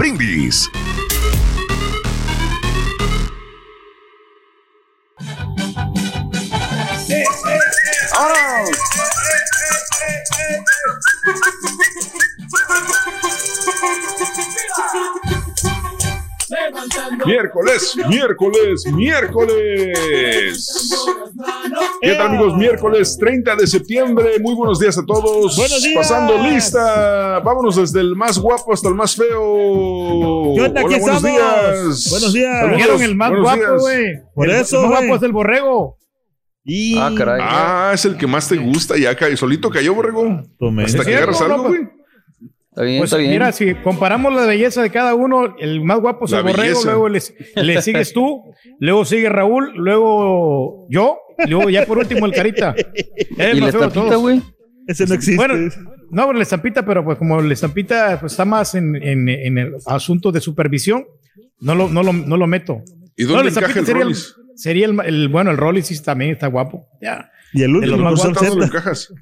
Brindis. Miércoles, miércoles, miércoles. ¿Qué tal amigos? Miércoles 30 de septiembre. Muy buenos días a todos. Buenos días. Pasando lista. Vámonos desde el más guapo hasta el más feo. ¿Qué onda? Aquí Hola, buenos estamos. días. Buenos días. Saludos. Dijeron el más Buenos guapo, güey. Por El- eso, El más guapo es el borrego. Y... Ah, caray. Ah, es el que más te gusta. Ya ca- solito cayó, borrego. Tome. Hasta ¿Es que agarras algo, güey. Está bien, Pues está bien. mira, si comparamos la belleza de cada uno, el más guapo es La el borrego, belleza. luego le sigues tú, luego sigue Raúl, luego yo, y luego ya por último el Carita. Es ¿Y la más feo de estampita, güey? Ese no existe. Bueno, no, la estampita, pero pues como la estampita pues, está más en, en- en el asunto de supervisión, no lo, no lo, no lo meto. ¿Y No, dónde la encaja estampita el sería, el, Rollis? sería el, el- bueno, el Rollis sí también está guapo. Ya. y el último los más doctor ¿Cuántas lo Z. encajas?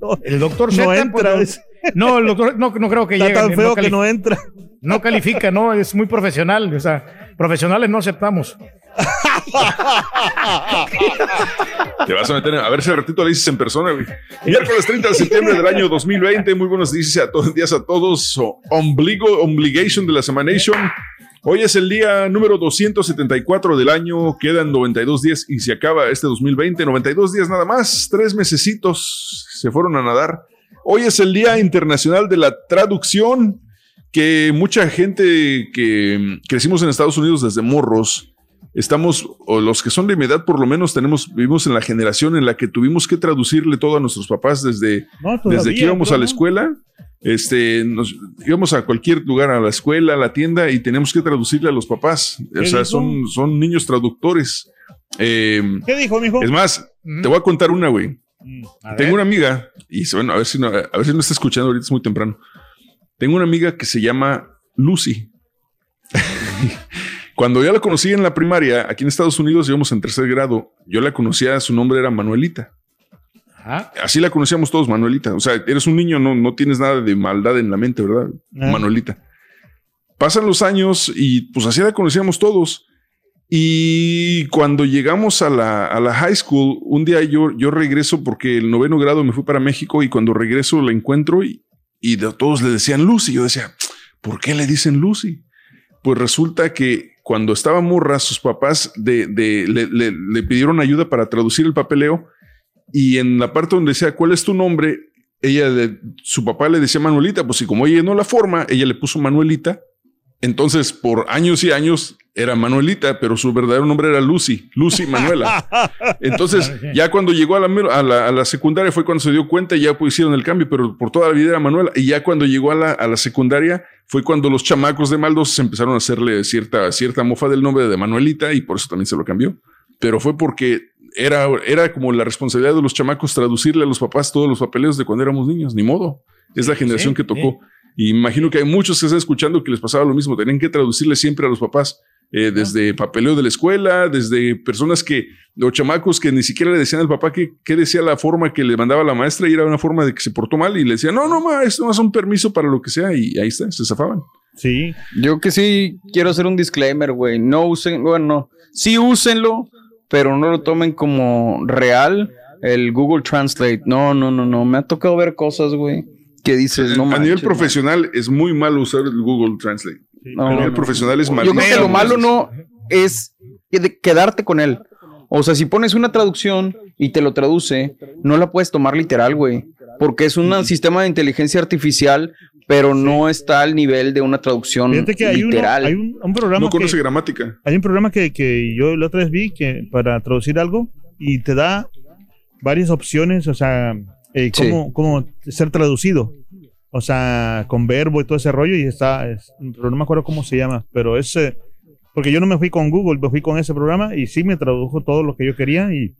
no, El doctor no entra. pues, no, el doctor no, no creo que Está llegue. tan no feo que cali- no entra. No califica, no, es muy profesional. O sea, profesionales no aceptamos. Te vas a meter a ver si al ratito le dices en persona, güey. Miércoles 30 de septiembre del año 2020. Muy buenos días a todos, días a todos. Ombligo, obligation de la Semanation. Hoy es el día número 274 del año. Quedan 92 días y se acaba este 2020. 92 días nada más. Tres mesecitos se fueron a nadar. Hoy es el Día Internacional de la Traducción. Que mucha gente que mm, crecimos en Estados Unidos desde morros estamos, o los que son de mi edad por lo menos, tenemos, vivimos en la generación en la que tuvimos que traducirle todo a nuestros papás desde, No, todavía, desde que íbamos a la escuela. Este, nos, íbamos a cualquier lugar, a la escuela, a la tienda, y teníamos que traducirle a los papás. O ¿Qué sea, dijo? son, son niños traductores. Eh, ¿Qué dijo, mijo? es más, te voy a contar una, güey. Mm, Tengo ver. una amiga, y bueno, a ver si no, a ver si no está escuchando ahorita, es muy temprano. Tengo una amiga que se llama Lucy. Cuando yo la conocí en la primaria, aquí en Estados Unidos, íbamos en tercer grado, yo la conocía, su nombre era Manuelita. Ajá. Así la conocíamos todos, Manuelita. O sea, eres un niño, no, no tienes nada de maldad en la mente, ¿verdad? Manuelita. Pasan los años y pues así la conocíamos todos. Y cuando llegamos a la, a la high school, un día yo, yo regreso porque el noveno grado me fui para México y cuando regreso la encuentro y, y de todos le decían Lucy. Yo decía, ¿por qué le dicen Lucy? Pues resulta que cuando estaba morra, sus papás de, de- le, pidieron ayuda para traducir el papeleo y en la parte donde decía, ¿cuál es tu nombre? Ella, su papá le decía Manuelita, pues y como ella no la forma, ella le puso Manuelita. Entonces, por años y años era Manuelita, pero su verdadero nombre era Lucy, Lucy Manuela. Entonces, ya cuando llegó a la, a la, a la secundaria fue cuando se dio cuenta y ya hicieron el cambio, pero por toda la vida era Manuela. Y ya cuando llegó a la, a la secundaria fue cuando los chamacos de Maldos empezaron a hacerle cierta, cierta mofa del nombre de Manuelita y por eso también se lo cambió. Pero fue porque era, era como la responsabilidad de los chamacos traducirle a los papás todos los papeleos de cuando éramos niños, ni modo. Es la generación Sí, que tocó. Y imagino que hay muchos que están escuchando que les pasaba lo mismo. Tenían que traducirle siempre a los papás, eh, desde papeleo de la escuela, desde personas que, los chamacos que ni siquiera le decían al papá que, qué decía la forma que le mandaba la maestra y era una forma de que se portó mal y le decían, no, no, ma, esto no es un permiso para lo que sea. Y ahí está, se zafaban. Sí. Yo que sí quiero hacer un disclaimer, güey. No usen, bueno, no. Sí úsenlo, pero no lo tomen como real el Google Translate. No, no, no, no. Me ha tocado ver cosas, güey, que dices, no a nivel man. profesional es muy malo usar el Google Translate. No, a nivel no. profesional es Yo malísimo. creo que lo malo no es que- quedarte con él. O sea, si pones una traducción y te lo traduce, no la puedes tomar literal, güey. Porque es un sistema de inteligencia artificial, pero no está al nivel de una traducción que hay, uno, literal. hay un, un programa No conoce que, gramática. hay un programa que, que yo la otra vez vi que para traducir algo y te da varias opciones, o sea, eh, Sí. cómo, cómo ser traducido. o sea, con verbo y todo ese rollo y está, es- pero no me acuerdo cómo se llama, pero es, eh, porque yo no me fui con Google, me fui con ese programa y sí me tradujo todo lo que yo quería y...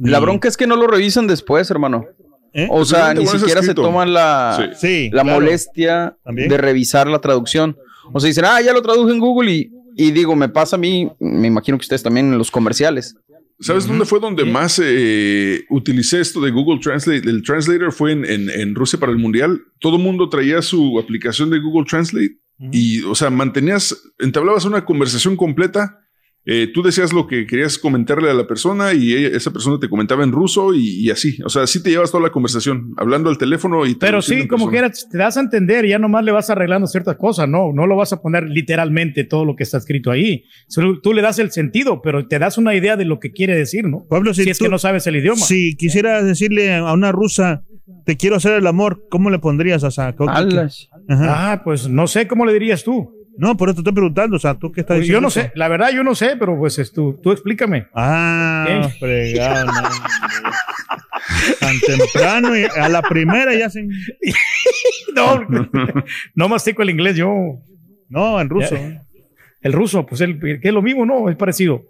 La bronca es que no lo revisan después, hermano. ¿eh? O sea, ni siquiera se toman la, Sí. Sí, la claro. molestia También. de revisar la traducción. O sea, dicen, ah, ya lo traduje en Google y, y digo, me pasa a mí, me imagino que ustedes también en los comerciales. ¿Sabes dónde fue donde más eh, utilicé esto de Google Translate? El Translator fue en, en- en Rusia para el Mundial. Todo el mundo traía su aplicación de Google Translate y, o sea, mantenías, entablabas una conversación completa. Eh, tú decías lo que querías comentarle a la persona y ella- esa persona te comentaba en ruso y, y así. O sea, así te llevas toda la conversación, hablando al teléfono y Pero sí, como quieras, te das a entender, ya nomás le vas arreglando ciertas cosas, no, no lo vas a poner literalmente todo lo que está escrito ahí. Solo tú le das el sentido, pero te das una idea de lo que quiere decir, ¿no? Pablo, Si, si, es tú- que no sabes el idioma. si quisieras decirle a una rusa, te quiero hacer el amor, ¿cómo le pondrías? O sea, ¿cómo- Alas. Ajá. Ah, pues no sé cómo le dirías tú. No, por eso te estoy preguntando, o sea, ¿tú qué estás Pues yo diciendo? no sé, la verdad yo no sé, pero pues es tú, tú explícame. Ah, ¿Qué? fregado. no. Tan temprano y a la primera ya hacen... No, no mastico el inglés yo. No, en ruso. Ya. El ruso, pues el, que es lo mismo, ¿no? Es parecido.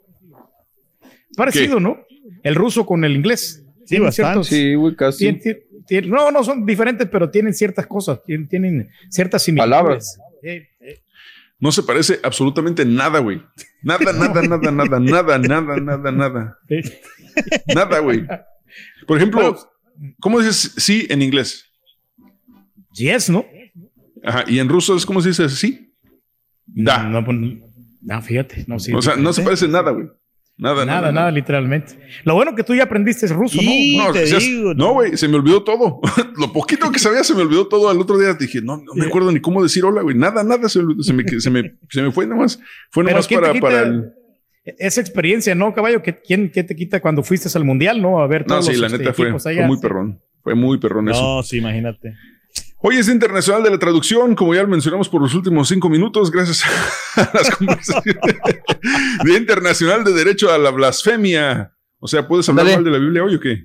Parecido, ¿no? El ruso con el inglés. Sí, bastante. ciertos- Sí, güey, casi. tien- tien- tien- no, no son diferentes, pero tienen ciertas cosas, tienen, tienen ciertas similitudes. Palabras. Eh, eh, No se parece absolutamente nada, güey. Nada, nada, nada, nada, nada, nada, nada, nada. Nada, güey. Por ejemplo. ¿cómo dices sí en inglés? Yes, ¿no? Ajá, y en ruso es como se dice sí. Da. No, pues, no, fíjate. No, sí, o sea, no se parece nada, güey. Nada, Nada, nada, literalmente. Lo bueno que tú ya aprendiste es ruso, Y- ¿no? No, te digo, no, güey, se me olvidó todo. Lo poquito que sabía se me olvidó todo. Al otro día dije, no, no me acuerdo ni cómo decir hola, güey. Nada, nada se, me, se, me, se me fue nada más. Fue nomás ¿quién te para, quita para el. Esa experiencia, ¿no, caballo? ¿Qué, quién, ¿Qué te quita cuando fuiste al mundial, no? A ver No, todos sí, los, la este, neta fue, muy perrón. Fue muy perrón eso. No, sí, imagínate. Hoy es Día Internacional de la Traducción, como ya lo mencionamos por los últimos cinco minutos, gracias a las conversaciones. Día Internacional de Derecho a la Blasfemia. O sea, ¿puedes hablar Dale. mal de la Biblia hoy o qué?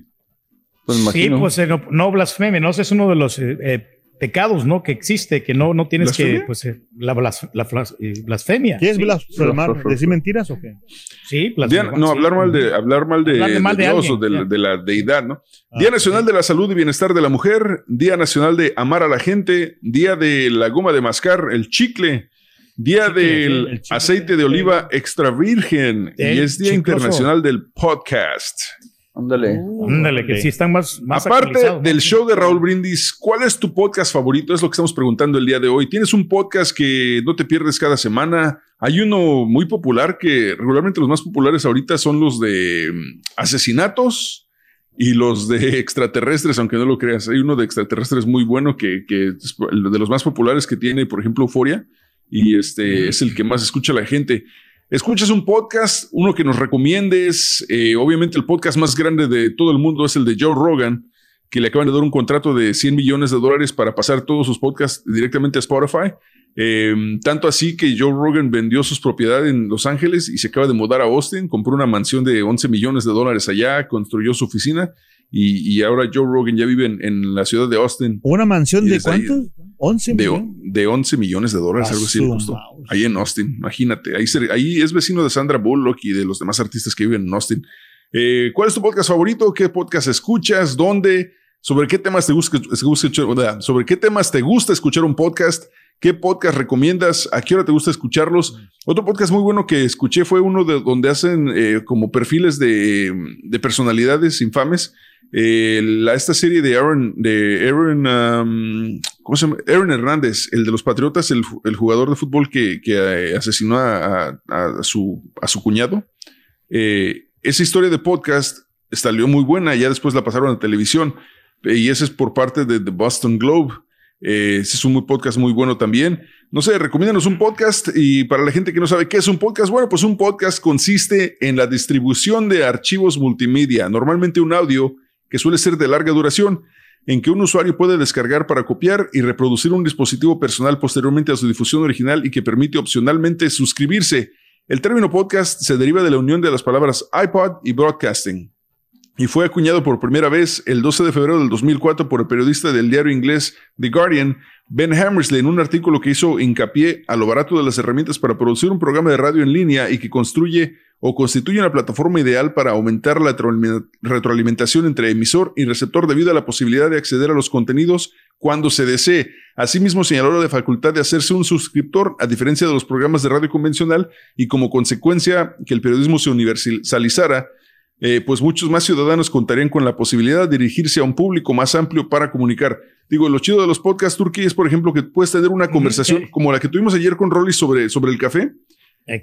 Pues Sí, pues eh, no, no blasfemia, ¿no? Ese es uno de los eh, eh, pecados, ¿no? Que existe, que no, no tienes que, ¿Blasfemia? pues, eh, la, blas- la flas- eh, blasfemia. ¿Qué es Sí, blasfemar? ¿Decir mentiras o qué? Sí, Día- blasfemia. no, sí. hablar mal de, hablar mal de, mal de de Dios alguien, o de, la- ya. de la deidad, ¿no? Ah, Día. Nacional de la Salud y Bienestar de la Mujer, Día Nacional de Amar a la Gente, Día de la Goma de Mascar, el chicle, Día Chicle, del sí, el chicle. Aceite de Oliva Extra Virgen y es Día chicloso. Internacional del Podcast. Ándale. Ándale, que sí están más, más Aparte del show de Raúl Brindis, ¿cuál es tu podcast favorito? Es lo que estamos preguntando el día de hoy. ¿Tienes un podcast que no te pierdes cada semana? Hay uno muy popular que regularmente los más populares ahorita son los de mm, asesinatos y los de extraterrestres, aunque no lo creas. Hay uno de extraterrestres muy bueno que, que es de los más populares que tiene, por ejemplo, Euforia, y este es el que más escucha la gente. Escuchas un podcast, uno que nos recomiendes. eh, obviamente, el podcast más grande de todo el mundo es el de Joe Rogan, que le acaban de dar un contrato de 100 millones de dólares para pasar todos sus podcasts directamente a Spotify. Eh, tanto así que Joe Rogan vendió sus propiedades en Los Ángeles y se acaba de mudar a Austin, compró una mansión de 11 millones de dólares allá, construyó su oficina y, y ahora Joe Rogan ya vive en, en la ciudad de Austin. ¿Una mansión de desde ahí- cuántos? 11 De, millones. de 11 millones de dólares, algo así mouse. Ahí en Austin, imagínate. Ahí, se- ahí es vecino de Sandra Bullock y de los demás artistas que viven en Austin. Eh, ¿Cuál es tu podcast favorito? ¿Qué podcast escuchas? ¿Dónde? ¿Sobre qué temas te gusta? ¿Sobre qué temas te gusta escuchar un podcast? ¿Qué podcast recomiendas? ¿A qué hora te gusta escucharlos? Otro podcast muy bueno que escuché fue uno de donde hacen eh, como perfiles de, de personalidades infames. La, esta serie de Aaron, de Aaron, um, ¿cómo se llama? Aaron Hernández, el de los Patriotas, el, el jugador de fútbol que, que, eh, asesinó a, su, a su cuñado. Eh, esa historia de podcast salió muy buena, ya después la pasaron a televisión y ese es por parte de The Boston Globe. Eh, ese es un podcast muy bueno también. No sé, recomiéndanos un podcast y para la gente que no sabe qué es un podcast, bueno, pues un podcast consiste en la distribución de archivos multimedia, normalmente un audio que suele ser de larga duración, en que un usuario puede descargar para copiar y reproducir un dispositivo personal posteriormente a su difusión original y que permite opcionalmente suscribirse. El término podcast se deriva de la unión de las palabras iPod y broadcasting. Y fue acuñado por primera vez el 12 de febrero del 2004 por el periodista del diario inglés The Guardian, Ben Hammersley, en un artículo que hizo hincapié a lo barato de las herramientas para producir un programa de radio en línea y que construye o constituye una plataforma ideal para aumentar la retroalimentación entre emisor y receptor debido a la posibilidad de acceder a los contenidos cuando se desee. Asimismo, señaló la facultad de hacerse un suscriptor, a diferencia de los programas de radio convencional, y como consecuencia que el periodismo se universalizara, eh, pues muchos más ciudadanos contarían con la posibilidad de dirigirse a un público más amplio para comunicar. Digo, lo chido de los podcasts turquí es, por ejemplo, que puedes tener una conversación como la que tuvimos ayer con Rolly sobre, sobre el café.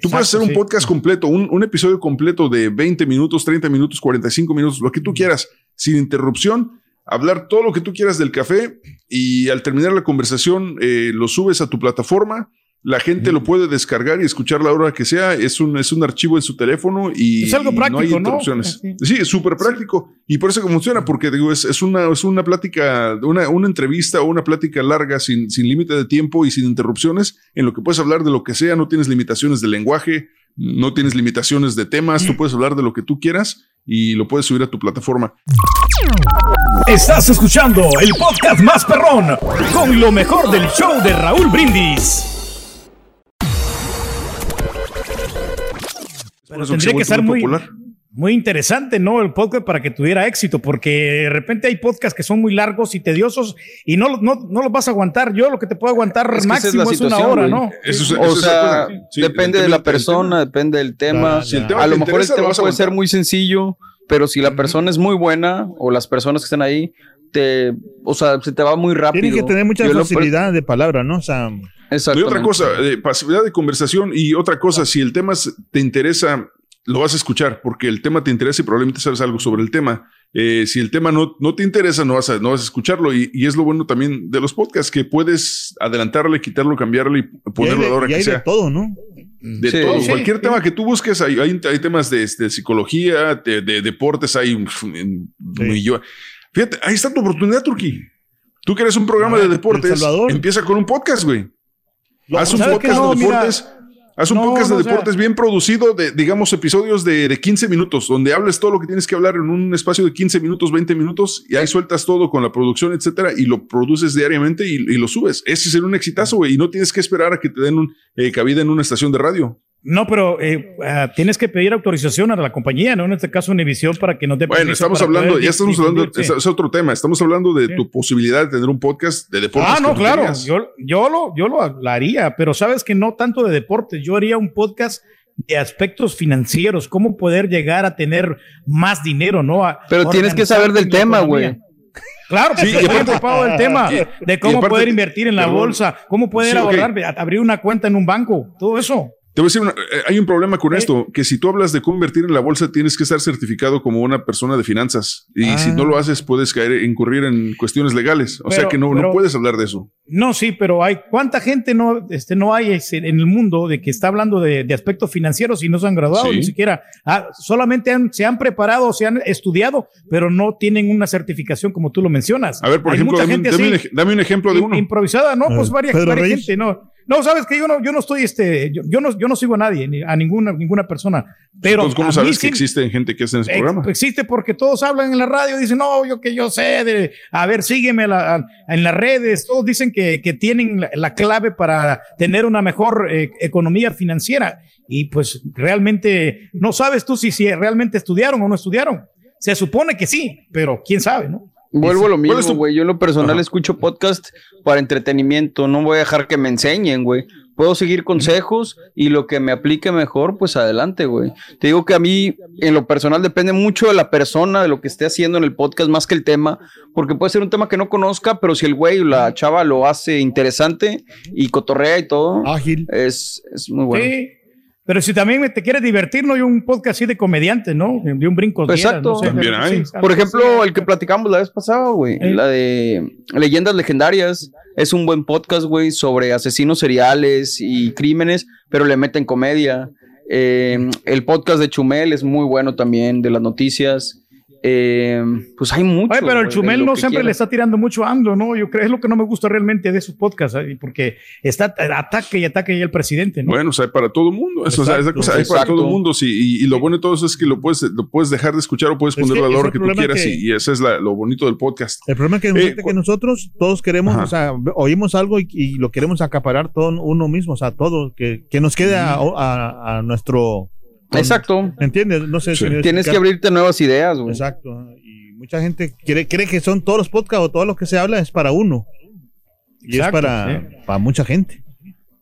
Tú puedes hacer un podcast completo, un, un, episodio completo de 20 minutos, 30 minutos, 45 minutos, lo que tú quieras, sin interrupción, hablar todo lo que tú quieras del café y al terminar la conversación eh, lo subes a tu plataforma la gente lo puede descargar y escuchar la hora que sea. Es un, es un archivo en su teléfono y, es algo práctico, no hay interrupciones. Sí, es súper práctico. Y por eso que funciona, porque digo, es, es, una, es una plática, una, una entrevista o una plática larga sin, sin límite de tiempo y sin interrupciones, en lo que puedes hablar de lo que sea. No tienes limitaciones de lenguaje, no tienes limitaciones de temas. Tú puedes hablar de lo que tú quieras y lo puedes subir a tu plataforma. Estás escuchando el podcast más perrón con lo mejor del show de Raúl Brindis. Pero tendría que ser muy, muy interesante, ¿no? El podcast para que tuviera éxito, porque de repente hay podcasts que son muy largos y tediosos y no, no, no los vas a aguantar. Yo lo que te puedo aguantar máximo es, una hora, ¿no? o sea, depende de la persona, depende del tema. a lo mejor el tema puede ser muy sencillo, pero si la persona es muy buena o las personas que están ahí, te, o sea, se te va muy rápido. Tienes que tener mucha facilidad de palabra, ¿no? O sea, y otra cosa, eh, pasividad de conversación y otra cosa, si el tema te interesa, lo vas a escuchar porque el tema te interesa y probablemente sabes algo sobre el tema. Eh, si el tema no, no te interesa, no vas a, no vas a escucharlo. Y, es lo bueno también de los podcasts, que puedes adelantarle, quitarlo, cambiarle y ponerlo a la hora que sea. De todo, ¿no? De todo. Cualquier tema que tú busques, hay, hay, temas de, psicología, de, deportes, hay Fíjate, ahí está tu oportunidad, Turquí. Tú que eres un programa de deportes, empieza con un podcast, güey. Haz un podcast de deportes. Haz un podcast de deportes bien producido, de, digamos, episodios de, de, 15 minutos, donde hables todo lo que tienes que hablar en un espacio de 15 minutos, 20 minutos, y ahí sueltas todo con la producción, etcétera, y lo produces diariamente y, lo subes. Ese sería un exitazo, güey, y no tienes que esperar a que te den un, eh, cabida en una estación de radio. No, pero eh, ah, tienes que pedir autorización a la compañía, ¿no? En este caso, Univisión, para que no te. Bueno, estamos hablando, ya estamos hablando, es, otro tema. Estamos hablando de tu posibilidad de tener un podcast de deportes. Ah, no, claro. Yo, yo, lo, yo lo haría, pero sabes que no tanto de deportes. Yo haría un podcast de aspectos financieros, cómo poder llegar a tener más dinero, ¿no? pero tienes que saber del tema, güey. Claro, sí, estoy preocupado del tema de cómo poder invertir en la bolsa, cómo poder ahorrar, abrir una cuenta en un banco, todo eso. Te voy a decir, eh, hay un problema con esto, que si tú hablas de convertir en la bolsa, tienes que estar certificado como una persona de finanzas. Y si no lo ah. haces, puedes caer, incurrir en cuestiones legales. O sea que no, no puedes hablar de eso. No, sí, pero hay, ¿cuánta gente no, este, no hay en el mundo de que está hablando de, aspectos financieros y no se han graduado ni siquiera? Ah, solamente se han preparado, se han estudiado, pero no tienen una certificación como tú lo mencionas. A ver, por ejemplo, dame, un, ejemplo de uno. Improvisada, ¿no? Pues varias, varias gente, ¿no? No, sabes que yo no, yo no estoy, este, yo, no, yo no sigo a nadie, ni a ninguna, ninguna persona. Pero Entonces, ¿cómo sabes que existe gente que hace en ese programa? Existe porque todos hablan en la radio, dicen, no, yo que yo sé, de, a ver, sígueme en las redes. Todos dicen que, que tienen la, clave para tener una mejor eh, economía financiera. Y pues realmente no sabes tú si, si realmente estudiaron o no estudiaron. Se supone que sí, pero quién sabe, ¿no? Vuelvo a lo mismo, güey. Yo en lo personal escucho podcast para entretenimiento. No voy a dejar que me enseñen, güey. Puedo seguir consejos y lo que me aplique mejor, pues adelante, güey. Te digo que a mí, en lo personal, depende mucho de la persona, de lo que esté haciendo en el podcast, más que el tema, porque puede ser un tema que no conozca, pero si el güey o la chava lo hace interesante y cotorrea y todo, ágil, es, es muy bueno. Sí. Pero si también te quieres divertir, no hay un podcast así de comediante, ¿no? De un brinco. Exacto. También hay. Por ejemplo, el que platicamos la vez pasada, güey. La de Leyendas Legendarias. Es un buen podcast, güey, sobre asesinos seriales y crímenes, pero le meten comedia. Eh, el podcast de Chumel es muy bueno también, de las noticias. Eh, pues hay mucho. Oye, pero el Chumel no siempre le está tirando mucho a AMLO, ¿no? Yo creo es lo que no me gusta realmente de sus podcasts, ¿eh? porque está ataque y ataque y el presidente, ¿no? Bueno, o sea, para todo el mundo. Eso, o sea, esa cosa hay para todo el mundo. Sí, y, y lo bueno de todo eso es que lo puedes, lo puedes dejar de escuchar o puedes Es ponerlo que a la hora que tú quieras. que- Y, y ese es la- lo bonito del podcast. El problema es que, Eh, que nosotros todos queremos, Ajá. o sea, oímos algo y, y lo queremos acaparar todo uno mismo, o sea, todo, que, que nos quede a, a- a nuestro... Exacto. ¿Me entiendes? No sé Sí. si Tienes que abrirte nuevas ideas, güey. Exacto. Y mucha gente cree, cree que son todos los podcasts o todo lo que se habla es para uno. Y Exacto, es para, sí. para mucha gente.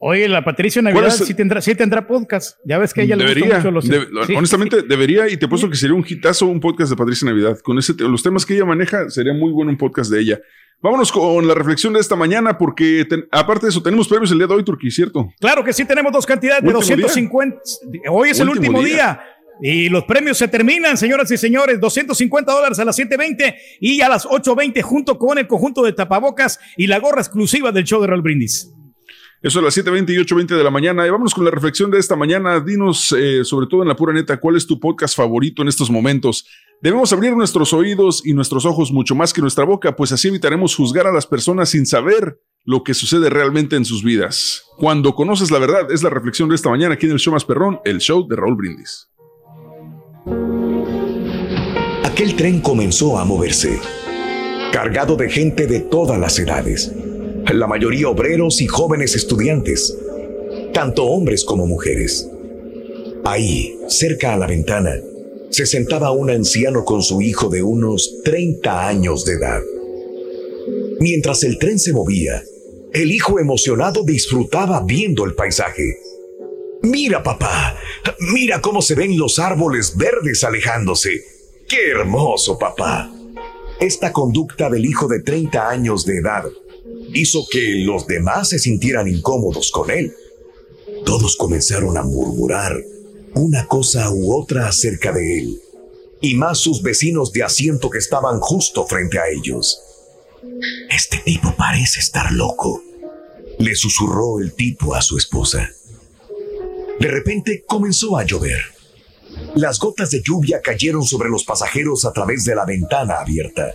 Oye, la Patricia ¿Cuál Navidad sí tendrá, sí tendrá podcast. Ya ves que ella le Debería, gustan mucho los. de- sí. honestamente, debería, y te puesto que sería un hitazo un podcast de Patricia Navidad. Con ese, los temas que ella maneja, sería muy bueno un podcast de ella. Vámonos con la reflexión de esta mañana, porque ten- aparte de eso, tenemos premios el día de hoy, Turquía, ¿cierto? Claro que sí, tenemos dos cantidades de Último día. 250. Hoy es el Último día. día. Y los premios se terminan, señoras y señores. 250 dólares a las 7.20 y a las 8.20 junto con el conjunto de tapabocas y la gorra exclusiva del show de Real Brindis. Eso a las 7.20 y 8.20 de la mañana. Y vámonos con la reflexión de esta mañana. Dinos, eh, sobre todo en la pura neta, ¿cuál es tu podcast favorito en estos momentos? Debemos abrir nuestros oídos y nuestros ojos mucho más que nuestra boca, pues así evitaremos juzgar a las personas sin saber lo que sucede realmente en sus vidas. Cuando conoces la verdad, es la reflexión de esta mañana aquí en el show más perrón, el show de Raúl Brindis. Aquel tren comenzó a moverse, cargado de gente de todas las edades, la mayoría obreros y jóvenes estudiantes, tanto hombres como mujeres. Ahí, cerca a la ventana, se sentaba un anciano con su hijo de unos 30 años de edad. Mientras el tren se movía, el hijo emocionado disfrutaba viendo el paisaje. Mira, papá, mira cómo se ven los árboles verdes alejándose. ¡Qué hermoso, papá! Esta conducta del hijo de 30 años de edad hizo que los demás se sintieran incómodos con él. Todos comenzaron a murmurar una cosa u otra acerca de él, y más sus vecinos de asiento que estaban justo frente a ellos. Este tipo parece estar loco, le susurró el tipo a su esposa. De repente comenzó a llover. Las gotas de lluvia cayeron sobre los pasajeros a través de la ventana abierta.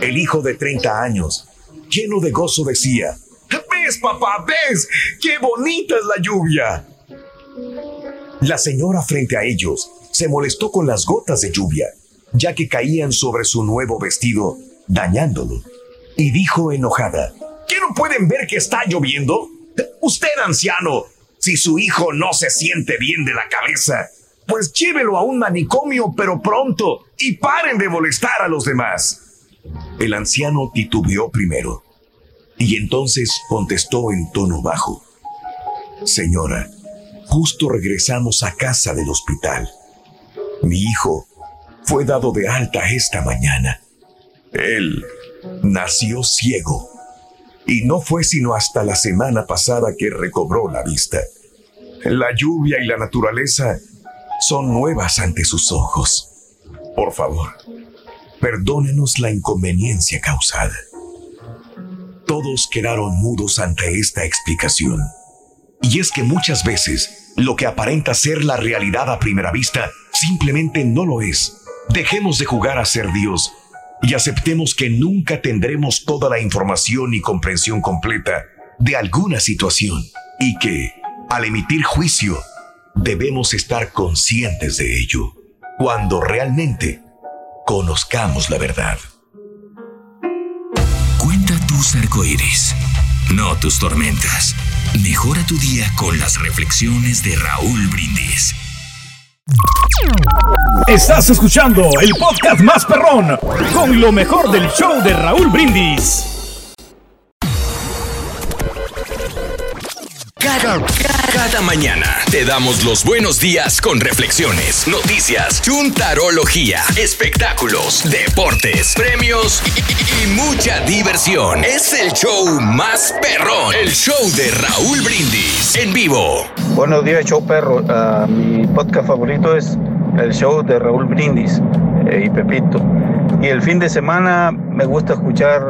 El hijo de 30 años, lleno de gozo, decía, ¿Ves, papá? ¿Ves? ¡Qué bonita es la lluvia! La señora frente a ellos se molestó con las gotas de lluvia, ya que caían sobre su nuevo vestido, dañándolo, y dijo enojada, ¿qué no pueden ver que está lloviendo? Usted, anciano, si su hijo no se siente bien de la cabeza, pues llévelo a un manicomio, pero pronto, y paren de molestar a los demás. El anciano titubeó primero, y entonces contestó en tono bajo, Señora, justo regresamos a casa del hospital. Mi hijo fue dado de alta esta mañana. Él nació ciego y no fue sino hasta la semana pasada que recobró la vista. La lluvia y la naturaleza son nuevas ante sus ojos. Por favor, perdónenos la inconveniencia causada. Todos quedaron mudos ante esta explicación. Y es que muchas veces lo que aparenta ser la realidad a primera vista simplemente no lo es. Dejemos de jugar a ser Dios y aceptemos que nunca tendremos toda la información y comprensión completa de alguna situación y que, al emitir juicio, debemos estar conscientes de ello cuando realmente conozcamos la verdad. Cuenta tus arcoíris, no tus tormentas. Mejora tu día con las reflexiones de Raúl Brindis. Estás escuchando el podcast más perrón con lo mejor del show de Raúl Brindis. Cada, mañana te damos los buenos días con reflexiones, noticias, chuntarología, espectáculos, deportes, premios y mucha diversión. Es el show más perrón, el show de Raúl Brindis en vivo. Buenos días, show perro. Ah, mi podcast favorito es el show de Raúl Brindis eh, y Pepito. Y el fin de semana me gusta escuchar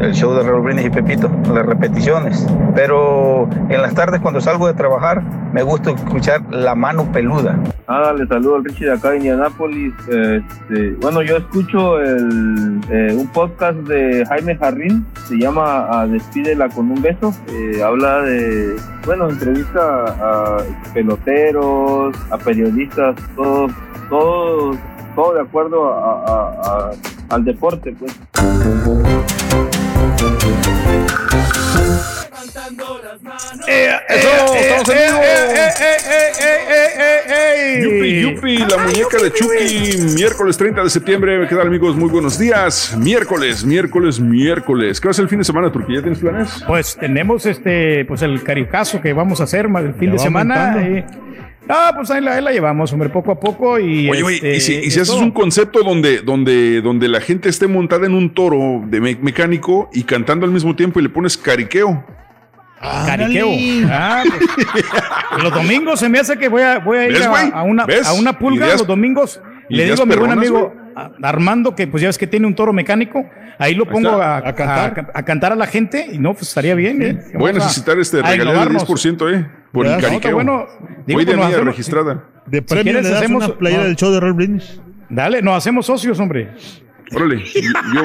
el show de Raúl Brindis y Pepito, las repeticiones. Pero en las tardes cuando salgo de trabajar me gusta escuchar La Mano Peluda. Ah, le saludo al Richie de acá de Indianápolis. Este, bueno, yo escucho el, eh, un podcast de Jaime Jarrín, se llama a Despídela con un beso. Eh, habla de, bueno, entrevista a, peloteros, a periodistas, todos, todos, todo de acuerdo a, a- a- al deporte, pues. Yupi, yupi, la muñeca de Chucky. Miércoles 30 de septiembre. ¿Qué tal, amigos? Muy buenos días. Miércoles, miércoles, miércoles. ¿Qué va a ser el fin de semana, Turquía? ¿Ya tienes planes? Pues tenemos este, pues el caricazo que vamos a hacer el fin Ya de semana. eh. Ah, pues ahí la, ahí la llevamos, hombre, poco a poco. Y, Oye, oye, este, y si, y si es haces todo. un concepto donde, donde, donde la gente esté montada en un toro de me- mecánico y cantando al mismo tiempo y le pones cariqueo. Cariqueo. Ah, pues, los domingos se me hace que voy a, voy a ir ¿Ves, a, una, ¿Ves? a una pulga Ideas- los domingos. Le digo a mi buen amigo Armando que pues ya ves que tiene un toro mecánico. Ahí lo pongo a, a cantar. a- a cantar a la gente y no, pues estaría bien. ¿eh? Voy a necesitar este del innovarnos. 10%, ¿eh? Por el No, cariqueo. bueno. Digo, Voy de pues, nos mía hacemos- registrada. De premio quieres, le das hacemos- una playera no. del show de Raúl Brindis. Dale, nos hacemos socios, hombre. Órale, yo, yo,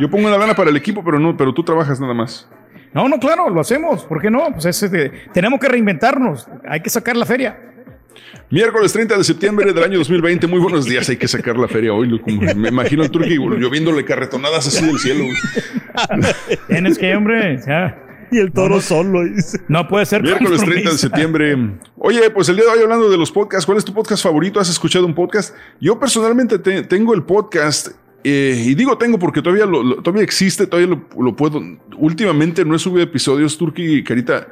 yo pongo una lana para el equipo, pero no, pero tú trabajas nada más. No, no, claro, lo hacemos. ¿Por qué no? Pues es, este, tenemos que reinventarnos. Hay que sacar la feria. Miércoles 30 de septiembre del año 2020. Muy buenos días. Hay que sacar la feria hoy. como- me imagino al turqui lloviéndole carretonadas así del cielo. Tienes que, hombre. ya. Y el toro solo. dice. No puede ser. Miércoles 30 de septiembre. Oye, pues el día de hoy hablando de los podcasts, ¿cuál es tu podcast favorito? ¿Has escuchado un podcast? Yo personalmente te- tengo el podcast. Eh, y digo tengo porque todavía lo, lo- todavía existe, todavía lo, lo puedo. Últimamente no he subido episodios, Turki Carita.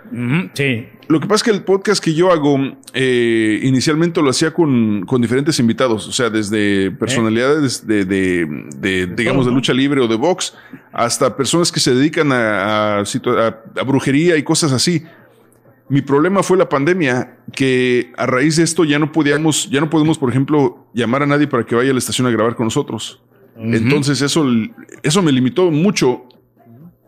Sí. Lo que pasa es que el podcast que yo hago, eh, inicialmente lo hacía con, con diferentes invitados, o sea, desde personalidades de, de- de, digamos, de lucha libre o de box, hasta personas que se dedican a, a- a brujería y cosas así. Mi problema fue la pandemia, que a raíz de esto ya no podíamos, ya no podemos, por ejemplo, llamar a nadie para que vaya a la estación a grabar con nosotros. Entonces eso, eso me limitó mucho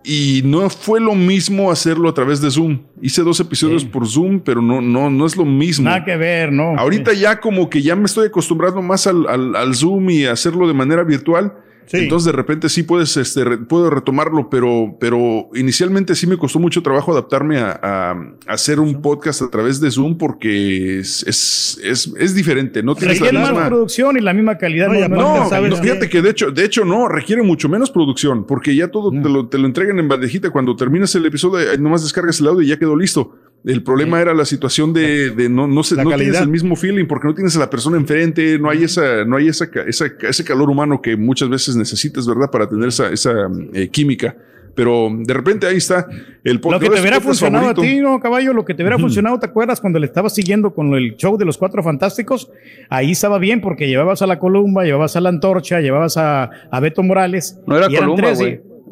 y no fue lo mismo hacerlo a través de Zoom. Hice dos episodios por Zoom, pero no, no, no es lo mismo. Nada que ver, ¿no? Ahorita ya como que ya me estoy acostumbrando más al, al- al Zoom y hacerlo de manera virtual. Sí. Entonces de repente sí puedes, este, re- puedo retomarlo, pero, pero inicialmente sí me costó mucho trabajo adaptarme a, a- a hacer un podcast a través de Zoom porque es, es, es, es diferente. No tienes la Requiere más misma... producción y la misma calidad. No, No, ¿sabes no, fíjate que de hecho, de hecho no, requiere mucho menos producción, porque ya todo te, lo, te lo entregan en bandejita. Cuando terminas el episodio, nomás descargas el audio y ya quedó listo. El problema era la situación de, de no, no, se, no tienes el mismo feeling porque no tienes a la persona enfrente, no hay esa, no hay esa, ca- esa- ese calor humano que muchas veces necesitas, ¿verdad? Para tener esa, esa eh, química. Pero de repente ahí está el Lo que te ¿cuál hubiera funcionado a ti, ¿no, caballo? Lo que te hubiera funcionado, ¿te acuerdas cuando le estabas siguiendo con el show de los cuatro fantásticos? Ahí estaba bien porque llevabas a la Columba, llevabas a la Antorcha, llevabas a, a Beto Morales. No era Columba.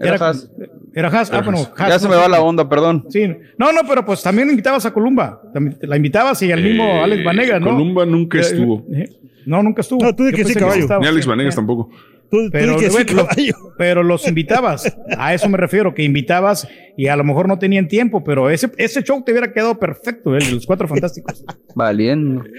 Era. Era Haas. Ah, bueno, Haas, Ya se no me va la onda, perdón. Sí. No, no, pero pues también invitabas a Columba. También la invitabas y al mismo Eh, Alex Vanegas, ¿no? Columba nunca Eh, estuvo. eh, No, nunca estuvo. No, tú Yo que sí, caballo. Ni Alex Sí. Vanegas tampoco. Tú, tú Pero, di que sí, güey, lo- caballo. pero los invitabas, a eso me refiero, que invitabas y a lo mejor no tenían tiempo, pero ese, ese show te hubiera quedado perfecto, el de los cuatro fantásticos. Valiendo.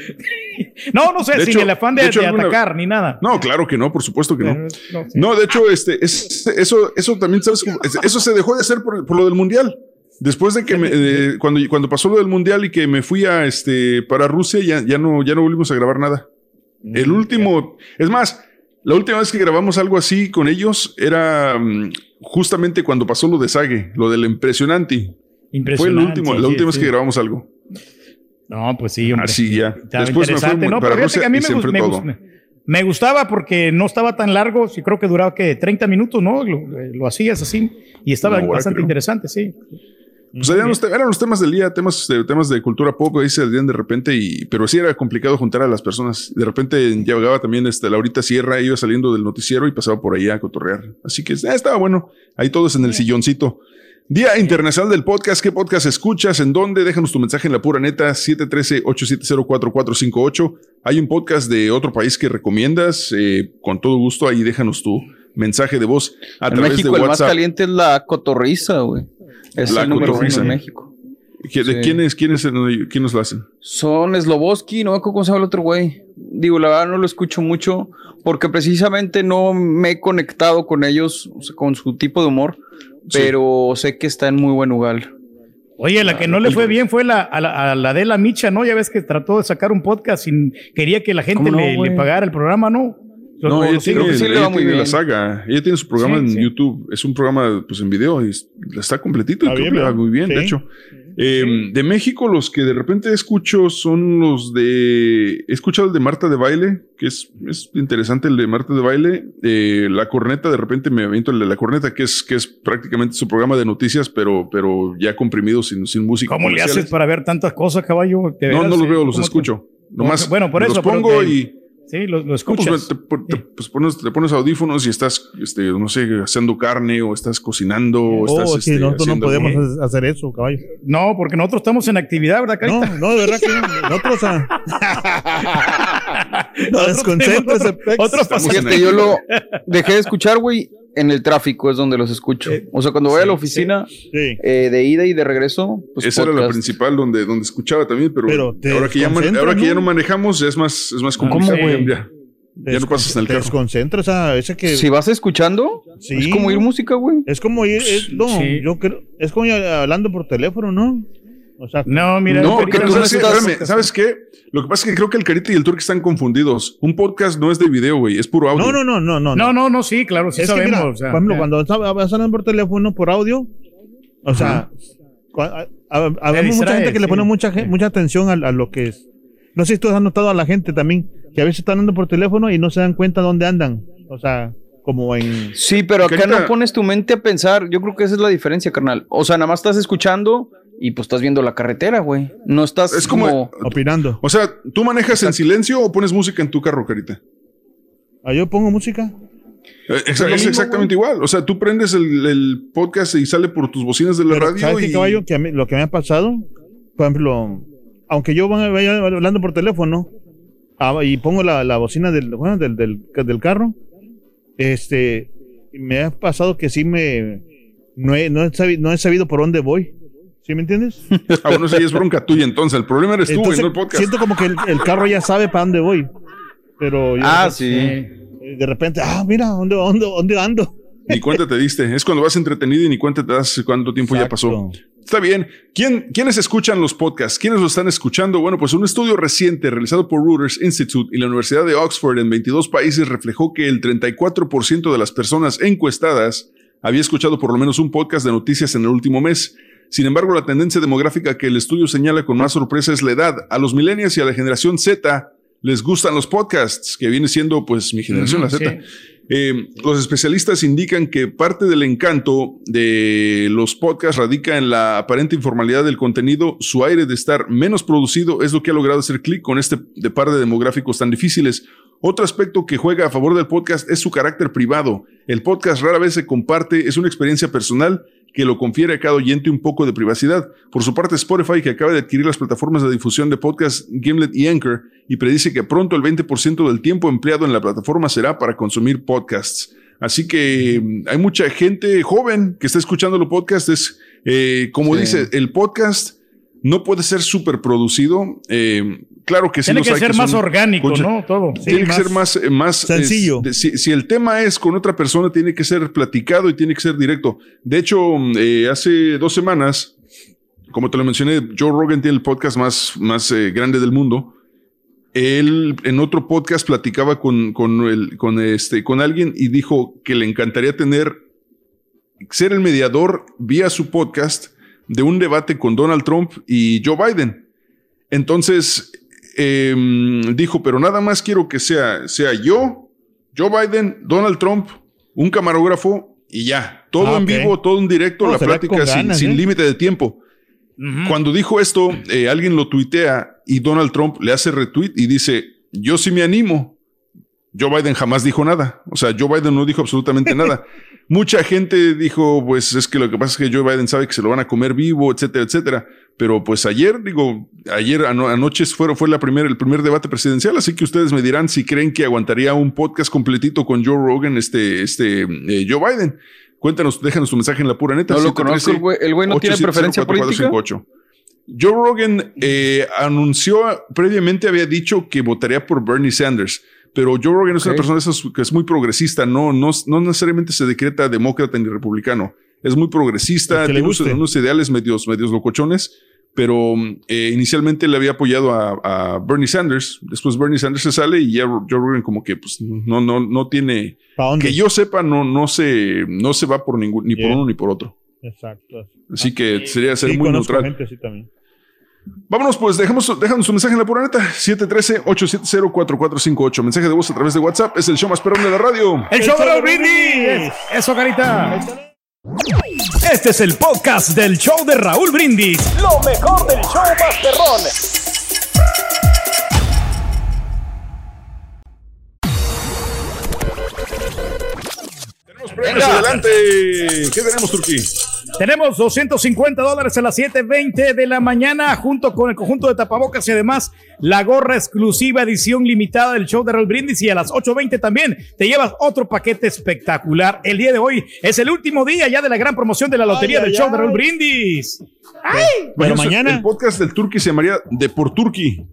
No, no sé, De sin hecho- el afán de, de hecho, de alguna- atacar ni nada. No, claro que no, por supuesto que no. Pero, no, sí. No, de hecho, este, es- eso, eso también, ¿sabes? cómo? Eso se dejó de hacer por, por lo del mundial. Después de que me, de- cuando, cuando pasó lo del mundial y que me fui a este para Rusia, ya, ya no, ya no volvimos a grabar nada. Mm, El último, es más, la última vez que grabamos algo así con ellos era mm, justamente cuando pasó lo de Sage, lo del impresionante. Fue el Impresionante. último, la sí, última vez que grabamos algo. No, pues sí, hombre. Así ya. Estaba Después me ¿no? Pero que a mí me, me gustaba porque no estaba tan largo, sí creo que duraba que 30 minutos, ¿no? Lo, lo hacías así y estaba bastante creo. interesante, sí. Pues eran los, te- eran los temas del día, temas de, temas de cultura pop, ahí se salían de repente, y, pero sí era complicado juntar a las personas. De repente llegaba también este, Laurita Sierra, iba saliendo del noticiero y pasaba por ahí a cotorrear. Así que eh, estaba bueno. Ahí todos en el silloncito. Día Internacional del Podcast. ¿Qué podcast escuchas? ¿En dónde? Déjanos tu mensaje en la pura neta 713-870-4458. Hay un podcast de otro país que recomiendas. eh, con todo gusto, ahí déjanos tu, mensaje de voz a En través México de el más caliente es la cotorriza, güey. Es La el número uno en México. ¿Qui- ¿De Sí. quiénes, quiénes, quiénes lo hacen? Son Sloboski, no me acuerdo cómo se llama el otro güey. Digo, la verdad no lo escucho mucho porque precisamente no me he conectado con ellos, o sea, con su tipo de humor, pero sé que está en muy buen lugar. Oye, la que no le fue bien fue la, a, la, a la de la Micha, ¿no? Ya ves que trató de sacar un podcast sin quería que la gente le pagara el programa, ¿no? No, ¿O ella lo sigue? tiene, sí le ella va muy tiene la bien. saga. Ella tiene su programa Sí, en sí. YouTube. Es un programa pues en video y es- está completito. y Está creo bien, que le va muy bien, de Sí. hecho. Eh, De México, los que de repente escucho son los de. He escuchado el de Marta de Baile, que es, es interesante el de Marta de Baile. Eh, la corneta, de repente me aviento el de la corneta, que es, que es prácticamente su programa de noticias, pero, pero ya comprimido sin, sin música. ¿Cómo le haces para ver tantas cosas, caballo? ¿De No, no los Sí, veo, los ¿cómo te- escucho. Nomás Bueno, por eso, los pero pongo te- y. Sí, lo, lo No, pues, escuchas. te, te- pues, pones, te pones audífonos y estás, este, no sé, haciendo carne o estás cocinando o estás. Oh, sí, este, nosotros no podemos hacer- hacer eso, caballo. No, porque nosotros estamos en actividad, ¿verdad, No, Carita? no, de verdad que no. Nosotros. ah, no, desconcentra ese pex. Otros Estamos en Fíjate, yo lo dejé de escuchar, güey. En el tráfico es donde los escucho. Eh, O sea, cuando voy a la oficina Sí. eh, de ida y de regreso, pues Esa era la principal donde, donde escuchaba también, pero, ahora, que ya, ahora que ya ¿no? manejamos es más, es más ¿Cómo, complicado. güey? ya, ya no pasas en el Te carro. desconcentra esa, ese que. Si vas escuchando, Sí. es como ir música, güey. Es como ir. Es, no, Sí. yo creo. Es como ir hablando por teléfono, ¿no? O sea, No, mira, No, que tú no sabes, estás- Espérame, ¿sabes qué? Lo que pasa es que creo que el Carita y el Turk están confundidos. Un podcast no es de video, güey, es puro audio. no, no, no, no, no. No, no, no, sí, claro, sí es que sabemos. mira, o sea, por ejemplo, cuando vas hablando por teléfono, por audio, o sea, habemos mucha gente que le pone mucha, mucha atención a, a lo que es. No sé si tú has notado a la gente también, que a veces están andando por teléfono y no se dan cuenta dónde andan. O sea, como en... Sí, pero acá Carita- no pones tu mente a pensar. Yo creo que esa es la diferencia, carnal. O sea, nada más estás escuchando y pues estás viendo la carretera, güey. No estás Es como- como... Opinando. O sea, ¿tú manejas en silencio o pones música en tu carro, Carita? Ah, yo pongo música. Eh, es mismo, exactamente igual. O sea, tú prendes el, el podcast y sale por tus bocinas de la Pero, radio. ¿sabes qué, y... caballo? Que a mí- lo que me ha pasado, por ejemplo, aunque yo vaya hablando por teléfono ah, y pongo la, la bocina del, bueno, del, del, del carro, este, me ha pasado que sí me... No he, no he sabido, no he sabido por dónde voy. ¿Sí me entiendes? Ah, bueno, ya es bronca tuya. Entonces, el problema eres tú, güey, Entonces, no el podcast. siento como que el, el carro ya sabe para dónde voy. Pero yo Ah, sí. de repente, ah, mira, ¿dónde, dónde, dónde ando? Ni cuenta te diste. Es cuando vas entretenido y ni cuenta te das cuánto tiempo ya pasó. Está bien. ¿Quién, ¿Quiénes escuchan los podcasts? ¿Quiénes lo están escuchando? Bueno, pues un estudio reciente realizado por Reuters Institute y la Universidad de Oxford en 22 países reflejó que el 34% de las personas encuestadas había escuchado por lo menos un podcast de noticias en el último mes. Sin embargo, la tendencia demográfica que el estudio señala con más sorpresa es la edad. A los millennials y a la generación Z les gustan los podcasts, que viene siendo pues mi generación, la Z. sí. Eh, los especialistas indican que parte del encanto de los podcasts radica en la aparente informalidad del contenido. Su aire de estar menos producido es lo que ha logrado hacer clic con este de par de demográficos tan difíciles. Otro aspecto que juega a favor del podcast es su carácter privado. El podcast rara vez se comparte, es una experiencia personal que lo confiere a cada oyente un poco de privacidad. Por su parte, Spotify, que acaba de adquirir las plataformas de difusión de podcast Gimlet y Anchor, y predice que pronto el 20% del tiempo empleado en la plataforma será para consumir podcasts. Así que mm, hay mucha gente joven que está escuchando los podcasts. Es, eh, como Sí. dice, el podcast no puede ser súper producido. Eh, claro que sí. Tiene los que hay ser más son- orgánico, Concha- ¿no? Todo. tiene que más ser más, eh, más sencillo. es- de- si, si el tema es con otra persona, tiene que ser platicado y tiene que ser directo. De hecho, eh, hace dos semanas, como te lo mencioné, Joe Rogan tiene el podcast más, más eh, grande del mundo. Él en otro podcast platicaba con, con, el, con, este, con alguien y dijo que le encantaría tener, ser el mediador vía su podcast de un debate con Donald Trump y Joe Biden. Entonces, eh, dijo, pero nada más quiero que sea, sea yo, Joe Biden, Donald Trump, un camarógrafo y ya. Todo Ah, en vivo, todo en directo, No, la plática con sin, ganas, sin ¿eh? límite de tiempo. Cuando dijo esto, eh, alguien lo tuitea y Donald Trump le hace retweet y dice, yo sí me animo. Joe Biden jamás dijo nada. O sea, Joe Biden no dijo absolutamente nada. Mucha gente dijo, pues es que lo que pasa es que Joe Biden sabe que se lo van a comer vivo, etcétera, etcétera. Pero pues ayer, digo, ayer ano- anoche fue, fue la primera, el primer debate presidencial, así que ustedes me dirán si creen que aguantaría un podcast completito con Joe Rogan, este, este, eh, Joe Biden. Cuéntanos, déjanos tu mensaje en la pura neta. No lo conozco, el güey- el güey no tiene preferencia política. 870-4458. Joe Rogan eh, anunció previamente, había dicho que votaría por Bernie Sanders, pero Joe Rogan es una persona de esas que es muy progresista, no, no, no necesariamente se decreta demócrata ni republicano. Es muy progresista, tiene unos, ideales medios, medios locochones, pero eh, inicialmente le había apoyado a, a Bernie Sanders. Después Bernie Sanders se sale y ya Joe Rogan como que pues no, no, no tiene, que yo sepa, no, no se, no se va por ningún, ni por uno ni por otro. Exacto. Así que sería ser Sí, muy neutral. gente así también. Vámonos, pues, dejemos, déjanos su mensaje en la pura neta. 713-870-4458. Mensaje de voz a través de WhatsApp. Es el show más perrón de la radio. El show de Raúl Brindis. Eso, carita. Este es el podcast del show de Raúl Brindis. Lo mejor del show Masterrón. Premios, adelante. ¿Qué tenemos, Turquí? Tenemos 250 dólares a las 7.20 de la mañana junto con el conjunto de tapabocas y además la gorra exclusiva edición limitada del show de Raúl Brindis y a las 8.20 también te llevas otro paquete espectacular. El día de hoy es el último día ya de la gran promoción de la lotería Ay, del ay, show de ay. Raúl Brindis. Bueno, Eso, mañana. El podcast del Turqui se llamaría De por Turqui.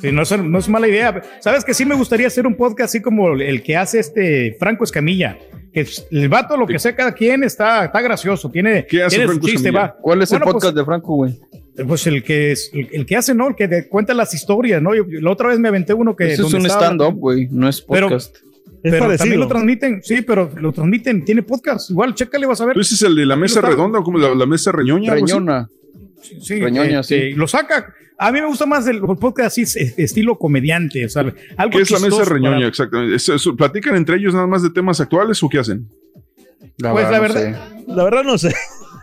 Sí, no, es, no es mala idea. Sabes que sí me gustaría hacer un podcast así como el que hace este Franco Escamilla. Que el vato, lo que sea cada quien, está, está gracioso. Tiene, ¿Qué hace tiene su Franco chiste, va. ¿Cuál es el Bueno, podcast de Franco, güey? Pues, pues el que es, el, el que hace, ¿no? El que de- cuenta las historias, ¿no? Yo, yo la otra vez me aventé uno que. Eso es un stand-up, güey, no es Pero- podcast. Es Pero también lo transmiten, sí, pero lo transmiten, tiene podcast. Igual, chécale, vas a ver. ¿Tú dices el de la mesa redonda o como la, la mesa reñoña? Reñona. Sí, Reñoña, este, sí. Lo saca. A mí me gusta más el podcast así, es- estilo comediante. O sea, algo ¿Qué es la mesa reñoña para- exactamente? ¿Es- es- ¿Platican entre ellos nada más de temas actuales o qué hacen? Pues la no verdad, sé. La verdad no sé.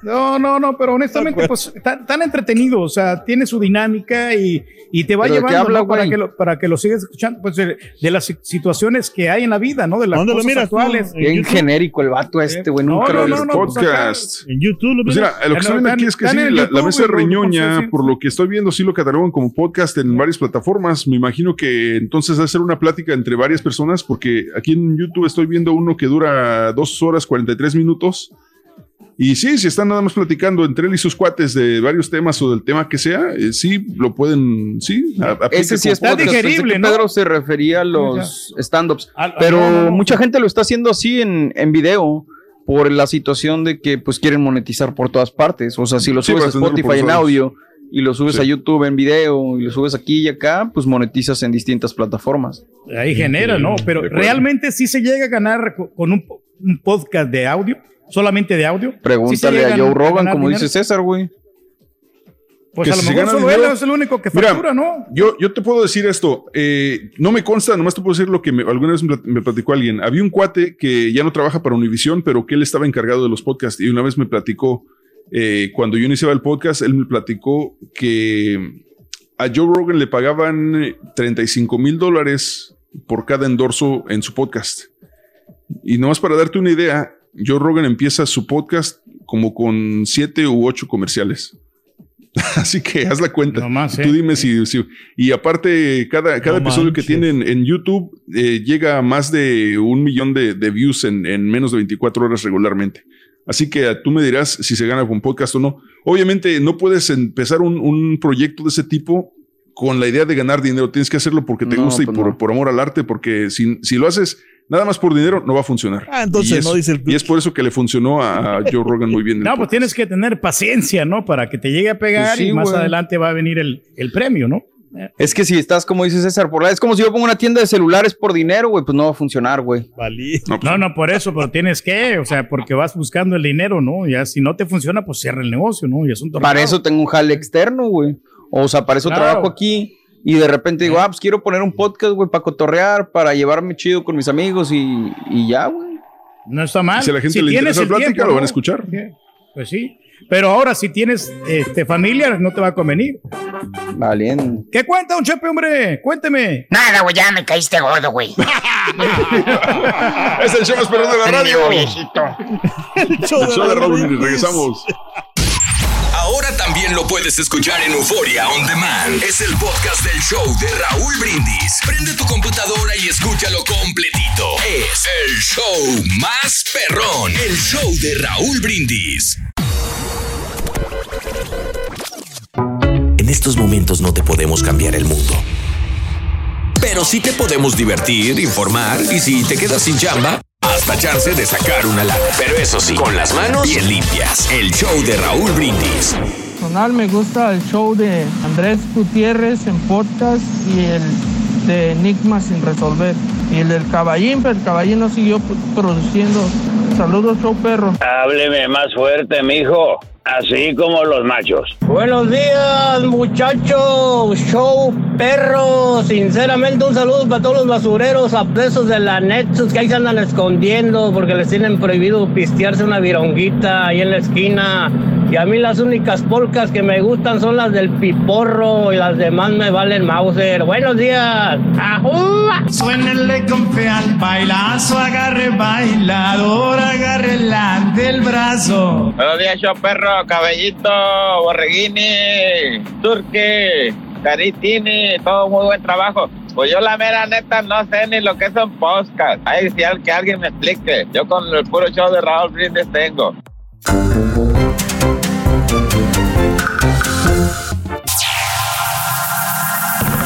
No, no, no, pero honestamente, De pues tan, tan entretenido, o sea, tiene su dinámica y, y te va ¿Pero de llevando habla, ¿no? para, güey? que lo, para que lo sigas escuchando, pues de, de las si- situaciones que hay en la vida, ¿no? De las ¿Dónde lo cosas miras actuales. ¿En Bien YouTube? genérico el vato este, güey. No, Nunca lo no, pues, Podcast. En YouTube lo Pues mira, lo que Están- viendo aquí es que sí, la, YouTube la mesa lo- reñoña, por lo que estoy viendo, sí lo catalogan como podcast en varias plataformas. Me imagino que entonces va a ser una plática entre varias personas, porque aquí en YouTube estoy viendo uno que dura dos horas 43 minutos. Y sí, si están nada más platicando entre él y sus cuates de varios temas o del tema que sea, eh, sí lo pueden, sí. a- Ese sí Está podcast. Digerible, ¿no? Pedro se refería a los stand-ups. Pero no, no, no. mucha gente lo está haciendo así en, en video por la situación de que pues quieren monetizar por todas partes. O sea, si lo Sí, subes a Spotify en audio y lo subes Sí. a YouTube en video y lo subes aquí y acá, pues monetizas en distintas plataformas. Ahí genera, ¿no? Pero realmente sí se llega a ganar co- con un podcast de audio, solamente de audio. Pregúntale a Joe Rogan, como dinero. dice César, güey. Pues Que a lo si mejor gana solo dinero- él es el único que Mira, factura, ¿no? Yo, yo te puedo decir esto, eh, no me consta, nomás te puedo decir lo que me- alguna vez me, plat- me platicó alguien. Había un cuate que ya no trabaja para Univision, pero que él estaba encargado de los podcasts y una vez me platicó, eh, cuando yo iniciaba el podcast, él me platicó que a Joe Rogan le pagaban eh, 35 mil dólares por cada endorso en su podcast. Y nomás para darte una idea, Joe Rogan empieza su podcast como con siete u ocho comerciales. Así que haz la cuenta. No más, Tú ¿eh? dime si, si- Y aparte, cada, cada No episodio que tienen en YouTube eh, llega a más de un millón de, de views en, en menos de 24 horas regularmente. Así que tú me dirás si se gana con podcast o no. Obviamente no puedes empezar un, un proyecto de ese tipo con la idea de ganar dinero. Tienes que hacerlo porque te No, gusta y pues por, por amor al arte, porque si, si lo haces nada más por dinero, no va a funcionar. Ah, entonces no dice el- Y es por eso que le funcionó a, Joe Rogan muy bien. No, pues podcast. tienes que tener paciencia, ¿no? Para que te llegue a pegar Pues sí, y más adelante va a venir el, el premio, ¿no? Es que si estás, como dice César, por la, es como si yo pongo una tienda de celulares por dinero, güey, pues no va a funcionar, güey. Valí. No, pues, No, no, por eso, pero tienes que, o sea, porque vas buscando el dinero, ¿no? Ya si no te funciona, pues cierra el negocio, ¿no? Y es un Para eso tengo un jale externo, güey. O sea, para eso Claro. trabajo aquí y de repente digo, ah, pues quiero poner un podcast, güey, para cotorrear, para llevarme chido con mis amigos y, y ya, güey. No está mal. Si a la gente le tienes interesa el la plática, tiempo, lo van a escuchar. Pues sí. Pero ahora, si tienes este, familia, no te va a convenir. Valiendo. ¿Qué cuenta, un Chepe, hombre? Cuénteme. Nada, güey, ya me caíste gordo, güey. es el show más de la radio. Trío, viejito. El show de Raúl Brindis. Regresamos. También lo puedes escuchar en Euforia On Demand. Es el podcast del show de Raúl Brindis. Prende tu computadora y escúchalo completito. Es el show más perrón. El show de Raúl Brindis. En estos momentos no te podemos cambiar el mundo. Pero sí te podemos divertir, informar y si te quedas sin chamba, hasta chance de sacar una lana. Pero eso sí, con las manos bien limpias. El show de Raúl Brindis. Personal me gusta el show de Andrés Gutiérrez en podcast y el de Enigma sin resolver. Y el del caballín, pero el caballín no siguió produciendo. Saludos, show perro. Hábleme más fuerte, mijo. Así como los machos. Buenos días, muchachos. Show perro. Sinceramente, un saludo para todos los basureros a presos de la Nexus que ahí se andan escondiendo porque les tienen prohibido pistearse una vironguita ahí en la esquina. Y a mí las únicas polcas que me gustan son las del piporro y las demás me valen Mauser. Buenos días. ¡Ajúa! Suénenle con fe al bailazo, agarre bailador, agarre la del brazo. Buenos días, show perro, cabellito, borreguini, turque, caritini, todo muy buen trabajo. Pues yo la mera neta no sé ni lo que son podcast. Ahí si al- que alguien me explique. Yo con el puro show de Raúl Brindis tengo.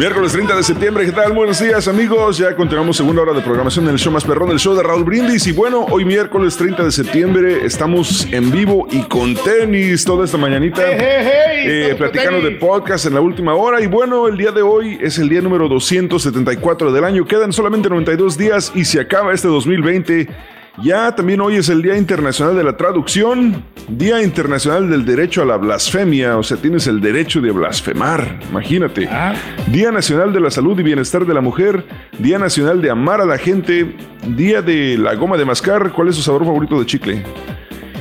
Miércoles 30 de septiembre, ¿qué tal? Buenos días amigos, ya continuamos segunda hora de programación en el show más perrón, el show de Raúl Brindis. Y bueno, hoy miércoles 30 de septiembre estamos en vivo y con tenis toda esta mañanita, eh, platicando de podcast en la última hora. Y bueno, el día de hoy es el día número 274 del año, quedan solamente 92 días y se acaba este 2020. Ya también hoy es el Día Internacional de la Traducción, Día Internacional del Derecho a la Blasfemia, o sea, tienes el derecho de blasfemar, imagínate. Día Nacional de la Salud y Bienestar de la Mujer, Día Nacional de Amar a la Gente, Día de la Goma de Mascar, ¿cuál es su sabor favorito de chicle?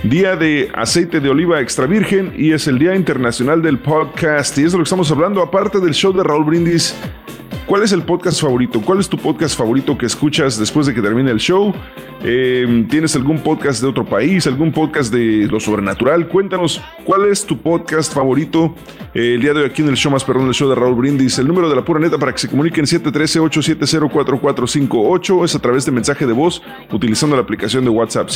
Día de aceite de oliva extra virgen y es el Día Internacional del Podcast. Y es de lo que estamos hablando, aparte del show de Raúl Brindis. ¿Cuál es el podcast favorito? ¿Cuál es tu podcast favorito que escuchas después de que termine el show? Eh, ¿Tienes algún podcast de otro país? ¿Algún podcast de lo sobrenatural? Cuéntanos cuál es tu podcast favorito eh, el día de hoy aquí en el show más perrón del show de Raúl Brindis. El número de la pura neta para que se comuniquen 713-870-4458 es a través de mensaje de voz utilizando la aplicación de WhatsApp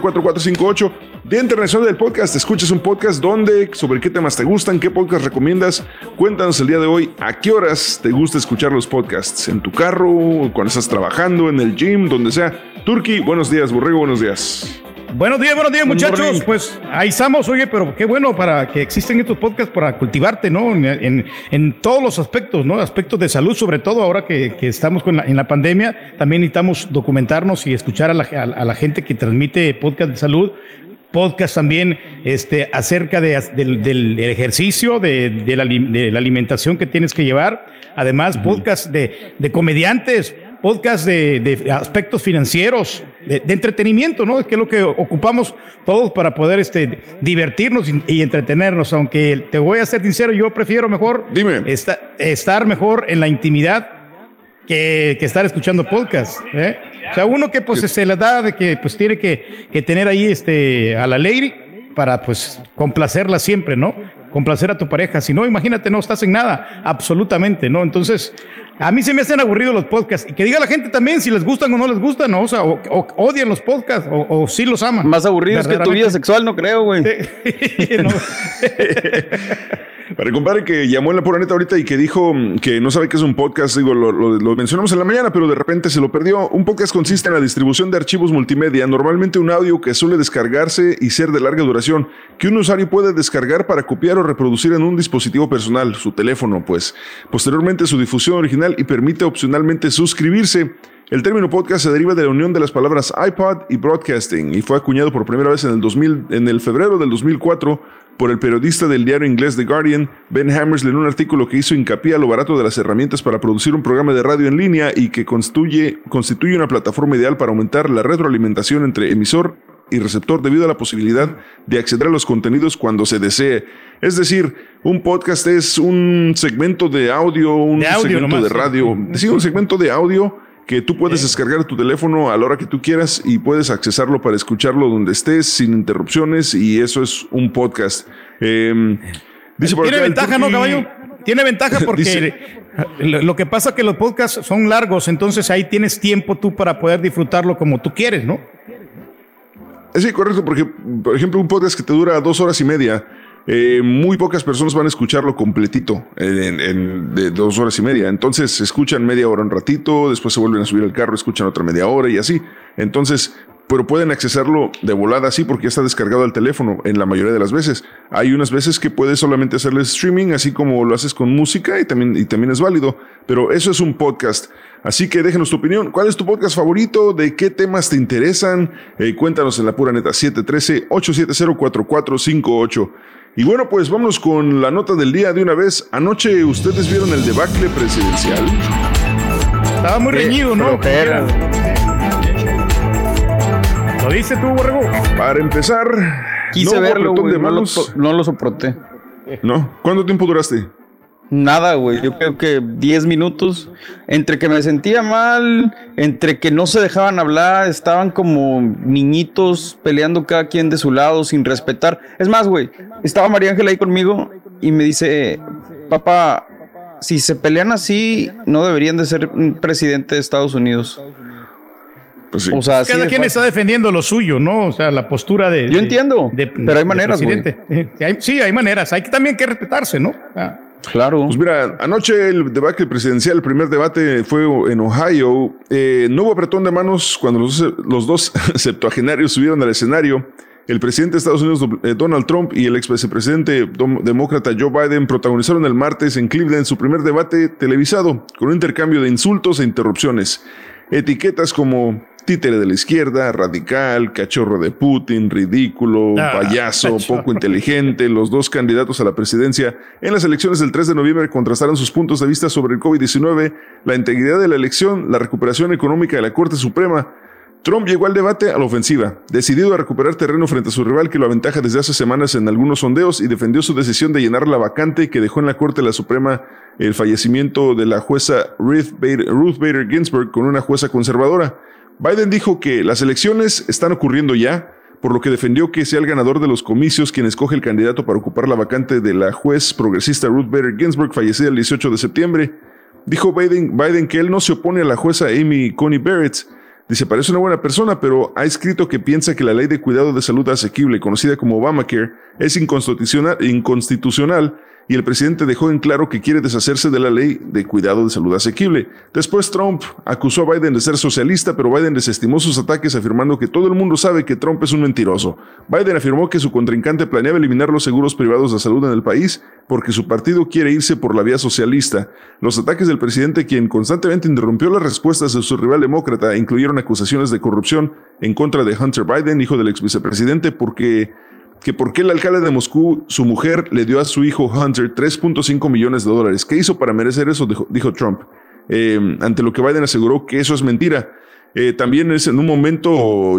713-870-4458. Día Internacional del Podcast. Escuchas un podcast donde, sobre qué temas te gustan, qué podcast recomiendas. Cuéntanos el día de hoy a qué horas te gusta escuchar los podcasts. ¿En tu carro? ¿Cuando estás trabajando? ¿En el gym? Donde sea. Turki, buenos días. Borrego, buenos días. Buenos días, buenos días, muchachos. Pues ahí estamos, oye, pero qué bueno para que existen estos podcasts para cultivarte, ¿no? En, en- en todos los aspectos, ¿no? Aspectos de salud, sobre todo ahora que, que estamos con la- en la pandemia, también necesitamos documentarnos y escuchar a la, a la- a la gente que transmite podcast de salud. Podcast también este, acerca de, del, del ejercicio, de, de la, ali- de la alimentación que tienes que llevar. Además, podcast de, de comediantes, podcast de, de aspectos financieros, de, de entretenimiento, ¿no? Que es lo que ocupamos todos para poder este, divertirnos y, y entretenernos. Aunque te voy a ser sincero, yo prefiero mejor esta- estar mejor en la intimidad que, que estar escuchando podcast. ¿eh? O sea, uno que pues se le da de que pues tiene que, que tener ahí este, a la lady para pues complacerla siempre, ¿no? Complacer a tu pareja. Si no, imagínate, no estás en nada, absolutamente, ¿no? Entonces, A mí se me hacen aburridos los podcasts. Y que diga la gente también si les gustan o no les gustan, ¿no? O sea, o, o odian los podcasts o, o sí los aman. Más aburridos que tu vida sexual, no creo, güey. Para el compadre que llamó en la pura neta ahorita y que dijo que no sabe qué es un podcast, digo, lo, lo- lo mencionamos en la mañana, pero de repente se lo perdió. Un podcast consiste en la distribución de archivos multimedia, normalmente un audio que suele descargarse y ser de larga duración, que un usuario puede descargar para copiar o reproducir en un dispositivo personal, su teléfono, pues. Posteriormente su difusión original y permite opcionalmente suscribirse. El término podcast se deriva de la unión de las palabras iPod y broadcasting y fue acuñado por primera vez en el 2000, en el febrero del 2004 por el periodista del diario inglés The Guardian, Ben Hammersley, en un artículo que hizo hincapié a lo barato de las herramientas para producir un programa de radio en línea y que constituye, constituye una plataforma ideal para aumentar la retroalimentación entre emisor y receptor debido a la posibilidad de acceder a los contenidos cuando se desee. Es decir, un podcast es un segmento de audio, un De audio segmento nomás, de sí. radio, sí, un segmento de audio que tú puedes descargar a tu teléfono a la hora que tú quieras y puedes accesarlo para escucharlo donde estés sin interrupciones y eso es un podcast. Eh, dice por Tiene acá ventaja, ¿no, caballo? Tiene ventaja porque Dice- lo que pasa es que los podcasts son largos, entonces ahí tienes tiempo tú para poder disfrutarlo como tú quieres, ¿no? Sí, correcto, porque, por ejemplo, un podcast que te dura dos horas y media, eh, muy pocas personas van a escucharlo completito en, en- de dos horas y media. Entonces, escuchan media hora un ratito, después se vuelven a subir al carro, escuchan otra media hora y así. Entonces, pero pueden accesarlo de volada así porque ya está descargado al teléfono en la mayoría de las veces. Hay unas veces que puedes solamente hacerle streaming, así como lo haces con música y también, y también es válido, pero eso es un podcast. Así que déjenos tu opinión. ¿Cuál es tu podcast favorito? ¿De qué temas te interesan? Eh, cuéntanos en la pura neta 713-870-4458. Y bueno, pues vámonos con la nota del día de una vez. Anoche ustedes vieron el debacle presidencial. Estaba muy reñido, ¿no? ¿Lo dice tú, Borrego? Para empezar, Quise no verlo, de No, lo, no lo soporté. ¿No? ¿Cuánto tiempo duraste? Nada, güey. Yo creo que 10 minutos. Entre que me sentía mal, entre que no se dejaban hablar, estaban como niñitos peleando cada quien de su lado sin respetar. Es más, güey, estaba María Ángela ahí conmigo y me dice, papá, si se pelean así, no deberían de ser un presidente de Estados Unidos. Pues O sea, así Cada quien está defendiendo lo suyo, ¿no? O sea, la postura de. Yo de- entiendo, de- pero hay maneras. Eh, sí, hay- maneras. Hay que también que respetarse, ¿no? Ah. Claro. Pues mira, anoche el debate presidencial, el primer debate fue en Ohio. Eh, no hubo apretón de manos cuando los, los dos septuagenarios subieron al escenario. El presidente de Estados Unidos, eh, Donald Trump, y el ex vicepresidente demócrata Joe Biden protagonizaron el martes en Cleveland su primer debate televisado, con un intercambio de insultos e interrupciones. Etiquetas como títere de la izquierda, radical, cachorro de Putin, ridículo, Ah, payaso, cachorro. poco inteligente, los dos candidatos a la presidencia en las elecciones del 3 de noviembre contrastaron sus puntos de vista sobre el COVID-19, la integridad de la elección, la recuperación económica de la Corte Suprema. Trump llegó al debate a la ofensiva, decidido a recuperar terreno frente a su rival que lo aventaja desde hace semanas en algunos sondeos y defendió su decisión de llenar la vacante que dejó en la Corte de la Suprema el fallecimiento de la jueza Ruth Bader, Ruth Bader Ginsburg con una jueza conservadora. Biden dijo que las elecciones están ocurriendo ya, por lo que defendió que sea el ganador de los comicios quien escoge el candidato para ocupar la vacante de la juez progresista Ruth Bader Ginsburg, fallecida el 18 de septiembre. Dijo Biden, que él no se opone a la jueza Amy Coney Barrett. Dice, parece una buena persona, pero ha escrito que piensa que la ley de cuidado de salud asequible, conocida como Obamacare, es inconstitucional y el presidente dejó en claro que quiere deshacerse de la ley de cuidado de salud asequible. Después Trump acusó a Biden de ser socialista, pero Biden desestimó sus ataques afirmando que todo el mundo sabe que Trump es un mentiroso. Biden afirmó que su contrincante planeaba eliminar los seguros privados de salud en el país porque su partido quiere irse por la vía socialista. Los ataques del presidente, quien constantemente interrumpió las respuestas de su rival demócrata, incluyeron acusaciones de corrupción en contra de Hunter Biden, hijo del ex vicepresidente, porque que por qué el alcalde de Moscú, su mujer, le dio a su hijo Hunter 3.5 millones de dólares. ¿Qué hizo para merecer eso? Dijo, Trump. Eh, ante lo que Biden aseguró que eso es mentira. Eh, también es, en un momento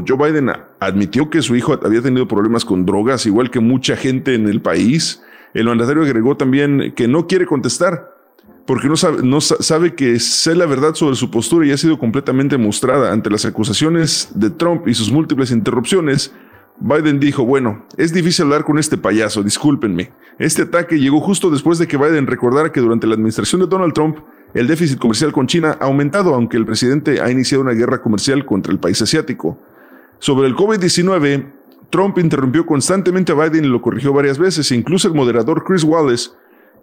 Joe Biden admitió que su hijo había tenido problemas con drogas, igual que mucha gente en el país. El mandatario agregó también que no quiere contestar porque no sabe, no sa- sabe que sé la verdad sobre su postura y ha sido completamente mostrada ante las acusaciones de Trump y sus múltiples interrupciones. Biden dijo, bueno, es difícil hablar con este payaso, discúlpenme. Este ataque llegó justo después de que Biden recordara que durante la administración de Donald Trump, el déficit comercial con China ha aumentado, aunque el presidente ha iniciado una guerra comercial contra el país asiático. Sobre el COVID-19, Trump interrumpió constantemente a Biden y lo corrigió varias veces, incluso el moderador Chris Wallace,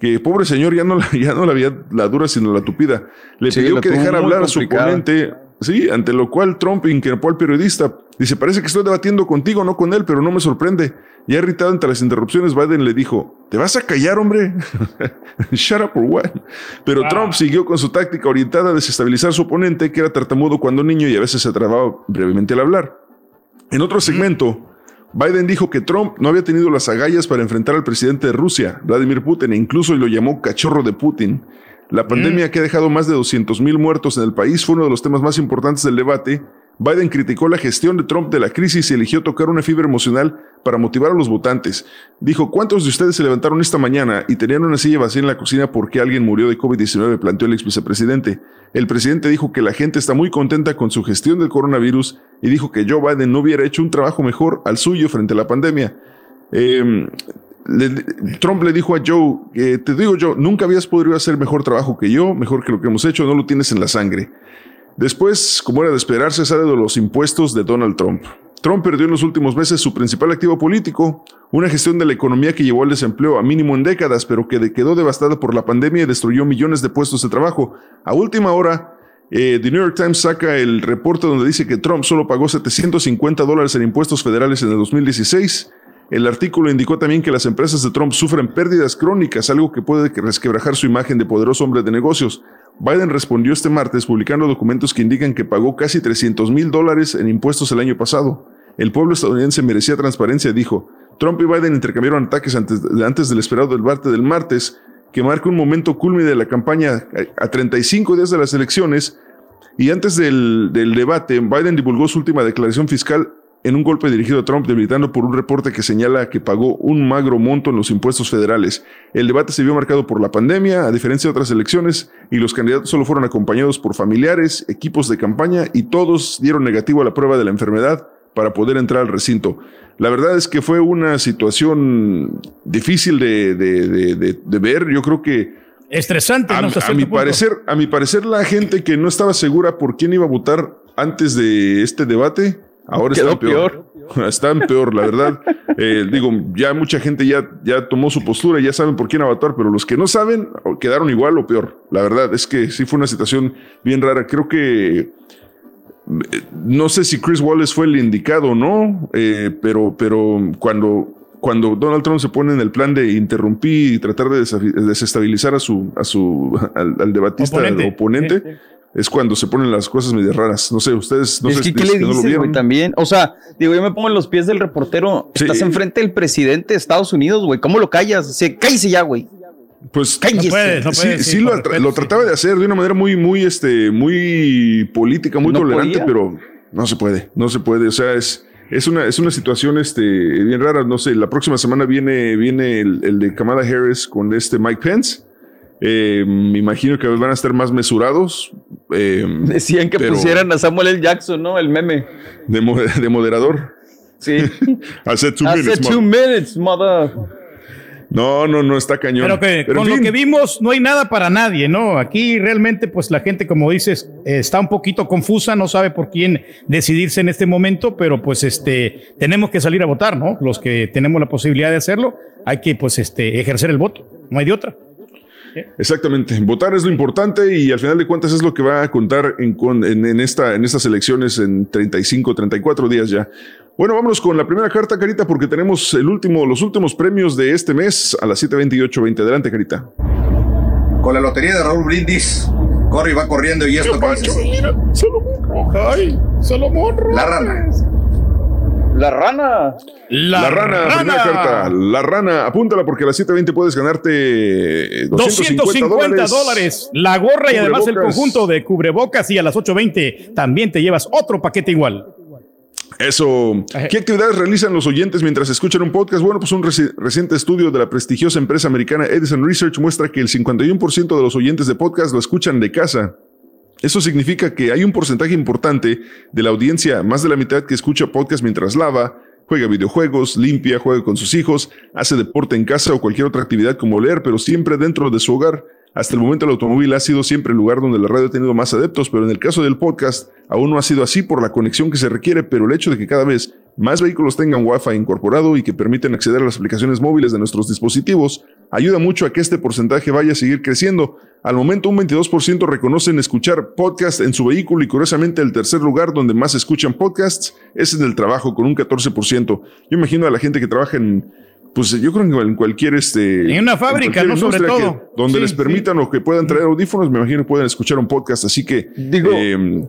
que pobre señor ya no, la- ya no la había la dura sino la tupida, le Sí, pidió que dejara hablar a su oponente, sí, ante lo cual Trump increpó al periodista. Dice, parece que estoy debatiendo contigo, no con él, pero no me sorprende. Ya irritado ante las interrupciones, Biden le dijo, ¿te vas a callar, hombre? Shut up or what? Pero Trump siguió con su táctica orientada a desestabilizar a su oponente, que era tartamudo cuando niño y a veces se trababa brevemente al hablar. En otro segmento, Biden dijo que Trump no había tenido las agallas para enfrentar al presidente de Rusia, Vladimir Putin, e incluso lo llamó cachorro de Putin. La pandemia que ha dejado más de 200 mil muertos en el país fue uno de los temas más importantes del debate. Biden criticó la gestión de Trump de la crisis y eligió tocar una fibra emocional para motivar a los votantes. Dijo, ¿cuántos de ustedes se levantaron esta mañana y tenían una silla vacía en la cocina porque alguien murió de COVID-19? planteó el ex vicepresidente. El presidente dijo que la gente está muy contenta con su gestión del coronavirus y dijo que Joe Biden no hubiera hecho un trabajo mejor al suyo frente a la pandemia. Le- Trump le dijo a Joe, eh, te digo Joe, nunca habías podido hacer mejor trabajo que yo, mejor que lo que hemos hecho, no lo tienes en la sangre. Después, como era de esperarse, sale de los impuestos de Donald Trump. Trump perdió en los últimos meses su principal activo político, una gestión de la economía que llevó al desempleo a mínimo en décadas, pero que quedó devastada por la pandemia y destruyó millones de puestos de trabajo. A última hora, eh, The New York Times saca el reporte donde dice que Trump solo pagó 750 dólares en impuestos federales en el 2016. El artículo indicó también que las empresas de Trump sufren pérdidas crónicas, algo que puede que resquebrajar su imagen de poderoso hombre de negocios. Biden respondió este martes publicando documentos que indican que pagó casi 300 mil dólares en impuestos el año pasado. El pueblo estadounidense merecía transparencia, dijo. Trump y Biden intercambiaron ataques antes, del esperado debate del martes, que marca un momento culmine de la campaña a a 35 días de las elecciones. Y antes del debate, Biden divulgó su última declaración fiscal en un golpe dirigido a Trump, debilitando por un reporte que señala que pagó un magro monto en los impuestos federales. El debate se vio marcado por la pandemia, a diferencia de otras elecciones, y los candidatos solo fueron acompañados por familiares, equipos de campaña, y todos dieron negativo a la prueba de la enfermedad para poder entrar al recinto. La verdad es que fue una situación difícil de, de- de- de- ver. Yo creo que Estresante, a, ¿no? A mi punto. parecer, a mi parecer, la gente que no estaba segura por quién iba a votar antes de este debate, ahora Quedó están peor. Están peor, la verdad. Eh, digo, ya mucha gente ya, ya tomó su postura, ya saben por quién va a votar, pero los que no saben quedaron igual o peor. La verdad es que sí fue una situación bien rara. Creo que eh, no sé si Chris Wallace fue el indicado o no, eh, pero, pero cuando, cuando Donald Trump se pone en el plan de interrumpir y tratar de desestabilizar a su, a su, al, al debatista Oponente. oponente, es cuando se ponen las cosas medio raras. No sé, ustedes no es sé que, si ¿qué le no lo vieron. También. O sea, digo, yo me pongo en los pies del reportero. Estás enfrente del presidente de Estados Unidos, güey. ¿Cómo lo callas? O sea, cállese ya, güey. Pues Cállese. sí, puedes, no sí, puedes, sí sí, lo, con tra- respeto, lo sí. trataba de hacer de una manera muy, muy, este, muy política, muy ¿No tolerante, podía? pero no se puede, no se puede. O sea, es, es una, es una situación, este, bien rara. No sé, la próxima semana viene, viene el, el de Kamala Harris con este Mike Pence. Eh, me imagino que van a estar más mesurados. eh, Decían que pero pusieran a Samuel L. Jackson, ¿no? El meme. de, mo- de moderador. Sí. Hace two Hace minutes, two mo- minutes, mother. No, no, no está cañón. Pero que Pero con lo fin. que vimos no hay nada para nadie, ¿no? Aquí realmente pues la gente, como dices, eh, está un poquito confusa, no sabe por quién decidirse en este momento, pero pues este tenemos que salir a votar, ¿no? Los que tenemos la posibilidad de hacerlo, hay que pues este ejercer el voto, no hay de otra. Exactamente, votar es lo importante y al final de cuentas es lo que va a contar en, con- en- en esta, en estas elecciones en 35, 34 días ya. Bueno, vámonos con la primera carta, Carita, porque tenemos el último, los últimos premios de este mes a las 7.28.20. Adelante, Carita. Con la lotería de Raúl Brindis, corre y va corriendo y esto dice así. Ay, Salomón. La rana. La rana. La, rana, primera carta. La rana, apúntala porque a las 7.20 puedes ganarte 250, 250 dólares. La gorra y además el conjunto de cubrebocas y a las 8.20 también te llevas otro paquete igual. Eso. ¿Qué actividades realizan los oyentes mientras escuchan un podcast? Bueno, pues un reci- reciente estudio de la prestigiosa empresa americana Edison Research muestra que el 51% de los oyentes de podcast lo escuchan de casa. Eso significa que hay un porcentaje importante de la audiencia, más de la mitad que escucha podcast mientras lava, juega videojuegos, limpia, juega con sus hijos, hace deporte en casa o cualquier otra actividad como leer, pero siempre dentro de su hogar. Hasta el momento el automóvil ha sido siempre el lugar donde la radio ha tenido más adeptos, pero en el caso del podcast aún no ha sido así por la conexión que se requiere, pero el hecho de que cada vez más vehículos tengan Wi-Fi incorporado y que permiten acceder a las aplicaciones móviles de nuestros dispositivos ayuda mucho a que este porcentaje vaya a seguir creciendo. Al momento un 22% reconocen escuchar podcast en su vehículo y curiosamente el tercer lugar donde más escuchan podcasts es en el trabajo con un 14%. Yo imagino a la gente que trabaja en pues yo creo que en cualquier este en una fábrica, ¿no? Sobre todo. que- donde Sí, les permitan o que puedan traer audífonos, me imagino que pueden escuchar un podcast, así que Digo- em,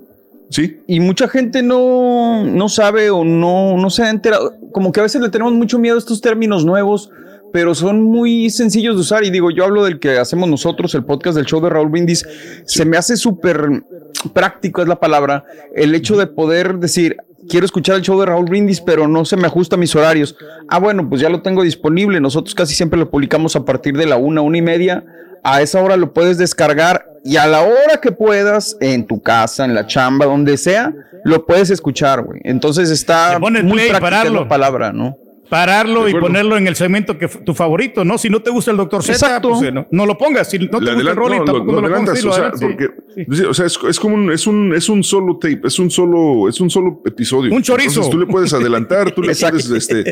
sí. Y mucha gente no, no sabe o no, no se ha enterado. Como que a veces le tenemos mucho miedo a estos términos nuevos, pero son muy sencillos de usar. Y digo, yo hablo del que hacemos nosotros, el podcast del show de Raúl Brindis. Se me hace súper práctico, es la palabra, el hecho de poder decir, quiero escuchar el show de Raúl Brindis, pero no se me ajusta a mis horarios. Ah, bueno, pues ya lo tengo disponible. Nosotros casi siempre lo publicamos a partir de la una, una y media. A esa hora lo puedes descargar y a la hora que puedas, en tu casa, en la chamba, donde sea, lo puedes escuchar, güey. Entonces está muy práctica la palabra, ¿no? Pararlo y ponerlo en el segmento que tu favorito, ¿no? Si no te gusta el Doctor Z, Exacto. pues, no, no lo pongas. Si no te Le gusta el Rolling, no, tampoco lo- no lo lo pongas. Sí, o sea, adelantas, porque sí, o sea, es, es como un, es un, es un solo tape, es un solo, es un solo episodio. Un chorizo. Entonces tú le puedes adelantar, tú le puedes, este,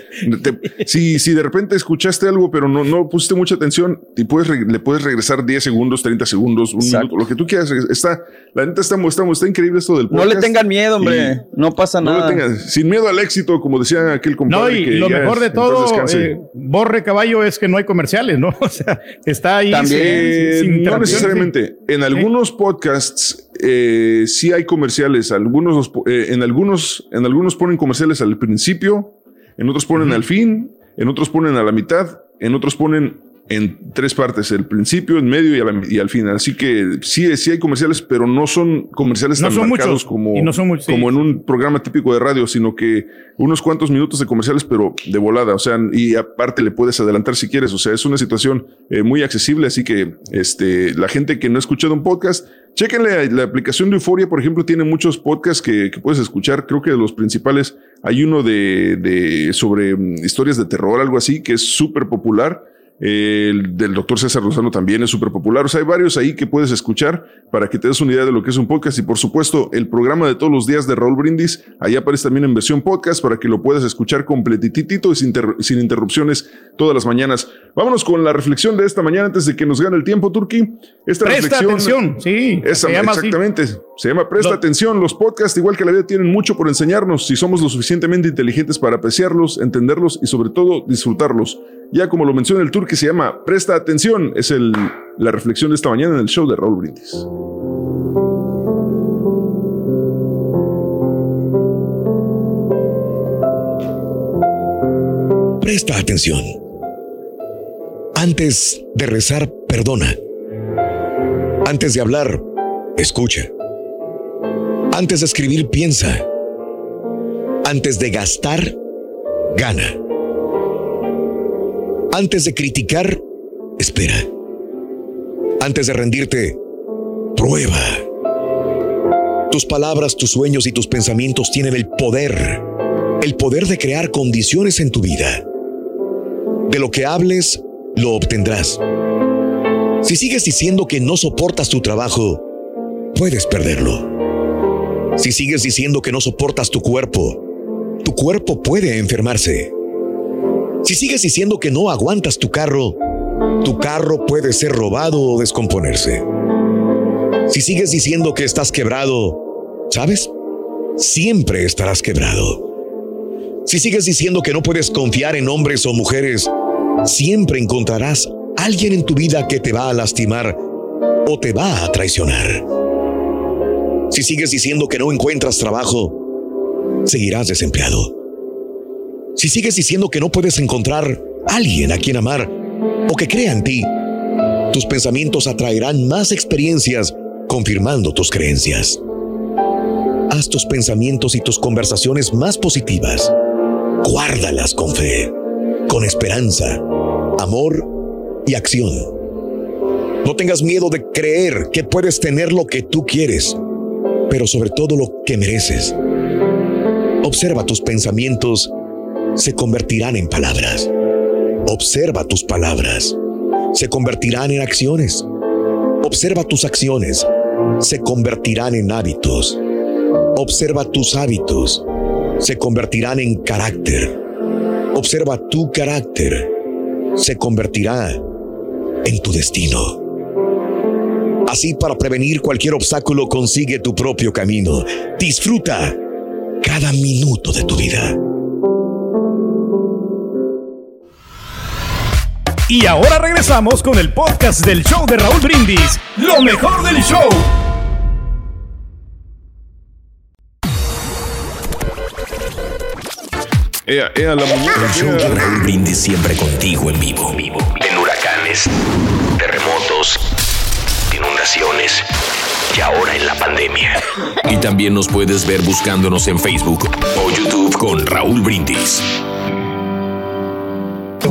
te- si, si de repente escuchaste algo, pero no, no pusiste mucha atención, y puedes, le puedes regresar 10 segundos, 30 segundos, un Exacto. minuto, lo que tú quieras. Está, la neta está, está, está increíble esto del No podcast. le tengan miedo, hombre. No pasa No nada. le tengan, sin miedo al éxito, como decía aquel No, compadre. y que lo ya mejor de todo, eh, Borre Caballo, es que no hay comerciales, ¿no? O sea, está ahí. También, sin- sin no necesariamente. En algunos podcasts eh, sí hay comerciales. Algunos eh, en algunos en algunos ponen comerciales al principio, en otros ponen al fin, en otros ponen a la mitad, en otros ponen en tres partes, el principio, en medio y, a la- y al final. Así que sí, sí hay comerciales, pero no son comerciales No tan son marcados muchos, como, y no son muchos, sí. como en un programa típico de radio, sino que unos cuantos minutos de comerciales, pero de volada. O sea, y aparte le puedes adelantar si quieres. O sea, es una situación eh, muy accesible. Así que este, la gente que no ha escuchado un podcast, chéquenle la aplicación de Euforia, por ejemplo, tiene muchos podcasts que, que puedes escuchar. Creo que de los principales hay uno de, de sobre mm, historias de terror, algo así, que es súper popular. El del doctor César Lozano también es súper popular. O sea, hay varios ahí que puedes escuchar para que te des una idea de lo que es un podcast. Y por supuesto, el programa de todos los días de Raúl Brindis, ahí aparece también en versión podcast para que lo puedas escuchar completitito y sin, sin interrupciones todas las mañanas. Vámonos con la reflexión de esta mañana antes de que nos gane el tiempo, Turki. Esta Presta reflexión. atención, sí. Esa, se llama así. exactamente. Se llama Presta atención. Los podcasts, igual que la vida, tienen mucho por enseñarnos si somos lo suficientemente inteligentes para apreciarlos, entenderlos y sobre todo disfrutarlos. Ya como lo menciona el tour que se llama Presta atención, es la reflexión de esta mañana en el show de Raúl Brindis. Presta atención. Antes de rezar, perdona. Antes de hablar, escucha. Antes de escribir, piensa. Antes de gastar, gana. Antes de criticar, espera. Antes de rendirte, prueba. Tus palabras, tus sueños y tus pensamientos tienen el poder, el poder de crear condiciones en tu vida. De lo que hables, lo obtendrás. Si sigues diciendo que no soportas tu trabajo, puedes perderlo. Si sigues diciendo que no soportas tu cuerpo, tu cuerpo puede enfermarse. Si sigues diciendo que no aguantas tu carro, tu carro puede ser robado o descomponerse. Si sigues diciendo que estás quebrado, ¿sabes? Siempre estarás quebrado. Si sigues diciendo que no puedes confiar en hombres o mujeres, siempre encontrarás alguien en tu vida que te va a lastimar o te va a traicionar. Si sigues diciendo que no encuentras trabajo, seguirás desempleado. Si sigues diciendo que no puedes encontrar alguien a quien amar o que crea en ti, tus pensamientos atraerán más experiencias confirmando tus creencias. Haz tus pensamientos y tus conversaciones más positivas. Guárdalas con fe, con esperanza, amor y acción. No tengas miedo de creer que puedes tener lo que tú quieres, pero sobre todo lo que mereces. Observa tus pensamientos, se convertirán en palabras. Observa tus palabras, se convertirán en acciones. Observa tus acciones. Se convertirán en hábitos. Observa tus hábitos. Se convertirán en carácter. Observa tu carácter. Se convertirá en tu destino. Así para prevenir cualquier obstáculo consigue tu propio camino. Disfruta cada minuto de tu vida. Y ahora regresamos con el podcast del show de Raúl Brindis. Lo mejor del show. Ea, ea, la muñeca. El show de Raúl Brindis siempre contigo en vivo. En huracanes, terremotos, inundaciones y ahora en la pandemia. Y también nos puedes ver buscándonos en Facebook o YouTube con Raúl Brindis.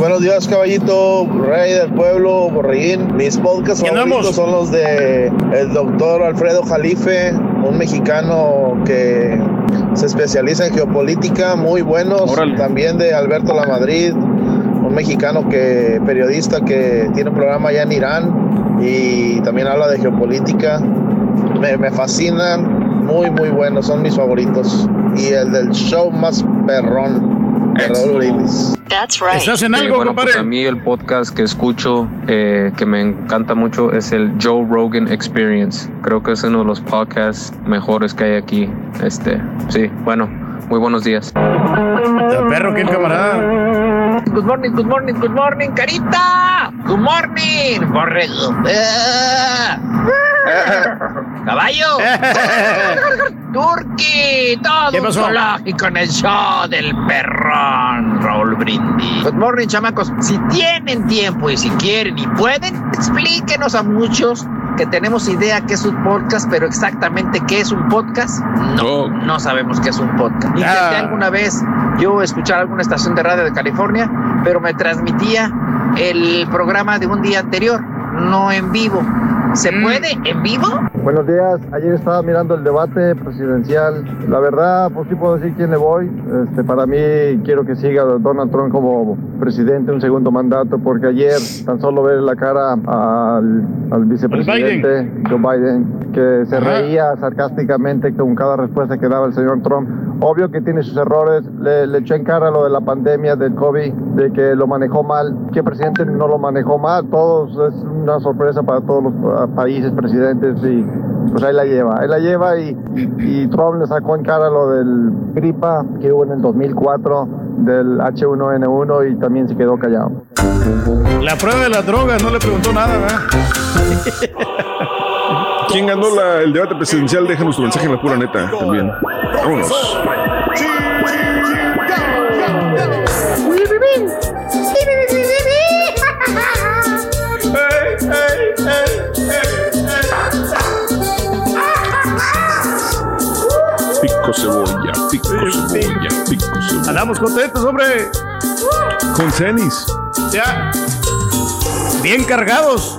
Buenos días, caballito, rey del pueblo, borreguín. Mis podcasts favoritos son los de el doctor Alfredo Jalife, un mexicano que se especializa en geopolítica, muy buenos. También de Alberto Lamadrid, un mexicano que periodista que tiene un programa allá en Irán y también habla de geopolítica. Me, me fascinan, muy, muy buenos, son mis favoritos. Y el del show más perrón Raúl Brindis. ¿Estás en algo, bueno, compadre? pues a mí el podcast que escucho, eh, que me encanta mucho, es el Joe Rogan Experience. Creo que es uno de los podcasts mejores que hay aquí. Este, sí, bueno, muy buenos días. perro, qué camarada. Good morning, good morning, good morning, carita. Good morning, borrego. Caballo. Turqui, todo zoológico en el show del perrón, Raúl Brindis. Good morning, chamacos. Si tienen tiempo y si quieren y pueden, explíquenos a muchos que tenemos idea que es un podcast, pero exactamente qué es un podcast, no, no sabemos qué es un podcast. Intenté Ah. alguna vez yo escuchar alguna estación de radio de California, pero me transmitía el programa de un día anterior, no en vivo. ¿Se puede en vivo? Buenos días. Ayer estaba mirando el debate presidencial. La verdad, pues sí puedo decir quién le voy. Este, para mí, quiero que siga Donald Trump como presidente un segundo mandato, porque ayer tan solo ver la cara al, al vicepresidente Joe Biden, que se Ajá. reía sarcásticamente con cada respuesta que daba el señor Trump. Obvio que tiene sus errores. Le, le echó en cara lo de la pandemia del COVID, de que lo manejó mal. ¿Qué presidente no lo manejó mal? Todos es una sorpresa para todos los países, presidentes y pues ahí la lleva, ahí la lleva y, y, Trump le sacó en cara lo del gripa que hubo en el 2004 del H1N1 y también se quedó callado. La prueba de las drogas, no le preguntó nada, ¿verdad? ¿Quién ganó la- el debate presidencial? Déjanos tu mensaje en la pura neta también. Vámonos. Andamos contentos, hombre. Con cenis. Ya. Bien cargados.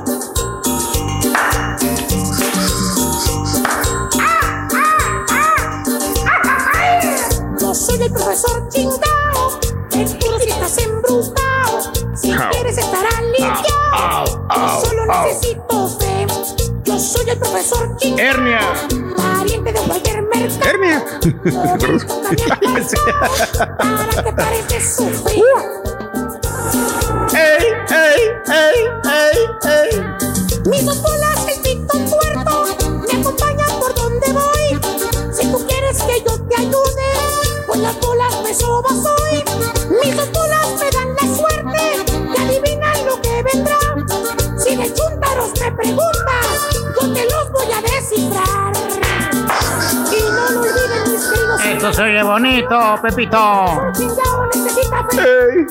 Yo soy el profesor chingao. Seguro si estás embrujado. Si quieres estar aliviado. Au, au, Solo necesito fe. Yo soy el profesor chingao. Hernia. Pariente de Walter Sufrir. ¡Ey, ey, ey, ey, ey! Mis dos bolas, el pito puerto, me acompañan por donde voy. Si tú quieres que yo te ayude, pues las bolas me sobas hoy. Mis dos bolas me dan la suerte y adivinan lo que vendrá. Si de chúntaros me preguntas, yo te los voy a descifrar. Esto se oye bonito, Pepito. Fe.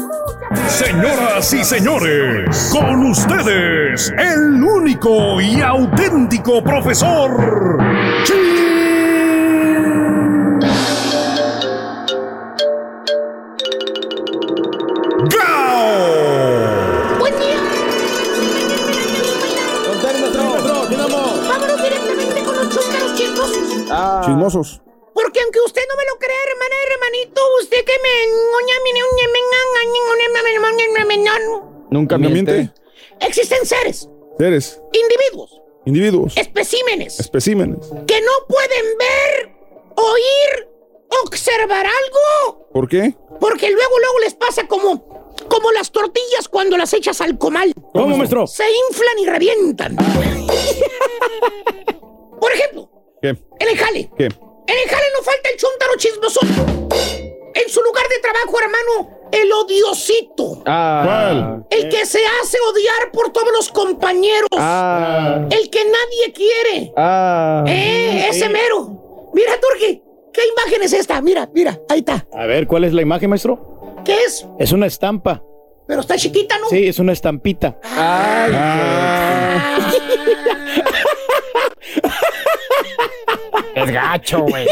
Señoras y señores, con ustedes, el único y auténtico profesor. Buen día. Vámonos directamente con los chúntaros chismosos. Chismosos. Aunque usted no me lo crea, hermana y hermanito, usted que me... Nunca miente. Existen seres, Eres. individuos, Individuos. especímenes, Especímenes. que no pueden ver, oír, observar algo, ¿Por qué? porque luego, luego les pasa como, como las tortillas cuando las echas al comal. ¿Cómo, maestro? Se inflan y revientan. Por ejemplo, ¿Qué? en el jale. ¿Qué? En el jale no falta el chuntaro chismoso. En su lugar de trabajo, hermano, el odiosito. Ah. El que se hace odiar por todos los compañeros. Ah. El que nadie quiere. Ah. Eh, ese mero. Mira, Turki, ¿qué imagen es esta? Mira, mira, ahí está. A ver, ¿cuál es la imagen, maestro? ¿Qué es? Es una estampa. Pero está chiquita, ¿no? Sí, es una estampita. Es gacho, güey.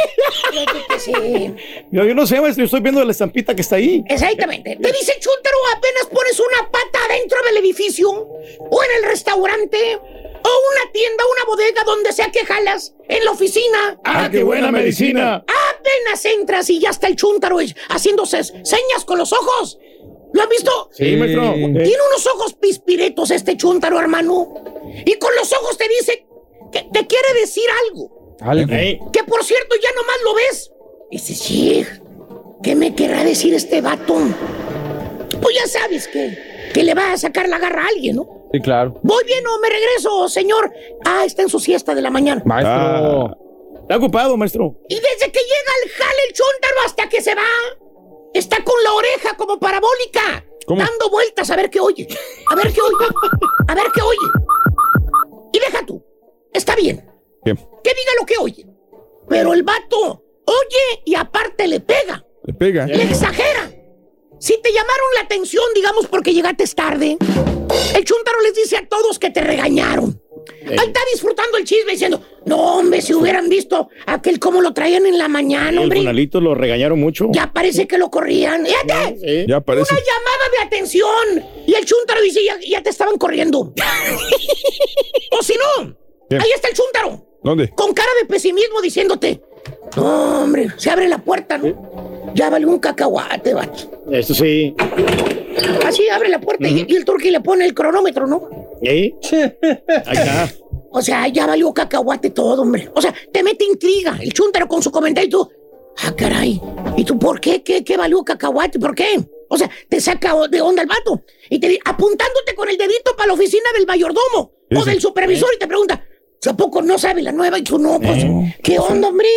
Sí. Yo, yo no sé, maestro, yo estoy viendo la estampita que está ahí. Exactamente. Te dice el chúntaro apenas pones una pata dentro del edificio, o en el restaurante, o una tienda, una bodega, donde sea que jalas, en la oficina. ¡Ah, qué buena medicina! Apenas entras y ya está el chúntaro eh, haciéndose señas con los ojos. ¿Lo has visto? Sí, maestro. Tiene unos ojos pispiretos este chúntaro, hermano. Y con los ojos te dice que te quiere decir algo. Que por cierto, ya nomás lo ves. Dices, sí, ¿qué me querrá decir este vato? Pues ya sabes que, que le va a sacar la garra a alguien, ¿no? Sí, claro. Voy bien o me regreso, señor. Ah, está en su siesta de la mañana. Maestro. Está ocupado, maestro. Y desde que llega al jale el chúntaro hasta que se va, está con la oreja como parabólica, ¿Cómo? dando vueltas a ver qué oye. A ver qué oye. A ver qué oye. Y deja tú. Está bien. ¿Qué? Que diga lo que oye. Pero el vato oye y aparte le pega. Le pega. Le exagera. Si te llamaron la atención, digamos porque llegaste tarde, el chúntaro les dice a todos que te regañaron. Ahí está disfrutando el chisme diciendo, no, hombre, si hubieran visto aquel cómo lo traían en la mañana, El hombre. Bonalito lo regañaron mucho. Ya parece que lo corrían. Fíjate, Sí. Ya parece. una llamada de atención. Y el chúntaro dice, ya, ya te estaban corriendo. o si no, ¿Qué? ahí está el chúntaro, ¿Dónde? con cara de pesimismo diciéndote, no, hombre, se abre la puerta, ¿no? Ya vale un cacahuate, vato. Eso sí. Así abre la puerta y, y el turqui le pone el cronómetro, ¿no? ¿Eh? Ahí está. O sea, ya valió cacahuate todo, hombre. O sea, te mete intriga el chúntaro con su comentario y tú, ah, caray. ¿Y tú por qué? ¿Qué, qué valió cacahuate? ¿Por qué? O sea, te saca de onda el vato y te apuntándote con el dedito para la oficina del mayordomo o del supervisor y te pregunta, ¿a poco no sabe la nueva? Y tú no, pues, ¿qué onda, hombre?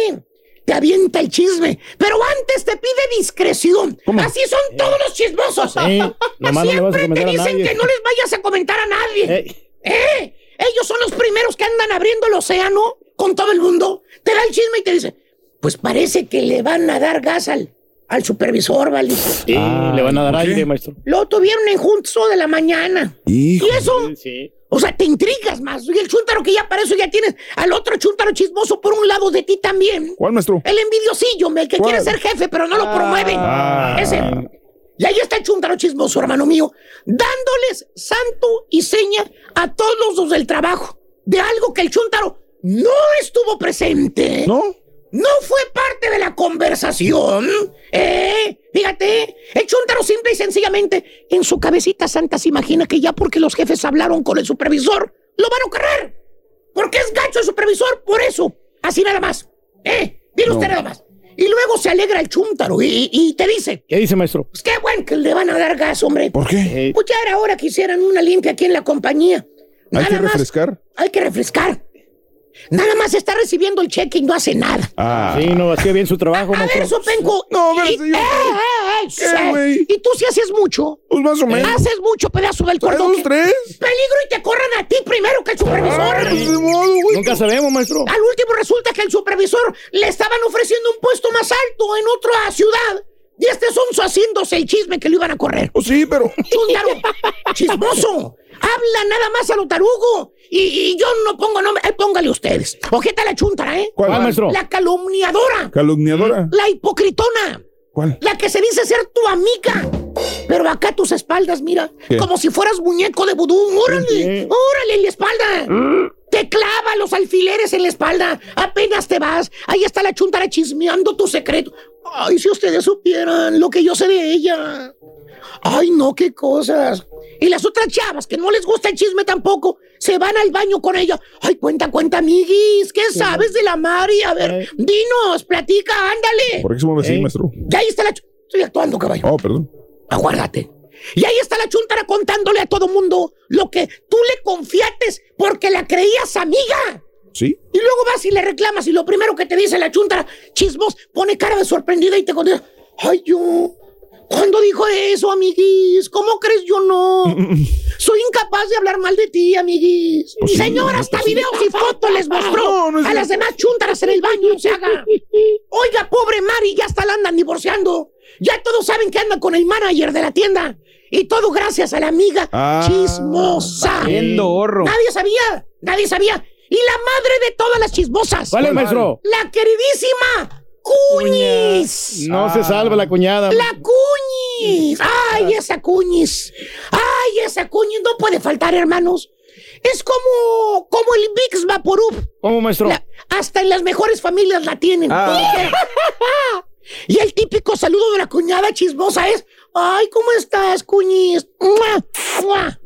Te avienta el chisme, pero antes te pide discreción. Así son todos los chismosos. No a Siempre te dicen que no les vayas a comentar a nadie. ¿Eh? Ellos son los primeros que andan abriendo el océano con todo el mundo. Te da el chisme y te dice, pues parece que le van a dar gas al, al supervisor, ¿vale? Sí, le van a dar aire, maestro. Lo tuvieron en junto de la mañana. Hijo. Y eso, Sí. O sea, te intrigas más. Y el chúntaro que ya para eso ya tienes al otro chúntaro chismoso por un lado de ti también. ¿Cuál, maestro? El envidiosillo, el que ¿Cuál? quiere ser jefe, pero no lo promueven. Ah. Ese. Y ahí está el chúntaro chismoso, hermano mío, dándoles santo y seña a todos los del trabajo de algo que el chúntaro no estuvo presente. ¿No? No fue parte de la conversación. ¿Eh? Fíjate, el chúntaro simple y sencillamente en su cabecita santa se imagina que ya porque los jefes hablaron con el supervisor, lo van a correr. Porque es gacho el supervisor, por eso. Así nada más. ¿Eh? Dile usted nada más. Y luego se alegra el chúntaro y, y te dice, ¿Qué dice, maestro? pues qué bueno que le van a dar gas, hombre. ¿Por qué? Pues ya era hora que hicieran una limpia aquí en la compañía. Hay Nada que más, refrescar. hay que refrescar. Nada más está recibiendo el cheque y no hace nada. Ah. Sí, no hacía bien su trabajo, A ver, maestro. Sopenco. No, a ver, y, señor. eh, eh, eh, ¿Qué, eh? ¿Y tú si haces mucho? Pues más o menos. Haces mucho pedazo del ¿Hay cordón. dos, tres? Peligro y te corran a ti primero que el supervisor. Ay, de modo, güey. Nunca sabemos, maestro. Al último resulta que el supervisor le estaban ofreciendo un puesto más alto en otra ciudad. Y este sonso haciéndose el chisme que lo iban a correr. Pues sí, pero. Chúntaro, chismoso. Habla nada más a lo tarugo. Y, y yo no pongo nombre. Ahí póngale ustedes. Ojeta la chuntara, ¿eh? ¿Cuál? ¿Cuál, maestro? La calumniadora. Calumniadora. La hipocritona. ¿Cuál? La que se dice ser tu amiga. Pero acá a tus espaldas, mira. ¿Qué? Como si fueras muñeco de vudú. ¡Órale! ¿Qué? ¡Órale en la espalda! Te clava los alfileres en la espalda. Apenas te vas. Ahí está la chuntara chismeando tu secreto. Ay, si ustedes supieran lo que yo sé de ella. Ay, no, qué cosas. Y las otras chavas que no les gusta el chisme tampoco, se van al baño con ella. Ay, cuenta, cuenta, amiguis, ¿qué sabes de la Mari? A ver, dinos, platica, ándale. ¿Por qué se mueve así, maestro? Y ahí está la... Estoy actuando, caballo. Oh, perdón. Aguárdate. Y ahí está la chuntara contándole a todo mundo lo que tú le confiates porque la creías amiga. ¿Sí? Y luego vas y le reclamas y lo primero que te dice la chuntara, chismos, pone cara de sorprendida y te contesta, ay yo, ¿cuándo dijo eso, amiguis? ¿Cómo crees yo no? Soy incapaz de hablar mal de ti, amiguis. Pues Mi señora hasta videos y fotos les mostró a las demás chuntaras en el baño, se haga. Oiga, pobre Mari, ya hasta la andan divorciando. Ya todos saben que anda con el manager de la tienda. Y todo gracias a la amiga Ah, chismosa. gorro. Nadie sabía, nadie sabía. Y la madre de todas las chismosas. ¿Cuál es, maestro? La queridísima Cuñis. No se salva la cuñada. La Cuñis. Ay, esa Cuñis. Ay, esa Cuñis no puede faltar, hermanos. Es como, como el Vicks Vaporub. ¿Cómo, maestro? La- hasta en las mejores familias la tienen. Ah. y el típico saludo de la cuñada chismosa es, ay, ¿cómo estás, Cuñis? ¡Mua! ¡Mua!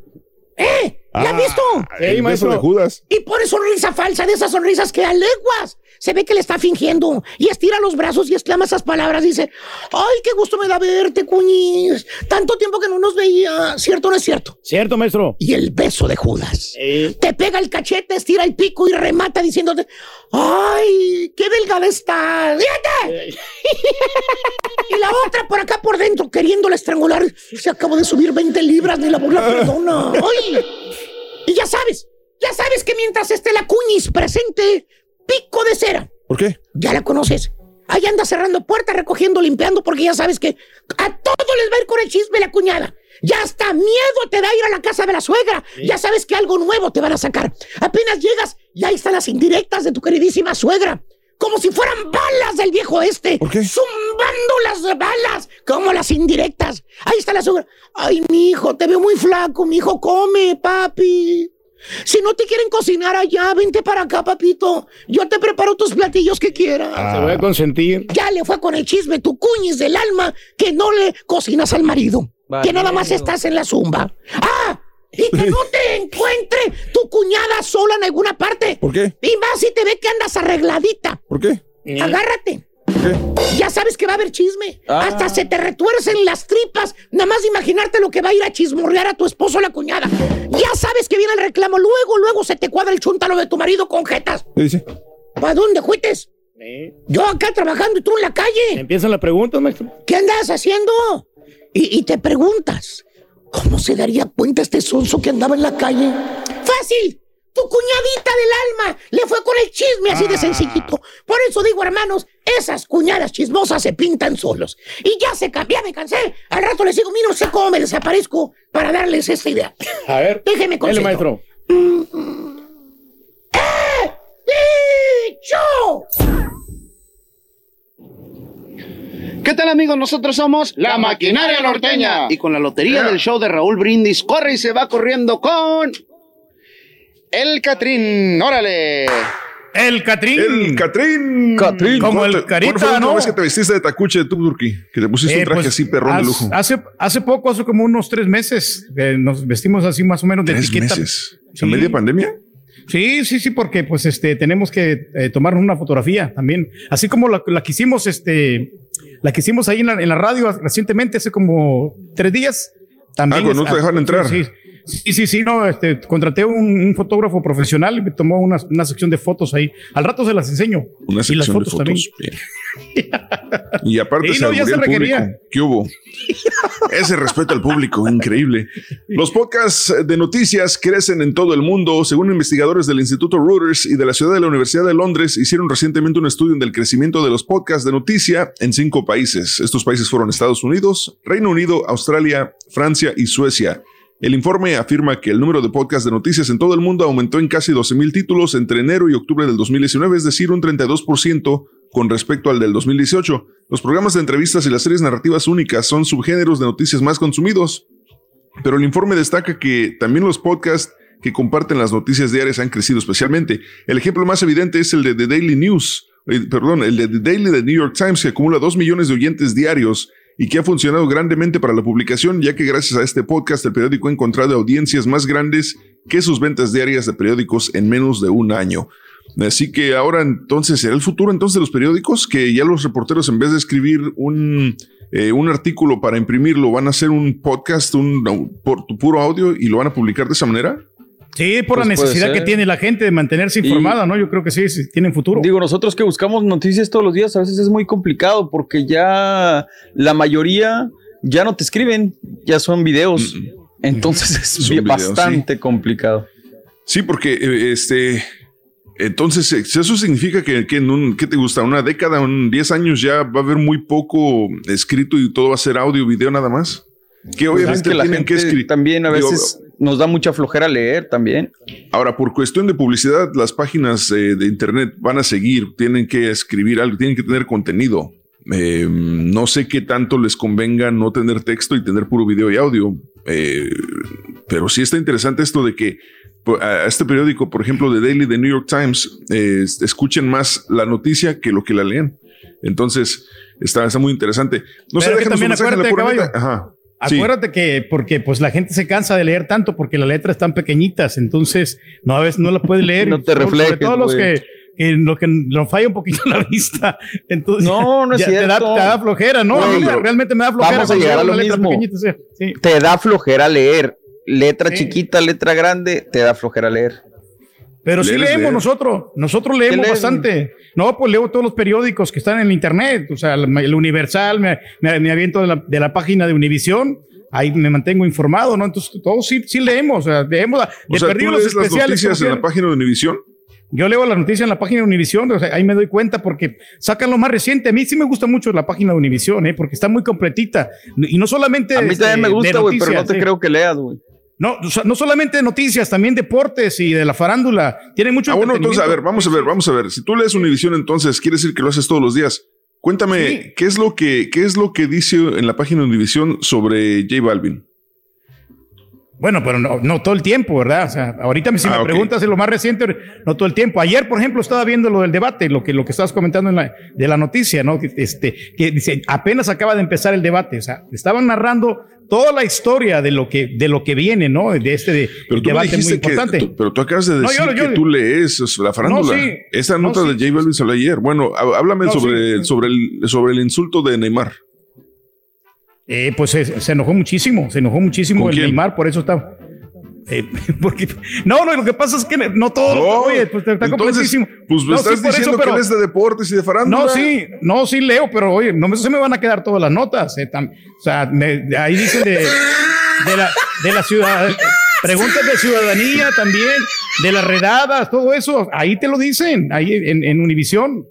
¿Eh? ¿La has visto? el beso de Judas. Y pone sonrisa falsa, de esas sonrisas que a leguas se ve que le está fingiendo. Y estira los brazos y exclama esas palabras. Dice, ay, qué gusto me da verte, Cuñis. Tanto tiempo que no nos veía. ¿Cierto o no es cierto? Cierto, maestro. Y el beso de Judas. Te pega el cachete, estira el pico y remata diciéndote, ¡ay, qué delgada estás! ¡Fíjate! y la otra por acá por dentro queriéndola estrangular. Se acabó de subir 20 libras, ni la burla perdona. ¡Ay! Y ya sabes, ya sabes que mientras esté la cuñis presente, pico de cera. ¿Por qué? Ya la conoces. Ahí anda cerrando puertas, recogiendo, limpiando, porque ya sabes que a todos les va a ir con el chisme la cuñada. Ya hasta miedo te da ir a la casa de la suegra. Ya sabes que algo nuevo te van a sacar. Apenas llegas y ahí están las indirectas de tu queridísima suegra. Como si fueran balas del viejo este. ¿Por qué? Zumbando las balas, como las indirectas. Ahí está la suegra. Ay, mi hijo, te veo muy flaco. Mi hijo, come, papi. Si no te quieren cocinar allá, vente para acá, papito. Yo te preparo tus platillos que quieras. Se voy a consentir. Ya le fue con el chisme tu cuñis del alma que no le cocinas al marido. Que nada más estás en la zumba. ¡Ah! Y que no te encuentre tu cuñada sola en alguna parte. ¿Por qué? Y más si te ve que andas arregladita. ¿Por qué? Agárrate. ¿Qué? Ya sabes que va a haber chisme. Ah. Hasta se te retuercen las tripas. Nada más de imaginarte lo que va a ir a chismorrear a tu esposo o la cuñada. Ya sabes que viene el reclamo. Luego, luego se te cuadra el chúntalo de tu marido con jetas. ¿Qué dice? ¿Para dónde juites? Yo acá trabajando y tú en la calle. Empiezan las preguntas, maestro. ¿Qué andas haciendo? Y, y te preguntas, ¿cómo se daría cuenta este sonso que andaba en la calle? ¡Fácil! Tu cuñadita del alma le fue con el chisme así de sencillito. Por eso digo, hermanos, esas cuñadas chismosas se pintan solos. Y ya se cambié, me cansé. Al rato les digo, mira, no sé cómo me desaparezco para darles esta idea. A ver. Déjeme Dele, concedo. maestro. ¡Dicho! ¿Qué tal amigos? Nosotros somos La Maquinaria Norteña. Y con la lotería del show de Raúl Brindis, corre y se va corriendo con... El Catrín. ¡Órale! El Catrín. El Catrín. Catrín. Como el ¿Cuándo te- Carita, ¿Cuándo fue la ¿no? vez que te vestiste de tacuche de Turkey? Que te pusiste Eh, un traje pues, así perrón de lujo. Hace, hace poco, hace como unos tres meses, eh, nos vestimos así más o menos de ¿Tres etiqueta. meses? ¿En media pandemia? Sí, sí, sí, porque pues este tenemos que eh, tomarnos una fotografía también. Así como la, la que hicimos, este, la que hicimos ahí en la, en la radio recientemente, hace como tres días. También Ah, es- no te dejaron entrar. Sí, sí, sí, sí, no, este, contraté un, un fotógrafo profesional y me tomó una, una sección de fotos ahí. Al rato se las enseño. Una y las de fotos, también. Y aparte Sí, se no, ya se el requería. público. ¿Qué hubo? Ese respeto al público, increíble. Los podcasts de noticias crecen en todo el mundo. Según investigadores del Instituto Reuters y de la ciudad de la Universidad de Londres, hicieron recientemente un estudio del crecimiento de los podcasts de noticia en cinco países. Estos países fueron Estados Unidos, Reino Unido, Australia, Francia y Suecia. El informe afirma que el número de podcasts de noticias en todo el mundo aumentó en casi 12 mil títulos entre enero y octubre del 2019, es decir, un 32% con respecto al del 2018. Los programas de entrevistas y las series narrativas únicas son subgéneros de noticias más consumidos, pero el informe destaca que también los podcasts que comparten las noticias diarias han crecido especialmente. El ejemplo más evidente es el de The Daily News, eh, perdón, el de The Daily de New York Times, que acumula 2 millones de oyentes diarios y que ha funcionado grandemente para la publicación, ya que gracias a este podcast el periódico ha encontrado audiencias más grandes que sus ventas diarias de periódicos en menos de un año. Así que ahora entonces será el futuro entonces de los periódicos, que ya los reporteros en vez de escribir un, eh, un artículo para imprimirlo, van a hacer un podcast, un, por, puro audio y lo van a publicar de esa manera. Sí, por Pues la puede necesidad que tiene la gente de mantenerse Y- informada, ¿no? Yo creo que sí, sí, tienen futuro. Digo, nosotros que buscamos noticias todos los días, a veces es muy complicado porque ya la mayoría ya no te escriben, ya son videos. Entonces es Son bien- videos, bastante complicado. Sí, porque eh, este. Entonces, eh, eso significa que, que en un, ¿qué te gusta? Una década, un 10 años ya va a haber muy poco escrito y todo va a ser audio, video nada más. Que Pues es obviamente que la tienen que gente escribir. también a Digo, veces nos da mucha flojera leer también. Ahora, por cuestión de publicidad, las páginas eh, de internet van a seguir, tienen que escribir algo, tienen que tener contenido. Eh, no sé qué tanto les convenga no tener texto y tener puro video y audio, eh, pero sí está interesante esto de que a este periódico, por ejemplo, de Daily, de New York Times, eh, es- escuchen más la noticia que lo que la leen. Entonces, está, está muy interesante. No sé, Pero déjenos un mensaje en la pura caballo. Sí. Acuérdate que porque pues la gente se cansa de leer tanto porque las letras están pequeñitas, entonces no a veces no las puedes leer. No te Sobre- reflejes, Sobre todo los que, que lo que nos falla un poquito la vista. Entonces, No, no es ya te, da, cierto. te da flojera, ¿no? Realmente me da flojera. vamos a llegar a lo mismo. sí. Te da flojera leer. Letra chiquita, letra grande, te da flojera leer. Pero sí leemos leer. nosotros, nosotros leemos lees, bastante. No, pues leo todos los periódicos que están en el internet, o sea, el, el Universal, me, me, me aviento de la, de la página de Univisión, ahí me mantengo informado, ¿no? Entonces, todos sí, sí leemos, o sea, leemos, O de sea, perdido ¿tú los las especiales. noticias en la página de Univision? quieran. Yo leo las noticias en la página de Univisión, o sea, ahí me doy cuenta porque sacan lo más reciente. A mí sí me gusta mucho la página de Univisión, ¿eh? porque está muy completita. Y no solamente. A mí también me gusta, güey, pero no te sí. creo que leas, güey. No, no solamente noticias, también deportes y de la farándula. Tiene mucho Ah, bueno, entonces, a ver, vamos a ver, vamos a ver. Si tú lees Univision, entonces quiere decir que lo haces todos los días. Cuéntame, ¿qué es lo que, qué es lo que dice en la página de Univision sobre J Balvin? Bueno, pero no, no todo el tiempo, ¿verdad? O sea, ahorita si Ah, me ok. preguntas de lo más reciente, no todo el tiempo. Ayer, por ejemplo, estaba viendo lo del debate, lo que, lo que estabas comentando en la, de la noticia, ¿no? Este, que dice, apenas acaba de empezar el debate. O sea, estaban narrando toda la historia de lo que, de lo que viene, ¿no? De este de, Pero tú debate muy que, importante. tú- pero tú acabas de No, decir yo- yo- que tú lees es, la farándula. No, sí. Esa No, nota sí. de J Balvin salió ayer. Bueno, há- háblame sobre, sí. sobre, el, sobre el insulto de Neymar. Eh, pues se, se enojó muchísimo, se enojó muchísimo ¿Con el? Neymar, por eso está. eh, porque, no, no, lo que pasa es que no todo, No, oye, pues está completísimo. pues me No, estás sí, por eso, diciendo que pero- eres de deportes y de farándula. No, sí, no, sí leo, pero oye, no me, se me van a quedar todas las notas. eh, tam- o sea, me- ahí dicen de, de la, de la ciudad, preguntas de ciudadanía también, de las redadas, todo eso, ahí te lo dicen, ahí en, en Univisión.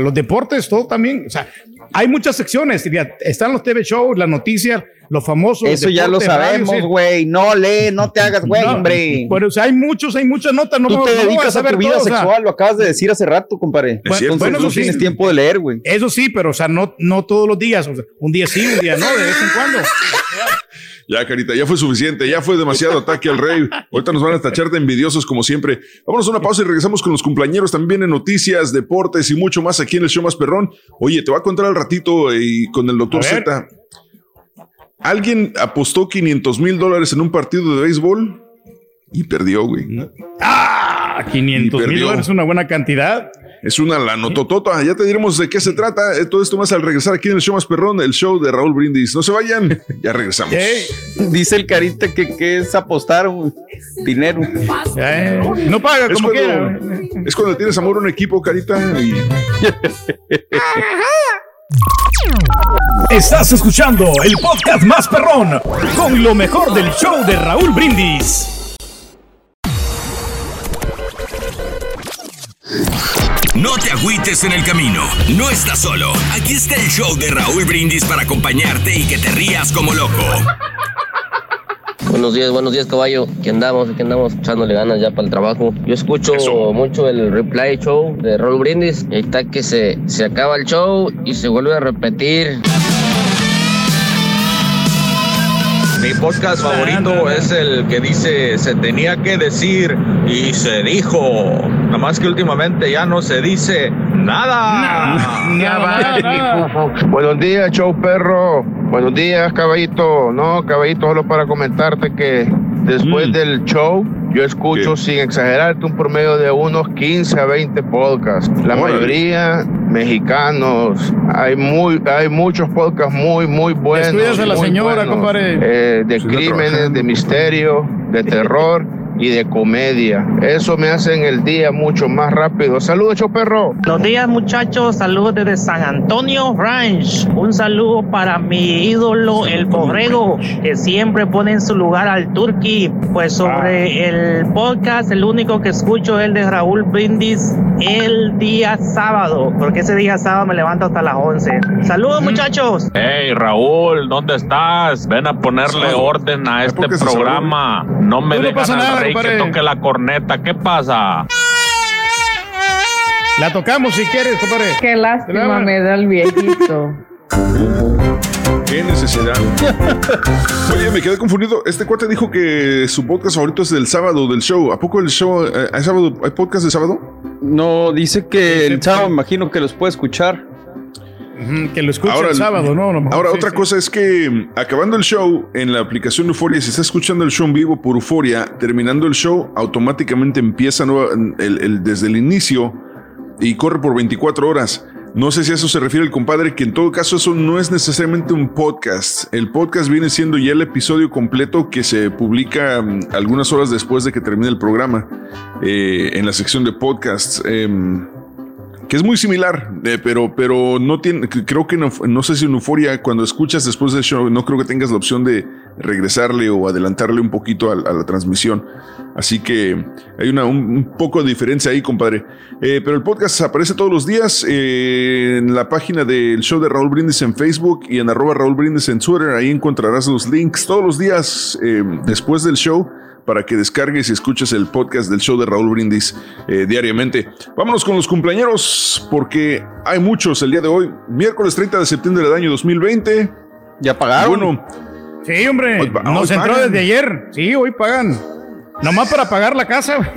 Los deportes, todo también. O sea, hay muchas secciones. Están los TV shows, las noticias, los famosos. Eso ya lo sabemos, güey. No lee, no te hagas, güey, No, hombre. Pero o sea, hay muchos, hay muchas notas. No, Tú no- te no dedicas a tu vida todo, o sea, sexual, lo acabas de decir hace rato, compadre. Bueno, Entonces bueno, no eso sí. tienes tiempo de leer, güey. Eso sí, pero o sea, no, no todos los días. o sea, un día sí, un día no, de vez en cuando. Ya, Carita, ya fue suficiente, ya fue demasiado ataque al rey. Ahorita nos van a tachar de envidiosos como siempre. Vámonos a una pausa y regresamos con los cumpleaños. También en noticias, deportes y mucho más aquí en el show más perrón. Oye, te voy a contar al ratito eh, y con el doctor. Z. Alguien apostó 500 mil dólares en un partido de béisbol y perdió, güey. Ah, 500 mil dólares es una buena cantidad. Es una lanototota. Ya te diremos de qué se trata. Eh, Todo esto más al regresar aquí en el show más perrón, el show de Raúl Brindis. No se vayan. Ya regresamos. Dice el carita que, que es apostar dinero. no paga Es como cuando, quiera. es cuando tienes amor a un equipo, carita. Y Estás escuchando el podcast más perrón con lo mejor del show de Raúl Brindis. No te agüites en el camino. No estás solo. Aquí está el show de Raúl Brindis para acompañarte y que te rías como loco. Buenos días, buenos días, caballo. Aquí andamos, aquí andamos echándole ganas ya para el trabajo. Yo escucho mucho el replay show de Roll Brindis. Y ahí está que se, se acaba el show y se vuelve a repetir. Mi podcast favorito es el que dice se tenía que decir y se dijo. Nada más que últimamente ya no se dice nada. Ya va. Buenos días, show perro. Buenos días, caballito. No, caballito, solo para comentarte que después Mm. del show, yo escucho, sin exagerarte, un promedio de unos 15 a 20 podcasts. La Órale. mayoría mexicanos. Hay muy, hay muchos podcasts muy, muy buenos. Descuidas a la señora, buenos. compadre. Eh, de Sí, está crímenes, de misterio, de terror. Y de comedia. Eso me hace en el día mucho más rápido. Saludos, show perro. Buenos días muchachos, saludos desde San Antonio Ranch. Un saludo para mi ídolo, el borrego, que siempre pone en su lugar al turqui. Pues sobre el podcast, el único que escucho es el de Raúl Brindis el día sábado, porque ese día sábado me levanto hasta las 11. Saludos muchachos. Hey Raúl, ¿dónde estás? Ven a ponerle orden a este programa. No me No, no dejan pasa al nada, que compadre. toque la corneta. ¿Qué pasa? La tocamos si quieres, compadre. Qué lástima me da el viejito. Qué necesidad. Oye, me quedé confundido. Este cuate dijo que su podcast favorito es del sábado del show. ¿A poco el show eh, hay sábado hay podcast de sábado? No, dice que el sábado me imagino que los puede escuchar. Que lo escuche Ahora, el sábado, ¿no? Mejor Ahora, sí, otra sí. cosa es que mm, acabando el show en la aplicación Euforia, si está escuchando el show en vivo por Euforia, terminando el show, automáticamente empieza nueva- el- el- desde el inicio y corre por 24 horas. No sé si a eso se refiere el compadre, que en todo caso eso no es necesariamente un podcast. El podcast viene siendo ya el episodio completo que se publica mm, algunas horas después de que termine el programa eh, en la sección de podcasts. em, que es muy similar, eh, pero, pero no tiene, creo que no, no sé si en Euforia, cuando escuchas después del show, no creo que tengas la opción de regresarle o adelantarle un poquito a, la transmisión. Así que hay una, un, poco de diferencia ahí, compadre. Eh, pero el podcast aparece todos los días eh, en la página del show de Raúl Brindis en Facebook y en arroba Raúl Brindis en Twitter. Ahí encontrarás los links todos los días después del show para que descargues y escuches el podcast del show de Raúl Brindis eh, diariamente. Vámonos con los cumpleaños, porque hay muchos el día de hoy. Miércoles 30 de septiembre del año 2020. ¿Ya pagaron? Bueno, Sí, hombre. Hoy Nos entró desde ayer. Sí, hoy pagan. Nomás para pagar la casa.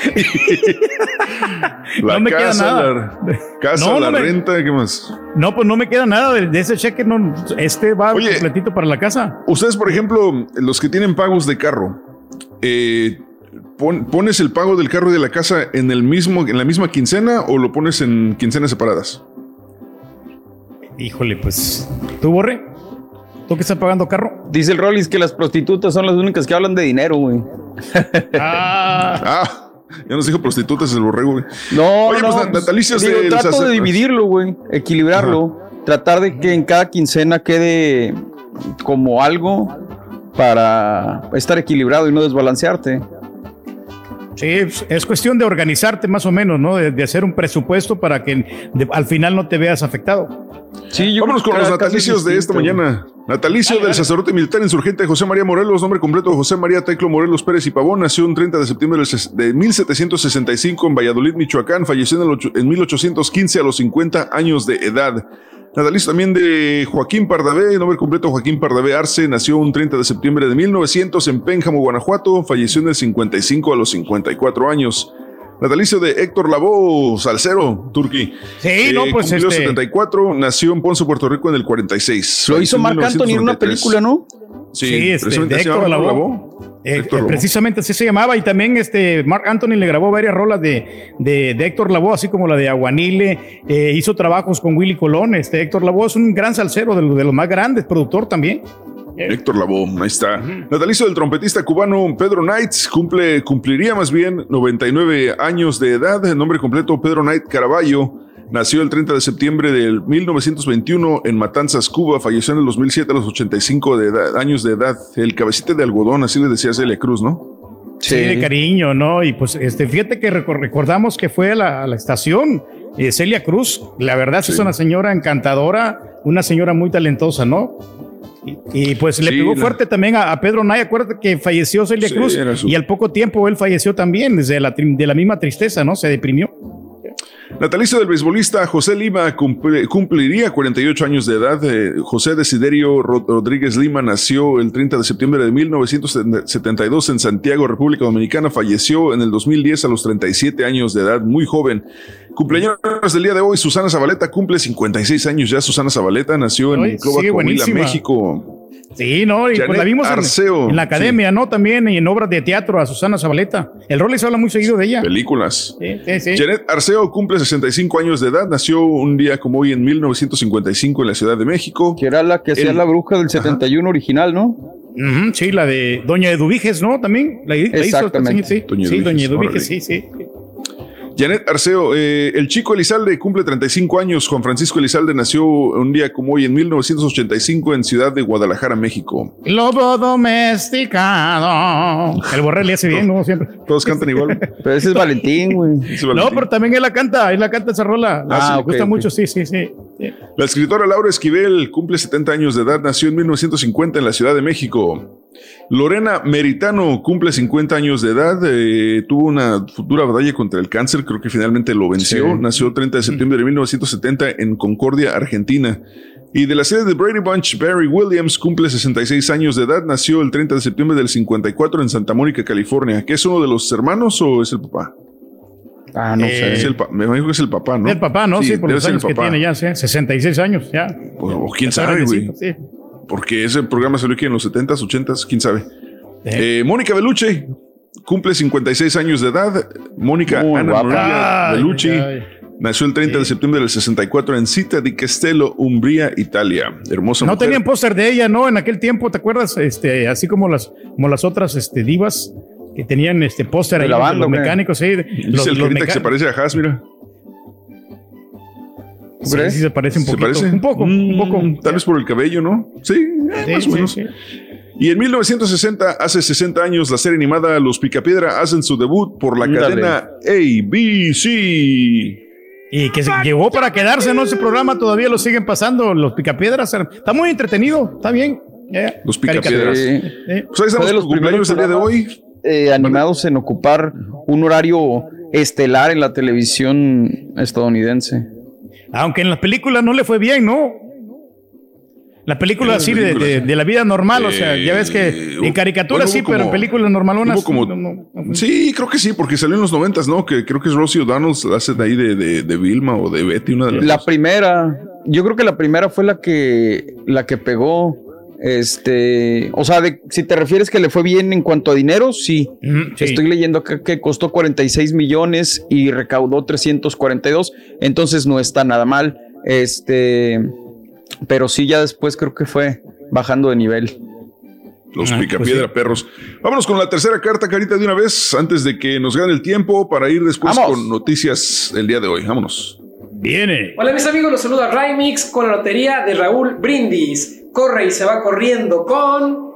la No me queda nada. la casa, No, no la me- renta, ¿qué más? No, pues no me queda nada de, de ese cheque. No, este va Oye. completito para la casa. Ustedes, por ejemplo, los que tienen pagos de carro, eh, pon- ¿pones el pago del carro y de la casa en el mismo, en la misma quincena o lo pones en quincenas separadas? Híjole, pues. ¿Tú, Borre? ¿Tú que estás pagando carro? Dice el Rollis que las prostitutas son las únicas que hablan de dinero, güey. Ah, Ah, ya nos dijo prostitutas el borrego. güey. No, Oye, no, pues, no, natalicios digo, de los trato de dividirlo, güey, equilibrarlo, tratar de que en cada quincena quede como algo para estar equilibrado y no desbalancearte. Sí, es- es cuestión de organizarte más o menos, ¿no? De, de hacer un presupuesto para que de- al final no te veas afectado. Sí, yo Vámonos creo con que los natalicios de esta mañana. Natalicio del sacerdote militar insurgente José María Morelos, nombre completo José María Teclo Morelos Pérez y Pavón, nació un 30 de septiembre de 1765 en Valladolid, Michoacán, falleció en, el ocho- en 1815 a los 50 años de edad. Natalicio también de Joaquín Pardavé, nombre completo Joaquín Pardavé Arce, nació un 30 de septiembre de 1900 en Pénjamo, Guanajuato, falleció en el 55 a los 54 años. Natalicio de Héctor Lavoe, salsero, turqui. Sí, no, pues, este- 74, nació en Ponce, Puerto Rico en el 46. Lo hizo Marc Anthony en una 1993. película, ¿no? Sí, Sí, este, precisamente Héctor Lavoe. Eh, Héctor eh, precisamente así se llamaba y también este Mark Anthony le grabó varias rolas de, de, de Héctor Lavoe, así como la de Aguanile, eh, hizo trabajos con Willy Colón, este Héctor Lavoe es un gran salsero de, los- de los más grandes, productor también. Héctor Lavoe, ahí está. Natalicio del trompetista cubano Pedro Knight, cumple, cumpliría más bien 99 años de edad. El nombre completo Pedro Knight Caraballo. Nació el 30 de septiembre del 1921 en Matanzas, Cuba. Falleció en el 2007 a los 85 de edad- años de edad. El cabecita de algodón, así le decía Celia Cruz, ¿no? Sí, de cariño, ¿no? Y pues este, fíjate que recor- recordamos que fue a la, a la estación eh, Celia Cruz. La verdad, sí. es una señora encantadora, una señora muy talentosa, ¿no? Y, y, pues le Sí, pegó la- fuerte también a, a Pedro Nay. Acuérdate que falleció Celia Sí, Cruz su- y al poco tiempo él falleció también, desde la, tri- de la misma tristeza, ¿no? Se deprimió. Natalicio del beisbolista José Lima cumple- cumpliría 48 años de edad. Eh, José Desiderio Ro- Rodríguez Lima nació el 30 de septiembre de 1972 en Santiago, República Dominicana. Falleció en el 2010 a los 37 años de edad, muy joven. Cumpleaños del día de hoy, Susana Zabaleta cumple 56 años ya. Susana Zabaleta nació en Monclova, Coahuila. México. Sí, no, y pues la vimos en- Arceo, en, la academia, ¿no? También y en obras de teatro a Susana Zabaleta. El rol les habla muy seguido de ella. Películas. Sí, sí, sí. Janet Arceo cumple 65 años de edad. Nació un día como hoy en 1955 en la Ciudad de México. Que era la que hacía El- la bruja del 71 original, ¿no? Sí, la de Doña Eduviges, ¿no? También la, la hizo. Exactamente. Sí, Doña sí, Doña Eduviges, Eduviges, sí, sí. Janet Arceo, eh, el chico Elizalde cumple 35 años. Juan Francisco Elizalde nació un día como hoy en 1985 en Ciudad de Guadalajara, México. Lobo domesticado. El borrell le hace bien, ¿no? Siempre. Todos cantan igual. Pero ese es Valentín, güey. No, pero también él la canta, él la canta esa rola. Ah, Ah, me gusta mucho, sí, sí. sí. La escritora Laura Esquivel cumple 70 años de edad. Nació en 1950 en la Ciudad de México. Lorena Meritano cumple 50 años de edad. eh, tuvo una futura batalla contra el cáncer. Creo que finalmente lo venció. Sí. Nació el 30 de septiembre de 1970 en Concordia, Argentina. Y de la serie de Brady Bunch, Barry Williams cumple 66 años de edad. Nació el 30 de septiembre del 54 en Santa Mónica, California. ¿Que es uno de los hermanos o es el papá? Ah, no Eh, Es el me imagino que es el papá, ¿no? El papá, ¿no? Sí, por debe los años que tiene ya, sí, 66 años, ya. O, o quién sabe, güey. sí. Porque ese programa salió aquí en los 70s, 80s, quién sabe. Eh, Mónica Beluche cumple 56 años de edad. Mónica Muy Ana guapa. María ay. nació el 30 de septiembre del 64 en Cita di Castello, Umbría, Italia. Hermosa No mujer. tenían póster de ella, ¿no? En aquel tiempo, ¿te acuerdas? Este, así como las, como las otras este, divas que tenían este póster De ahí la banda, los mecánicos, sí. Dice Los, el los que se parece a Haas, mira. Sí, sí, se parece un ¿Se poquito. parece? Un poco, un Mm, poco. Tal vez por el cabello, ¿no? Sí, eh, Sí, más o menos. sí. Y en 1960, hace 60 años, la serie animada Los Picapiedra hacen su debut por la Ándale. cadena ABC. Y que se llegó para quedarse, ¿no? Ese programa todavía lo siguen pasando, los picapiedras. Está muy entretenido, está bien. ya. Los Picapiedras. Sí. Sí. Pues ahí Fue estamos de los cumpleaños del día de hoy. eh, animados en ocupar un horario estelar en la televisión estadounidense. Aunque en las películas no le fue bien, ¿no? La película así de, de- la vida normal, o sea, ya ves que Eh, en caricaturas bueno, sí, pero en películas normalonas. como- no, no, no. Sí, creo que sí, porque salió en los noventas, ¿no? Que creo que es Rosie O'Donnell, la hace de ahí de, de, de Vilma o de Betty, una de las La dos. primera, yo creo que la primera fue la que la que pegó. Este, o sea, de- si te refieres que le fue bien en cuanto a dinero, sí. Estoy leyendo acá que costó 46 millones y recaudó 342, entonces no está nada mal. Este, pero sí ya después creo que fue bajando de nivel. Los Ah, picapiedra pues perros. Vámonos con la tercera carta, Carita, de una vez, antes de que nos gane el tiempo para ir después Vamos. con noticias el día de hoy. Vámonos. Viene. Hola mis amigos, los saluda Rymix con la lotería de Raúl Brindis. Corre y se va corriendo con...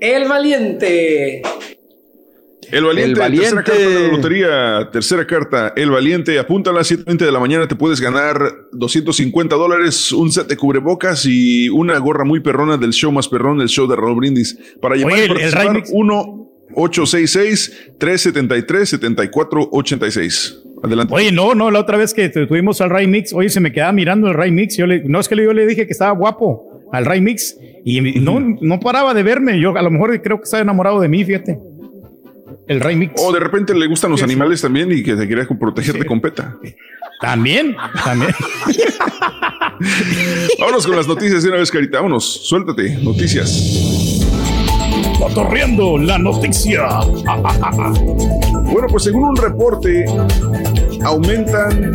El Valiente. El valiente, El Valiente. tercera carta de la lotería, tercera carta, el valiente, apunta a las 7.20 de la mañana, te puedes ganar 250 dólares, un set de cubrebocas y una gorra muy perrona del show más perrón, el show de Raúl Brindis. Para llamar Oye, y el- el participar, remix. 1 866 373 7486 Adelante. Oye, no, no, la otra vez que tu- tuvimos al Ray Mix, oye, se me quedaba mirando el Ray Mix. Yo le, no es que yo le dije que estaba guapo al Ray Mix y no, no paraba de verme. Yo a lo mejor creo que estaba enamorado de mí, fíjate. El Ray Mix. O de repente le gustan los animales también y que te quería proteger de competa. También, también. Vámonos con las noticias de una vez, Carita. Vámonos, suéltate. Noticias. Cotorreando la noticia. Bueno, pues según un reporte, aumentan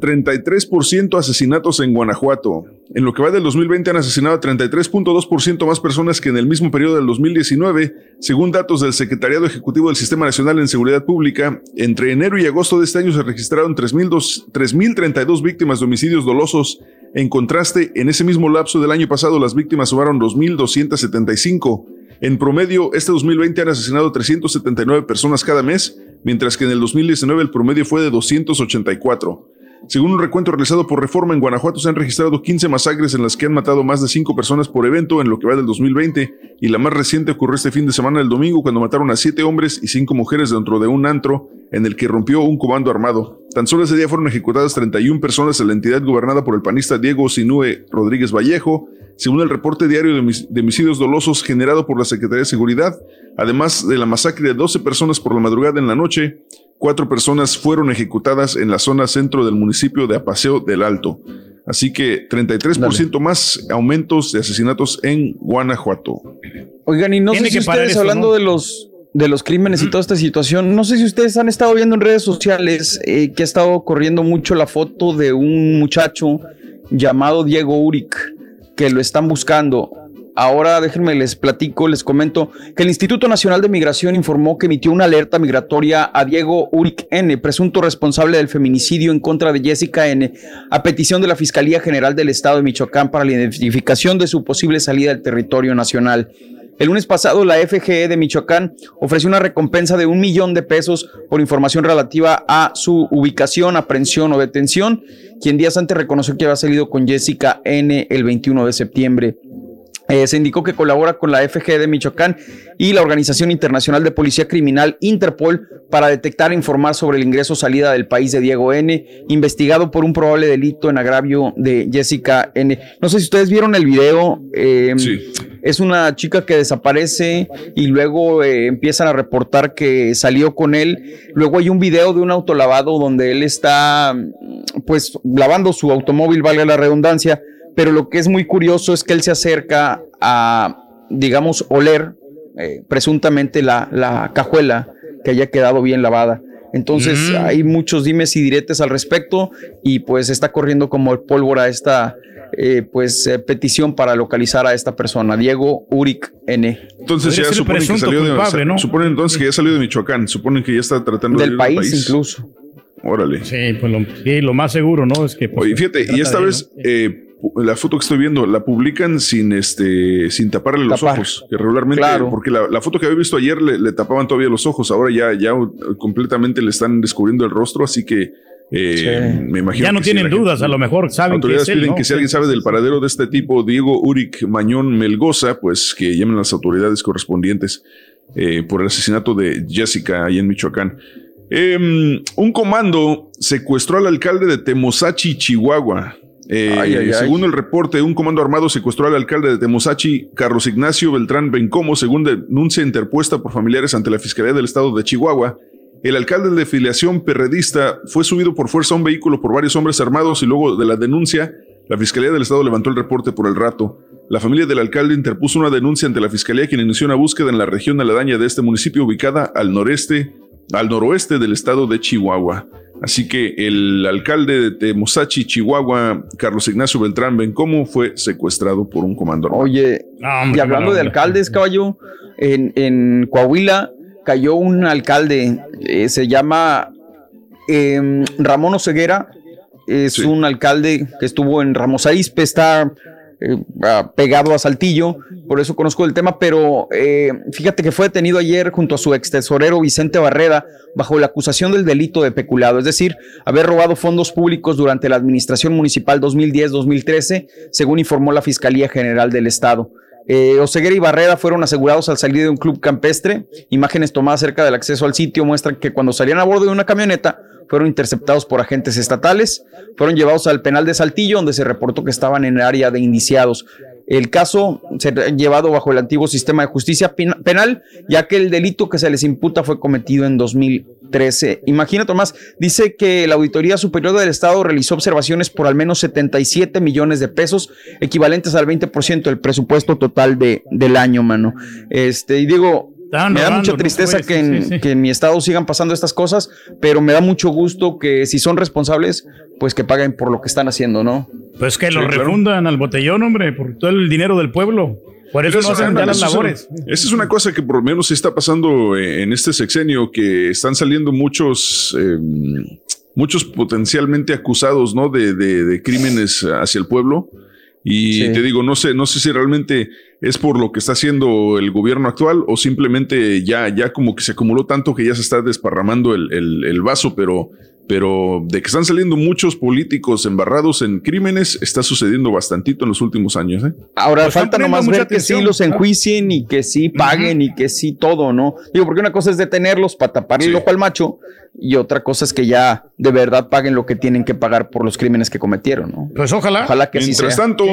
33% asesinatos en Guanajuato. En lo que va del 2020 han asesinado a 33.2% más personas que en el mismo periodo del 2019, según datos del Secretariado Ejecutivo del Sistema Nacional en Seguridad Pública. Entre enero y agosto de este año se registraron 3.002 3.032 víctimas de homicidios dolosos. En contraste, en ese mismo lapso del año pasado, las víctimas sumaron 2.275. En promedio, este 2020 han asesinado 379 personas cada mes, mientras que en el 2019 el promedio fue de 284. Según un recuento realizado por Reforma en Guanajuato, se han registrado 15 masacres en las que han matado más de 5 personas por evento en lo que va del 2020 y la más reciente ocurrió este fin de semana el domingo cuando mataron a 7 hombres y 5 mujeres dentro de un antro en el que rompió un comando armado. Tan solo ese día fueron ejecutadas 31 personas en la entidad gobernada por el panista Diego Sinue Rodríguez Vallejo, según el reporte diario de homicidios dolosos generado por la Secretaría de Seguridad, además de la masacre de 12 personas por la madrugada en la noche, cuatro personas fueron ejecutadas en la zona centro del municipio de Apaseo del Alto. Así que 33% más aumentos de asesinatos en Guanajuato. Oigan, y no sé si ustedes hablando ¿no? de los de los crímenes y toda esta situación, no sé si ustedes han estado viendo en redes sociales eh, que ha estado corriendo mucho la foto de un muchacho llamado Diego Uric, que lo están buscando. Ahora déjenme les platico, les comento que el Instituto Nacional de Migración informó que emitió una alerta migratoria a Diego Uric N, presunto responsable del feminicidio en contra de Jessica N, a petición de la Fiscalía General del Estado de Michoacán para la identificación de su posible salida del territorio nacional. El lunes pasado, la FGE de Michoacán ofreció una recompensa de un millón de pesos por información relativa a su ubicación, aprehensión o detención, quien días antes reconoció que había salido con Jessica N el 21 de septiembre. Eh, se indicó que colabora con la FG de Michoacán y la Organización Internacional de Policía Criminal Interpol para detectar e informar sobre el ingreso o salida del país de Diego N, investigado por un probable delito en agravio de Jessica N. No sé si ustedes vieron el video. eh, Es una chica que desaparece y luego eh, empiezan a reportar que salió con él. Luego hay un video de un autolavado donde él está pues lavando su automóvil, valga la redundancia, pero lo que es muy curioso es que él se acerca a, digamos, oler eh, presuntamente la, la cajuela que haya quedado bien lavada. Entonces Mm. hay muchos dimes y diretes al respecto y pues está corriendo como pólvora esta eh, pues eh, petición para localizar a esta persona, Diego Uric N. Entonces ya suponen que salió de suponen entonces que ya salió de Michoacán, suponen que ya está tratando Del de salir país, incluso. Órale. Sí, pues lo, sí, lo más seguro, ¿no? Es que. pues, Oye, fíjate, y esta vez eh, la foto que estoy viendo la publican sin este sin taparle los Tapar. ojos, que regularmente Claro. porque la, la foto que había visto ayer le, le tapaban todavía los ojos, ahora ya ya uh, completamente le están descubriendo el rostro, así que eh, Sí. me imagino Ya no que sí, tienen gente- dudas, a lo mejor saben que autoridades es él, piden ¿no? que si alguien sabe del paradero de este tipo, Diego Uric Mañón Melgoza, pues que llamen a las autoridades correspondientes eh, por el asesinato de Jessica ahí en Michoacán. Em, un comando secuestró al alcalde de Temosachi, Chihuahua. Eh, Ay, ay, ay. Según el reporte, un comando armado secuestró al alcalde de Temosachi, Carlos Ignacio Beltrán Bencomo, según denuncia interpuesta por familiares ante la Fiscalía del Estado de Chihuahua. El alcalde de filiación perredista fue subido por fuerza a un vehículo por varios hombres armados y luego de la denuncia, la Fiscalía del Estado levantó el reporte por el rato. La familia del alcalde interpuso una denuncia ante la Fiscalía quien inició una búsqueda en la región aledaña de este municipio ubicada al noreste, al noroeste del estado de Chihuahua. Así que el alcalde de Temosachi, Chihuahua, Carlos Ignacio Beltrán Bencomo, fue secuestrado por un comando armado. Oye, y hablando de alcaldes, caballo, en, en Coahuila cayó un alcalde, eh, se llama em, Ramón Oseguera, es un alcalde que estuvo en Ramos Arizpe, está eh, pegado a Saltillo, por eso conozco el tema, pero eh, fíjate que fue detenido ayer junto a su ex tesorero Vicente Barrera bajo la acusación del delito de peculado, es decir, haber robado fondos públicos durante la administración municipal 2010-2013, según informó la Fiscalía General del Estado. Eh, Oseguera y Barrera fueron asegurados al salir de un club campestre. Imágenes tomadas cerca del acceso al sitio muestran que cuando salían a bordo de una camioneta fueron interceptados por agentes estatales, fueron llevados al penal de Saltillo donde se reportó que estaban en el área de indiciados. El caso se ha llevado bajo el antiguo sistema de justicia pena- penal, ya que el delito que se les imputa fue cometido en 2013. Imagina, Tomás, dice que la Auditoría Superior del Estado realizó observaciones por al menos 77 millones de pesos, equivalentes al 20% del presupuesto total de, del año, mano. Este, y digo, Estaban me da mucha ¿no? tristeza Pues, que, en, sí, sí. que en mi estado sigan pasando estas cosas, pero me da mucho gusto que si son responsables, pues que paguen por lo que están haciendo, ¿no? Pues que Sí, lo claro. refundan al botellón, hombre, por todo el dinero del pueblo. Por eso Pero no hacen las eso es- labores. Esa es una cosa que por lo menos está pasando eh, en este sexenio, que están saliendo muchos, eh, muchos potencialmente acusados, ¿no? De, de- de crímenes hacia el pueblo. Y Sí. te digo, no sé, no sé si realmente es por lo que está haciendo el gobierno actual o simplemente ya, ya como que se acumuló tanto que ya se está desparramando el, el- el vaso, pero pero de que están saliendo muchos políticos embarrados en crímenes, está sucediendo bastantito en los últimos años. ¿eh? Ahora Pues falta nomás ver que sí los enjuicien y que sí paguen y que sí todo, ¿no? Digo, porque una cosa es detenerlos para taparle el ojo al macho y otra cosa es que ya de verdad paguen lo que tienen que pagar por los crímenes que cometieron, ¿no? Pues ojalá. Ojalá que Mientras sea. tanto,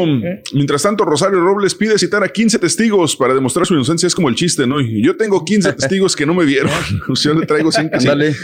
mientras tanto, Rosario Robles pide citar a 15 testigos para demostrar su inocencia. Es como el chiste, ¿no? Y yo tengo 15 testigos que no me vieron. Yo le traigo 5 Ándale.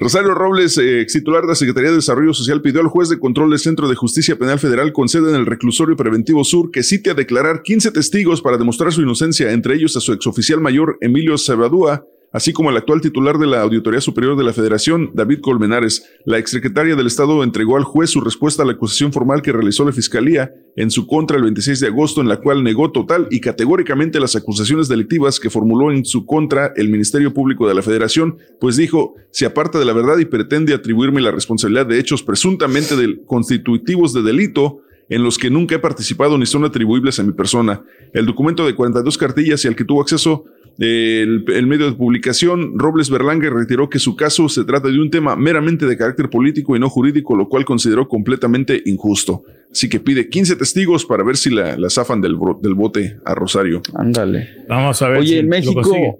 Rosario Robles, eh, ex titular de la Secretaría de Desarrollo Social, pidió al juez de control del Centro de Justicia Penal Federal con sede en el Reclusorio Preventivo Sur que cite a declarar 15 testigos para demostrar su inocencia, entre ellos a su exoficial mayor Emilio Sabadúa, así como al actual titular de la Auditoría Superior de la Federación, David Colmenares. La exsecretaria del Estado entregó al juez su respuesta a la acusación formal que realizó la Fiscalía en su contra el 26 de agosto, en la cual negó total y categóricamente las acusaciones delictivas que formuló en su contra el Ministerio Público de la Federación, pues dijo, se aparta de la verdad y pretende atribuirme la responsabilidad de hechos presuntamente constitutivos de delito en los que nunca he participado ni son atribuibles a mi persona. El documento de 42 cartillas y al que tuvo acceso el, el medio de publicación, Robles Berlanga reiteró que su caso se trata de un tema meramente de carácter político y no jurídico, lo cual consideró completamente injusto. Así que pide 15 testigos para ver si la, la zafan del, bro- del bote a Rosario. Ándale. Vamos a ver. Oye, si en México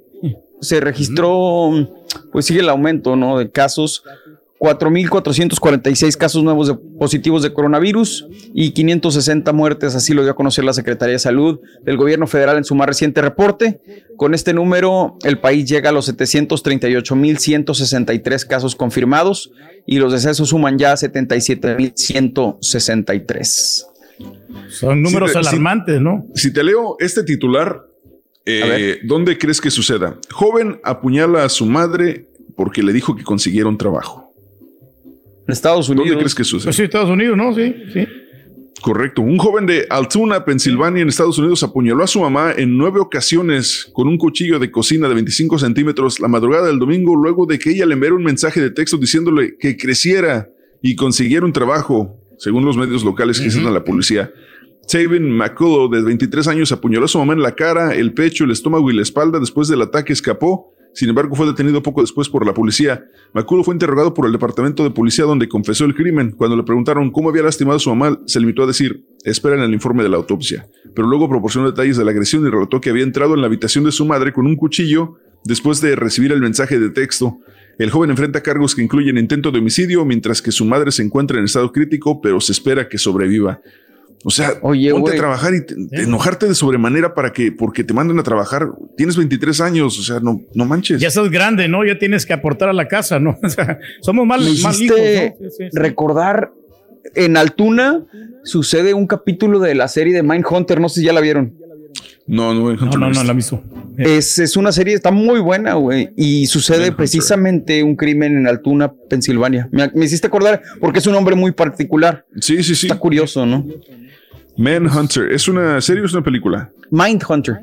se registró, pues sigue el aumento, ¿no? De casos. 4.446 casos nuevos de positivos de coronavirus y 560 muertes, así lo dio a conocer la Secretaría de Salud del Gobierno Federal en su más reciente reporte. Con este número, el país llega a los 738.163 casos confirmados y los decesos suman ya a 77.163. Son números te- alarmantes, ¿no? Si te leo este titular, eh, ¿dónde crees que suceda? Joven apuñala a su madre porque le dijo que consiguieron trabajo. Estados ¿Dónde Unidos. crees que sucede? Pues sí, Estados Unidos, ¿no? Sí, sí. Correcto. Un joven de Altoona, Pensilvania, en Estados Unidos, apuñaló a su mamá en nueve ocasiones con un cuchillo de cocina de 25 centímetros la madrugada del domingo, luego de que ella le enviara un mensaje de texto diciéndole que creciera y consiguiera un trabajo, según los medios locales que dicen a la policía. Taven McCullough, de 23 años, apuñaló a su mamá en la cara, el pecho, el estómago y la espalda. Después del ataque escapó. Sin embargo, fue detenido poco después por la policía. McCullough fue interrogado por el departamento de policía donde confesó el crimen. Cuando le preguntaron cómo había lastimado a su mamá, se limitó a decir, esperen el informe de la autopsia. Pero luego proporcionó detalles de la agresión y relató que había entrado en la habitación de su madre con un cuchillo después de recibir el mensaje de texto. El joven enfrenta cargos que incluyen intento de homicidio, mientras que su madre se encuentra en estado crítico, pero se espera que sobreviva. O sea, ponte güey. a trabajar y te- te enojarte de sobremanera para que, porque te manden a trabajar. Tienes 23 años, o sea, no, no manches. Ya estás grande, ¿no? Ya tienes que aportar a la casa, ¿no? O sea, somos mal, Me mal hijos, hiciste ¿no? Sí, sí, sí. recordar en Altuna sucede un capítulo de la serie de Mindhunter, no sé si ya la vieron. No, no, No, no, no la visto. Es, es una serie, está muy buena, güey. Y sucede precisamente un crimen en Altuna, Pensilvania. Me, me hiciste acordar porque es un hombre muy particular. Sí, sí, sí. Está curioso, ¿no? Manhunter, ¿es una serie o es una película? Mindhunter.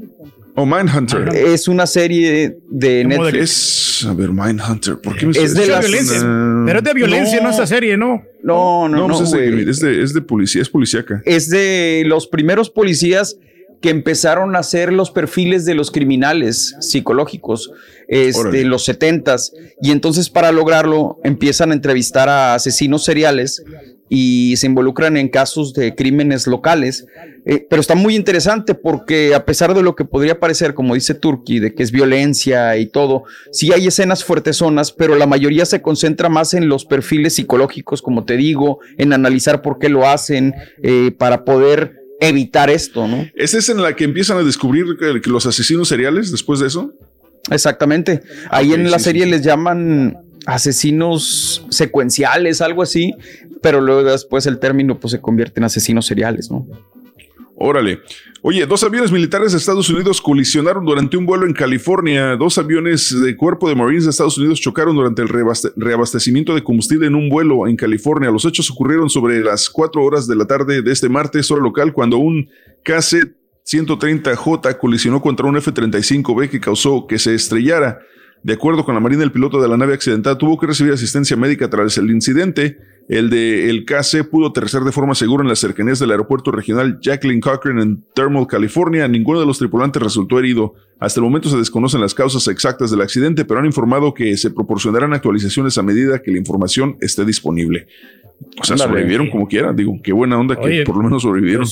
O Mindhunter. Es una serie de Netflix. Es, a ver, Mindhunter, ¿por qué me Es de Es de las- violencia. Pero es de violencia, no, No. esa serie, ¿no? No, no, no, pues es, de, es, de, es de policía, es policíaca. es de los primeros policías que empezaron a hacer los perfiles de los criminales psicológicos este, los setentas. Y entonces para lograrlo empiezan a entrevistar a asesinos seriales y se involucran en casos de crímenes locales. Eh, pero está muy interesante porque a pesar de lo que podría parecer como dice Turki de que es violencia y todo sí hay escenas fuertezonas pero la mayoría se concentra más en los perfiles psicológicos como te digo en analizar por qué lo hacen eh, para poder evitar esto, ¿no? ¿Esa es en la que empiezan a descubrir que, que los asesinos seriales después de eso? Exactamente. Ahí en la sí, serie sí. les llaman asesinos secuenciales, algo así, pero luego después el término pues se convierte en asesinos seriales, ¿no? Órale. Oye, dos aviones militares de Estados Unidos colisionaron durante un vuelo en California. Dos aviones de cuerpo de Marines de Estados Unidos chocaron durante el reabaste- reabastecimiento de combustible en un vuelo en California. Los hechos ocurrieron sobre las 4 horas de la tarde de este martes, hora local, cuando un KC 130J colisionó contra un F-35B que causó que se estrellara. De acuerdo con la Marina, el piloto de la nave accidentada tuvo que recibir asistencia médica tras el incidente. El de el KC pudo aterrizar de forma segura en las cercanías del aeropuerto regional Jacqueline Cochran en Thermal, California. Ninguno de los tripulantes resultó herido. Hasta el momento se desconocen las causas exactas del accidente, pero han informado que se proporcionarán actualizaciones a medida que la información esté disponible. O sea, sobrevivieron como quieran. Digo, qué buena onda que por lo menos sobrevivieron.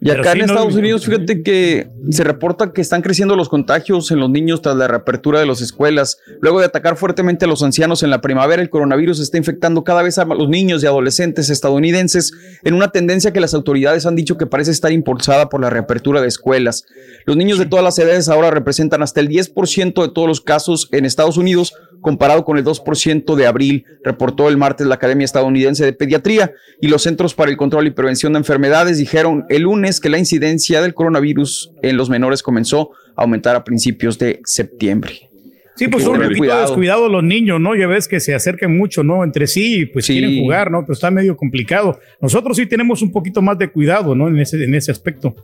Y acá sí, en Estados no, Unidos, fíjate que se reporta que están creciendo los contagios en los niños tras la reapertura de las escuelas. Luego de atacar fuertemente a los ancianos en la primavera, el coronavirus está infectando cada vez a los niños y adolescentes estadounidenses en una tendencia que las autoridades han dicho que parece estar impulsada por la reapertura de escuelas. Los niños de todas las edades ahora representan hasta el 10% de todos los casos en Estados Unidos, comparado con el 2% de abril, reportó el martes la Academia Estadounidense de Pediatría y los Centros para el Control y Prevención de Enfermedades dijeron el lunes que la incidencia del coronavirus en los menores comenzó a aumentar a principios de septiembre. Sí, pues son un poquito cuidado. descuidados los niños, ¿no? Ya ves que se acercan mucho, ¿no? Entre sí pues Sí. quieren jugar, ¿no? Pero está medio complicado. Nosotros sí tenemos un poquito más de cuidado, ¿no? En ese, en ese aspecto.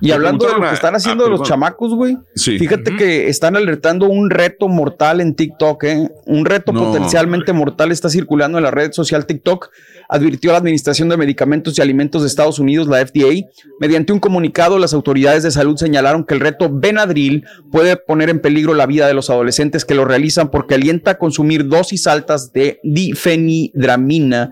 Y hablando de lo que están haciendo ah, de los chamacos, güey. Sí. Fíjate que están alertando un reto mortal en TikTok, ¿eh? Un reto No. potencialmente mortal está circulando en la red social TikTok, advirtió la Administración de Medicamentos y Alimentos de Estados Unidos, la FDA. Mediante un comunicado, las autoridades de salud señalaron que el reto Benadryl puede poner en peligro la vida de los adolescentes que lo realizan porque alienta a consumir dosis altas de difenidramina.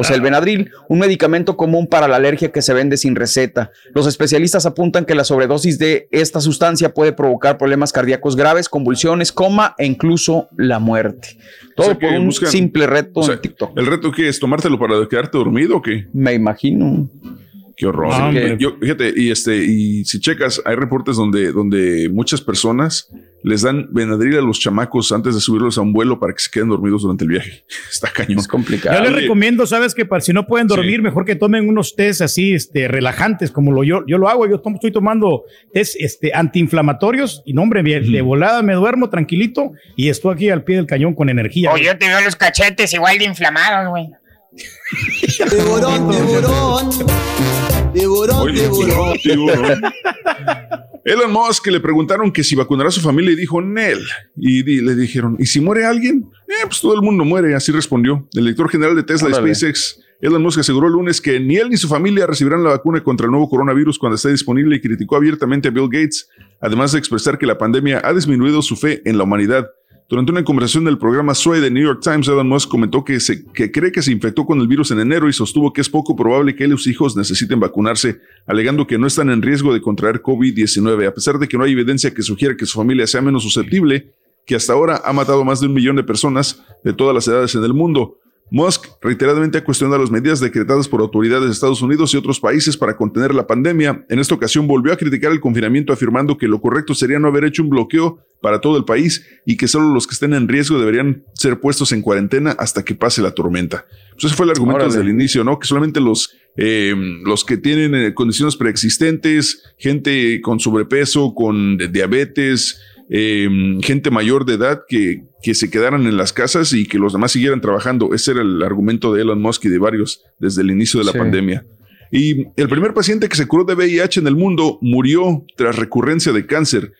O sea, el Benadryl, un medicamento común para la alergia que se vende sin receta. Los especialistas apuntan que la sobredosis de esta sustancia puede provocar problemas cardíacos graves, convulsiones, coma e incluso la muerte. Todo O sea, que por un buscan- simple reto o sea, en TikTok. ¿El reto qué es? ¿Tomártelo para quedarte dormido o qué? Me imagino. Qué horror. Que yo, fíjate, y este, y si checas, hay reportes donde, donde muchas personas les dan Benadryl a los chamacos antes de subirlos a un vuelo para que se queden dormidos durante el viaje. Está cañón. Es complicado. Yo les Oye, recomiendo, sabes que para si no pueden dormir, mejor que tomen unos test así, este, relajantes, como lo yo, yo lo hago. Yo tomo- estoy tomando test, este, antiinflamatorios y no, hombre, bien, de volada me duermo tranquilito y estoy aquí al pie del cañón con energía. Oye, yo te veo los cachetes igual de inflamados, güey. Tiburón, tiburón. Tiburón, Oye, tiburón. tiburón. Elon Musk le preguntaron que si vacunará a su familia y dijo Nel. Y di- le dijeron, ¿y si muere alguien? Eh, pues todo el mundo muere. Así respondió. El director general de Tesla y. SpaceX, Elon Musk, aseguró el lunes que ni él ni su familia recibirán la vacuna contra el nuevo coronavirus cuando esté disponible y criticó abiertamente a Bill Gates, además de expresar que la pandemia ha disminuido su fe en la humanidad. Durante una conversación del programa Sway de New York Times, Elon Musk comentó que, se, que cree que se infectó con el virus en enero y sostuvo que es poco probable que él y sus hijos necesiten vacunarse, alegando que no están en riesgo de contraer COVID-19, a pesar de que no hay evidencia que sugiera que su familia sea menos susceptible, que hasta ahora ha matado más de un millón de personas de todas las edades en el mundo. Musk reiteradamente ha cuestionado las medidas decretadas por autoridades de Estados Unidos y otros países para contener la pandemia. En esta ocasión volvió a criticar el confinamiento afirmando que lo correcto sería no haber hecho un bloqueo para todo el país y que solo los que estén en riesgo deberían ser puestos en cuarentena hasta que pase la tormenta. Pues ese fue el argumento Órale. desde el inicio, ¿no? Que solamente los, eh, los que tienen eh, condiciones preexistentes, gente con sobrepeso, con de- diabetes, eh, gente mayor de edad que, que se quedaran en las casas y que los demás siguieran trabajando. Ese era el argumento de Elon Musk y de varios desde el inicio de la Sí. pandemia. Y el primer paciente que se curó de VIH en el mundo murió tras recurrencia de cáncer.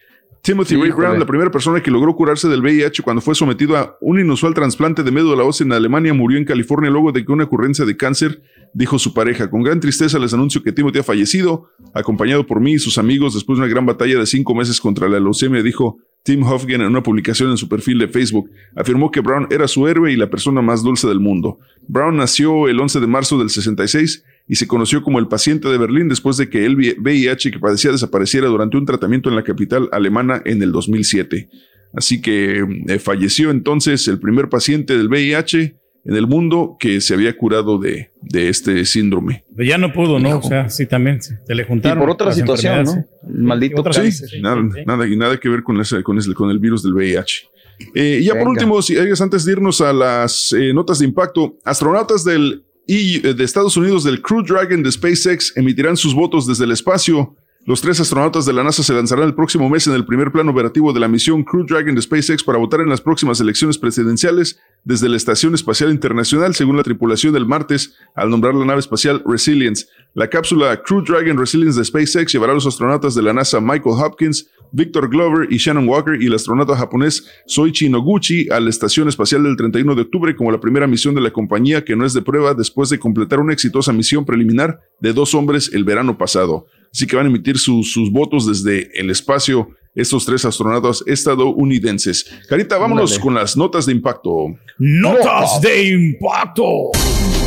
Timothy Ray Híjole. Brown, la primera persona que logró curarse del VIH cuando fue sometido a un inusual trasplante de médula ósea en Alemania, murió en California luego de que una ocurrencia de cáncer, dijo su pareja. Con gran tristeza les anuncio que Timothy ha fallecido, acompañado por mí y sus amigos después de una gran batalla de cinco meses contra la leucemia, dijo Tim Hofgen en una publicación en su perfil de Facebook. Afirmó que Brown era su héroe y la persona más dulce del mundo. Brown nació el 11 de marzo del 66 y se conoció como el paciente de Berlín después de que el VIH que padecía desapareciera durante un tratamiento en la capital alemana en el 2007. Así que eh, falleció entonces el primer paciente del VIH en el mundo que se había curado de, de este síndrome. Ya no pudo, ¿no? O sea, sí, también se le Y juntaron. por otra situación, ¿no? Maldito. Sí, nada, nada, y nada que ver con, ese, con, ese- con el virus del VIH. Eh, y ya por último, si ellos antes de irnos a las eh, notas de impacto, astronautas del y de Estados Unidos del Crew Dragon de SpaceX emitirán sus votos desde el espacio. Los tres astronautas de la NASA se lanzarán el próximo mes en el primer plano operativo de la misión Crew Dragon de SpaceX para votar en las próximas elecciones presidenciales desde la Estación Espacial Internacional, según la tripulación del martes, al nombrar la nave espacial Resilience. La cápsula Crew Dragon Resilience de SpaceX llevará a los astronautas de la NASA Michael Hopkins, Victor Glover y Shannon Walker y el astronauta japonés Soichi Noguchi a la Estación Espacial del 31 de octubre como la primera misión de la compañía que no es de prueba después de completar una exitosa misión preliminar de dos hombres el verano pasado. Así que van a emitir sus, sus votos desde el espacio estos tres astronautas estadounidenses. Carita, vámonos con las notas de impacto. Notas de impacto.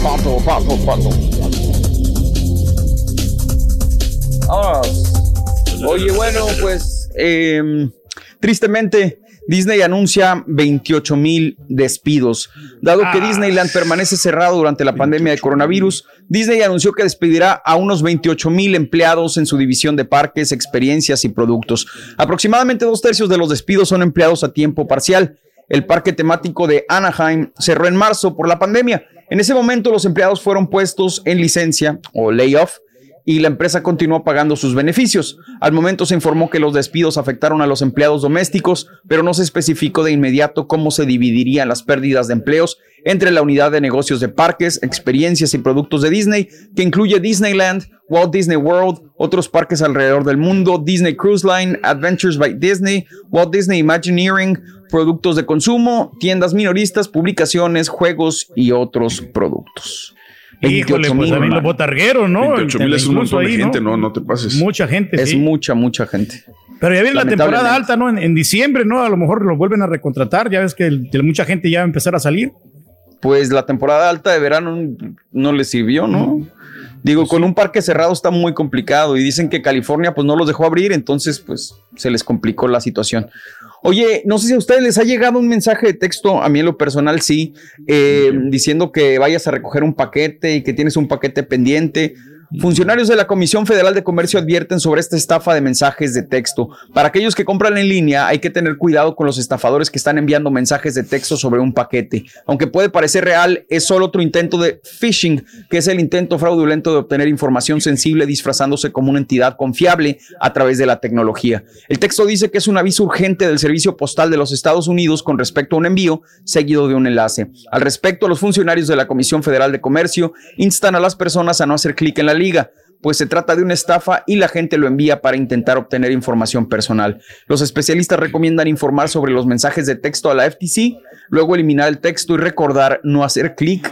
Pato, pato, pato. Vámonos. Oye, bueno, pues em, tristemente Disney anuncia 28 mil despidos. Dado que Disneyland permanece cerrado durante la pandemia de coronavirus, Disney anunció que despedirá a unos 28 mil empleados en su división de parques, experiencias y productos. Aproximadamente dos tercios de los despidos son empleados a tiempo parcial. El parque temático de Anaheim cerró en marzo por la pandemia. En ese momento los empleados fueron puestos en licencia o layoff y la empresa continuó pagando sus beneficios. Al momento se informó que los despidos afectaron a los empleados domésticos, pero no se especificó de inmediato cómo se dividirían las pérdidas de empleos entre la unidad de negocios de parques, experiencias y productos de Disney, que incluye Disneyland, Walt Disney World, otros parques alrededor del mundo, Disney Cruise Line, Adventures by Disney, Walt Disney Imagineering, productos de consumo, tiendas minoristas, publicaciones, juegos y otros productos. Híjole, 28,000, pues también los botargueros, ¿no? 28 mil es un montón de gente, no, no te pases. Mucha gente, Es sí. mucha, mucha gente. Pero ya viene la temporada alta, ¿no? En, en diciembre, ¿no? A lo mejor lo vuelven a recontratar. Ya ves que, el- mucha gente ya va a empezar a salir. Pues la temporada alta de verano no le sirvió, ¿no? Digo, con un parque cerrado está muy complicado y dicen que California pues no los dejó abrir, entonces pues se les complicó la situación. Oye, no sé si a ustedes les ha llegado un mensaje de texto, a mí en lo personal sí, eh, diciendo que vayas a recoger un paquete y que tienes un paquete pendiente. Funcionarios de la Comisión Federal de Comercio advierten sobre esta estafa de mensajes de texto. Para aquellos que compran en línea, hay que tener cuidado con los estafadores que están enviando mensajes de texto sobre un paquete. Aunque puede parecer real, es solo otro intento de phishing, que es el intento fraudulento de obtener información sensible disfrazándose como una entidad confiable a través de la tecnología. El texto dice que es un aviso urgente del Servicio Postal de los Estados Unidos con respecto a un envío seguido de un enlace. Al respecto, los funcionarios de la Comisión Federal de Comercio instan a las personas a no hacer clic en la pues se trata de una estafa y la gente lo envía para intentar obtener información personal. Los especialistas recomiendan informar sobre los mensajes de texto a la FTC, luego eliminar el texto y recordar no hacer clic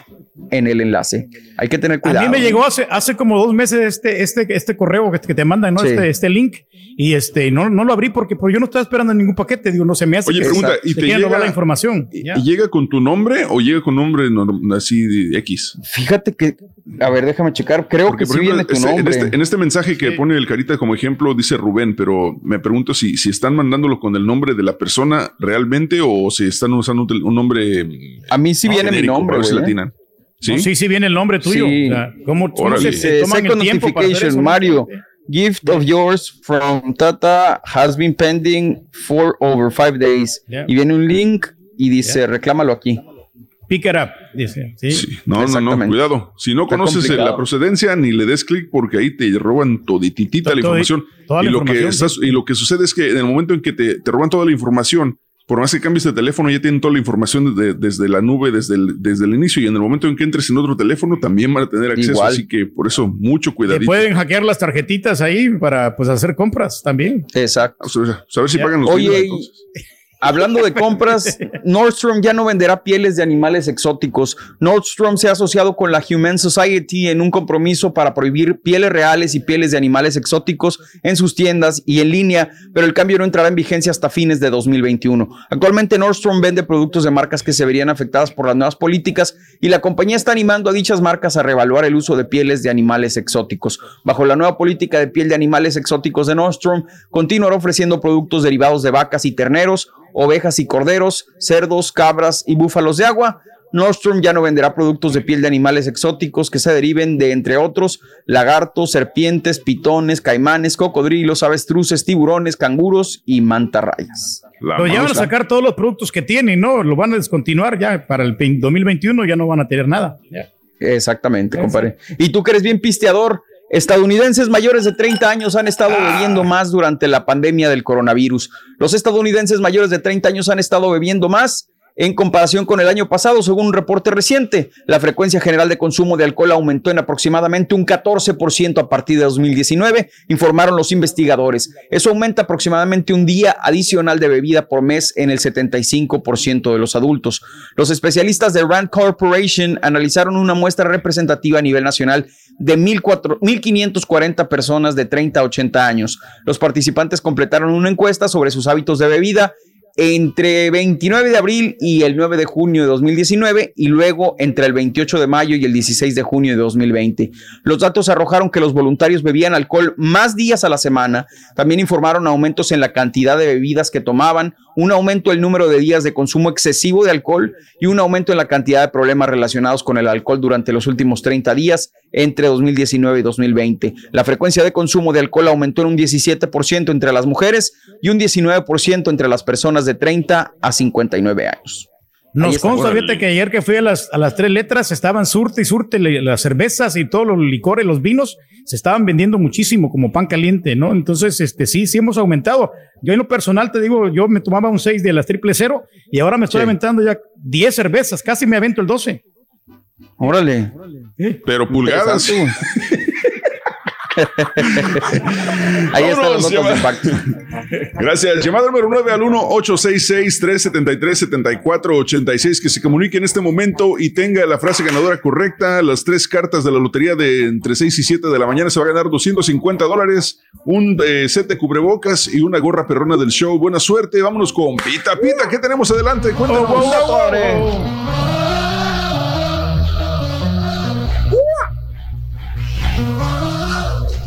en el enlace. Hay que tener cuidado. A mí me llegó hace, hace como dos meses este, este, este correo que, te mandan, ¿no? Sí. Este, este link. Y este, no, no lo abrí porque pues, yo no estaba esperando ningún paquete. Digo, no se me hace Oye, que pregunta, ¿y te llega- la información. ¿Y y llega con tu nombre o llega con nombre norm- así de X? Fíjate que, a ver, déjame checar. Creo Porque, que por sí ejemplo, viene tu este- en, nombre. este, en este mensaje que pone el carita como ejemplo dice Rubén, pero me pregunto si, si están mandándolo con el nombre de la persona realmente o si están usando un, un nombre. A mí sí viene mi genérico, nombre, ver si güey, ¿eh? latinan. ¿Sí? No, sí, sí viene el nombre tuyo. Sí. O sea, ¿Cómo, cómo Órale. se, toman el tiempo para hacer eso? Mario. Gift of yours from Tata has been pending for over five days. Yeah. Y viene un link y dice, reclámalo aquí. Pick it up, dice. Sí. Sí. No, no, no, cuidado. Si no Está conoces eh, complicado. la procedencia, ni le des clic porque ahí te roban todititita la Todo- información. toda y, la lo que y lo que sucede es que en el momento en que te, te roban toda la información, por más que cambies de teléfono, ya tienen toda la información desde, desde la nube, desde el, desde el inicio. Y en el momento en que entres en otro teléfono, también van a tener acceso. Igual. Así que por eso, mucho Te cuidadito. pueden hackear las tarjetitas ahí para pues hacer compras también. Exacto. O sea, a ver si Ya. pagan los Oye. Hablando de compras, Nordstrom ya no venderá pieles de animales exóticos. Nordstrom se ha asociado con la Humane Society en un compromiso para prohibir pieles reales y pieles de animales exóticos en sus tiendas y en línea, pero el cambio no entrará en vigencia hasta fines de 2021. Actualmente Nordstrom vende productos de marcas que se verían afectadas por las nuevas políticas y la compañía está animando a dichas marcas a reevaluar el uso de pieles de animales exóticos. Bajo la nueva política de piel de animales exóticos de Nordstrom, continuará ofreciendo productos derivados de vacas y terneros, ovejas y corderos, cerdos, cabras y búfalos de agua. Nordstrom ya no venderá productos de piel de animales exóticos que se deriven de, entre otros, lagartos, serpientes, pitones, caimanes, cocodrilos, avestruces, tiburones, canguros y mantarrayas. La Pero ya van a sacar todos los productos que tienen, ¿no? Lo van a descontinuar ya para el 2021, ya no van a tener nada. Exactamente, compadre. Y tú que eres bien pisteador, estadounidenses mayores de 30 años han estado bebiendo más durante la pandemia del coronavirus. Los estadounidenses mayores de 30 años han estado bebiendo más. En comparación con el año pasado, según un reporte reciente. La frecuencia general de consumo de alcohol aumentó en aproximadamente un 14% a partir de 2019, informaron los investigadores. Eso aumenta aproximadamente un día adicional de bebida por mes en el 75% de los adultos. Los especialistas de Rand Corporation analizaron una muestra representativa a nivel nacional de 1.540 personas de 30 a 80 años. Los participantes completaron una encuesta sobre sus hábitos de bebida entre 29 de abril y el 9 de junio de 2019 y luego entre el 28 de mayo y el 16 de junio de 2020. Los datos arrojaron que los voluntarios bebían alcohol más días a la semana. También informaron aumentos en la cantidad de bebidas que tomaban, un aumento el número de días de consumo excesivo de alcohol y un aumento en la cantidad de problemas relacionados con el alcohol durante los últimos 30 días entre 2019 y 2020. La frecuencia de consumo de alcohol aumentó en un 17% entre las mujeres y un 19% entre las personas de 30 a 59 años. Nos consta, fíjate que ayer que fui a las, a las tres letras estaban surte y surte le- las cervezas y todos los licores, los vinos, se estaban vendiendo muchísimo como pan caliente, ¿no? Entonces, este sí, sí hemos aumentado. Yo en lo personal te digo, yo me tomaba un 6 de las triple cero y ahora me estoy Sí. aventando ya 10 cervezas, casi me avento el 12. Órale. Pero pulgadas. Ahí están Vámonos, notas de impacto. Gracias. Llamada número 9 al 1-866-373-7486. Que se comunique en este momento y tenga la frase ganadora correcta. Las tres cartas de la lotería de entre 6 y 7 de la mañana se va a ganar 250 dólares, un eh, set de cubrebocas y una gorra perrona del show. Buena suerte. Vámonos con Pita Pita. ¿Qué tenemos adelante? Cuéntanos.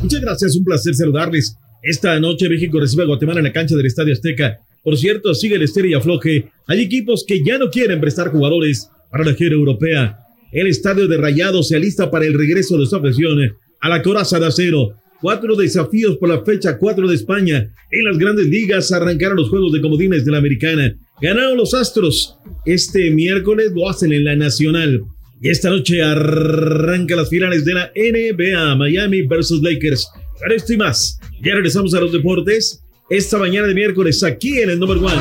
Muchas gracias, un placer saludarles. Esta noche México recibe a Guatemala en la cancha del Estadio Azteca. Por cierto, sigue el estéreo y afloje. Hay equipos que ya no quieren prestar jugadores para la gira europea. El estadio de Rayados se alista para el regreso de su afición a la coraza de acero. Cuatro desafíos por la fecha 4 de España. En las grandes ligas arrancaron los juegos de comodines de la americana. Ganaron los Astros. Este miércoles lo hacen en la Nacional. Y esta noche arranca las finales de la NBA, Miami versus Lakers. Para esto y más, ya regresamos a los deportes. Esta mañana de miércoles aquí en el Number One.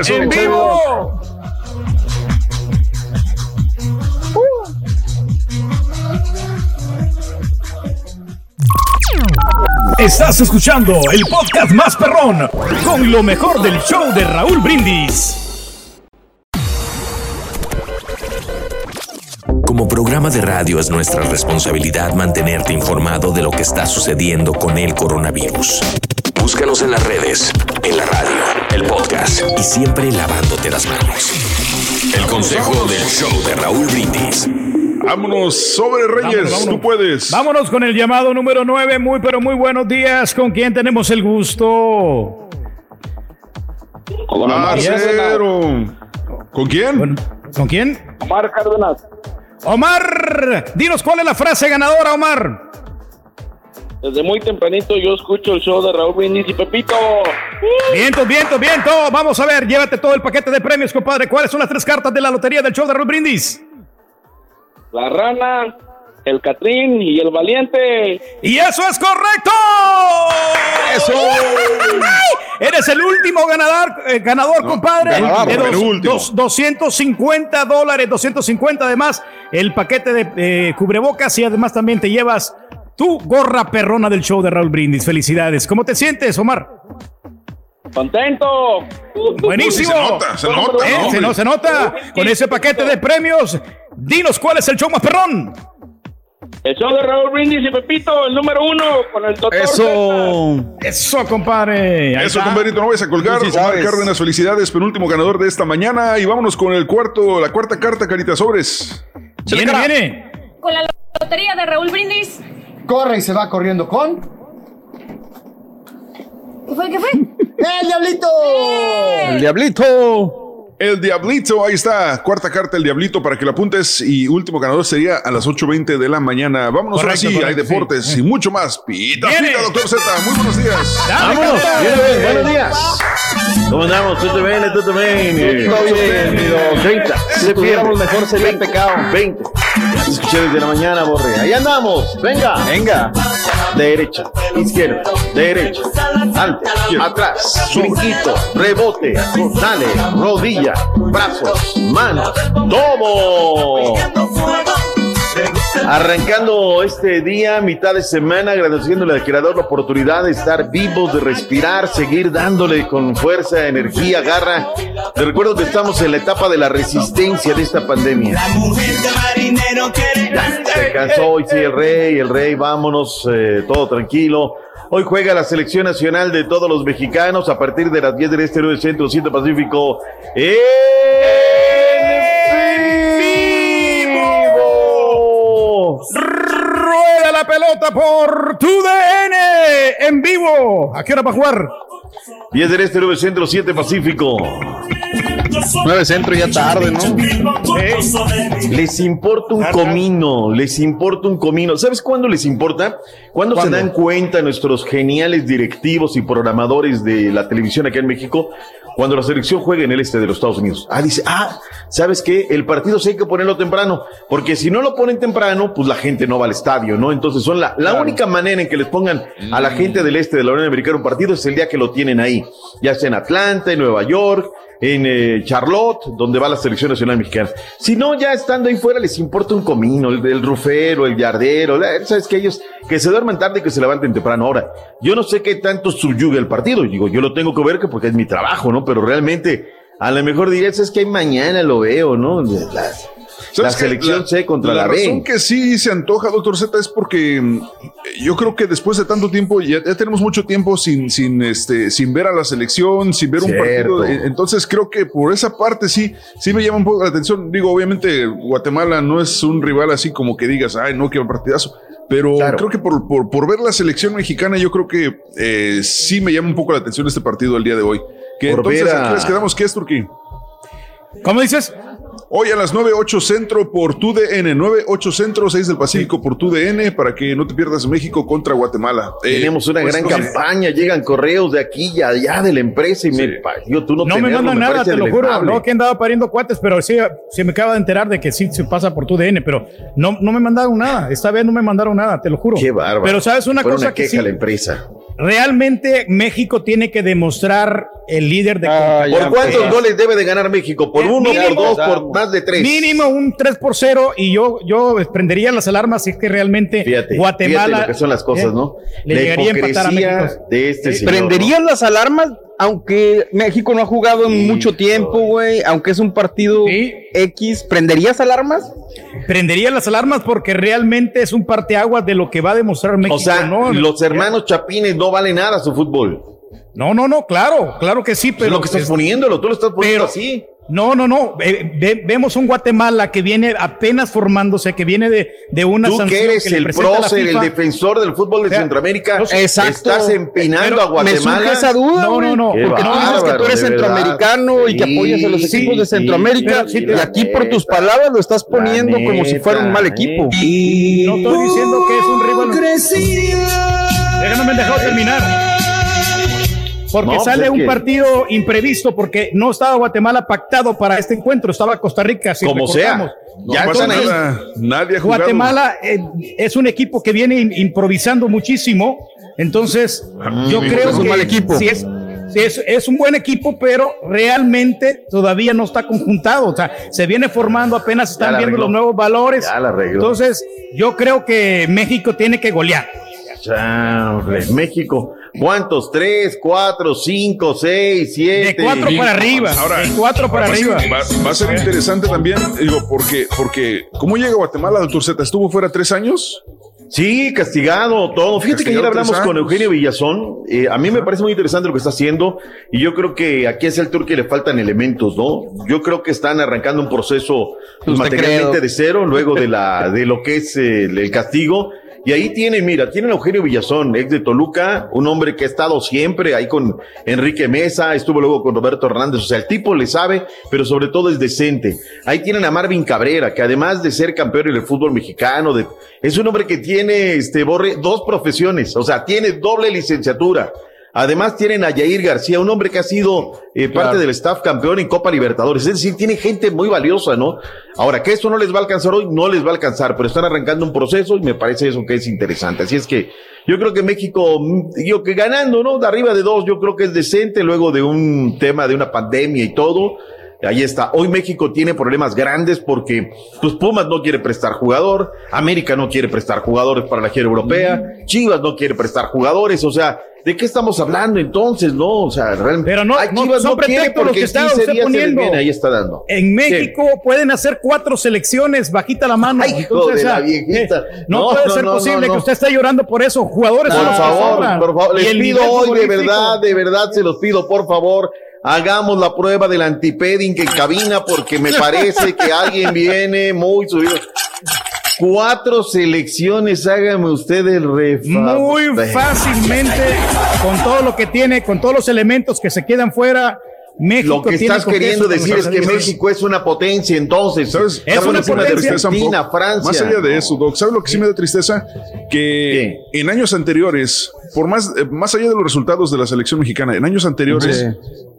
¡Eso! ¡En vivo! Estás escuchando el podcast más perrón con lo mejor del show de Raúl Brindis. Como programa de radio es nuestra responsabilidad mantenerte informado de lo que está sucediendo con el coronavirus. Búscanos en las redes, en la radio, el podcast y siempre lavándote las manos. El consejo del show de Raúl Brindis. Vámonos sobre Reyes. Vámonos, vámonos. Tú puedes. Vámonos con el llamado número 9. Muy, pero muy buenos días. ¿Con quién tenemos el gusto? Marcelo. ¿Con quién? ¿Con quién? Omar Cárdenas. Omar, dinos cuál es la frase ganadora, Omar. Desde muy tempranito yo escucho el show de Raúl Brindis y Pepito. Vientos, vientos, vientos. Vamos a ver, llévate todo el paquete de premios, compadre. ¿Cuáles son las tres cartas de la lotería del show de Raúl Brindis? La rana, el Catrín y el Valiente. ¡Y eso es correcto! ¡Eso! Eres el último ganador, eh, ganador compadre. ganador, de el dos- último. dos- 250 dólares, 250 además. El paquete de eh, cubrebocas y además también te llevas tu gorra perrona del show de Raúl Brindis. Felicidades. ¿Cómo te sientes, Omar? ¡Contento! Buenísimo. Se nota, se nota, Eh, ¿no, se, hombre? no- se nota. Con ese paquete de premios, dinos cuál es el show más perrón. El show de Raúl Brindis y Pepito, el número uno, con el doctor. Eso, compadre. Ahí Eso, está. compadrito, no vayas a colgar. Tú sí Omar. Cárdenas, felicidades, penúltimo ganador de esta mañana. Y vámonos con el cuarto, la cuarta carta, Carita Sobres. Viene, viene. Con la lotería de Raúl Brindis. Corre y se va corriendo con. ¿Qué fue? ¿Qué fue? ¡El diablito! El diablito. El diablito, ahí está. Cuarta carta, el diablito, para que la apuntes. Y último ganador sería a las 8.20 de la mañana. Vámonos ahora Correcto, sí, correcto, hay deportes sí. y mucho más. Pita, Viene. pita, doctor Z. Muy buenos días. Vámonos. Bien, bien, buenos días. ¿Cómo andamos? ¿Tú también? ¿Tú también? Todo bien, mi don. 30. Si pudiéramos mejor sería el pecado. 20. Escuché desde la mañana, borre. Ahí andamos. Venga. Venga. Derecha. Izquierda. derecha, adelante, atrás, brinquito, rebote, sale, rodilla, brazos, manos, todo. Arrancando este día, mitad de semana, agradeciéndole al creador la oportunidad de estar vivos, de respirar, seguir dándole con fuerza, energía, garra. Te recuerdo que estamos en la etapa de la resistencia de esta pandemia. Se cansó hoy, sí, el rey, el rey, vámonos, eh, todo tranquilo. Hoy juega la selección nacional de todos los mexicanos a partir de las 10 del este, 9 centro, 7 pacífico. Rueda la pelota por tu DN en vivo. ¿A qué hora va a jugar? 10 del este, 9 centro, 7 pacífico. 9 centro ya tarde, ¿no? Les importa un comino, les importa un comino. ¿Sabes cuándo les importa? Cuando se dan cuenta nuestros geniales directivos y programadores de la televisión acá en México, cuando la selección juega en el este de los Estados Unidos. Ah, dice, ah, ¿sabes qué? El partido sí hay que ponerlo temprano, porque si no lo ponen temprano, pues la gente no va al estadio, ¿no? Entonces son la, la única manera en que les pongan a la gente del este de la Unión Americana un partido es el día que lo tienen ahí, ya sea en Atlanta, en Nueva York, en eh, Charlotte, donde va la selección nacional mexicana. Si no, ya estando ahí fuera les importa un comino, el, el rufero, el yardero, sabes que ellos que se duerman tarde y que se levanten temprano. Ahora, yo no sé qué tanto subyuga el partido, digo, yo lo tengo que ver que porque es mi trabajo, ¿no? Pero realmente, a lo mejor dirías, es que mañana lo veo, ¿no? La selección La- C contra la, razón B. que sí se antoja, doctor Z, es porque mm, yo creo que después de tanto tiempo, ya, ya tenemos mucho tiempo sin, sin, este, sin ver a la selección, sin ver un partido. Entonces creo que por esa parte sí, sí me llama un poco la atención. Digo, obviamente Guatemala no es un rival así como que digas, ay, no, qué partidazo. Pero creo que por, por, por ver la selección mexicana, yo creo que eh, sí me llama un poco la atención este partido el día de hoy. Que Por entonces, ver ¿a a- qué les quedamos? ¿Qué es Turquía? ¿Cómo dices? Hoy a las 9.8 Centro por tu DN, 9.8 Centro, 6 del Pacífico por tu DN, para que no te pierdas México contra Guatemala. Eh, Tenemos una pues, gran no sé. campaña, llegan correos de aquí y allá de la empresa y me, yo, tú no, No me mandan nada, te lo juro. No, que andaba pariendo cuates, pero sí, se me acaba de enterar de que sí se pasa por tu DN, pero no, no me mandaron nada. Esta vez no me mandaron nada, te lo juro. Qué bárbaro. Pero sabes una Fue cosa una que queja sí, a la empresa. realmente México tiene que demostrar el líder de ¿Por CONCACAF. cuántos goles debe de ganar México? ¿Por uno, por dos, por más de tres? Mínimo un 3 por 0 y yo, yo prendería las alarmas si es que realmente Fíjate, Guatemala fíjate lo que son las cosas, eh, ¿no? Le La llegaría a empatar a México. de este señor. ¿Prenderían las alarmas? Aunque México no ha jugado en mucho tiempo, güey. Aunque es un partido X, ¿prenderías alarmas? Prendería las alarmas porque realmente es un parteaguas de lo que va a demostrar México. O sea, ¿no? los hermanos Chapines no valen nada su fútbol. No, no, no, claro, claro que sí, pero. lo que estás poniéndolo, tú lo estás poniendo pero- así. No, no, no. eh, ve- vemos un Guatemala que viene apenas formándose, que viene de, de una Tú sanción que eres le el prócer, el defensor del fútbol de O sea, Centroamérica, no sé. estás empinando Pero a Guatemala. Me surge esa duda, No, no, no, Porque Qué tú dices que bárbaro, tú eres centroamericano y que apoyas a los sí, equipos de sí, Centroamérica. pero sí y aquí por tus neta. palabras lo estás poniendo La como si fuera un neta, mal equipo. No estoy diciendo que es un rival. Déjame me dejado terminar. Porque No, pues sale un que- partido imprevisto, porque no estaba Guatemala pactado para este encuentro, estaba Costa Rica. Si Como sea. recordamos. Ya No pasa ahí. nada, nadie ha. Guatemala eh, es un equipo que viene im- improvisando muchísimo, entonces yo mi creo es un que mal equipo. sí es, es, es un buen equipo, pero realmente todavía no está conjuntado, o sea, se viene formando, apenas están viendo los nuevos valores. Ya. Entonces, yo creo que México tiene que golear. Chambre, México. ¿Cuántos? ¿Tres, cuatro, cinco, seis, siete? De cuatro para arriba, Ahora, de cuatro para va a arriba. ser- Va, va a ser interesante también, digo, porque, porque, ¿cómo llega Guatemala, doctor Z? ¿Estuvo fuera tres años? Sí, castigado, todo. Fíjate que ayer hablamos con. Eugenio Villazón. Eh, a mí me parece muy interesante lo que está haciendo y yo creo que aquí es el tour que le faltan elementos, ¿no? Yo creo que están arrancando un proceso pues, te materialmente creo. de cero, luego de la de lo que es eh, el, el castigo. Y ahí tienen, mira, tienen a Eugenio Villazón, ex de Toluca, un hombre que ha estado siempre ahí con Enrique Mesa, estuvo luego con Roberto Hernández, o sea, el tipo le sabe, pero sobre todo es decente. Ahí tienen a Marvin Cabrera, que además de ser campeón en el fútbol mexicano, de, es un hombre que tiene, este, Borre, dos profesiones, o sea, tiene doble licenciatura. Además tienen a Yair García, un hombre que ha sido eh, parte del staff campeón en Copa Libertadores. Es decir, tiene gente muy valiosa, ¿no? Ahora, que esto no les va a alcanzar hoy, no les va a alcanzar, pero están arrancando un proceso y me parece eso que es interesante. Así es que yo creo que México, mm, yo que ganando, ¿no? De arriba de dos, yo creo que es decente luego de un tema de una pandemia y todo. Ahí está. Hoy México tiene problemas grandes porque pues Pumas no quiere prestar jugador, América no quiere prestar jugadores para la gira europea, Chivas no quiere prestar jugadores, o sea, ¿de qué estamos hablando entonces, no? O sea, realmente Pero no, no, son no pretextos los porque que está 15 usted poniendo. viene, ahí está dando. En México pueden hacer cuatro selecciones, bajita la mano. Ay, hijo de la viejita. eh, no, No, puede no, ser no, posible no, no. que usted esté llorando por eso. Jugadores Por favor, por favor, les pido hoy de verdad, de verdad se los pido, por favor, hagamos la prueba del antipedding en cabina porque me parece que alguien viene muy subido. Cuatro selecciones, hágame usted el ref. Muy fácilmente, con todo lo que tiene, con todos los elementos que se quedan fuera, México Lo que tiene estás queriendo decir es que. México es una potencia, entonces. ¿Sabes? Es ¿Sabes una potencia. Argentina, Francia. Más allá de eso, Doc, ¿sabes lo que sí me da tristeza? Que en años anteriores, por más, eh, más allá de los resultados de la selección mexicana, en años anteriores,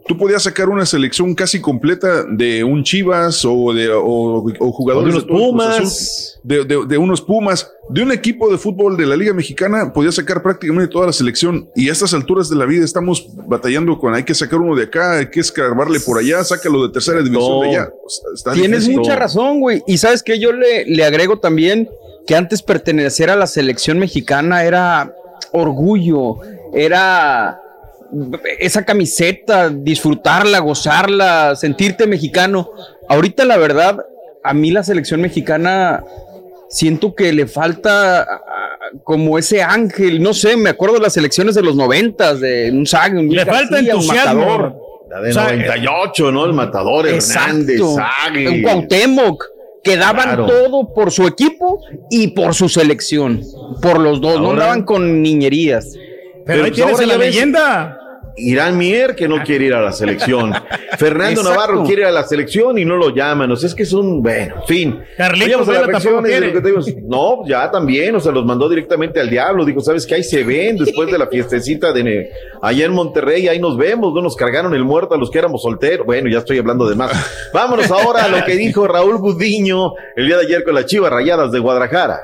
tú podías sacar una selección casi completa de un Chivas o de o, o jugadores O de unos Pumas. De, de- de unos Pumas, de un equipo de fútbol de la Liga Mexicana, podías sacar prácticamente toda la selección. Y a estas alturas de la vida estamos batallando con hay que sacar uno de acá, hay que escarbarle por allá, sácalo de tercera división de allá. Está Tienes difícil. mucha razón, güey. Y sabes que yo le, le agrego también que antes pertenecer a la selección mexicana era orgullo, era esa camiseta, disfrutarla, gozarla, sentirte mexicano. Ahorita la verdad, a mí la selección mexicana siento que le falta ah, como ese ángel, no sé, me acuerdo de las selecciones de los noventas, de un Sague, un Le falta un entusiasmo. Matador. La de O sea, 98, ¿no? El matador Hernández, Exacto. Sague. Un Cuauhtémoc, que daban Claro. todo por su equipo y por su selección. Por los dos, no andaban con niñerías. Pero ahí pues tienes la leyenda. Irán Mier, que no quiere ir a la selección. Fernando Exacto. Navarro quiere ir a la selección y no lo llaman. O sea, es que es un, bueno, en fin. Carlitos Vela tampoco lo que digo. No, ya también, o sea, los mandó directamente al diablo. Dijo, ¿sabes qué? Ahí se ven después de la fiestecita de allá en Monterrey, ahí nos vemos, no nos cargaron el muerto a los que éramos solteros. Bueno, ya estoy hablando de más. Vámonos ahora a lo que dijo Raúl Budiño el día de ayer con las Chivas Rayadas de Guadalajara.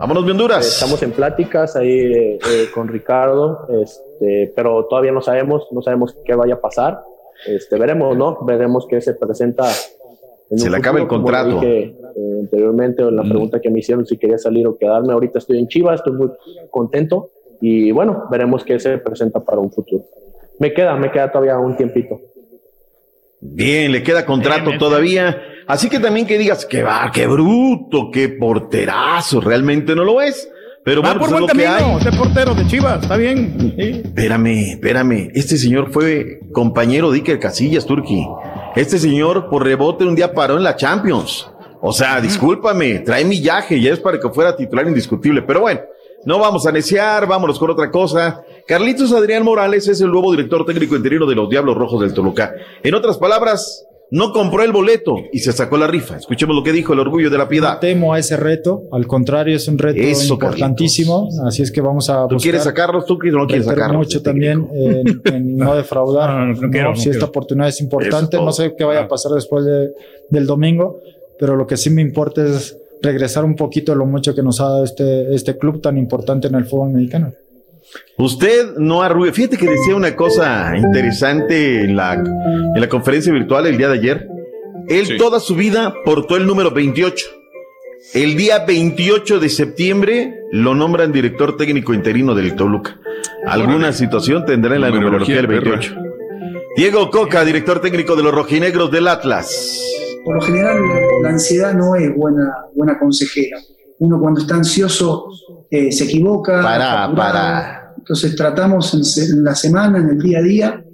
Vámonos de Honduras. Estamos en pláticas ahí eh, eh, con Ricardo, este, pero todavía no sabemos, no sabemos qué vaya a pasar. Este, veremos, ¿no? Veremos qué se presenta. en Se le acaba el futuro, como contrato. dije, eh, anteriormente en la pregunta que me hicieron si quería salir o quedarme. Ahorita estoy en Chivas, estoy muy contento y bueno, veremos qué se presenta para un futuro. Me queda, me queda todavía un tiempito. Bien, le queda contrato todavía. Así que también que digas que va, qué bruto, qué porterazo, realmente no lo es. Pero Va bueno, por pues es buen lo que camino, este portero de Chivas, está bien. Sí. Espérame, espérame. Este señor fue compañero de Iker Casillas, Turki. Este señor por rebote un día paró en la Champions. O sea, discúlpame, trae millaje, ya es para que fuera titular indiscutible. Pero bueno, no vamos a neciar, vámonos con otra cosa. Carlitos Adrián Morales es el nuevo director técnico interino de los Diablos Rojos del Toluca. En otras palabras, no compró el boleto y se sacó la rifa. Escuchemos lo que dijo el orgullo de la piedad. temo a ese reto, al contrario es un reto Eso, importantísimo, así es que vamos a ¿Tú buscar quieres sacarlos? ¿Tú no quieres sacarlos? mucho también en, en no defraudar. No, no, no ¿no? quiero, no si quiero. esta oportunidad es importante, no sé qué vaya a pasar después de- del domingo, pero lo que sí me importa es regresar un poquito de lo mucho que nos ha dado este, este club tan importante en el fútbol mexicano. Usted no arrugue. Fíjate que decía una cosa interesante en la, en la conferencia virtual el día de ayer. Él toda su vida portó el número 28. El día 28 de septiembre lo nombran director técnico interino del Toluca. Alguna situación tendrá en la numerología del 28. Diego Coca, director técnico de los rojinegros del Atlas. Por lo general, la, ansiedad no es buena, buena consejera. Uno cuando está ansioso eh, se equivoca. Para, para. Entonces tratamos en, la semana, en el día a día,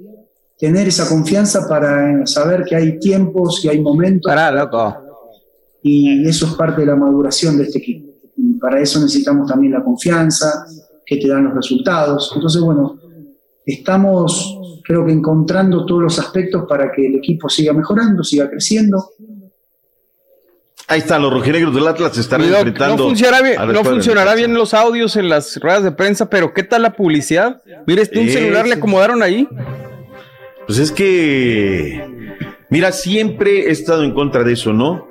tener esa confianza para eh, saber que hay tiempos y hay momentos. Para, loco. Y eso es parte de la maduración de este equipo. Y para eso necesitamos también la confianza, que te dan los resultados. Entonces, bueno, estamos creo que encontrando todos los aspectos para que el equipo siga mejorando, siga creciendo. Ahí están, los rojinegros del Atlas se están doc, enfrentando. no funcionará bien, no funcionará bien los audios en las ruedas de prensa, pero ¿qué tal la publicidad? Mire, este un celular le acomodaron ahí. Pues es que, mira, siempre he estado en contra de eso, ¿no?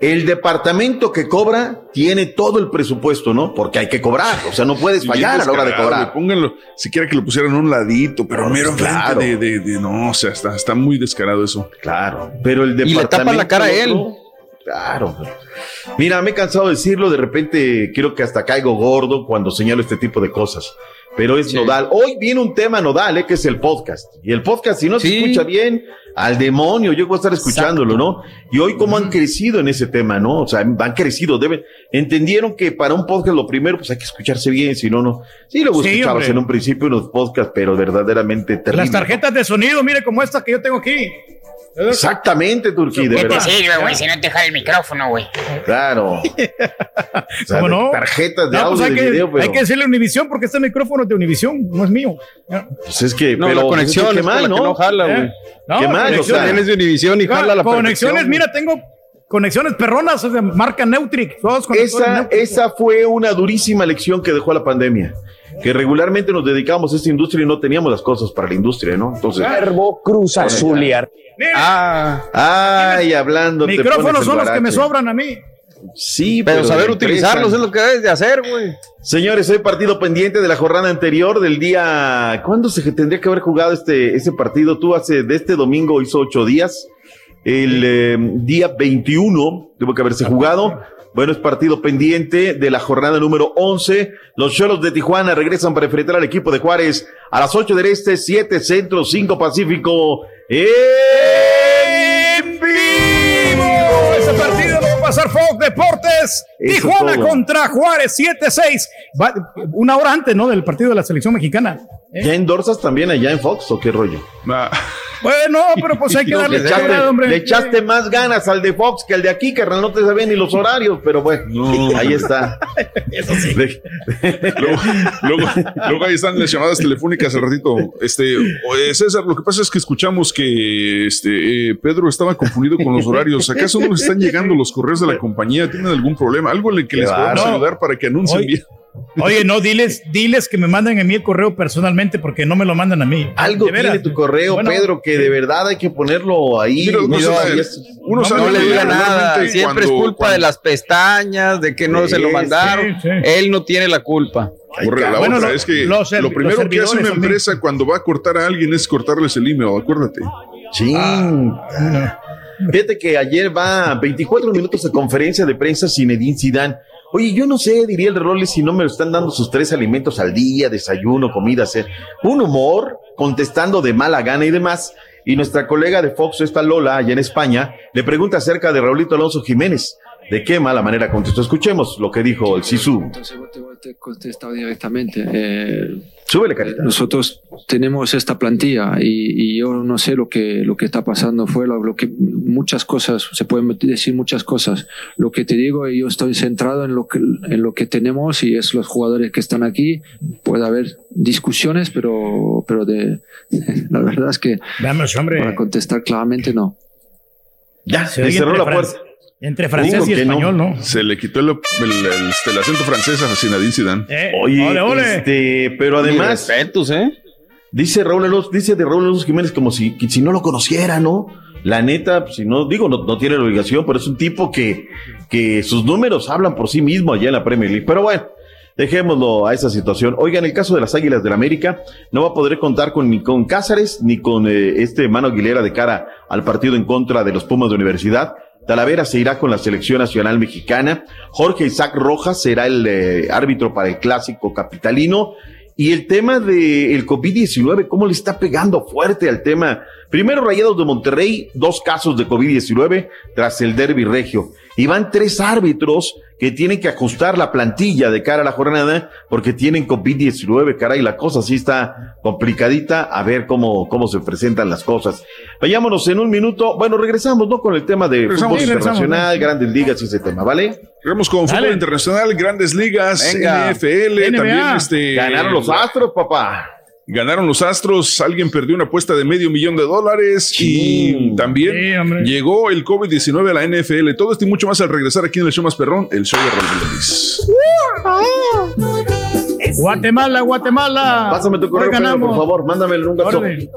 El departamento que cobra tiene todo el presupuesto, ¿no? Porque hay que cobrar, o sea, no puedes fallar a la hora de cobrar. Pónganlo, siquiera que lo pusieran a un ladito, pero mero enfrente claro. de, de- de- no, o sea, está, está muy descarado eso. Claro, pero el Y le departamento. tapan la cara a él. Claro. Mira, me he cansado de decirlo, de repente creo que hasta caigo gordo cuando señalo este tipo de cosas. Pero es nodal. Hoy viene un tema nodal, ¿eh? que es el podcast. Y el podcast, si no se escucha bien, al demonio, yo voy a estar escuchándolo, ¿no? Y hoy cómo han crecido en ese tema, ¿no? O sea, han crecido, deben, entendieron que para un podcast lo primero, pues hay que escucharse bien, si no, no. Sí, luego Sí, escuchabas hombre. en un principio unos podcasts, pero verdaderamente terrible. Las tarjetas de sonido, mire como esta que yo tengo aquí. Exactamente, Turquía, de ¿Qué te verdad. sirve, güey, si no te jala el micrófono, güey? Claro. O sea, ¿Cómo no? Tarjetas de No, audio pues hay, de que, video, pero hay que decirle a Univisión porque este micrófono es de Univisión, no es mío. pues es que No, pero, la conexión pues, es por la que no jala, güey. No, Qué mal, o sea. Tienes de Univisión y jala la Conexiones, mira, tengo conexiones perronas de marca Neutric. Todos Esa, Neutric. esa fue una durísima lección que dejó la pandemia. Que regularmente nos dedicamos a esta industria y no teníamos las cosas para la industria, ¿no? Entonces. Verbo Cruz Azuliar. Ah, Ay, hablando. Micrófonos son los que me sobran a mí. Sí, pero saber de utilizarlos es lo que debes de hacer, güey. Señores, hoy partido pendiente de la jornada anterior del día. ¿Cuándo se tendría que haber jugado este, ese partido? Tú hace de este domingo hizo ocho días. El eh, día 21 tuvo que haberse jugado. Bueno, es partido pendiente de la jornada número 11. Los Cholos de Tijuana regresan para enfrentar al equipo de Juárez a las 8 del Este, 7 Centro, 5 Pacífico. ¡En vivo! Ese partido lo va a pasar Fox Deportes. Eso Tijuana todo. contra Juárez, 7-6. Va- Una hora antes, ¿no? Del partido de la selección mexicana. ¿Ya endorsas también allá en Fox o qué rollo? Bueno, pero pues hay que Le darle echaste, chance, hombre. le echaste más ganas al de Fox que al de aquí, carnal. No te sabían ni los horarios, pero bueno, ahí está. Eso sí. luego, luego, luego ahí están las llamadas telefónicas al ratito. Este, oye, César, lo que pasa es que escuchamos que este eh, Pedro estaba confundido con los horarios. ¿Acaso no les están llegando los correos de la compañía? ¿Tienen algún problema? Algo en el que les bárbaro. ayudar para que anuncien bien. Oye, no, diles, diles que me manden a mí el correo personalmente porque no me lo mandan a mí. Algo tiene tu correo, Bueno, Pedro, que de verdad hay que ponerlo ahí. Mira, no es- uno No, sabe no le diga nada, siempre es cuando- culpa cuando- de las pestañas, de que no se lo Sí, mandaron. sí, sí. Él no tiene la culpa. Corre, la Bueno, otra lo- es que los lo primero que hace una empresa cuando va a cortar a alguien es cortarles el email, acuérdate. Chin. Fíjate que ayer va 24 minutos de conferencia de prensa Zinedine Zidane. Oye, yo no sé, diría el Roles, si no me están dando sus tres alimentos al día, desayuno, comida, hacer un humor, contestando de mala gana y demás. Y nuestra colega de Fox, esta Lola, allá en España, le pregunta acerca de Raulito Alonso Jiménez. ¿De qué mala manera contestó? Escuchemos lo que dijo el Sisu. Entonces vos te, vos directamente. Eh, Súbele, carita. nosotros tenemos esta plantilla y, y yo no sé lo que, lo que está pasando fuera, lo que muchas cosas, se pueden decir muchas cosas. Lo que te digo, yo estoy centrado en lo que, en lo que tenemos y es los jugadores que están aquí. Puede haber discusiones, pero, pero de, la verdad es que Vamos, hombre. para contestar claramente no. Ya, Se cerró la puerta. Entre francés y no. español, ¿no? Se le quitó el, el- el- este, el acento francés a Zinedine Zidane. Eh, Oye, ole, ole. este, pero además, respetos, ¿eh? Dice Raúl Alonso, dice de Raúl Alonso Jiménez como si, que si no lo conociera, ¿no? La neta, pues, si no, digo, no, no tiene la obligación, pero es un tipo que, que sus números hablan por sí mismo allá en la Premier League. Pero bueno, dejémoslo a esa situación. Oigan, el caso de las Águilas del América, no va a poder contar con, ni con Cázares ni con eh, este Mano Aguilera de cara al partido en contra de los Pumas de Universidad. Talavera se irá con la selección nacional mexicana. Jorge Isaac Rojas será el eh, árbitro para el clásico capitalino. Y el tema del COVID-19, ¿cómo le está pegando fuerte al tema? Primero, Rayados de Monterrey, dos casos de COVID-19 tras el derby regio. Y van tres árbitros que tienen que ajustar la plantilla de cara a la jornada porque tienen COVID-19, caray, la cosa sí está complicadita, a ver cómo, cómo se presentan las cosas. Vayámonos en un minuto, bueno, regresamos, ¿no? Con el tema de Regresamos. fútbol internacional, grandes ligas y ese tema, ¿vale? Vamos con Dale. fútbol internacional, grandes ligas, Venga. NFL, NBA. también este. Ganaron los Astros, papá. Ganaron los Astros, alguien perdió una apuesta de medio millón de dólares y también Sí, llegó el COVID-19 a la NFL. Todo esto y mucho más al regresar aquí en el show más perrón, el show de Raúl. Guatemala, Guatemala. Pásame tu correo, Pedro, por favor, mándamelo en un gasto. Órale.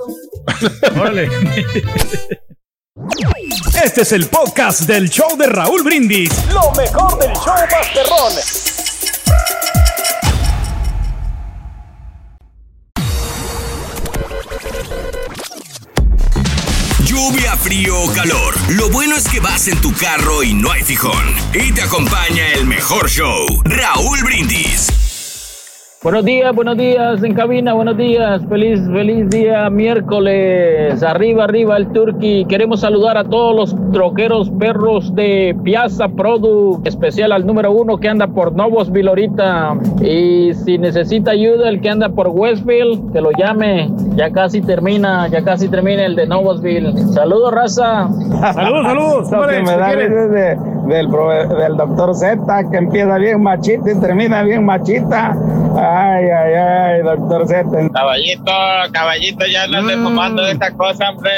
Órale. Este es el podcast del show de Raúl Brindis. Lo mejor del show Masterrón. Lluvia, frío o calor. Lo bueno es que vas en tu carro y no hay fijón. Y te acompaña el mejor show, Raúl Brindis. Buenos días, buenos días en cabina, buenos días, feliz, feliz día miércoles, arriba, arriba el Turqui, queremos saludar a todos los troqueros perros de Piazza Product, especial al número uno que anda por Novosville ahorita, y si necesita ayuda el que anda por Westville, que lo llame, ya casi termina, ya casi termina el de Novosville, saludos raza. Saludos, saludos, me si quieres. Del, prove- del doctor Z, que empieza bien machita y termina bien machita. Ay, ay, ay, doctor Z. Caballito, caballito, ya no esté fumando de esta cosa, hombre.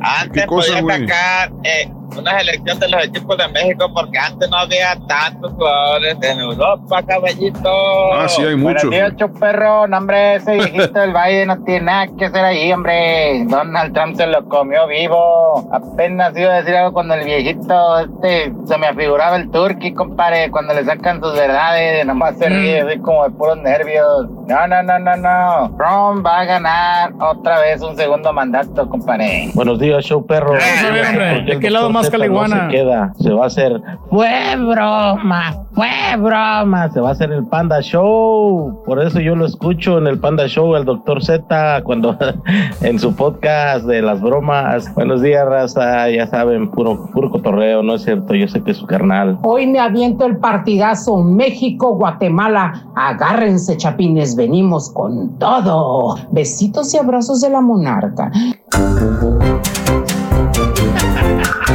Antes cosa, podía güey? sacar eh, una selección de los equipos de México porque antes no había tantos jugadores en Europa, caballito. Ah, sí, hay Buenos muchos. días, perro, no, hombre, ese viejito del Valle no tiene nada que hacer ahí, hombre. Donald Trump se lo comió vivo. Apenas iba a decir algo cuando el viejito, este, se me afiguraba el turqui, compadre, cuando le sacan sus verdades, nomás se ríe, así como de puros nervios. No, no, no, no, no. Trump va a ganar otra vez un segundo mandato, compadre. Buenos días, show perro. a ver, hombre, ¿de qué lado más se queda, se va a hacer. Fue broma, fue broma. Se va a hacer el Panda Show. Por eso yo lo escucho en el Panda Show, el doctor Z, cuando en su podcast de las bromas. Buenos días, raza. Ya saben, puro, puro cotorreo, ¿no es cierto? Yo sé que es su carnal. Hoy me aviento el partidazo México-Guatemala. Agárrense, chapines, venimos con todo. Besitos y abrazos de la monarca.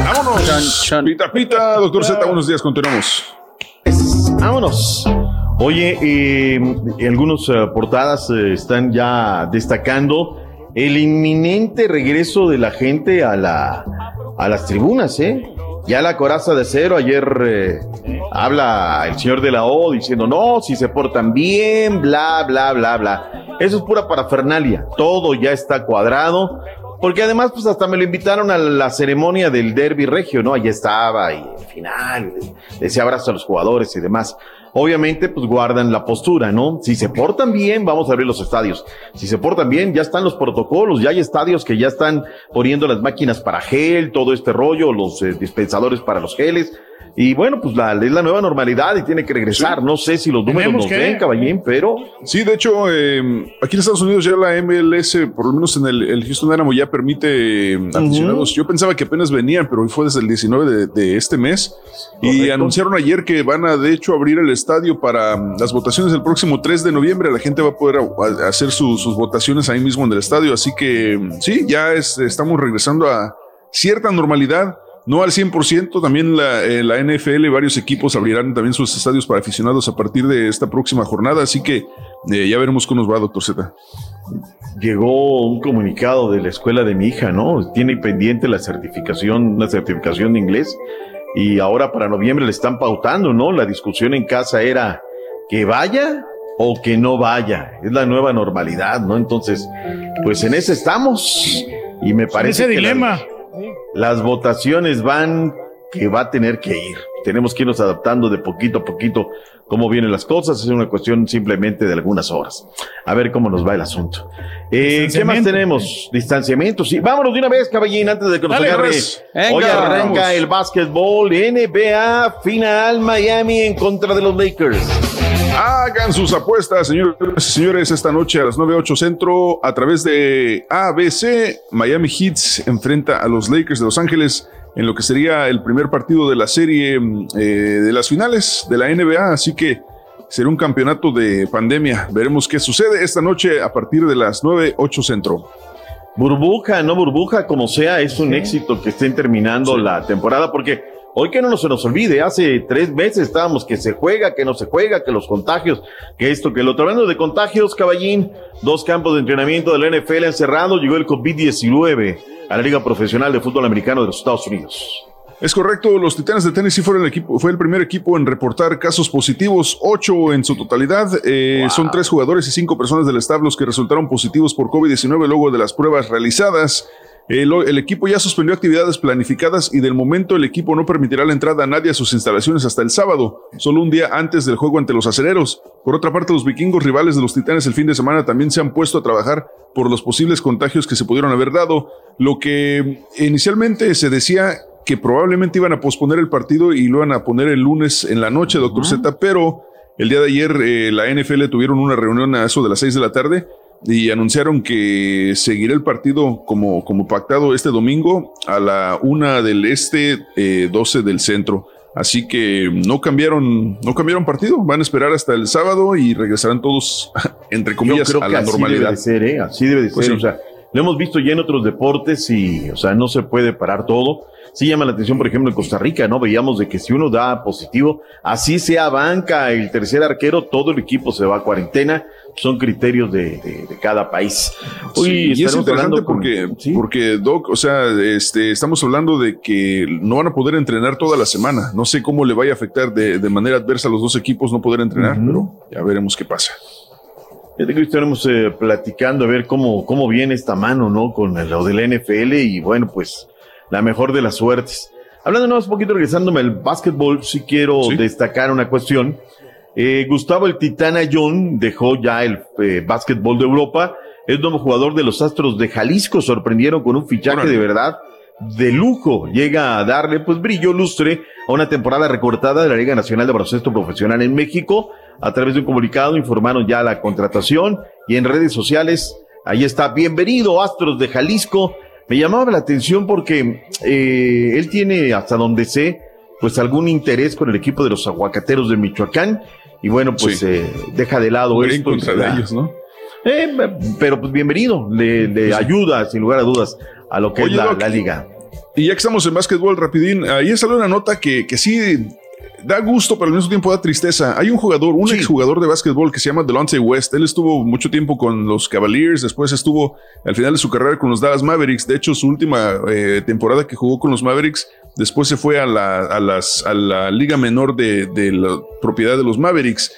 Vámonos. Pita, pita, doctor Z, buenos días, continuamos. Vámonos. Oye, eh, algunas eh, portadas eh, están ya destacando el inminente regreso de la gente a, la, a las tribunas, ¿eh? Ya la coraza de cero, ayer eh, habla el señor de la O diciendo, no, si se portan bien, bla, bla, bla, bla. Eso es pura parafernalia, todo ya está cuadrado, porque además, pues hasta me lo invitaron a la ceremonia del Derby Regio, ¿no? Allí estaba y al final ese abrazo a los jugadores y demás. Obviamente, pues guardan la postura, ¿no? Si se portan bien, vamos a abrir los estadios. Si se portan bien, ya están los protocolos, ya hay estadios que ya están poniendo las máquinas para gel, todo este rollo, los eh, dispensadores para los geles. Y bueno, pues la, es la nueva normalidad y tiene que regresar. No sé si los números nos que- ven, caballín, pero Sí, de hecho, eh, aquí en Estados Unidos ya la MLS, por lo menos en el, el Houston Dynamo, ya permite eh, aficionados. Yo pensaba que apenas venían, pero hoy fue desde el 19 de, de este mes. Y anunciaron ayer que van a, de hecho, abrir el estadio para mm, las votaciones el próximo 3 de noviembre. La gente va a poder a- a hacer su- sus votaciones ahí mismo en el estadio. Así que sí, ya es- estamos regresando a cierta normalidad. No al 100%, también la, eh, la NFL y varios equipos abrirán también sus estadios para aficionados a partir de esta próxima jornada, así que eh, ya veremos cómo nos va, doctor Z. llegó un comunicado de la escuela de mi hija, ¿no? Tiene pendiente la certificación, la certificación de inglés y ahora para noviembre le están pautando, ¿no? La discusión en casa era que vaya o que no vaya. Es la nueva normalidad, ¿no? Entonces, pues en ese estamos y me parece ese que dilema. Las votaciones van que va a tener que ir. Tenemos que irnos adaptando de poquito a poquito cómo vienen las cosas. Es una cuestión simplemente de algunas horas. A ver cómo nos va el asunto. Eh, ¿Qué más tenemos? Distanciamiento. Sí, vámonos de una vez, caballín, antes de que nos Dale, agarre. Hoy arranca Vamos. el básquetbol NBA final Miami en contra de los Lakers. Hagan sus apuestas, señores y señores, esta noche a las 9.08 centro a través de ABC. Miami Heat enfrenta a los Lakers de Los Ángeles en lo que sería el primer partido de la serie eh, de las finales de la NBA. Así que será un campeonato de pandemia. Veremos qué sucede esta noche a partir de las 9.08 centro. Burbuja, no burbuja, como sea, es un éxito que estén terminando la temporada porque Hoy que no se nos olvide, hace tres meses estábamos que se juega, que no se juega, que los contagios, que esto, que lo otro. Hablando de contagios, caballín, dos campos de entrenamiento de la NFL han cerrado, llegó el COVID-19 a la Liga Profesional de Fútbol Americano de los Estados Unidos. Es correcto, los Titanes de Tennessee fueron el equipo, fue el primer equipo en reportar casos positivos, ocho en su totalidad. Eh, Son tres jugadores y cinco personas del staff los que resultaron positivos por COVID-19 luego de las pruebas realizadas. El, el, equipo ya suspendió actividades planificadas y del momento el equipo no permitirá la entrada a nadie a sus instalaciones hasta el sábado, solo un día antes del juego ante los acereros. Por otra parte, los vikingos rivales de los titanes el fin de semana también se han puesto a trabajar por los posibles contagios que se pudieron haber dado. Lo que inicialmente se decía que probablemente iban a posponer el partido y lo iban a poner el lunes en la noche, doctor Z, pero el día de ayer eh, la NFL tuvieron una reunión a eso de las seis de la tarde y anunciaron que seguirá el partido como, como pactado este domingo a la una del este, eh, 12 del centro. Así que no cambiaron, no cambiaron partido, van a esperar hasta el sábado y regresarán todos, entre comillas, a la así normalidad. debe de ser, ¿eh? Así debe de Pues ser. sí. O sea, lo hemos visto ya en otros deportes y, o sea, no se puede parar todo. Sí llama la atención, por ejemplo, en Costa Rica, ¿no? Veíamos de que si uno da positivo, así sea banca, el tercer arquero, todo el equipo se va a cuarentena. Son criterios de, de- de cada país. Sí, y es interesante con- porque, porque, Doc, o sea, este, estamos hablando de que no van a poder entrenar toda la semana. No sé cómo le vaya a afectar de, de manera adversa a los dos equipos no poder entrenar, pero ya veremos qué pasa. Fíjate que estaremos eh, platicando a ver cómo, cómo viene esta mano, ¿no? Con lo de la NFL y bueno, pues la mejor de las suertes. Hablando más un poquito, regresándome al básquetbol, sí quiero destacar una cuestión. Eh, Gustavo el Titán Ayón dejó ya el eh, básquetbol de Europa. Es nuevo jugador de los Astros de Jalisco. Sorprendieron con un fichaje de verdad de lujo. Llega a darle pues brillo lustre a una temporada recortada de la Liga Nacional de Baloncesto Profesional en México. A través de un comunicado informaron ya la contratación y en redes sociales ahí está. Bienvenido Astros de Jalisco. Me llamaba la atención porque eh, él tiene hasta donde sé pues algún interés con el equipo de los aguacateros de Michoacán y bueno pues Sí. eh, deja de lado Muy esto contra de ellos, ¿no? eh, pero pues bienvenido, le, le ayuda sin lugar a dudas a lo que Oye, es la, Doc, la liga. Y ya que estamos en básquetbol, rapidín, ahí salió una nota que, que sí da gusto, pero al mismo tiempo da tristeza. Hay un jugador, un exjugador de básquetbol que se llama Delonte West. Él estuvo mucho tiempo con los Cavaliers, después estuvo al final de su carrera con los Dallas Mavericks. De hecho, su última eh, temporada que jugó con los Mavericks, después se fue a la, a las, a la liga menor de, de la propiedad de los Mavericks.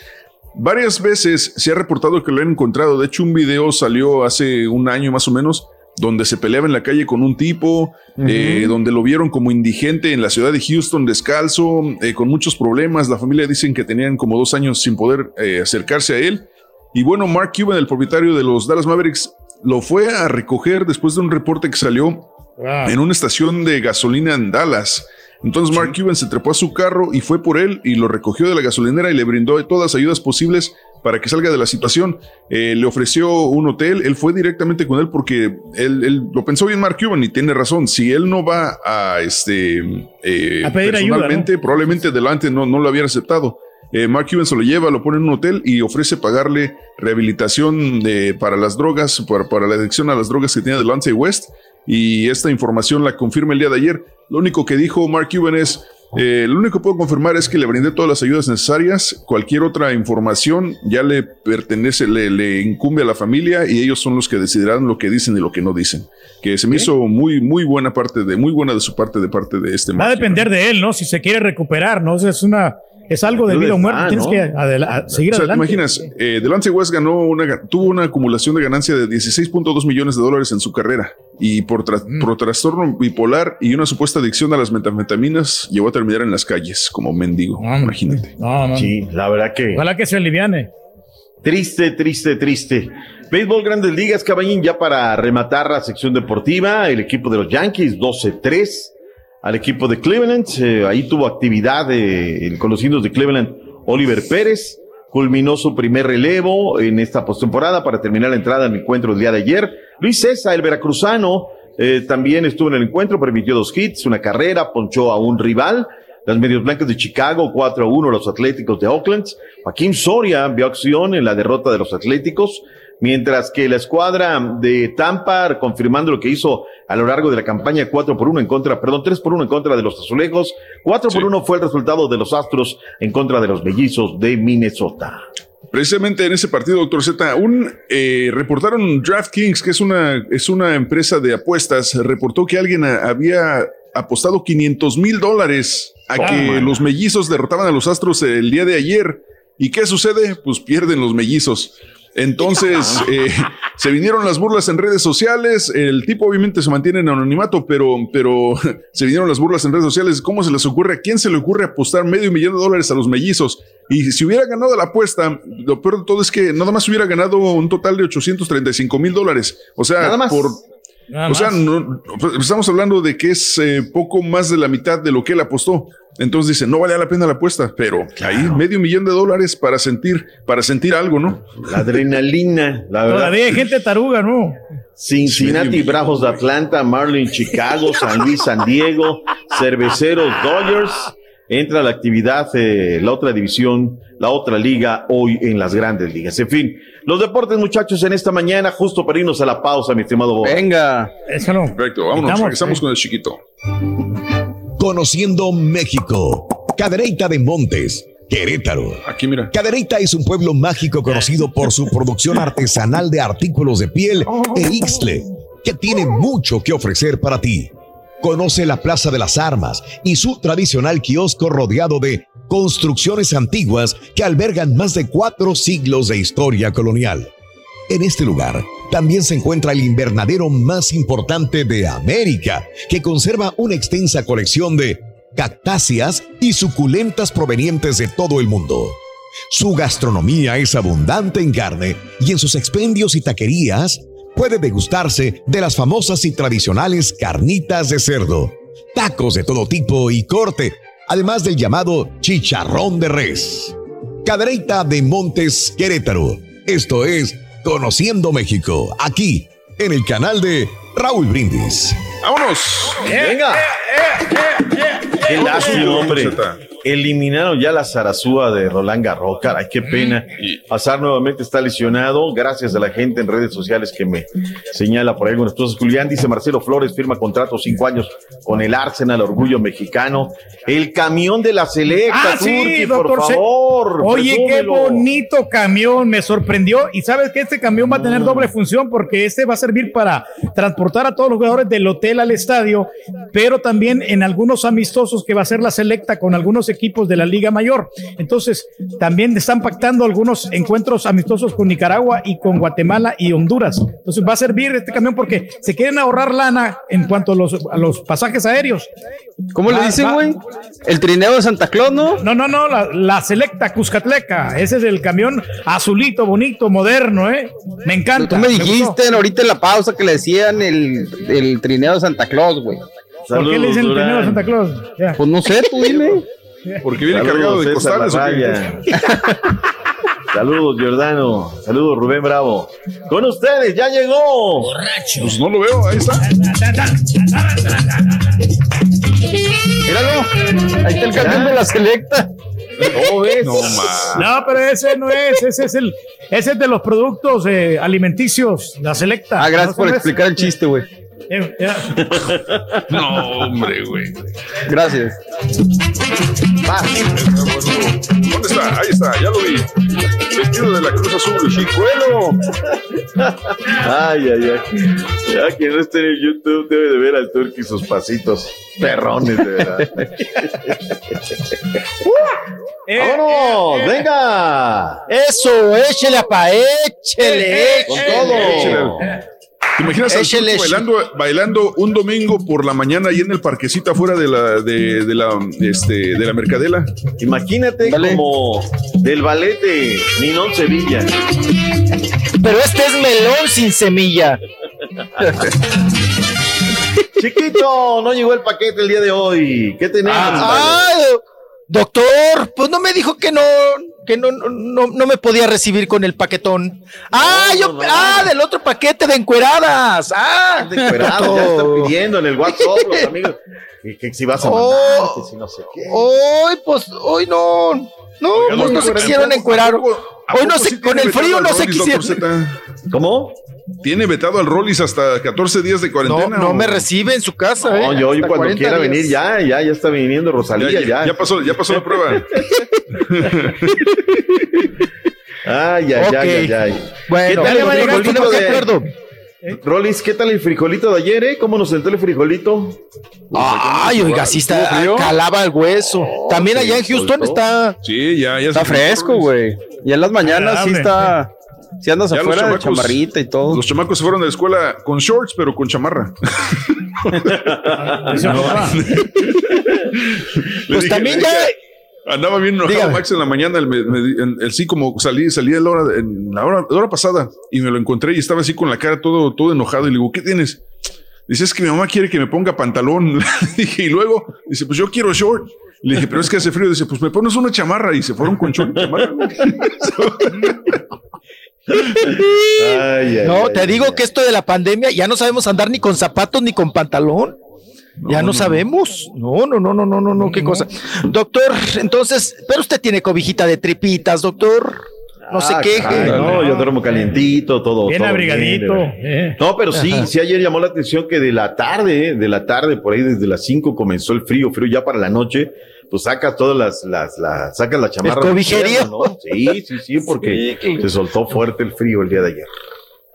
Varias veces se ha reportado que lo han encontrado. De hecho, un video salió hace un año más o menos donde se peleaba en la calle con un tipo, eh, donde lo vieron como indigente en la ciudad de Houston, descalzo, eh, con muchos problemas. La familia dicen que tenían como dos años sin poder eh, acercarse a él. Y bueno, Mark Cuban, el propietario de los Dallas Mavericks, lo fue a recoger después de un reporte que salió en una estación de gasolina en Dallas. Entonces Mark Cuban se trepó a su carro y fue por él y lo recogió de la gasolinera y le brindó todas las ayudas posibles para que salga de la situación. Eh, le ofreció un hotel, él fue directamente con él porque él, él lo pensó bien Mark Cuban y tiene razón. Si él no va a este eh, A pedir ayuda, personalmente, probablemente delante no, no lo hubiera aceptado. Eh, Mark Cuban se lo lleva, lo pone en un hotel y ofrece pagarle rehabilitación de- para las drogas, para, para la adicción a las drogas que tenía Delante West. Y esta información la confirma el día de ayer. Lo único que dijo Mark Cuban es, eh, lo único que puedo confirmar es que le brindé todas las ayudas necesarias. Cualquier otra información ya le pertenece, le, le incumbe a la familia y ellos son los que decidirán lo que dicen y lo que no dicen. Que se me hizo muy, muy buena parte de, muy buena de su parte de parte de este Va a depender de él, ¿no? Si se quiere recuperar, ¿no? O sea, es una, es algo de vida o muerte. Tienes que adela- seguir O sea, ¿te adelante. imaginas, eh, Delance West ganó una, tuvo una acumulación de ganancia de 16.2 millones de dólares en su carrera y por, tra- Mm. por trastorno bipolar y una supuesta adicción a las metanfetaminas llegó a terminar en las calles como mendigo. Imagínate. No, no. Sí, la verdad que. Ojalá que se aliviane. Triste, triste, triste. Béisbol Grandes Ligas, Caballín, ya para rematar la sección deportiva, el equipo de los Yankees 12-3 al equipo de Cleveland. eh, ahí tuvo actividad el- con los indios de Cleveland, Oliver Pérez. Culminó su primer relevo en esta postemporada para terminar la entrada en el encuentro del día de ayer. Luis César, el veracruzano, eh, también estuvo en el encuentro, permitió dos hits, una carrera, ponchó a un rival. Las medios blancas de Chicago, 4 a 1, los Atléticos de Oakland. Joaquín Soria vio acción en la derrota de los Atléticos. Mientras que la escuadra de Tampa, confirmando lo que hizo a lo largo de la campaña 4 por 1 en contra, perdón, 3 por 1 en contra de los azulejos, 4 por 1 fue el resultado de los Astros en contra de los mellizos de Minnesota. Precisamente en ese partido, doctor Z, un eh, reportaron DraftKings, que es una, es una empresa de apuestas, reportó que alguien a- había apostado 500 mil dólares a Oh, que man. los mellizos derrotaban a los Astros el día de ayer. ¿Y qué sucede? Pues pierden los mellizos. Entonces, eh, se vinieron las burlas en redes sociales. El tipo obviamente se mantiene en anonimato, pero, pero se vinieron las burlas en redes sociales. ¿Cómo se les ocurre? ¿A quién se le ocurre apostar medio millón de dólares a los mellizos? Y si hubiera ganado la apuesta, lo peor de todo es que nada más hubiera ganado un total de 835 mil dólares. O sea, por... Nada o sea, no- pues, estamos hablando de que es eh, poco más de la mitad de lo que él apostó. Entonces dice, no valía la pena la apuesta, pero ahí medio millón de dólares para sentir, para sentir algo, ¿no? La adrenalina, la verdad. Todavía hay gente taruga, ¿no? Cincinnati Bravos de Atlanta, Marlin Chicago, San Luis San Diego, Cerveceros Dodgers. Entra la actividad, eh, la otra división, la otra liga hoy en las grandes ligas. En fin, los deportes, muchachos, en esta mañana, justo para irnos a la pausa, mi estimado Bob. Venga. Perfecto, vámonos, Estamos, regresamos eh. con el chiquito. Conociendo México. Cadereyta de Montes, Querétaro. Aquí mira. Cadereyta es un pueblo mágico conocido por su producción artesanal de artículos de piel e ixtle, que tiene mucho que ofrecer para ti. Conoce la Plaza de las Armas y su tradicional kiosco rodeado de construcciones antiguas que albergan más de cuatro siglos de historia colonial. En este lugar también se encuentra el invernadero más importante de América, que conserva una extensa colección de cactáceas y suculentas provenientes de todo el mundo. Su gastronomía es abundante en carne y en sus expendios y taquerías puede degustarse de las famosas y tradicionales carnitas de cerdo, tacos de todo tipo y corte, además del llamado chicharrón de res. Cadereyta de Montes Querétaro. Esto es Conociendo México, aquí en el canal de Raúl Brindis. ¡Vámonos! Venga. Qué lástima, hombre. Eliminaron ya la Zarazúa de Roland Garros. Caray, qué pena. Pasar nuevamente está lesionado. Gracias a la gente en redes sociales que me señala por ahí algunas cosas. Julián dice Marcelo Flores firma contrato cinco años con el Arsenal, orgullo mexicano. El camión de la selecta, Ah, sí, Turki, por doctor. Se- favor. Oye, qué bonito camión, me sorprendió. Y sabes que este camión va a tener doble función porque este va a servir para transportar a todos los jugadores del hotel al estadio, pero también en algunos amistosos que va a ser la selecta con algunos equipos de la Liga Mayor. Entonces, también están pactando algunos encuentros amistosos con Nicaragua y con Guatemala y Honduras. Entonces, va a servir este camión porque se quieren ahorrar lana en cuanto a los, a los pasajes aéreos. ¿Cómo le dicen, güey? El trineo de Santa Claus, ¿no? no, no, no, la, la Selecta Cuscatleca. Ese es el camión azulito, bonito, moderno, ¿eh? Me encanta. Tú me dijiste ahorita en la pausa que le decían el, el trineo de Santa Claus, güey. ¿Por qué le dicen el trineo de Santa Claus? Ya. Pues no sé, tú dime. Porque viene Saludos, cargado de César costales. Saludos, Giordano. Saludos, Rubén Bravo. Con ustedes, ya llegó. Pues no lo veo, ahí está. Míralo. Ahí está el camión de la selecta. ¿Cómo ves? No, ma. No, pero ese no es, ese es el, ese es de los productos eh, alimenticios, la selecta. Ah, gracias No por explicar el chiste, güey. Eh. No, hombre, güey. Gracias. ¿Dónde está? Ahí está, ya lo vi. Vestido de la Cruz Azul. Chicuelo. Ay, ay, ay. Ya quien no esté en el YouTube debe de ver al Turki y sus pasitos perrones, de verdad. Eh, ¡Vámonos! ¡Venga! Eso, échele, apa, échele. Con todo. ¿Te imaginas Turco bailando, bailando un domingo por la mañana ahí en el parquecito afuera de la, de, de la, este, de la Mercadela? Imagínate Dale. como del ballet de Ninón Sevilla. Pero este es melón sin semilla. Chiquito, no llegó el paquete el día de hoy. ¿Qué tenemos? Ah, doctor, pues no me dijo que no, que no, no, no me podía recibir con el paquetón. Ah, No, yo, no, no. ah, del otro paquete de encueradas. Ah, De encuerado, ya están pidiendo en el WhatsApp los amigos. Que si vas a mandar, Oh. que si no sé qué. Hoy, pues, hoy no, no, Oiga, pues no se quisieron ¿a poco- encuerar. Hoy no sí con el frío no se quisieron. ¿Cómo? ¿Tiene vetado al Rollis hasta 14 días de No, cuarentena? no o- me recibe en su casa, No, ¿eh? yo, cuando 40 quiera días. venir, ya, ya, ya está viniendo Rosalía, Ya, ya. ya, ya pasó, ya pasó la prueba. Ay, ay, Ok. ay, ay, ay. Bueno, ¿Qué tal ya el frijolito estamos de acuerdo. Rolis, ¿qué tal el frijolito de ayer, eh? ¿Cómo nos sentó el frijolito? Ay, oiga, sí está, calaba el hueso. También allá en Houston está. Sí, ya, ya Está se- fresco, güey. Y en las mañanas sí está. Si andas Ya los afuera chamacos- chamarrita y todo. Los chamacos se fueron de la escuela con shorts, pero con chamarra. Pues dije, también "Ay, ya- Andaba bien enojado Dígame. Max en la mañana, el, sí como salí, salí de la hora, en la hora, la hora pasada y me lo encontré y estaba así con la cara todo, todo enojado y le digo, ¿qué tienes? Dice, es que mi mamá quiere que me ponga pantalón. Dije, y luego, dice, pues yo quiero short. Le dije, pero es que hace frío. Dice, pues me pones una chamarra y se fueron con short y chamarra. Ay, ay, No, ay, te ay, digo ay. que esto de la pandemia ya no sabemos andar ni con zapatos ni con pantalón. ya no, sabemos. No, no, no, no, no, no, no, qué cosa. Doctor, entonces, pero usted tiene cobijita de tripitas, doctor. No se Ah, queje. no, yo duermo calientito, todo. Bien todo abrigadito. bien, eh. No, pero sí, Ajá. sí ayer llamó la atención que de la tarde, eh, de la tarde, por ahí desde las 5 comenzó el frío, frío ya para la noche, pues sacas todas las, las, las sacas la chamarra. El ¿no? Sí, sí, sí, porque se soltó fuerte el frío el día de ayer.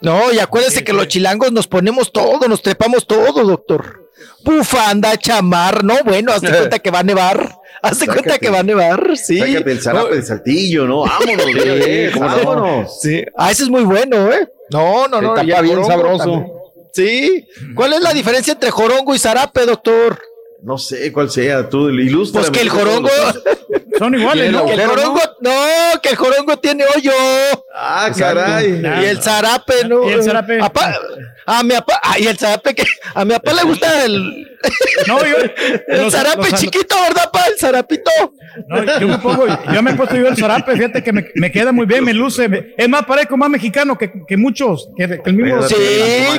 No, y acuérdese que los chilangos nos ponemos todo, nos trepamos todo, doctor. Bufanda, chamar, no, bueno, hazte cuenta que va a nevar. Hazte cuenta Sácate. que va a nevar, sí. Sácate el zarape de saltillo, ¿no? Vámonos, Sí, no. vámonos. Sí. Ah, ese es muy bueno, ¿eh? No, no, Se no. a bien sabroso. también. Sí. ¿Cuál es la diferencia entre jorongo y zarape, doctor? No sé cuál sea, tú ilustra. Pues que el jorongo. Son iguales, Que ¿no? el jorongo, no, que el jorongo tiene hoyo. Ah, caray. Y el zarape, ¿no? Y el zarape. Apá- a mi papá, ah, y el zarape que a mi papá le gusta el, No, yo. el los- zarape los- chiquito, ¿verdad, pa? El zarapito. No, yo me pongo, yo me he puesto yo el zarape, fíjate que me, me queda muy bien, me luce. me- es más, parezco más mexicano que, que muchos, que, que el mismo. Sí,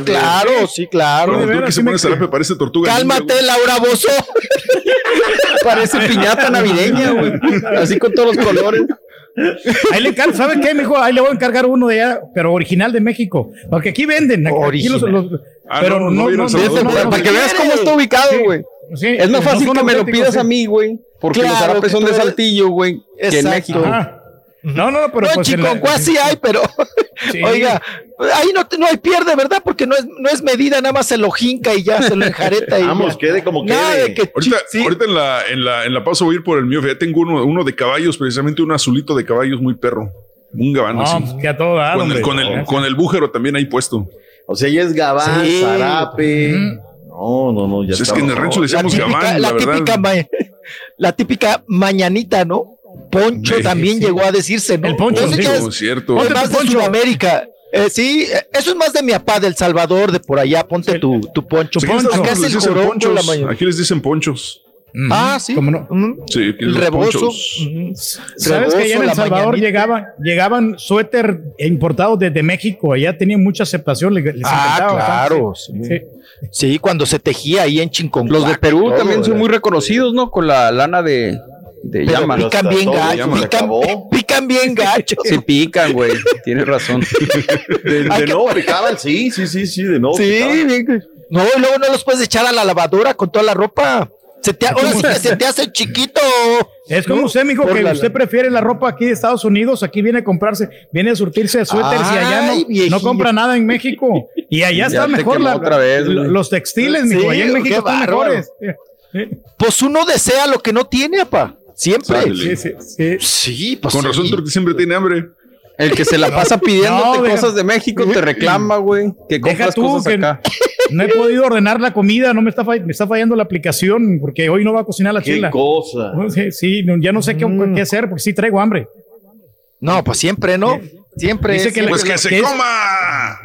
claro, sí, claro. Cuando de tú que se pone zarape parece tortuga. Cálmate, Laura Bozo. Parece piñata navideña, güey. Así con todos los colores. Ahí le encargo, ¿sabes qué, mijo? Ahí le voy a encargar uno de allá, pero original de México. Porque aquí venden. Aquí los- los- Ah, pero no, no, no no, viene no, El Salvador. no, no, para que veas cómo está ubicado, güey. Sí, Es más fácil que me lo pidas sí. a mí, güey. Porque los Claro, que son de eres- saltillo, güey. Que en. México. Ajá. No, no, pero No, pues en la- sí hay, pero Sí. oiga, ahí no, no hay pierde, ¿verdad? Porque no es, no es medida, nada más se lo jinca y ya se lo enjareta. Y Vamos, ya. quede como Nada quede. de que Ahorita, sí. ahorita en, la, en, la, en la pausa voy a ir por el mío. Ya tengo uno, uno de caballos, precisamente un azulito de caballos muy perro. Un gabán No, así. pues que a todo dar, Con el, con, el, con el bújero también ahí puesto. O sea, ya es gabán, Sí. zarape. No, no, no, ya Pues es está. que en el rancho le la decíamos típica, gabán, la, la, típica ma- la típica mañanita, ¿no? Poncho Sí, también sí. llegó a decirse, ¿no? El poncho, sí. es, cierto. es más de poncho. Sudamérica. Eh, sí, eh, eso es más de mi papá, del Salvador, de por allá. Ponte tu, tu poncho. Estados Acá es les el ponchos. la. Aquí les dicen ponchos. Ujú. Ah, sí. ¿Cómo no? Sí, rebozo. ¿Sabes que allá en El Salvador mañanita. llegaban, llegaban suéter importados desde México? Allá tenían mucha aceptación. Les, les Ah, claro. Sí. Sí, cuando se tejía ahí en Chincón. Los de Perú también son muy reconocidos, ¿no? Con la lana de, de Pero pican bien gacho. Pican, pican bien gacho. Se pican, güey. Tienes razón. De, de no picaban, sí, sí, sí, sí, de no. Sí, picaban. No, y luego no los puedes echar a la lavadora con toda la ropa. Se te, ahora sí que se te hace chiquito. Es como usted, mijo, Por que la- usted prefiere la ropa aquí de Estados Unidos, aquí viene a comprarse, viene a surtirse de suéteres y allá no, viejillo. no compra nada en México. Y allá Ya está mejor la- otra vez, los textiles, Sí, mijo. Allá en México están bárbaro. mejores. Pues uno desea lo que no tiene, apa. Siempre. Sí, sí, sí. Sí, pues Con sí. razón, Turki siempre tiene hambre. El que se la pasa pidiéndote no, cosas de México te reclama, güey. Que Deja compras tú cosas que acá. no he podido ordenar la comida, no me está, me está fallando la aplicación porque hoy no va a cocinar la Qué chila. cosa. Sí, ya no sé qué, Mm. qué hacer porque sí traigo hambre. No, pues siempre, ¿no? Siempre. Dice que la- Pues que se ¿qué es? coma.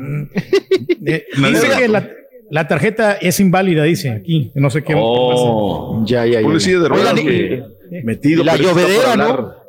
Eh, Nadie dice la- que la, la tarjeta es inválida, dice aquí. No sé qué. Oh, Ya, ya, ya. Ponle silla de ruedas, Oigan, güey. y- metido. Y la pero está por llovedera, hablar- ¿no?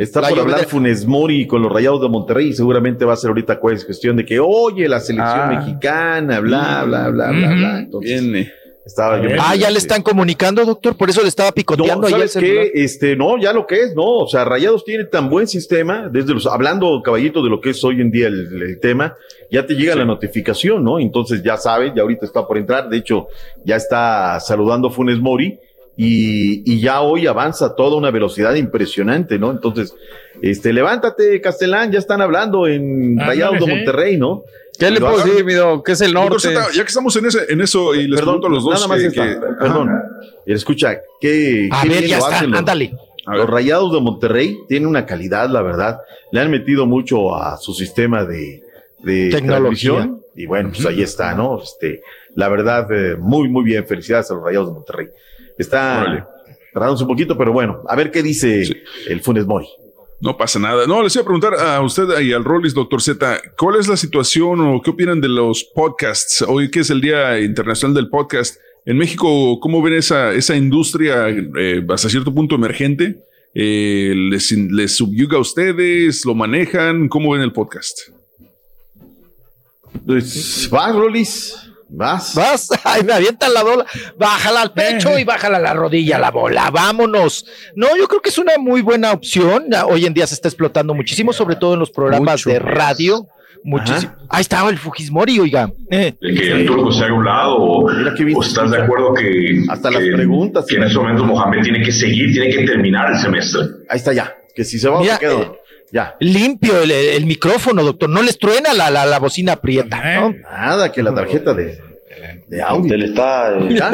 Está La por hablar. Funes Mori con los Rayados de Monterrey. y Seguramente va a ser ahorita pues, cuestión de que, oye, la selección Ah. mexicana, bla, bla, bla, bla, bla. Entonces, Viene. Estaba yo Ah, ya le están comunicando, doctor, por eso le estaba picoteando no, ¿sabes qué? celular. Este, no, ya lo que es, no, o sea, Rayados tiene tan buen sistema, desde los, hablando, caballito, de lo que es hoy en día el, el tema, ya te llega la notificación, ¿no? Entonces ya sabes, ya ahorita está por entrar, de hecho, ya está saludando Funes Mori, y, y ya hoy avanza a toda una velocidad impresionante, ¿no? Entonces, este, levántate, Castellán, ya están hablando en Rayados de. Monterrey, ¿no? ¿Qué le puedo decir, mi doc? ¿Qué es el norte? Ya que estamos en, ese, en eso y les Perdón, pregunto a los dos. Nada más que- esta, que- perdón. Escucha, ¿qué, A qué ver, bien ya lo está, hacen los- ándale. Los Rayados de Monterrey tienen una calidad, la verdad. Le han metido mucho a su sistema de, de Tecnología. Y bueno, pues ahí está, ¿no? Este, la verdad, eh, muy, muy bien. Felicidades a los Rayados de Monterrey. Está tardándose un poquito, pero bueno, a ver qué dice el Funes Mori. No pasa nada. No, les iba a preguntar a usted y al Rollis, doctor Z, ¿cuál es la situación o qué opinan de los podcasts? Hoy que es el Día Internacional del Podcast, en México, ¿cómo ven esa, esa industria eh, hasta cierto punto emergente? Eh, les, ¿Les subyuga a ustedes? ¿Lo manejan? ¿Cómo ven el podcast? Pues, vas, Rolis. Vas. Vas, ay, me avientan la bola. Bájala al pecho y bájala a la rodilla, la bola. Vámonos. No, yo creo que es una muy buena opción. Ya Hoy en día se está explotando muchísimo, sobre todo en los programas Mucho. de radio. Muchísimo. Ahí estaba el Fujismori, oiga. Eh. de que el turco se haga un lado o, o estás de acuerdo que, Hasta que, las preguntas. que en ese momento Mohamed tiene que seguir, tiene que terminar el semestre. Ahí está ya. Que si se va Mira, se queda. eh, ya. Limpio el, el micrófono, doctor. No les truena la, la, la bocina aprieta. ¿no? Nada, que la tarjeta de, de audio. Él está, eh, Mira.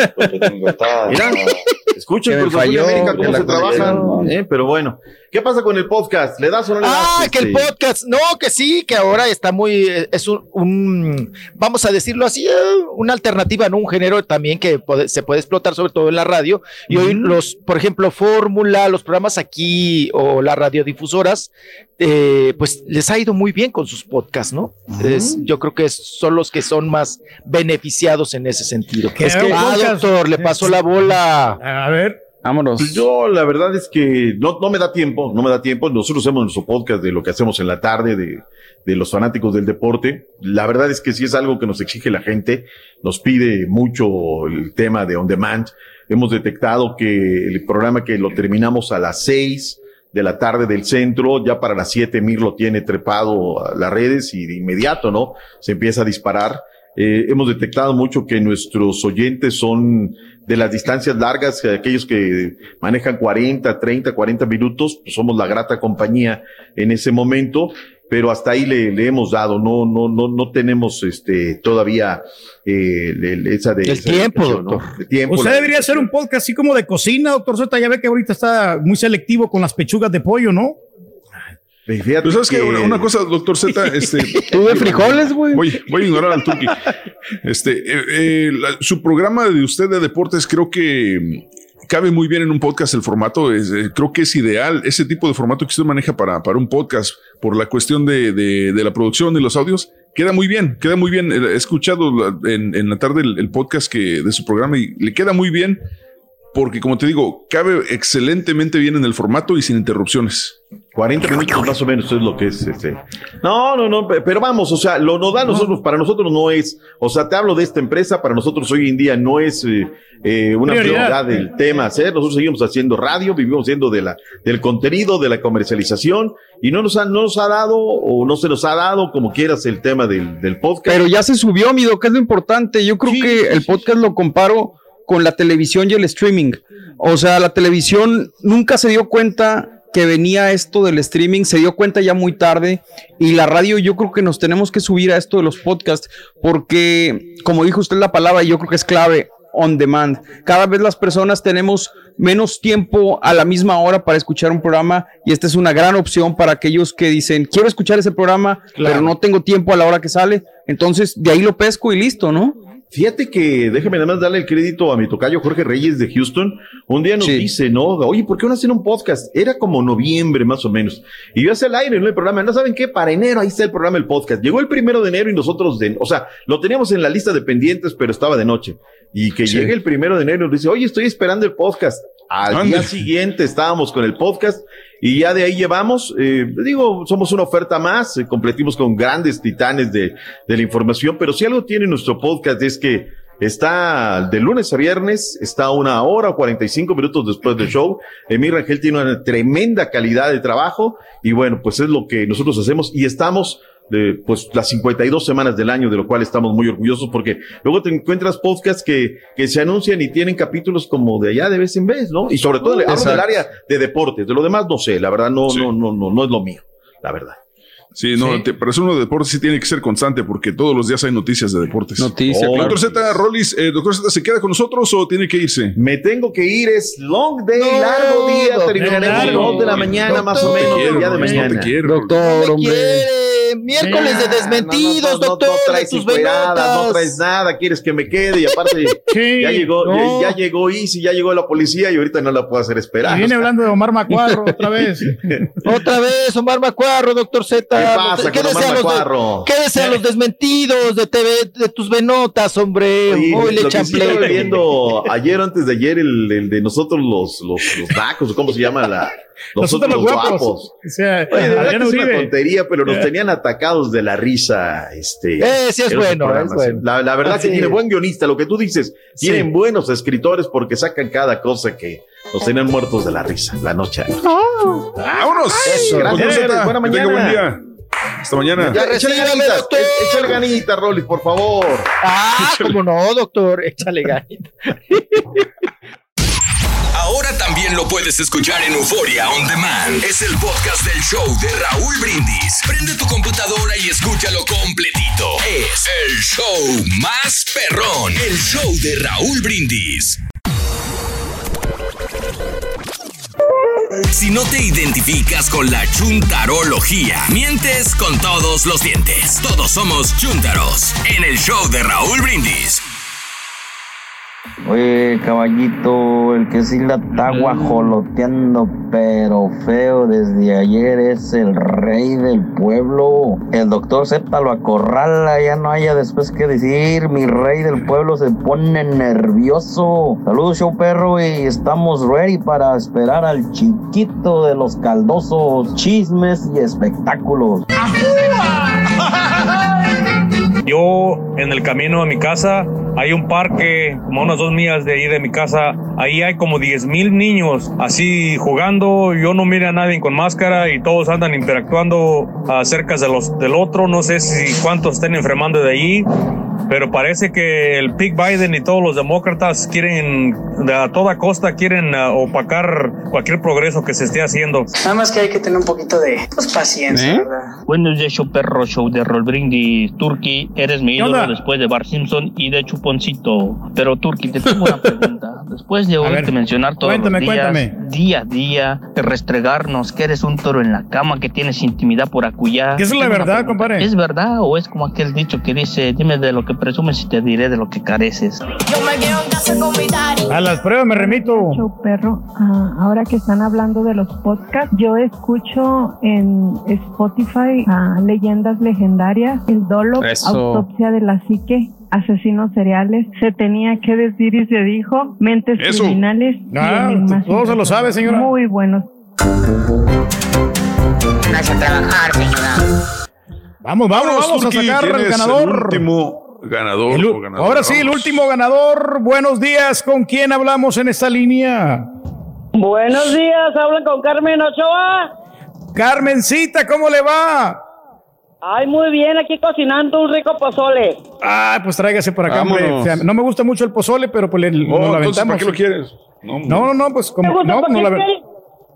escuchen falló, América cómo se trabajan. eh, pero bueno, ¿qué pasa con el podcast? ¿Le das o no le das? Ah, que el podcast, no, que sí, que ahora está muy, eh, es un, un, vamos a decirlo así, eh, una alternativa, ¿no? Un género también que puede- se puede explotar sobre todo en la radio. Y hoy los, por ejemplo, Fórmula, los programas aquí o las radiodifusoras, eh, pues les ha ido muy bien con sus podcasts, ¿no? Es- yo creo que son los que son más beneficiados en ese sentido. ¿Qué Es que, ah, doctor, le pasó la bola. A ver. Vámonos. Pues yo, la verdad es que no, no me da tiempo, no me da tiempo. Nosotros hacemos nuestro podcast de lo que hacemos en la tarde, de, de los fanáticos del deporte. La verdad es que sí es algo que nos exige la gente, nos pide mucho el tema de on demand. Hemos detectado que el programa que lo terminamos a las seis de la tarde del centro, ya para las siete Mir lo tiene trepado a las redes y de inmediato, ¿no? Se empieza a disparar. Eh, hemos detectado mucho que nuestros oyentes son de las distancias largas, eh, aquellos que manejan 40, 30, 40 minutos, pues somos la grata compañía en ese momento, pero hasta ahí le, le hemos dado, no, no, no, no tenemos este todavía eh, le- esa de El esa tiempo, doctor. El tiempo. Usted la debería hacer un podcast así como de cocina, doctor Z. Ya ve que ahorita está muy selectivo con las pechugas de pollo, ¿no? Fíjate Pues sabes que que- una, una cosa, doctor Z, este. Tuve frijoles, güey. Voy, voy a ignorar al Turqui. Este, eh, eh, la- su programa de usted de deportes creo que mm, cabe muy bien en un podcast el formato. es, eh, creo que es ideal ese tipo de formato que usted maneja para, para un podcast por la cuestión de, de- de la producción y los audios. Queda muy bien, queda muy bien. He escuchado en la tarde el, el podcast que, de su programa y le queda muy bien porque, como te digo, cabe excelentemente bien en el formato y sin interrupciones. 40 minutos más o menos es lo que es este. No, no, no, pe- pero vamos, o sea, lo nodal nosotros, para nosotros no es, o sea, te hablo de esta empresa, para nosotros hoy en día no es eh, eh, una Prioridad. prioridad del tema hacer, nosotros seguimos haciendo radio, vivimos siendo de la, del contenido, de la comercialización, y no nos ha, no nos ha dado, o no se nos ha dado, como quieras, el tema del, del podcast. Pero ya se subió, mi doc, es lo importante. Yo creo que el podcast lo comparo con la televisión y el streaming. O sea, la televisión nunca se dio cuenta que venía esto del streaming, se dio cuenta ya muy tarde y la radio yo creo que nos tenemos que subir a esto de los podcasts porque, como dijo usted la palabra, yo creo que es clave, on demand. Cada vez las personas tenemos menos tiempo a la misma hora para escuchar un programa y esta es una gran opción para aquellos que dicen, quiero escuchar ese programa, pero no tengo tiempo a la hora que sale. Entonces, de ahí lo pesco y listo, ¿no? Fíjate que déjame nada más darle el crédito a mi tocayo Jorge Reyes de Houston. Un día nos dice, ¿no? Oye, ¿por qué no hacen un podcast? Era como noviembre más o menos. Y yo hacía el aire, ¿no? El programa. ¿No saben qué? Para enero, ahí está el programa, el podcast. Llegó el primero de enero y nosotros, de, o sea, lo teníamos en la lista de pendientes, pero estaba de noche. Y que Sí. llegue el primero de enero y nos dice, oye, estoy esperando el podcast. Al Ande. día siguiente estábamos con el podcast y ya de ahí llevamos, eh, digo, somos una oferta más, eh, completimos con grandes titanes de, de la información, pero si algo tiene nuestro podcast es que Está de lunes a viernes, está una hora o 45 minutos después del show. Emir Rangel tiene una tremenda calidad de trabajo y bueno, pues es lo que nosotros hacemos y estamos de, pues las 52 semanas del año, de lo cual estamos muy orgullosos porque luego te encuentras podcasts que, que se anuncian y tienen capítulos como de allá de vez en vez, ¿no? Y sobre todo del Exacto. área de deportes, de lo demás no sé, la verdad no, no, no, no, no es lo mío, la verdad. Sí, no, te- pero eso uno de deportes sí tiene que ser constante porque todos los días hay noticias de deportes. Noticias, Oh, claro. Doctor Z, Rollis, eh, doctor Z, ¿se queda con nosotros o tiene que irse? Me tengo que ir, es long day, largo día, terminaremos largo. dos de la mañana más o menos del día de no te mañana. quiero, Doctor, hombre. Miércoles de desmentidos, no, no, doctor, no de traes tus no traes nada, quieres que me quede y aparte ya llegó, ya, ya llegó Easy, ya llegó la policía y ahorita no la puedo hacer esperar. Y viene hablando de Omar Macuarro otra vez. Otra vez, Omar Macuarro, doctor Z. ¿Qué pasa ¿Qué con Omar Macuarro? ¿Qué desean los desmentidos de TV, de tus venotas, hombre? Hoy le echan viendo ayer o antes de ayer, el, el de nosotros los, los, los o cómo se llama la, nosotros los guapos. O sea, Oye, de verdad Adrián que es una tontería, pero nos tenían atacados de la risa. Este, Eh, sí es bueno, programas. es bueno. La, la verdad Ah, que sí. tiene buen guionista, lo que tú dices. Sí. Tienen buenos escritores porque sacan cada cosa que nos tenían muertos de la risa la noche. ¡Vámonos! Eso. Gracias, Buena tenga mañana. buen día. Hasta mañana. Ya, échale Sígame, ganitas, doctor. e- échale ganitas, Rolly, por favor. Ah, cómo no, doctor, échale ganita. Ahora también lo puedes escuchar en Euforia On Demand. Es el podcast del show de Raúl Brindis. Prende tu computadora y escúchalo completito. Es el show más perrón. El show de Raúl Brindis. Si no te identificas con la chuntarología, mientes con todos los dientes. Todos somos chuntaros. En el show de Raúl Brindis. Oye, caballito, el que sí la está guajoloteando, pero feo desde ayer es el rey del pueblo. El doctor Z lo acorrala, ya no haya después que decir. Mi rey del pueblo se pone nervioso. Saludos, show perro, y estamos ready para esperar al chiquito de los caldosos chismes y espectáculos. Yo en el camino a mi casa hay un parque como a unas dos millas de ahí de mi casa. Ahí hay como 10 mil niños así jugando. Yo no miro a nadie con máscara y todos andan interactuando acerca de los del otro. No sé si cuántos estén enfermando de allí. Pero parece que el Pig Biden y todos los demócratas quieren, a toda costa, quieren ah, opacar cualquier progreso que se esté haciendo. Nada más que hay que tener un poquito de pues, paciencia, ¿verdad? Buenos días, show perro, show de Roll Brindis. Turkey, eres mi ¿Qué ídolo después de Bar Simpson y de Chuponcito. Pero Turkey, te tengo una pregunta. Después de A oírte ver, mencionar todos cuéntame, los días, cuéntame. día a día, de restregarnos que eres un toro en la cama, que tienes intimidad por acullá. ¿Qué es la verdad, compadre? ¿Es verdad o es como aquel dicho que dice, dime de lo que presumes y te diré de lo que careces? A las pruebas me remito. Show perro, ah, ahora que están hablando de los podcasts, yo escucho en Spotify a Leyendas Legendarias, El Dolo, Eso. Autopsia de la Psique, Asesinos Seriales, Se tenía que decir y se dijo, Mentes Eso. Criminales. y Ah, todo se lo sabe, señora. Muy buenos. Pónganse a trabajar, señora. Vamos, vamos, vamos a sacar al tienes ganador. El último ganador. El o ahora sí, el último ganador. Buenos días. ¿Con quién hablamos en esta línea? Buenos días, hablan con Carmen Ochoa. Carmencita, ¿cómo le va? Ay, muy bien, aquí cocinando un rico pozole. Ah, pues tráigase para acá, hombre. Vámonos. O sea, no me gusta mucho el pozole, pero pues le, Oh, no lo entonces, aventamos. ¿para qué lo quieres? No, No, no, pues como ¿Te gusta no, por no, la- quieres?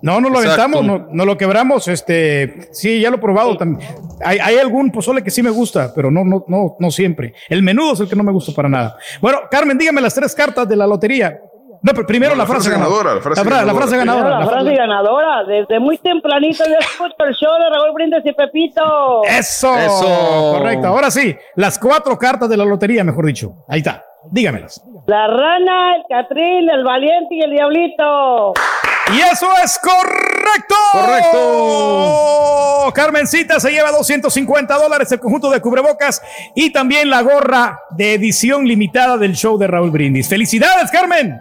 no, no lo Exacto. aventamos, no, no lo quebramos. Este, sí, ya lo he probado también. Hay, hay algún pozole que sí me gusta, pero no, no, no, no siempre. El menudo es el que no me gusta para nada. Bueno, Carmen, dígame las tres cartas de la lotería. No, pero primero No, la, la frase frase ganadora. ganadora, la frase La, fra- la ganadora. frase ganadora. La la frase fra- ganadora. Desde muy tempranito yo escucho el show de Raúl Brindes y Pepito. Eso, correcto. Ahora sí, las cuatro cartas de la lotería, mejor dicho. Ahí está. Dígamelas. La rana, el Catrín, el valiente y el diablito. Y eso es correcto. Correcto. Carmencita se lleva 250 dólares el conjunto de cubrebocas y también la gorra de edición limitada del show de Raúl Brindis. ¡Felicidades, Carmen!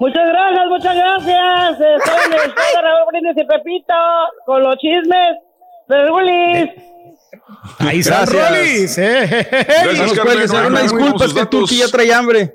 Muchas gracias, muchas gracias. Estoy en el show de Raúl Brindes y Pepito con los chismes de Rulis. Ahí está eh. No haga una disculpa, es que el Turki ya trae hambre.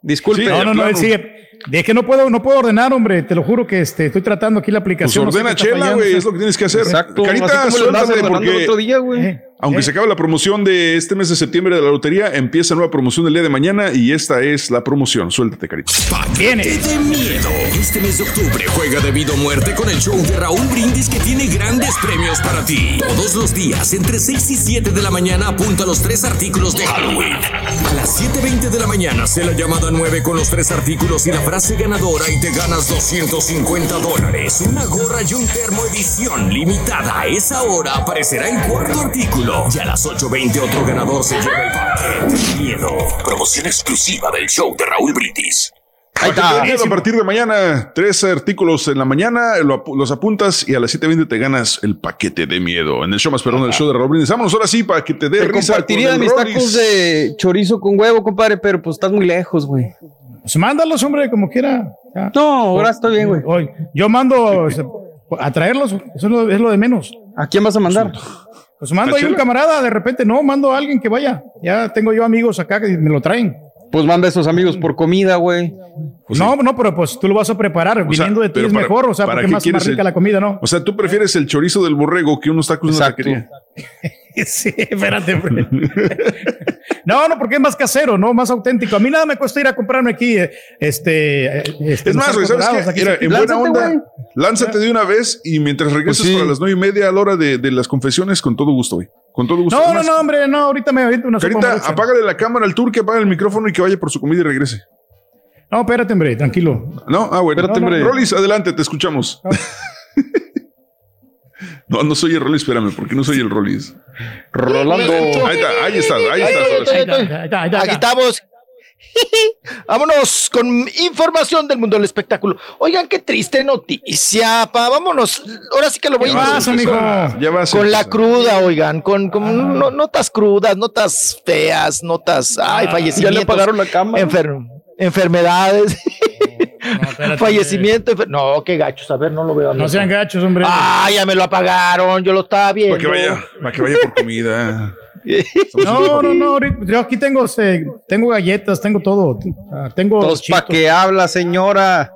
Disculpe. no, no, no. Es que no puedo, no puedo ordenar, hombre. Te lo juro que este, estoy tratando aquí la Pues aplicación. no sé ordena chela, güey, es lo que tienes que hacer. Exacto, Carita, suéltate ordenando el porque otro día, güey. Eh, aunque se acabe la promoción de este mes de septiembre de la lotería, empieza nueva promoción del día de mañana y esta es la promoción. Suéltate, Carita. Viene. de miedo. Este mes de octubre juega debido a muerte con el show de Raúl Brindis que tiene grandes premios para ti. Todos los días, entre 6 y 7 de la mañana, apunta los tres artículos de Halloween. A las 7.20 de la mañana, sé la llamada 9 con los tres artículos y la frase ganadora y te ganas 250 dólares. Una gorra y un termo edición limitada. A esa hora aparecerá el cuarto artículo. Y a las 8.20 otro ganador se lleva el paquete. Miedo. Promoción exclusiva del show de Raúl Brindis. Ahí está. A partir de mañana, tres artículos en la mañana, lo los apuntas y a las 7.20 te ganas el paquete de miedo. En el show más perdón, el show de Raúl Brindis. Vámonos ahora sí para que te dé Te risa. compartiría con el mis tacos de chorizo con huevo, compadre, pero pues estás muy lejos, güey. Pues mándalos, hombre, como quiera. Ya. No, ahora estoy bien, güey. Hoy, yo mando sea, a traerlos, eso es lo, es lo de menos. ¿A quién vas a mandar? Pues mando ahí un camarada, de repente, no, mando a alguien que vaya. Ya tengo yo amigos acá que me lo traen. Pues manda a esos amigos por comida, güey. no, no, pero pues tú lo vas a preparar. O sea, Viniendo de ti es para- mejor, o sea, ¿para porque más, más rica el- la comida, ¿no? O sea, tú prefieres el chorizo del borrego que unos tacos de una taquería. Sí, espérate. No, no, porque es más casero, ¿no? Más auténtico. A mí nada me cuesta ir a comprarme aquí, eh, este. eh, este, Es más, güey, ¿sabes qué? aquí Mira, en buena Lánzate, onda, güey. lánzate de una vez y mientras regresas Pues sí. para las nueve y media a la hora de, de las confesiones, con todo gusto, güey. Con todo gusto. No, no, Además, no, hombre, no, ahorita me aviento una sopa Carita, maruchan. apágale la cámara al tour, que apague el micrófono y que vaya por su comida y regrese. No, espérate, hombre, tranquilo. No, ah, bueno. Espérate, hombre. Rolis, adelante, te escuchamos. no, no soy el Rolis, espérame, porque no soy el Rolis. Rolando. Ahí está, ahí está, ahí. Aquí estamos. Vámonos con información del mundo del espectáculo. Oigan, qué triste noticia, pa. Vámonos. Ahora sí que lo voy ¿Qué a pasa, mijo? Ya vas. Con la cruda, oigan, con, con no- notas crudas, notas feas, notas, ay, Ya fallecimientos. le apagaron la cama. enfer- enfermedades, fallecimiento. enfer- no, qué gachos, a ver, no lo veo. No sean gachos, hombre. Ah, ya me lo apagaron, yo lo estaba viendo. Para que vaya, para que vaya por comida. No, no, no. Yo aquí tengo, este, tengo galletas, tengo todo. Ah, tengo. ¿para qué habla, señora?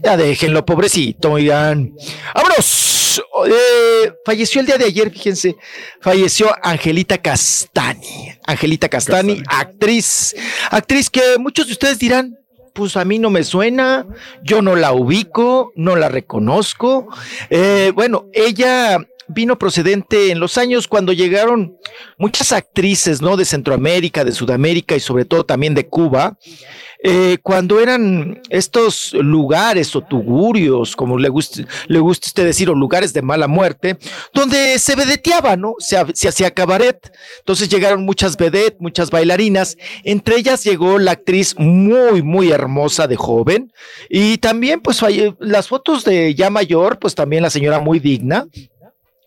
Ya déjenlo, pobrecito, oigan. ¡Vámonos! Eh, falleció el día de ayer, fíjense. Falleció Angelita Castani. Angelita Castani, actriz. Actriz que muchos de ustedes dirán, pues a mí no me suena, yo no la ubico, no la reconozco. Eh, bueno, ella vino procedente en los años cuando llegaron muchas actrices, ¿no? De Centroamérica, de Sudamérica y sobre todo también de Cuba. Eh, cuando eran estos lugares o tugurios, como le guste, le guste usted decir, o lugares de mala muerte, donde se vedeteaba, ¿no? Se, se hacía cabaret. Entonces llegaron muchas vedettes, muchas bailarinas. Entre ellas llegó la actriz muy, muy hermosa de joven. Y también, pues, las fotos de ya mayor, pues también la señora muy digna.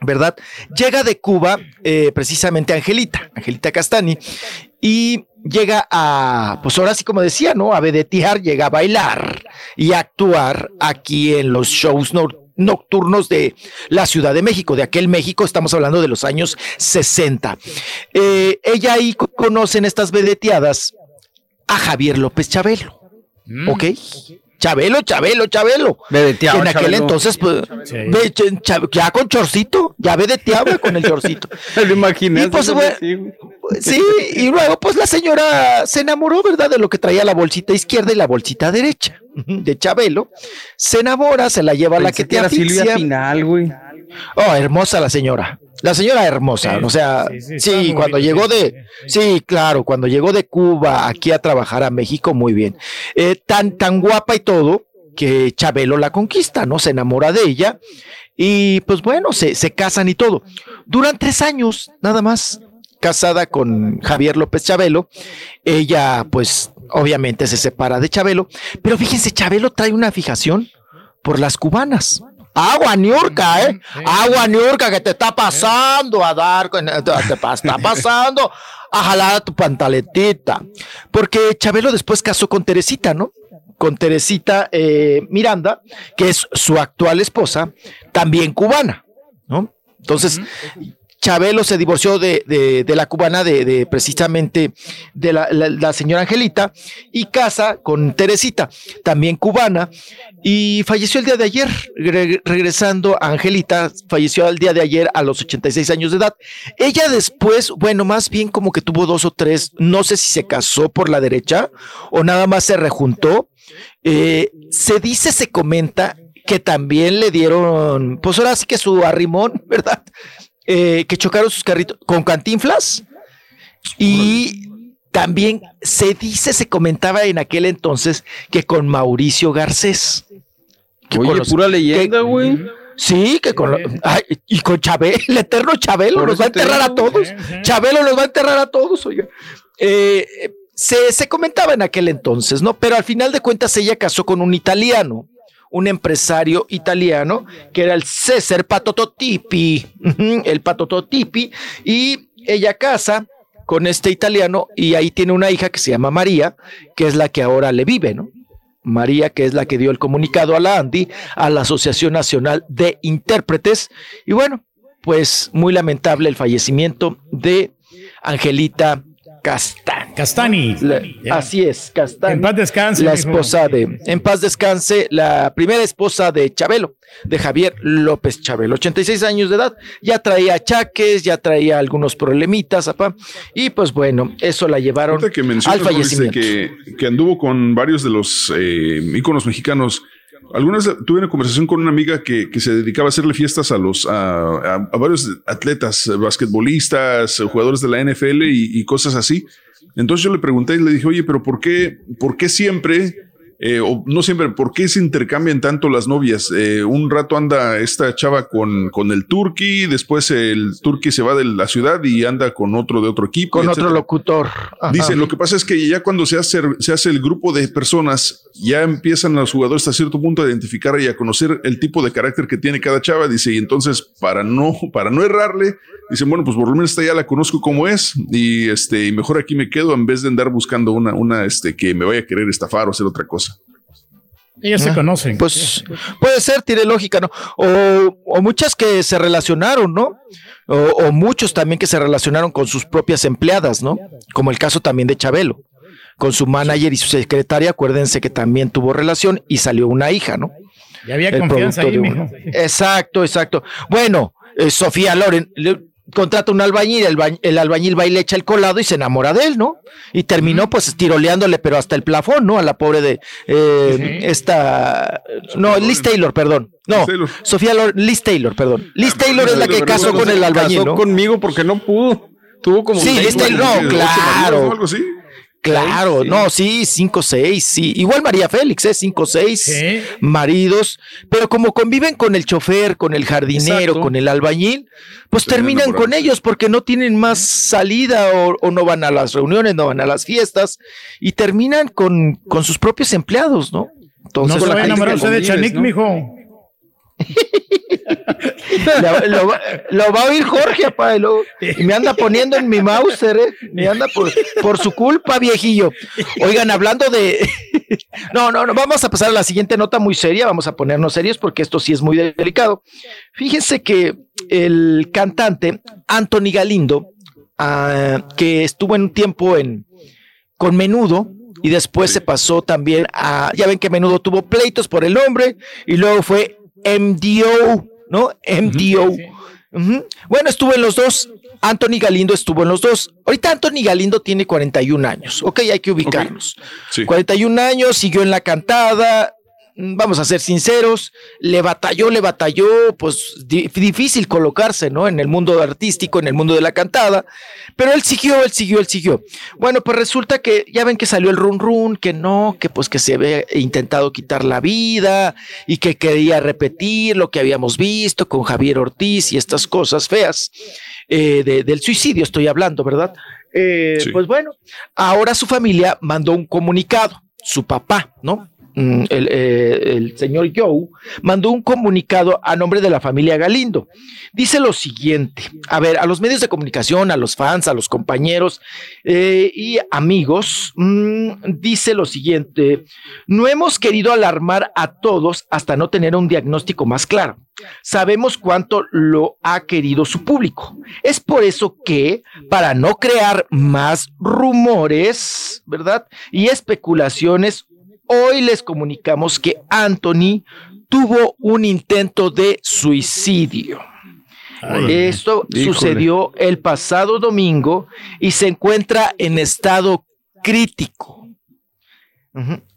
¿Verdad? Llega de Cuba eh, precisamente Angelita, Angelita Castani, y llega a, pues ahora sí como decía, ¿no? A vedetear, llega a bailar y a actuar aquí en los shows nocturnos de la Ciudad de México, de aquel México, estamos hablando de los años 60. Eh, ella ahí co- conocen estas vedeteadas a Javier López Chabelo, ¿ok? Chabelo, Chabelo, Chabelo. En aquel Chabelo. entonces, pues, ya con chorcito, ya vedeteaba con el chorcito. Lo imaginé. Y pues, bueno, sí, y luego pues la señora se enamoró, ¿verdad? De lo que traía la bolsita izquierda y la bolsita derecha de Chabelo. Se enamora, se la lleva a la Pensé que que te era Silvia asfixia. Pinal, güey. Oh, hermosa la señora. La señora hermosa, Sí, o sea, sí, cuando llegó de, sí, claro, cuando llegó de Cuba aquí a trabajar a México, muy bien. Eh, tan, tan guapa y todo, que Chabelo la conquista, ¿no? Se enamora de ella y pues bueno, se, se casan y todo. Duran tres años, nada más, casada con Javier López Chabelo. Ella, pues, obviamente se separa de Chabelo, pero fíjense, Chabelo trae una fijación por las cubanas. Agua Niurka, ¿eh? Agua Niurka que te está pasando a dar, con- te está pasando a jalar a tu pantaletita. Porque Chabelo después casó con Teresita, ¿no? Con Teresita eh, Miranda, que es su actual esposa, también cubana, ¿no? Entonces, Chabelo se divorció de, de- la cubana, de, precisamente de la, señora Angelita, y casa con Teresita, también cubana, y falleció el día de ayer, Re- regresando a Angelita, falleció el día de ayer a los 86 años de edad. Ella después, bueno, más bien como que tuvo dos o tres, no sé si se casó por la derecha o nada más se rejuntó. Eh, se dice, se comenta que también le dieron, pues ahora sí que su arrimón, ¿verdad? Eh, que chocaron sus carritos con cantinflas y también se dice, se comentaba en aquel entonces que con Mauricio Garcés. que Oye, los- pura leyenda, güey. Sí, que con ay, y con Chabelo, el eterno Chabelo nos va a enterrar a todos. Chabelo nos va a enterrar a todos, oiga. Eh, eh, se, se comentaba en aquel entonces, ¿no? Pero al final de cuentas ella casó con un italiano, un empresario italiano, que era el César Patototipi, el Patototipi, y ella casa con este italiano y ahí tiene una hija que se llama María, que es la que ahora le vive, ¿no? María, que es la que dio el comunicado a la ANDI, a la Asociación Nacional de Intérpretes. Y bueno, pues muy lamentable el fallecimiento de Angelita Castani. Castani. Así es, Castani. En paz descanse, La esposa de, en paz descanse, la primera esposa de Chabelo, de Javier López Chabelo, 86 años de edad, ya traía achaques, ya traía algunos problemitas, apá, y pues bueno, eso la llevaron que al fallecimiento. que, que anduvo con varios de los eh, íconos mexicanos. Algunas tuve una conversación con una amiga que, que se dedicaba a hacerle fiestas a los a, a- varios atletas, eh, basquetbolistas, eh, jugadores de la NFL y, y cosas así. Entonces yo le pregunté y le dije, oye, pero ¿por qué, por qué siempre, eh, o no siempre, por qué se intercambian tanto las novias? Eh, un rato anda esta chava con, con el turqui, después el turqui se va de la ciudad y anda con otro de otro equipo. con otro locutor. Ajá. Dice, lo que pasa es que ya cuando se hace, se hace el grupo de personas, ya empiezan los jugadores hasta cierto punto a identificar y a conocer el tipo de carácter que tiene cada chava. Dice, y entonces para no, para no errarle, dicen, bueno, pues por lo menos esta ya la conozco como es y este, y mejor aquí me quedo en vez de andar buscando una, una, este, que me vaya a querer estafar o hacer otra cosa. Ellos se Ah, conocen. Pues puede ser, tiene lógica, ¿no? O, o muchas que se relacionaron, ¿no? O, o muchos también que se relacionaron con sus propias empleadas, ¿no? Como el caso también de Chabelo, con su manager y su secretaria, acuérdense que también tuvo relación y salió una hija, ¿no? Ya había El confianza ahí, de. Exacto, exacto. Bueno, eh, Sofía Loren le- contrata un albañil, el, ba- el albañil va y le echa el colado y se enamora de él, ¿no? Y terminó pues tiroleándole, pero hasta el plafón, ¿no? A la pobre de eh, esta, no, Liz Taylor, perdón. No, Sofía Liz Taylor, perdón. Liz Taylor es la que casó con el albañil, casó ¿no? conmigo porque no pudo. Tuvo como Sí, Liz Taylor, no, claro. Algo así. Claro, Sí. no, sí, cinco, seis, sí. Igual María Félix, ¿eh? Cinco, seis maridos, pero como conviven con el chofer, con el jardinero, Exacto. con el albañil, pues Terminan terminan con ellos porque no tienen más salida o, o no van a las reuniones, no van a las fiestas y terminan con, con sus propios empleados, ¿no? Entonces, no se va a de Chanik, ¿no? mijo. Lo, va- a oír Jorge, apá, y, me anda poniendo en mi Mauser, ¿eh? Me anda por, su culpa, viejillo. Oigan, hablando de. No, no, no, vamos a pasar a la siguiente nota muy seria, vamos a ponernos serios porque esto sí es muy delicado. Fíjense que el cantante Anthony Galindo, ah, que estuvo en un tiempo en, con Menudo, y después se pasó también a, ya ven que Menudo tuvo pleitos por el nombre, y luego fue MDO, ¿no? MDO. Bueno, estuvo en los dos. Anthony Galindo estuvo en los dos. Ahorita Anthony Galindo tiene 41 años. Ok, hay que ubicarnos. 41 años, siguió en la cantada. Mm, Vamos a ser sinceros, le batalló, le batalló, pues di- difícil colocarse, ¿no? En el mundo artístico, en el mundo de la cantada, pero él siguió, él siguió, él siguió. Bueno, pues resulta que ya ven que salió el run run, que no, que pues que se había intentado quitar la vida y que quería repetir lo que habíamos visto con Javier Ortiz y estas cosas feas eh, de- del suicidio, estoy hablando, ¿verdad? Eh, Pues bueno, ahora su familia mandó un comunicado, su papá, ¿no? Mm, el, eh, el señor Joe, mandó un comunicado a nombre de la familia Galindo. Dice lo siguiente, a ver, a los medios de comunicación, a los fans, a los compañeros eh, y amigos, mm, dice lo siguiente, no hemos querido alarmar a todos hasta no tener un diagnóstico más claro. Sabemos cuánto lo ha querido su público. Es por eso que, para no crear más rumores, ¿verdad? Y especulaciones, hoy les comunicamos que Anthony tuvo un intento de suicidio. Esto Híjole. sucedió el pasado domingo y se encuentra en estado crítico.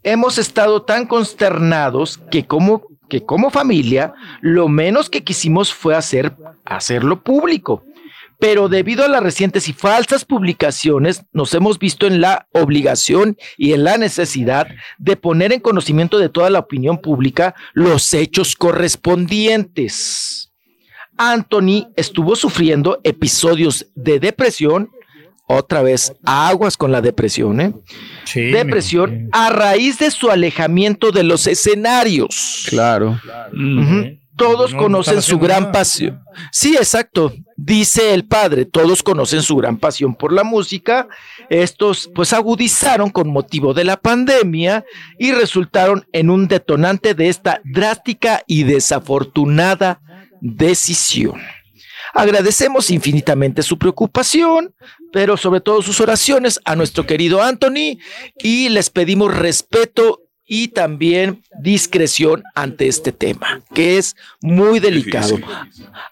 Hemos estado tan consternados que como, que como familia lo menos que quisimos fue hacer, hacerlo público. Pero debido a las recientes y falsas publicaciones, nos hemos visto en la obligación y en la necesidad de poner en conocimiento de toda la opinión pública los hechos correspondientes. Anthony estuvo sufriendo episodios de depresión, otra vez aguas con la depresión, ¿eh? depresión a raíz de su alejamiento de los escenarios. Claro. Ujú. Todos No, no conocen su gran nada. pasión. Sí, exacto. Dice el padre, todos conocen su gran pasión por la música. Estos pues agudizaron con motivo de la pandemia y resultaron en un detonante de esta drástica y desafortunada decisión. Agradecemos infinitamente su preocupación, pero sobre todo sus oraciones a nuestro querido Anthony y les pedimos respeto y también discreción ante este tema, que es muy delicado.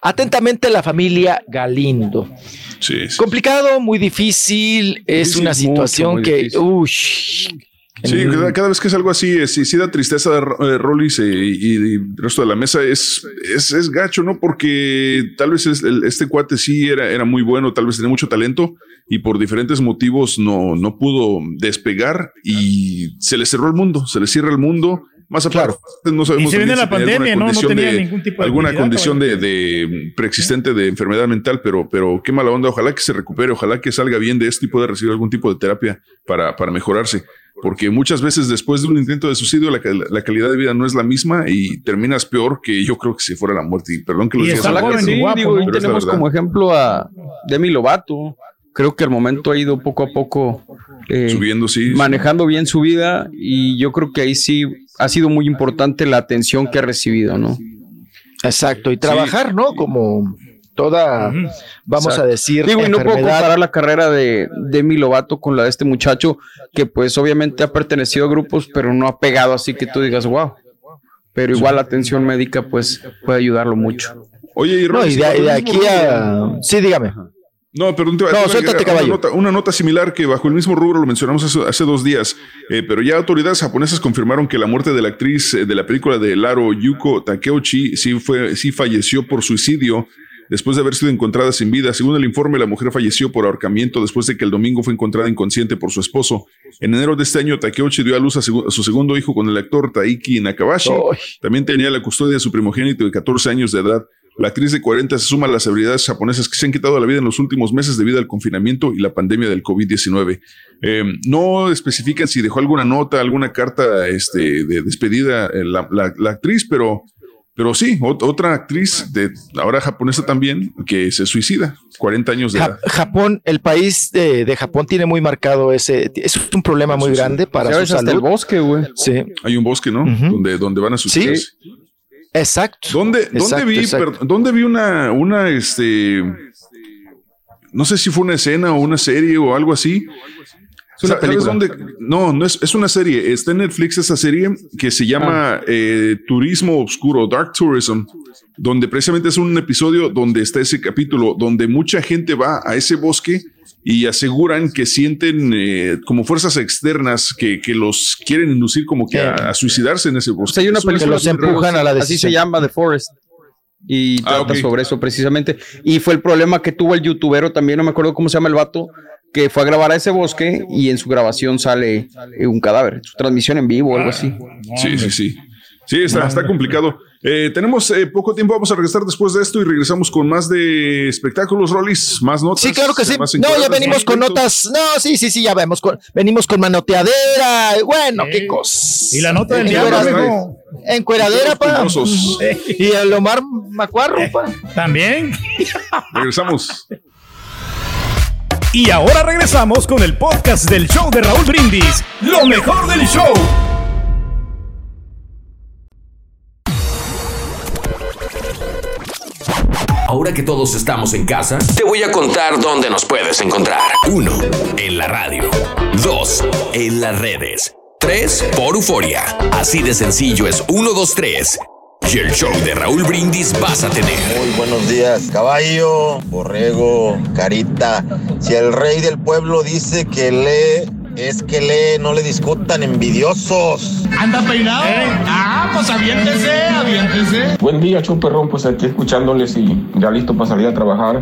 Atentamente la familia Galindo. Sí, sí. Complicado, muy difícil, es Difícil, una situación que, difícil. Sí, cada, cada vez que es algo así, eh, sí, sí da tristeza de eh, Rollis eh, y, y el resto de la mesa. Es, es, es gacho, ¿no? Porque tal vez es- el- este cuate sí era, era muy bueno, tal vez tenía mucho talento y por diferentes motivos no, no pudo despegar y se le cerró el mundo, se le cierra el mundo. Más aparte, no sabemos Y se viene la si pandemia, ¿no? No tenía de- ningún tipo de alguna condición de, de preexistente de enfermedad mental, pero, pero qué mala onda. Ojalá que se recupere, ojalá que salga bien de esto y pueda recibir algún tipo de terapia para, para mejorarse. Porque muchas veces después de un intento de suicidio, la, la calidad de vida no es la misma y terminas peor que yo creo que si fuera la muerte. Y perdón que lo Y diga ojalá que sí, digo, tenemos como ejemplo a Demi Lovato. Creo que al momento ha ido poco a poco eh, Subiendo, sí. manejando bien su vida y yo creo que ahí sí ha sido muy importante la atención que ha recibido, ¿no? Exacto, y trabajar, ¿no? Como toda, vamos Exacto. a decir, Digo, y no puedo comparar la carrera de Demi Lovato con la de este muchacho, que pues obviamente ha pertenecido a grupos, pero no ha pegado así que tú digas, wow. Pero igual la atención médica pues puede ayudarlo mucho. Oye, y No, Rollis, y de, el de aquí a... Sí, dígame. No, perdón, te No, suéltate, caballo. Una nota, una nota similar que bajo el mismo rubro lo mencionamos hace, hace dos días, eh, pero ya autoridades japonesas confirmaron que la muerte de la actriz eh, de la película de Laro, Yuko Takeuchi, sí, fue, sí falleció por suicidio después de haber sido encontrada sin vida. Según el informe, la mujer falleció por ahorcamiento después de que el domingo fue encontrada inconsciente por su esposo. En enero de este año, Takeuchi dio a luz a, segu- a su segundo hijo con el actor Taiki Nakabashi. También tenía la custodia de su primogénito de 14 años de edad. La actriz de 40 se suma a las celebridades japonesas que se han quitado la vida en los últimos meses debido al confinamiento y la pandemia del COVID-19. Eh, no especifican si dejó alguna nota, alguna carta este, de despedida eh, la, la- la actriz, pero, pero sí, ot- otra actriz de ahora japonesa también que se suicida, 40 años de Ja- edad. Japón, el país de, de Japón tiene muy marcado ese, es un problema muy grande para su ves, hasta salud. el bosque, güey. Sí. Hay un bosque, ¿no? donde, donde van a suicidarse. Exacto. ¿Dónde, dónde vi, exacto. dónde vi una, una, este, no sé si fue una escena o una serie o algo así? Es una ¿Sabes película. dónde? No, no es, es una serie. Está en Netflix esa serie que se llama eh, Turismo Oscuro, Dark Tourism, donde precisamente es un episodio donde está ese capítulo, donde mucha gente va a ese bosque y aseguran que sienten eh, como fuerzas externas que, que los quieren inducir como que a, a suicidarse en ese bosque. O sea, hay una Es una película historia- Así se llama The Forest. Y Ah, trata sobre eso precisamente. Y fue el problema que tuvo el youtubero también, no me acuerdo cómo se llama el vato, que fue a grabar a ese bosque y en su grabación sale eh, un cadáver, su transmisión en vivo o algo así. Sí, sí, sí. Sí, está, está complicado. Eh, tenemos eh, poco tiempo, vamos a regresar después de esto y regresamos con más de espectáculos, Rollis, más notas. Sí, claro que sí. No, ya venimos con notas. No, sí, sí, sí, ya vemos con, venimos con manoteadera. Bueno, qué cosas. Y la nota del diablo, amigo. Encueradera, pa. Peligrosos. Y el Omar Macuarro, pa. También. Regresamos. Y ahora regresamos con el podcast del show de Raúl Brindis. Lo mejor del show. Ahora que todos estamos en casa, te voy a contar dónde nos puedes encontrar. 1. En la radio. 2. En las redes. 3. Por Euforia. Así de sencillo es 1, 2, 3. Y el show de Raúl Brindis vas a tener. Muy buenos días, caballo, borrego, carita. Si el rey del pueblo dice que lee, es que lee, no le discutan, envidiosos. ¿Anda peinado? Ah, pues aviéntese, aviéntese. Buen día, show perrón, pues aquí escuchándoles y ya listo para salir a trabajar.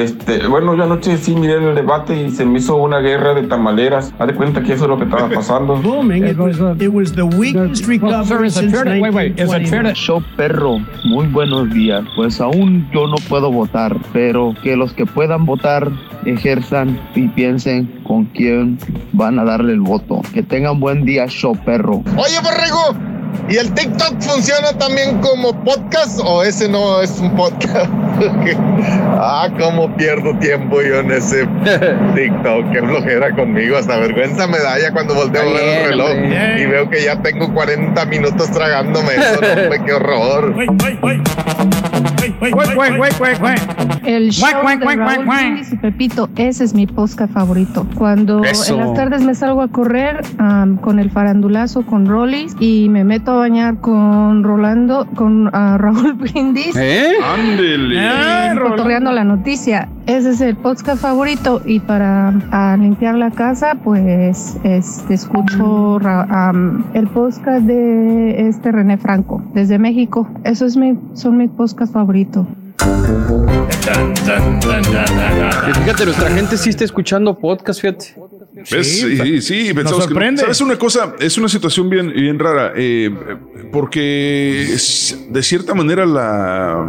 Este, bueno, yo anoche sí miré el debate y se me hizo una guerra de tamaleras. Haz de cuenta que eso es lo que estaba pasando. It was, it was the weakest recovery since 1929. Show perro, muy buenos días. Pues aún yo no puedo votar, pero que los que puedan votar ejerzan y piensen con quién van a darle el voto. Que tengan buen día, show perro. Oye, Borrego, ¿y el TikTok funciona también como podcast o ese no es un podcast? ah, cómo pierdo tiempo yo en ese TikTok. Qué flojera conmigo. Hasta vergüenza me da ya cuando volteo a ver el reloj y veo que ya tengo 40 minutos tragándome eso. No, hombre, qué horror. El show de Raúl y Pepito, ese es mi podcast favorito. Cuando Eso. en las tardes me salgo a correr am, con el farandulazo, con Rollis y me meto a bañar con Rolando, con Raúl Brindis. ¿Eh? Ándele. Ah, cotorreando la noticia. Ese es el podcast favorito y para limpiar la casa, pues este, escucho ra- am, el podcast de este René Franco desde México. Eso es mi, son mis podcasts favoritos. Y fíjate, nuestra gente sí está escuchando podcast, fíjate. ¿Ves? Sí, sí, pensamos que no. ¿Sabes una cosa? Es una situación bien, bien rara, eh, porque es- de cierta manera la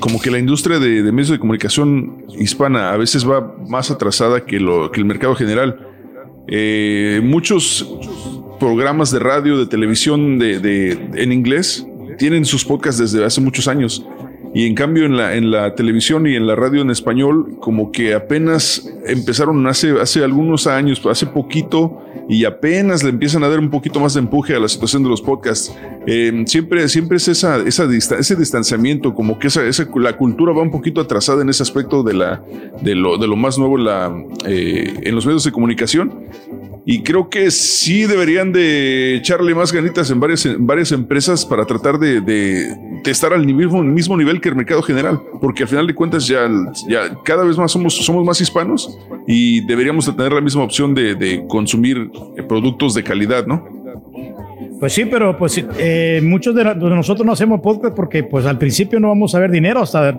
como que la industria de, de medios de comunicación hispana a veces va más atrasada que, lo, que el mercado general. Eh, muchos programas de radio, de televisión de, de- en inglés tienen sus podcasts desde hace muchos años. Y en cambio en la, en la televisión y en la radio en español, como que apenas empezaron hace, hace algunos años, hace poquito, y apenas le empiezan a dar un poquito más de empuje a la situación de los podcasts. Eh, siempre, siempre es esa, esa dista- ese distanciamiento, como que esa, esa- la cultura va un poquito atrasada en ese aspecto de, la, de, lo, de lo más nuevo la, eh, en los medios de comunicación. Y creo que sí deberían de echarle más ganitas en varias, en varias empresas para tratar de, de- de estar al mismo, mismo nivel que el mercado general. Porque al final de cuentas ya, ya cada vez más somos, somos más hispanos y deberíamos de tener la misma opción de, de consumir eh, productos de calidad, ¿no? Pues sí, pero pues eh, muchos de, nosotros no hacemos podcast porque pues al principio no vamos a ver dinero hasta,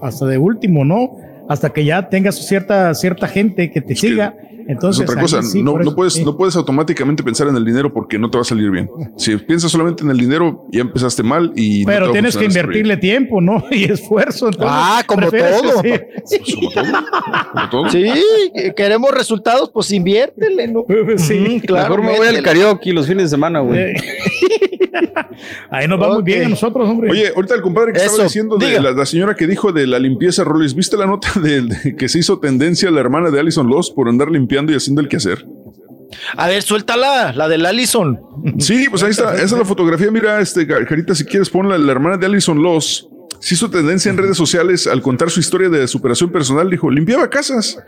hasta de último, ¿no? Hasta que ya tengas cierta, cierta gente que te siga. Entonces, es otra cosa, sí, no, no puedes, sí. no puedes automáticamente pensar en el dinero porque no te va a salir bien. Si piensas solamente en el dinero, ya empezaste mal y... no te Pero va a tienes que invertirle tiempo, ¿no? Y esfuerzo. entonces, Ah, como todo. decir- Como todo. Sí, queremos resultados, pues inviértele, ¿no? Sí. Claro. Mejor me voy al karaoke los fines de semana, güey. Ahí nos va muy bien a nosotros, hombre. Oye, ahorita el compadre que estaba diciendo de la, la señora que dijo de la limpieza, Rolis, ¿viste la nota de, de que se hizo tendencia la hermana de Alison Loss por andar limpiando y haciendo el quehacer? A ver, suéltala, la del Allison. Sí, pues ahí está, esa es la fotografía. Mira, este, Carita, si quieres ponla, la hermana de Alison Loss. Se hizo tendencia en redes sociales al contar su historia de superación personal. Dijo, limpiaba casas.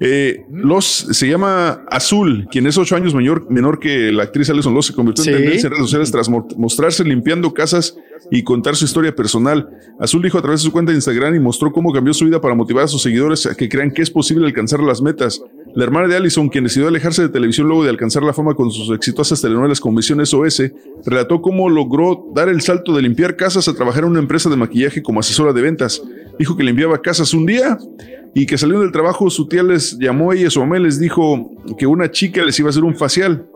Eh, Loss se llama Azul, quien es ocho años menor, menor que la actriz Alison Loss. Se convirtió Sí. en tendencia en redes sociales tras mo- mostrarse limpiando casas y contar su historia personal. Azul dijo a través de su cuenta de Instagram y mostró cómo cambió su vida para motivar a sus seguidores a que crean que es posible alcanzar las metas. La hermana de Allison, quien decidió alejarse de televisión luego de alcanzar la fama con sus exitosas telenovelas con Misión SOS, relató cómo logró dar el salto de limpiar casas a trabajar en una empresa de maquillaje como asesora de ventas. Dijo que limpiaba casas un día y que saliendo del trabajo su tía les llamó ella, su mamá y les dijo que una chica les iba a hacer un facial.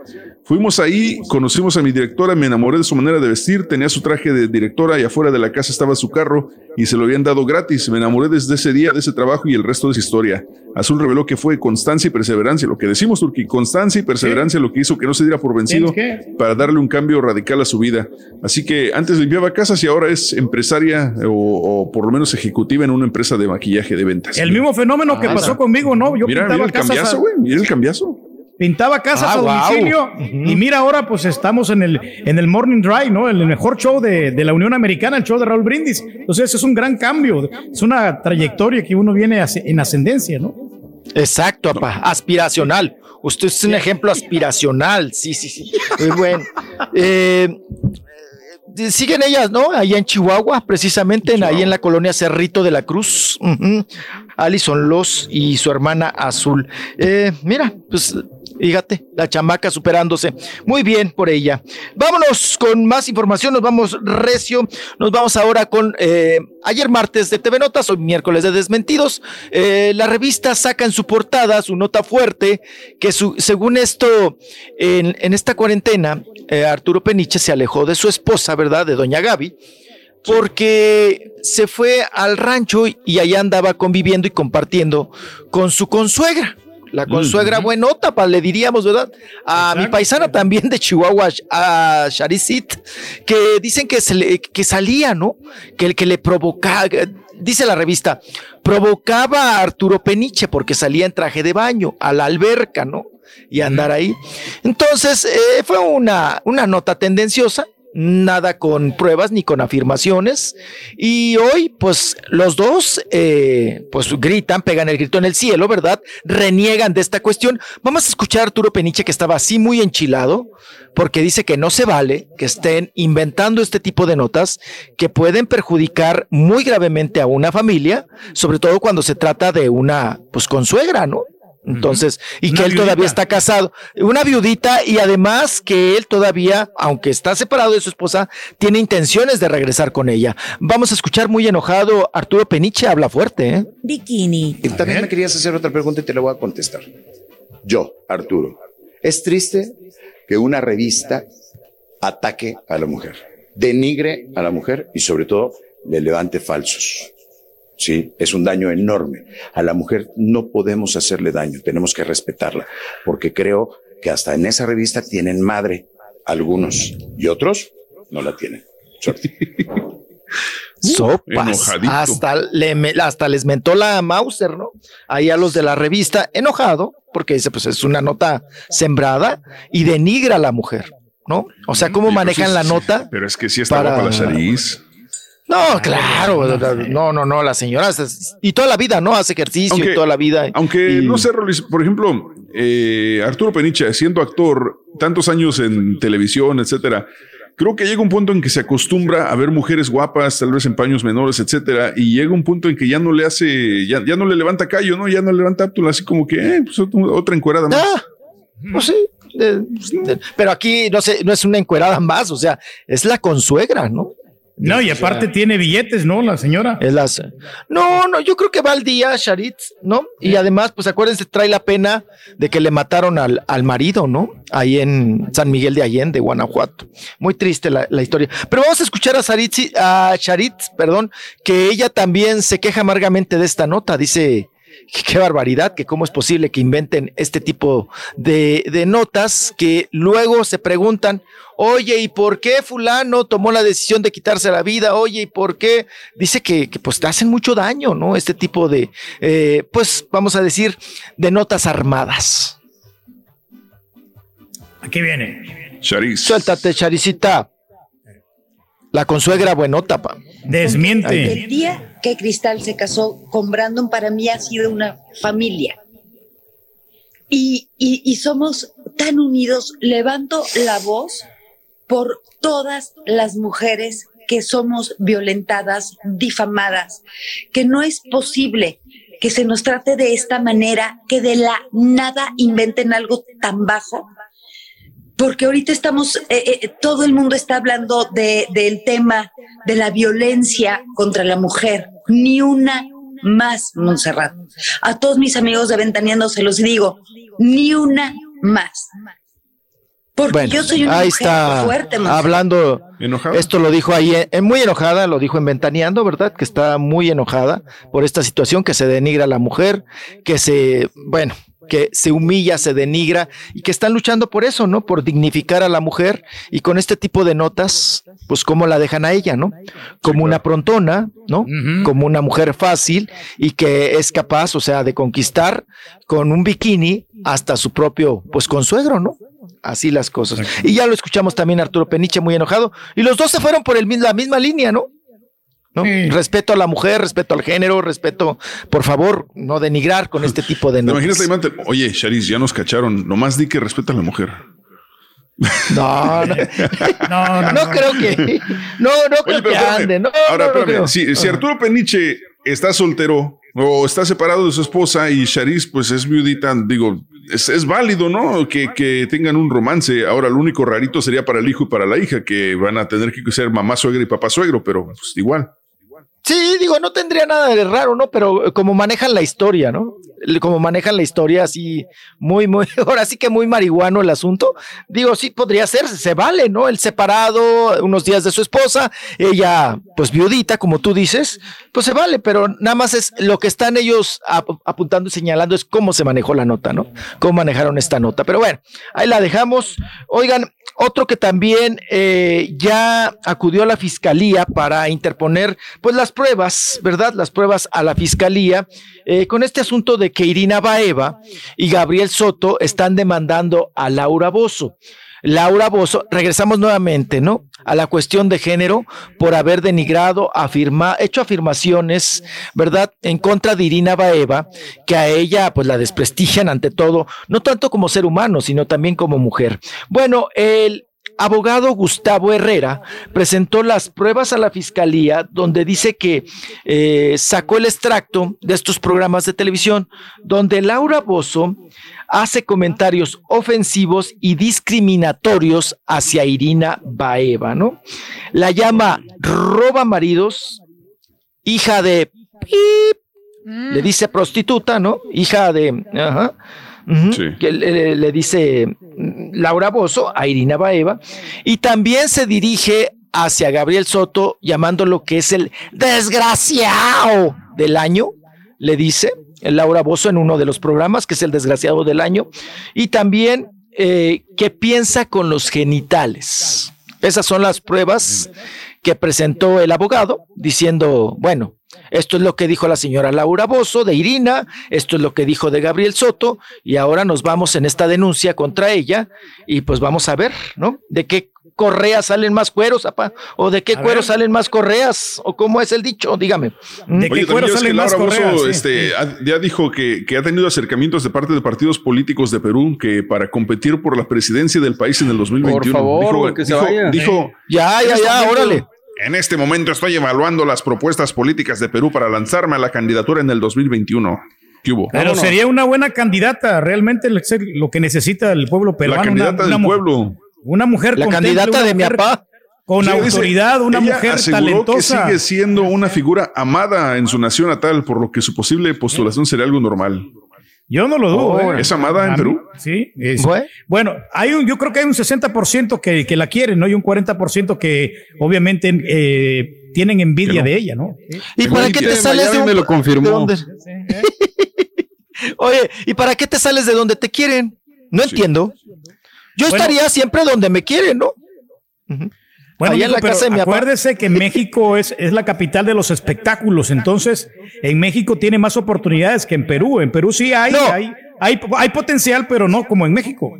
Fuimos ahí, conocimos a mi directora, me enamoré de su manera de vestir, tenía su traje de directora y afuera de la casa estaba su carro y se lo habían dado gratis. Me enamoré desde ese día de ese trabajo y el resto de esa historia. Azul reveló que fue constancia y perseverancia, lo que decimos, Turki, constancia y perseverancia lo que hizo que no se diera por vencido para darle un cambio radical a su vida. Así que antes limpiaba casas y ahora es empresaria o, o por lo menos ejecutiva en una empresa de maquillaje de ventas. El mismo fenómeno que Ah, pasó conmigo, ¿no? Yo Mira, pintaba mira el casas. cambiazo, a- güey. Mira el cambiazo. Pintaba casas Ah, a guau. domicilio y mira ahora pues estamos en el, en el Morning Drive, ¿no? El mejor show de, de la Unión Americana, el show de Raúl Brindis. Entonces es un gran cambio, es una trayectoria que uno viene en ascendencia, ¿no? Exacto, papá. Aspiracional. Usted es un ejemplo aspiracional. Sí, sí, sí. Muy bueno. Eh, eh, siguen ellas, ¿no? Allá en Chihuahua, precisamente, en- ahí en la colonia Cerrito de la Cruz. Alison Los y su hermana Azul. Eh, mira, pues fíjate, la chamaca superándose. Muy bien por ella. Vámonos con más información, nos vamos recio. Nos vamos ahora con eh, ayer martes de TV Notas, hoy miércoles de Desmentidos. Eh, la revista saca en su portada su nota fuerte, que su- según esto, en, en esta cuarentena, eh, Arturo Peniche se alejó de su esposa, ¿verdad? De Doña Gaby porque se fue al rancho y allá andaba conviviendo y compartiendo con su consuegra. La consuegra buenota, pa, le diríamos, ¿verdad? A mi paisana también de Chihuahua, a Sharisit, que dicen que, se le- que salía, ¿no? Que el que le provocaba, dice la revista, provocaba a Arturo Peniche porque salía en traje de baño a la alberca, ¿no? Y andar ahí. Entonces, eh, fue una, una nota tendenciosa, nada con pruebas ni con afirmaciones. Y hoy, pues los dos, eh, pues gritan, pegan el grito en el cielo, ¿verdad? Reniegan de esta cuestión. Vamos a escuchar a Arturo Peniche, que estaba así muy enchilado, porque dice que no se vale que estén inventando este tipo de notas que pueden perjudicar muy gravemente a una familia, sobre todo cuando se trata de una, pues, consuegra, ¿no? Entonces, y Una que él todavía está casado, una viudita y además que él todavía, aunque está separado de su esposa, tiene intenciones de regresar con ella. Vamos a escuchar muy enojado Arturo Peniche, habla fuerte, ¿eh? Bikini. Y también me querías hacer otra pregunta y te la voy a contestar. Yo, Arturo, es triste que una revista ataque a la mujer, denigre a la mujer y sobre todo le levante falsos. Sí, es un daño enorme. A la mujer no podemos hacerle daño, tenemos que respetarla, porque creo que hasta en esa revista tienen madre algunos y otros no la tienen. Sopas. enojadito. Hasta, le hasta les mentó la Mauser, ¿no? Ahí a los de la revista, enojado, porque dice, pues es una nota sembrada y denigra a la mujer, ¿no? O sea, ¿cómo Y pues manejan es- la nota? Pero es que sí está para- la Chariz. No, claro, no, no, no, la señora, y toda la vida, ¿no? Hace ejercicio y toda la vida. Aunque Y- no sé, por ejemplo, eh, Arturo Peniche, siendo actor, tantos años en televisión, etcétera, creo que llega un punto en que se acostumbra a ver mujeres guapas, tal vez en paños menores, etcétera, y llega un punto en que ya no le hace, ya, ya no le levanta callo, ¿no? Ya no le levanta aptula, así como que, eh, pues otra, encuerada más. Ah, pues sí. eh, eh, pero aquí no sé, no es una encuerada más, o sea, es la consuegra, ¿no? No, y aparte tiene billetes, ¿no? La señora. Es las. No, no, yo creo que va al día, Sharit, ¿no? Y además, pues acuérdense, trae la pena de que le mataron al, al marido, ¿no? Ahí en San Miguel de Allende, Guanajuato. Muy triste la, la historia. Pero vamos a escuchar a Sarit, a Sharit, perdón, que ella también se queja amargamente de esta nota. Dice. Qué barbaridad, que cómo es posible que inventen este tipo de, de notas que luego se preguntan, oye, ¿y por qué fulano tomó la decisión de quitarse la vida? Oye, ¿y por qué? Dice que, que, pues te hacen mucho daño, ¿no? Este tipo de, eh, pues vamos a decir, de notas armadas. Aquí viene. Chariz. Suéltate, Charicita. La consuegra buenota, pa. Desmiente. El día que Cristal se casó con Brandon para mí ha sido una familia. Y, y- y somos tan unidos. Levanto la voz por todas las mujeres que somos violentadas, difamadas, que no es posible que se nos trate de esta manera, que de la nada inventen algo tan bajo porque ahorita estamos, eh, eh, todo el mundo está hablando de, del tema de la violencia contra la mujer. Ni una más, Montserrat. A todos mis amigos de Ventaneando se los digo, ni una más. Porque Bueno, yo soy una ahí mujer está fuerte, Monse. hablando. ¿Enojada? Esto lo dijo ahí, eh, muy enojada, lo dijo en Ventaneando, ¿verdad? Que está muy enojada por esta situación, que se denigra a la mujer, que se, bueno, que se humilla, se denigra y que están luchando por eso, ¿no? Por dignificar a la mujer y con este tipo de notas, pues cómo la dejan a ella, ¿no? Como una prontona, ¿no? Como una mujer fácil y que es capaz, o sea, de conquistar con un bikini hasta su propio, pues consuegro, ¿no? Así las cosas. Y ya lo escuchamos también Arturo Peniche muy enojado. Y los dos se fueron por el, la misma línea, ¿no? ¿No? Respeto a la mujer, respeto al género, respeto, por favor, no denigrar con este tipo de ¿Te notas. imaginas la? Oye, Charis, ya nos cacharon. Nomás di que respeta a la mujer. No, no, no, no creo que, no, no creo Oye, que espérame. ande, no, Ahora, no, no espérame. si, si Arturo Peniche está soltero o está separado de su esposa y Charis, pues es viudita, digo, es, es válido, ¿no? Que, que tengan un romance. Ahora, lo único rarito sería para el hijo y para la hija, que van a tener que ser mamá suegra y papá suegro, pero pues, igual. Sí, digo, no tendría nada de raro, ¿no? Pero eh, como manejan la historia, ¿no? Como manejan la historia así, muy, muy, ahora sí que muy marihuano el asunto. Digo, sí podría ser, se vale, ¿no? El separado, unos días de su esposa, ella, pues viudita, como tú dices, pues se vale, pero nada más es lo que están ellos ap- apuntando y señalando es cómo se manejó la nota, ¿no? Cómo manejaron esta nota. Pero bueno, ahí la dejamos. Oigan, otro que también eh, ya acudió a la fiscalía para interponer, pues las pruebas, ¿verdad? Las pruebas a la fiscalía eh, con este asunto de que Irina Baeva y Gabriel Soto están demandando a Laura Bozo. Laura Bozo, regresamos nuevamente, ¿no? A la cuestión de género por haber denigrado, hecho afirmaciones, ¿verdad? En contra de Irina Baeva, que a ella pues la desprestigian ante todo, no tanto como ser humano, sino también como mujer. Bueno, el abogado Gustavo Herrera presentó las pruebas a la fiscalía donde dice que eh, sacó el extracto de estos programas de televisión donde Laura Bozo hace comentarios ofensivos y discriminatorios hacia Irina Baeva, ¿no? La llama roba maridos, hija de pip, le dice prostituta, ¿no? Hija de, ajá, que le, le- le dice mm, Laura Bozo a Irina Baeva, y también se dirige hacia Gabriel Soto, llamándolo que es el desgraciado del año, le dice Laura Bozo en uno de los programas, que es el desgraciado del año, y también eh, que piensa con los genitales. Esas son las pruebas que presentó el abogado diciendo, bueno, esto es lo que dijo la señora Laura Bozo de Irina, esto es lo que dijo de Gabriel Soto, y ahora nos vamos en esta denuncia contra ella, y pues vamos a ver, ¿no? De qué correas salen más cueros, apa, o de qué cueros salen más correas, o cómo es el dicho, dígame. ¿Mm? Oye, también ya ves que Laura Bozo, este, ha- ya dijo que, que ha tenido acercamientos de parte de partidos políticos de Perú que para competir por la presidencia del país en el 2021. favor, dijo, que se dijo- vaya. dijo, Ya, "En ya, ya, momento- órale. En este momento estoy evaluando las propuestas políticas de Perú para lanzarme a la candidatura en el 2021. ¿Qué hubo? Pero sería una buena candidata, realmente lo que- necesita el pueblo peruano. candidata una, del pueblo. Una mujer La candidata una de mi mujer papá. Con Sí, dice, autoridad, una ella mujer aseguró talentosa. que sigue siendo una figura amada en su nación natal, por lo que su posible postulación sería algo normal. Yo no lo dudo. Oh, ¿eh? ¿Es amada en A mí- Perú? Sí. es- Bueno. Hay un, yo creo que hay un 60% que, que la quieren, ¿no? Y un 40% que obviamente eh, tienen envidia no. de ella, ¿no? ¿Y para qué te sales de un- me lo confirmó. de dónde? Oye, ¿y para qué te sales de donde te quieren? No entiendo. Yo Bueno. estaría siempre donde me quieren, ¿no? Bueno, Allá en mijo, la pero casa de mi papá. acuérdese que México es, es la capital de los espectáculos, entonces en México tiene más oportunidades que en Perú. En Perú sí hay, No. hay, hay, hay potencial, pero no como en México.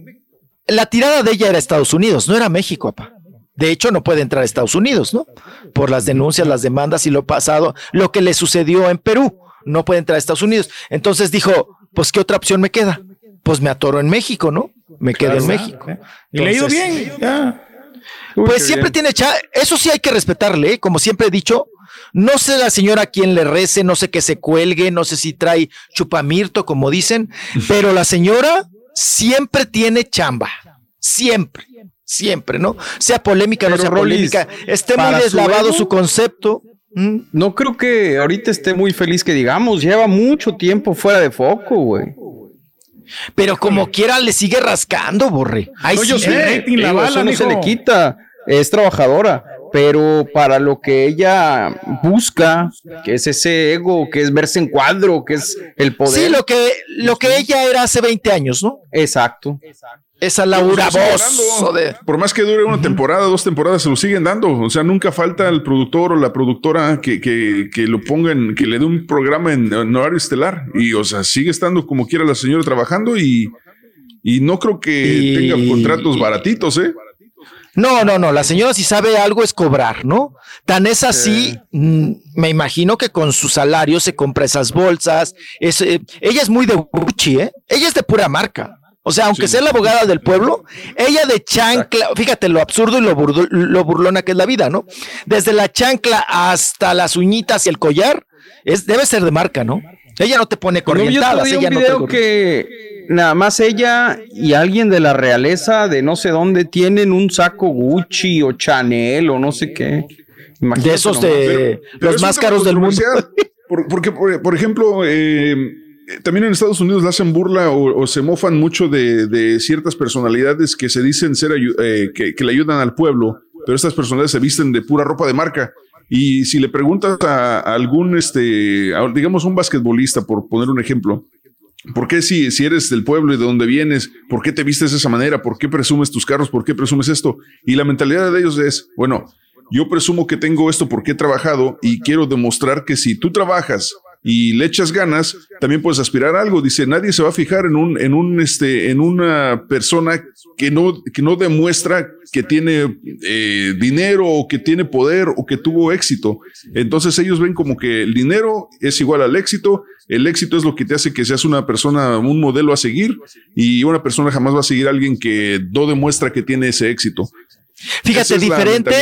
La tirada de ella era Estados Unidos, no era México, papá. De hecho, no puede entrar a Estados Unidos, ¿no? Por las denuncias, las demandas y lo pasado, lo que le sucedió en Perú. No puede entrar a Estados Unidos. Entonces dijo, pues, ¿qué otra opción me queda? Pues me atoro en México, ¿no? Me quedo en México. Y le ha ido bien. ya. Pues siempre tiene cha eso sí hay que respetarle, ¿eh? como siempre he dicho. No sé la señora a quién le rece, no sé que se cuelgue, no sé si trae chupamirto, como dicen, pero la señora siempre tiene chamba. Siempre, siempre, ¿no? Sea polémica, no sea Rolis, polémica, esté muy su deslavado su concepto. ¿Mm? No creo que ahorita esté muy feliz que digamos, lleva mucho tiempo fuera de foco, güey. Pero como quiera le sigue rascando, borre. Ay, No, yo sí, sí, eh, digo, eso no se le quita, es trabajadora, pero para lo que ella busca, que es ese ego, que es verse en cuadro, que es el poder. Sí, lo que, lo que ella era hace 20 años, ¿no? Exacto. Esa Laura Voz. Por más que dure una temporada, dos temporadas, se lo siguen dando. O sea, nunca falta el productor o la productora que, que, que lo pongan, que le dé un programa en, en horario estelar. Y, o sea, sigue estando como quiera la señora trabajando y, y no creo que Y- tenga contratos baratitos, ¿eh? No, no, no, la señora si sabe algo es cobrar, ¿no? Tan es así, mm, me imagino que con su salario se compra esas bolsas. es, eh, ella es muy de Gucci, ¿eh? Ella es de pura marca. O sea, aunque sea la abogada del pueblo, ella de chancla, fíjate lo absurdo y lo, burdo- lo burlona que es la vida, ¿no? Desde la chancla hasta las uñitas y el collar, es, debe ser de marca, ¿no? Ella no te pone No, yo ella no te video cor- que nada más ella y alguien de la realeza de no sé dónde tienen un saco Gucci o Chanel o no sé qué. Imagínate De esos nomás. de los más caros del mundo. por- porque, por, por ejemplo, eh, también en Estados Unidos le hacen burla o, o se mofan mucho de, de ciertas personalidades que se dicen ser ayu- eh, que, que le ayudan al pueblo, pero estas personalidades se visten de pura ropa de marca. Y si le preguntas a, a algún, este, a- digamos, un basquetbolista, por poner un ejemplo, ¿Por qué si, si eres del pueblo y de donde vienes, por qué te vistes de esa manera? ¿Por qué presumes tus carros? ¿Por qué presumes esto? Y la mentalidad de ellos es, bueno, yo presumo que tengo esto porque he trabajado y quiero demostrar que si tú trabajas y le echas ganas, también puedes aspirar a algo. Dice, nadie se va a fijar en un, en un, este, en una persona que no, que no demuestra que tiene eh, dinero o que tiene poder o que tuvo éxito. Entonces ellos ven como que el dinero es igual al éxito. El éxito es lo que te hace que seas una persona, un modelo a seguir y una persona jamás va a seguir a alguien que no demuestra que tiene ese éxito. Fíjate, es diferente.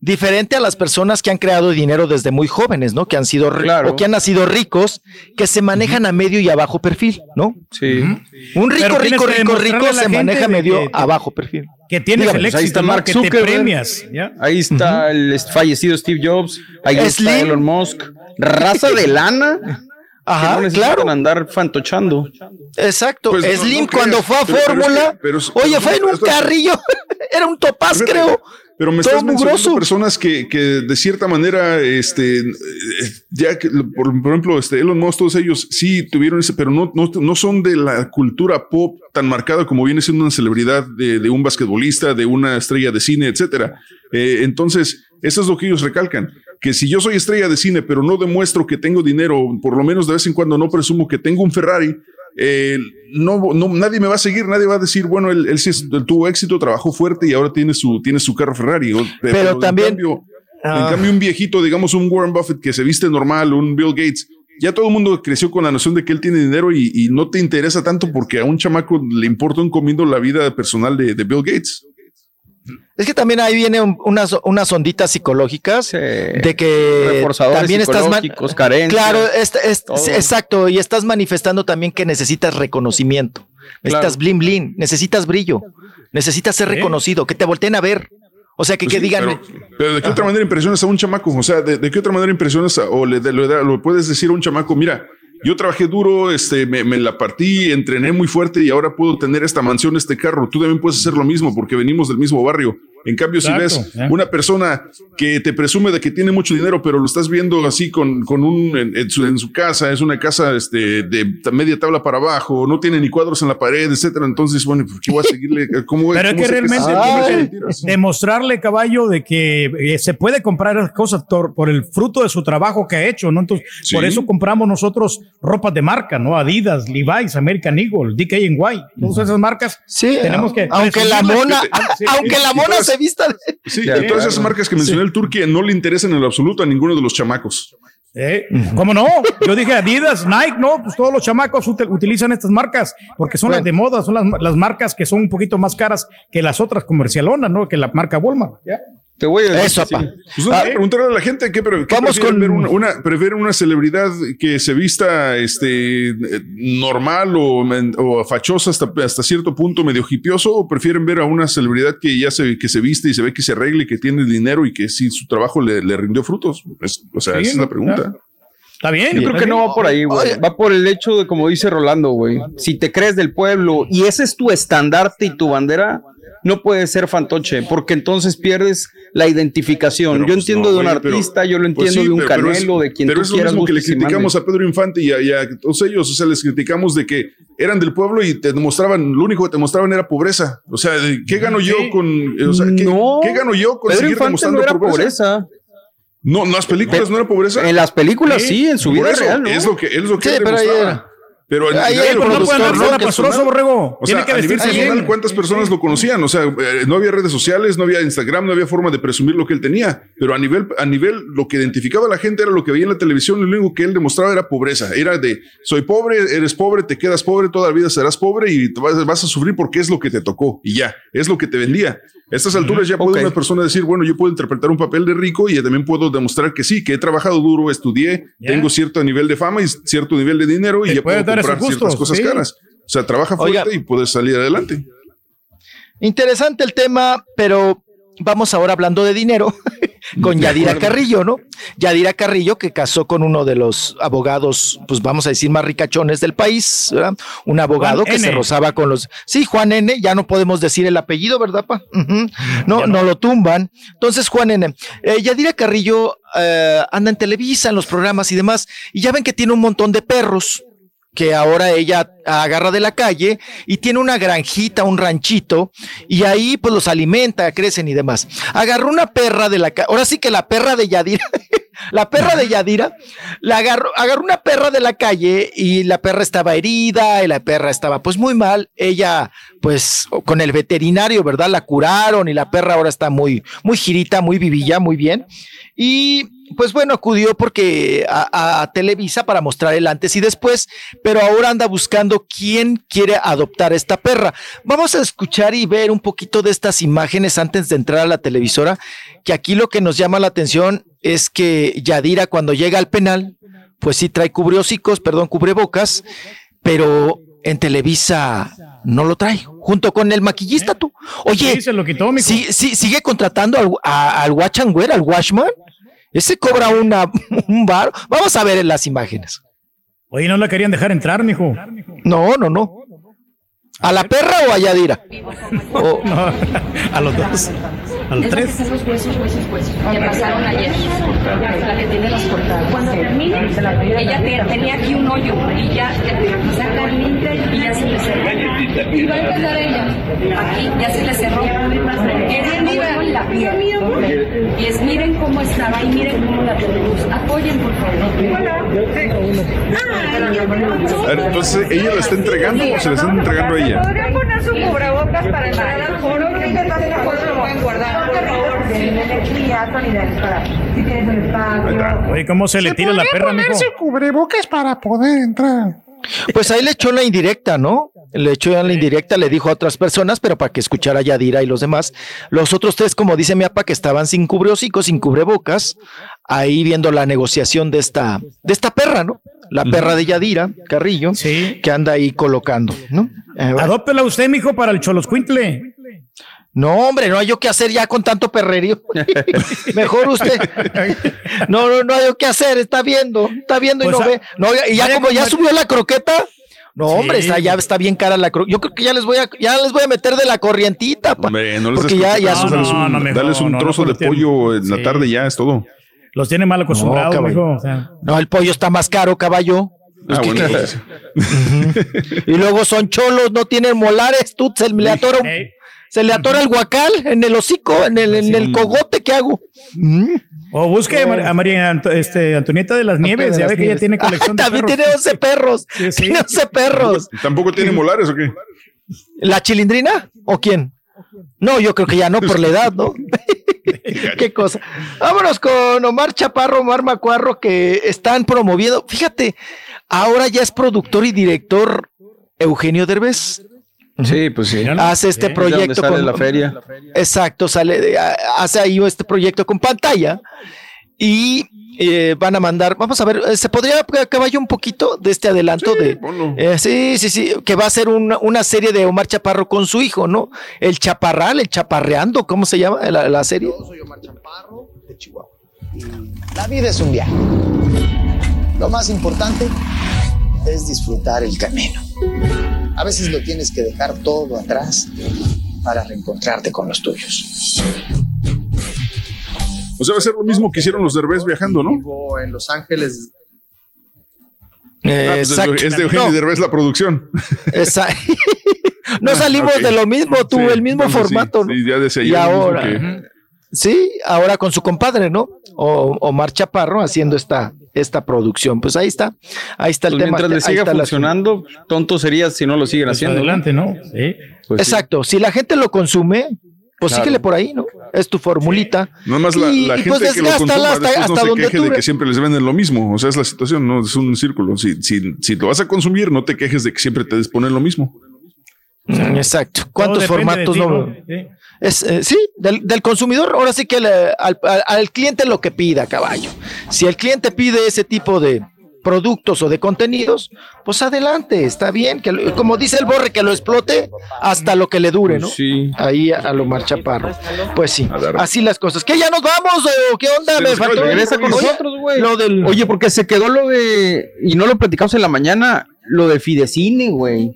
Diferente a las personas que han creado dinero desde muy jóvenes, ¿no? Que han sido Claro. o que han nacido ricos, que se manejan a medio y a bajo perfil, ¿no? Sí. Un rico, rico, rico, rico se maneja medio que- a bajo perfil. Que tienes Dígame, el pues ahí éxito, está. Mark que te Zuckerberg. premias. ¿ya? Ahí está el fallecido Steve Jobs, ahí está. Elon Musk, raza de lana. Ajá, que no claro. andar fantochando. Exacto. Pues Slim no cuando creas, fue a es que- Fórmula, oye, fue en un carrillo, era un topaz, creo. Pero me Todo estás mencionando mugroso. personas que, que de cierta manera, este, eh, ya que, por, por ejemplo, este, Elon Musk, todos ellos sí tuvieron ese, pero no, no, no son de la cultura pop tan marcada como viene siendo una celebridad de, de un basquetbolista, de una estrella de cine, etcétera. Eh, entonces, eso es lo que ellos recalcan. Que si yo soy estrella de cine, pero no demuestro que tengo dinero, por lo menos de vez en cuando no presumo que tengo un Ferrari, eh, no, no, nadie me va a seguir, nadie va a decir, bueno, él, él sí tuvo éxito, trabajó fuerte y ahora tiene su, tiene su carro Ferrari. O- Pero en también- cambio- Ah. en cambio, un viejito, digamos un Warren Buffett que se viste normal, un Bill Gates, ya todo el mundo creció con la noción de que él tiene dinero y, y no te interesa tanto porque a un chamaco le importa un comiendo la vida personal de, de Bill Gates. Es que también ahí vienen unas, unas onditas psicológicas de que Reforzadores también estás carencias, Claro, es- es- todo. exacto, y estás manifestando también que necesitas reconocimiento. Necesitas Claro. bling bling, necesitas brillo, necesitas ser reconocido, que te volteen a ver. O sea, que, Pues que sí, digan, Pero, pero ¿de qué otra manera impresionas a un chamaco? O sea, ¿de, de qué otra manera impresionas a- o le, de- le puedes decir a un chamaco? Mira, yo trabajé duro, este, me, me la partí, entrené muy fuerte y ahora puedo tener esta mansión, este carro. Tú también puedes hacer lo mismo porque venimos del mismo barrio. En cambio, Exacto, si ves ¿eh? una persona que te presume de que tiene mucho dinero, pero lo estás viendo así con, con un en, en su, en su casa, es una casa este, de media tabla para abajo, no tiene ni cuadros en la pared, etcétera. Entonces, bueno, ¿por qué voy a seguirle? ¿Cómo, Pero es cómo que sé realmente es- que demostrarle, caballo, de que eh, se puede comprar cosas por el fruto de su trabajo que ha hecho, ¿no? Entonces, Sí. por eso compramos nosotros ropas de marca, ¿no? Adidas, Levi's, American Eagle, DKNY, todas esas marcas. sí, tenemos que. aunque la mona, aunque la mona se vista de- Sí, De y todas esas marcas que mencionó el Turquía no le interesan en lo absoluto a ninguno de los chamacos. Eh, ¿Cómo no? Yo dije Adidas, Nike, no, pues todos los chamacos ut- utilizan estas marcas porque son las de moda, son las, las marcas que son un poquito más caras que las otras comercialonas, ¿no? Que la marca Walmart. ¿ya? Te voy a decir. Eso, sí. Pues no, preguntarle a la gente qué, pre- qué Vamos prefieren con- ver una, una- prefieren una celebridad que se vista este normal o, o fachosa hasta, hasta cierto punto medio hipioso o prefieren ver a una celebridad que ya se que se viste y se ve que se arregle, que tiene dinero y que sí su trabajo le, le rindió frutos. Es- o sea, Sí, esa es la pregunta. Está bien. Yo creo que no va por ahí, güey. Va por el hecho de, como dice Rolando, güey. Si te crees del pueblo y ese es tu estandarte y tu bandera, no puedes ser fantoche, porque entonces pierdes la identificación. yo entiendo no, de un pero- artista, yo lo pues entiendo sí, de un pero- pero es- canelo, de quien pero tú es lo quieras. mismo que le criticamos a Pedro Infante y a, y a todos ellos. O sea, les criticamos de que eran del pueblo y te demostraban, lo único que te mostraban era pobreza. O sea, ¿qué gano yo con, o sea, ¿qué, qué gano yo con Pedro seguir Infante demostrando no era pobreza? pobreza. No, en las películas no era pobreza. En las películas sí, en su Por vida eso, real, ¿no? Es lo que, es lo que Sí, él pero demostraba. Pero en ahí a nivel el productor, personal, ¿no? pastroso, borrego. O sea, que a nivel vestirse personal. ¿cuántas personas lo conocían? O sea, eh, no había redes sociales, no había Instagram, no había forma de presumir lo que él tenía. Pero a nivel, a nivel, lo que identificaba a la gente era lo que veía en la televisión. Lo único que él demostraba era pobreza. Era de, soy pobre, eres pobre, te quedas pobre, toda la vida serás pobre y vas a sufrir porque es lo que te tocó. Y ya, es lo que te vendía. A estas alturas ya puede una persona decir, bueno, yo puedo interpretar un papel de rico y también puedo demostrar que sí, que he trabajado duro, estudié, tengo cierto nivel de fama y cierto nivel de dinero y ya puedo dar comprar ciertas cosas sí. caras. O sea, trabaja fuerte Oiga. y puedes salir adelante. Interesante el tema, pero vamos ahora hablando de dinero con Yadira. Carrillo, ¿no? Yadira Carrillo que casó con uno de los abogados, pues vamos a decir más ricachones del país, ¿verdad? Un abogado Juan que se rozaba con los, sí, Juan N, ya no podemos decir el apellido, ¿verdad, pa? No, no lo tumban. Entonces, Juan N. eh, Yadira Carrillo eh, anda en Televisa, en los programas y demás, y ya ven que tiene un montón de perros que ahora ella agarra de la calle y tiene una granjita, un ranchito, y ahí pues los alimenta, crecen y demás. Agarró una perra de la calle, ahora sí que la perra de Yadira, la perra de Yadira, la agarró, agarró una perra de la calle y la perra estaba herida y la perra estaba pues muy mal. Ella pues con el veterinario, ¿verdad? La curaron y la perra ahora está muy, muy girita, muy vivilla, muy bien. Y pues bueno, acudió porque a, a Televisa para mostrar el antes y después, pero ahora anda buscando quién quiere adoptar esta perra. Vamos a escuchar y ver un poquito de estas imágenes antes de entrar a la televisora, que aquí lo que nos llama la atención es que Yadira cuando llega al penal, pues sí trae cubriósicos, perdón, cubrebocas, pero en Televisa no lo trae, junto con el maquillista tú. Oye, Sí, se lo quitó, mijo. sí, sí, sigue contratando al, a- al watch and wear, al washman. Ese cobra una, un bar. Vamos a ver en las imágenes. Oye, no la querían dejar entrar, mijo. No, no, no. ¿A la perra o a Yadira? O- No, a los dos. A los tres. Esos huesos, huesos, huesos. Que pasaron ayer. La que tiene las cortadas. Cuando miren, ella te- tenía aquí un hoyo y ya saca el límite y ya se le cerró. Y va a empezar ella. Aquí ya se le cerró. Es mira, la piel. Y es miren cómo estaba y miren cómo la tenemos. Apoyen, por favor. Entonces, ¿ella la está entregando o se la están entregando a ella? ¿Podrían poner su cubrebocas para entrar al foro? Más mejor lo pueden guardar. Por favor. Si tienes el espacio. Oye, ¿cómo se le tira la perra, mijo? cubrebocas para poder entrar. Pues ahí le echó la indirecta, ¿no? Le echó la indirecta, le dijo a otras personas, pero para que escuchara Yadira y los demás. Los otros tres, como dice mi papá, que estaban sin cubreocicos, sin cubrebocas, ahí viendo la negociación de esta, de esta perra, ¿no? La perra de Yadira, Carrillo, que anda ahí colocando, ¿no? Eh, bueno. Adóptela usted, mijo, para el Choloscuintle. No, hombre, no hay yo que hacer ya con tanto perrerío. Mejor usted. No, no, no hay yo que hacer, está viendo, está viendo y Pues, no ve. No, y ya como ya subió la croqueta. No, Sí. hombre, está, ya está bien cara la croqueta. Yo creo que ya les voy a, ya les voy a meter de la corrientita. pa. Hombre, no les Porque ya, ya un, No, no, mejor, dales un no, trozo no, de no, pollo en sí. la tarde ya, es todo. Los tiene mal acostumbrados, caballo. mijo. O sea, No, el pollo está más caro, caballo. Ah, y luego son cholos, no tienen molares, tú se le atora, un-. Se le atora el guacal en el hocico, en el, en el cogote, ¿qué hago? Mm. O busque a Mar- a María Anto- este, Antonieta de las Nieves, ya ve que ella tiene colección de También perros. tiene 11 perros. Sí, sí. Tiene 11 perros. ¿Tampoco tiene molares o qué? ¿La chilindrina? ¿O quién? No, yo creo que ya no por la edad, ¿no? Qué cosa. Vámonos con Omar Chaparro, Omar Macuarro, que están promoviendo. Fíjate, ahora ya es productor y director Eugenio Derbez. Sí, pues sí. Hace este Es de proyecto sale con la feria. Exacto, sale de- hace ahí este proyecto con pantalla y eh, van a mandar, vamos a ver, eh, se podría caballo un poquito de este adelanto de eh, sí, sí, sí, que va a ser una, una serie de Omar Chaparro con su hijo, ¿no? El Chaparral, el Chaparreando, ¿cómo se llama la, la serie? La vida es un viaje. Lo más importante es disfrutar el camino. A veces lo tienes que dejar todo atrás para reencontrarte con los tuyos. O sea, va a ser lo mismo que hicieron los Derbez viajando, ¿no? Vivo en Los Ángeles. Ah, pues es de- es de Eugenio No. Derbez la producción. Esa- no salimos de lo mismo, tú, Sí, el mismo entonces sí, formato. ¿no? sí, ya decía y ahora, que- sí, ahora con su compadre, ¿no? O Omar Chaparro haciendo esta, esta producción. Pues ahí está, ahí está el Pues tema. mientras le siga funcionando, tonto sería si no lo siguen haciendo. adelante, ¿no? Sí. Pues sí. Exacto, si la gente lo consume, pues Claro. síguele por ahí, ¿no? Es tu formulita. Nada más la, Y- la y gente pues que lo consuma hasta- no se donde queje tú de que siempre les venden lo mismo. O sea, es la situación, no es un círculo. Si, si, si lo vas a consumir, no te quejes de que siempre te disponen lo mismo. Mm, Exacto. ¿Cuántos formatos ti, no? ¿no? Sí. Es, eh, sí, del, del consumidor, ahora sí que le- al, al- al cliente lo que pida, caballo. Si el cliente pide ese tipo de productos o de contenidos, pues adelante, está bien, que lo- como dice el borre, que lo explote hasta lo que le dure, ¿no? Pues sí. Ahí a, a lo Mar Chaparro. Pues sí, así las cosas. ¿Que ya nos vamos o qué onda? Se Me faltó- regresa con Oye, nosotros, güey. Lo del... Oye, porque se quedó lo de. Y no lo platicamos en la mañana, lo de Fidecine, güey.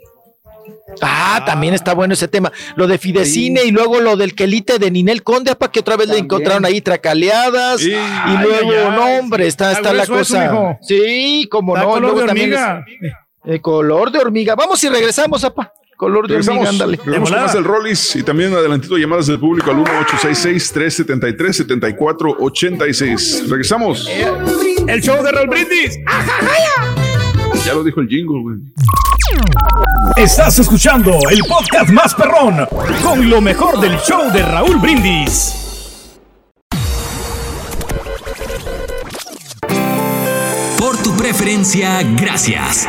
Ah, también está bueno ese tema. Lo de Fidecine y luego lo del quelite de Ninel Conde, para que otra vez le encontraron ahí tracaleadas. Y Ay, luego, ay, ay. no, hombre, está, Está está la eso, cosa. Sí, como no. y color luego de también hormiga. es- eh, color de hormiga. Vamos y regresamos, apa. Color de Regresamos, hormiga, ándale. regresamos con más del Rollis y también adelantito llamadas del público al 1-866-373-7486. Regresamos. El show de Raúl Brindis. Ya lo dijo el jingle, güey. Estás escuchando el podcast más perrón con lo mejor del show de Raúl Brindis. Preferencia, gracias.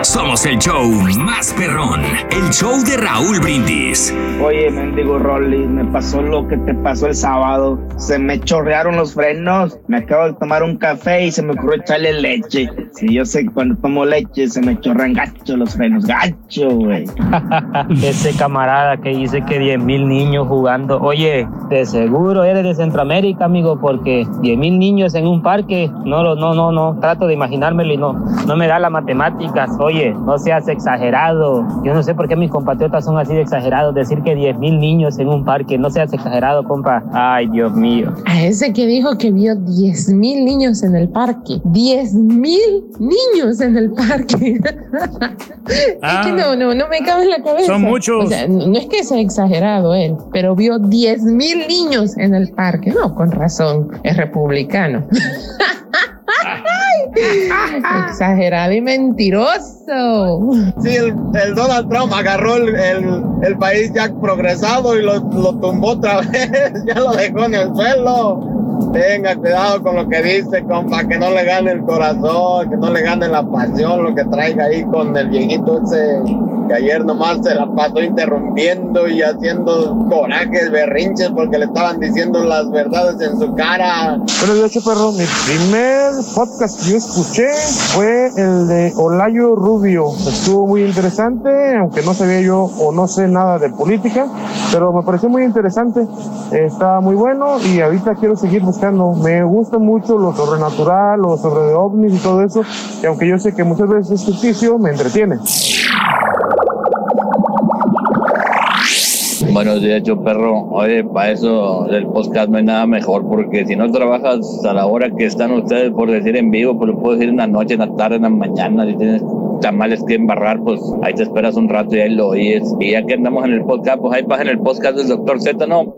Somos el show más perrón, el show de Raúl Brindis. Oye, mendigo Rolly, me pasó lo que te pasó el sábado. Se me chorrearon los frenos. Me acabo de tomar un café y se me ocurrió echarle leche. Si yo sé que cuando tomo leche se me chorrean gacho los frenos. Gacho, güey. Ese camarada que dice que 10 mil niños jugando. Oye, de seguro eres de Centroamérica, amigo, porque 10 mil niños en un parque, no, lo- no, no, no, trato de imaginármelo y no, no me da las matemáticas. Oye, no seas exagerado. Yo no sé por qué mis compatriotas son así de exagerados. Decir que 10 mil niños en un parque, no seas exagerado, compa. Ay, Dios mío. A ese que dijo que vio 10 mil niños en el parque. 10 mil niños en el parque. Ah. es que no, no, no me cabe en la cabeza. Son muchos. O sea, no no es que sea exagerado él, pero vio 10 mil niños en el parque. No, con razón, es republicano. Exagerado y mentiroso. Sí, el, Donald Trump agarró el, el- el país ya progresado y lo, lo tumbó otra vez, ya lo dejó en el suelo. Tenga cuidado con lo que dice, compa, que no le gane el corazón, que no le gane la pasión, lo que traiga ahí con el viejito ese que ayer nomás se la pasó interrumpiendo y haciendo corajes, berrinches porque le estaban diciendo las verdades en su cara. Buenos días, Chaparro. Mi primer podcast que yo escuché fue el de Olayo Rubio. Estuvo muy interesante, aunque no sabía yo o no sé nada de política, pero me pareció muy interesante. Está muy bueno y ahorita quiero seguir buscando. Me gusta mucho lo sobrenatural, lo sobre de ovnis y todo eso, y aunque yo sé que muchas veces es ficticio, me entretiene. Buenos días, yo perro. Oye, para eso del podcast no hay nada mejor, porque si no trabajas a la hora que están ustedes, por decir en vivo, pues lo puedo decir en la noche, en la tarde, en la mañana, si tienes tamales que embarrar, pues ahí te esperas un rato y ahí lo oyes. Y ya que andamos en el podcast, pues ahí pasa en el podcast del doctor Z, ¿no?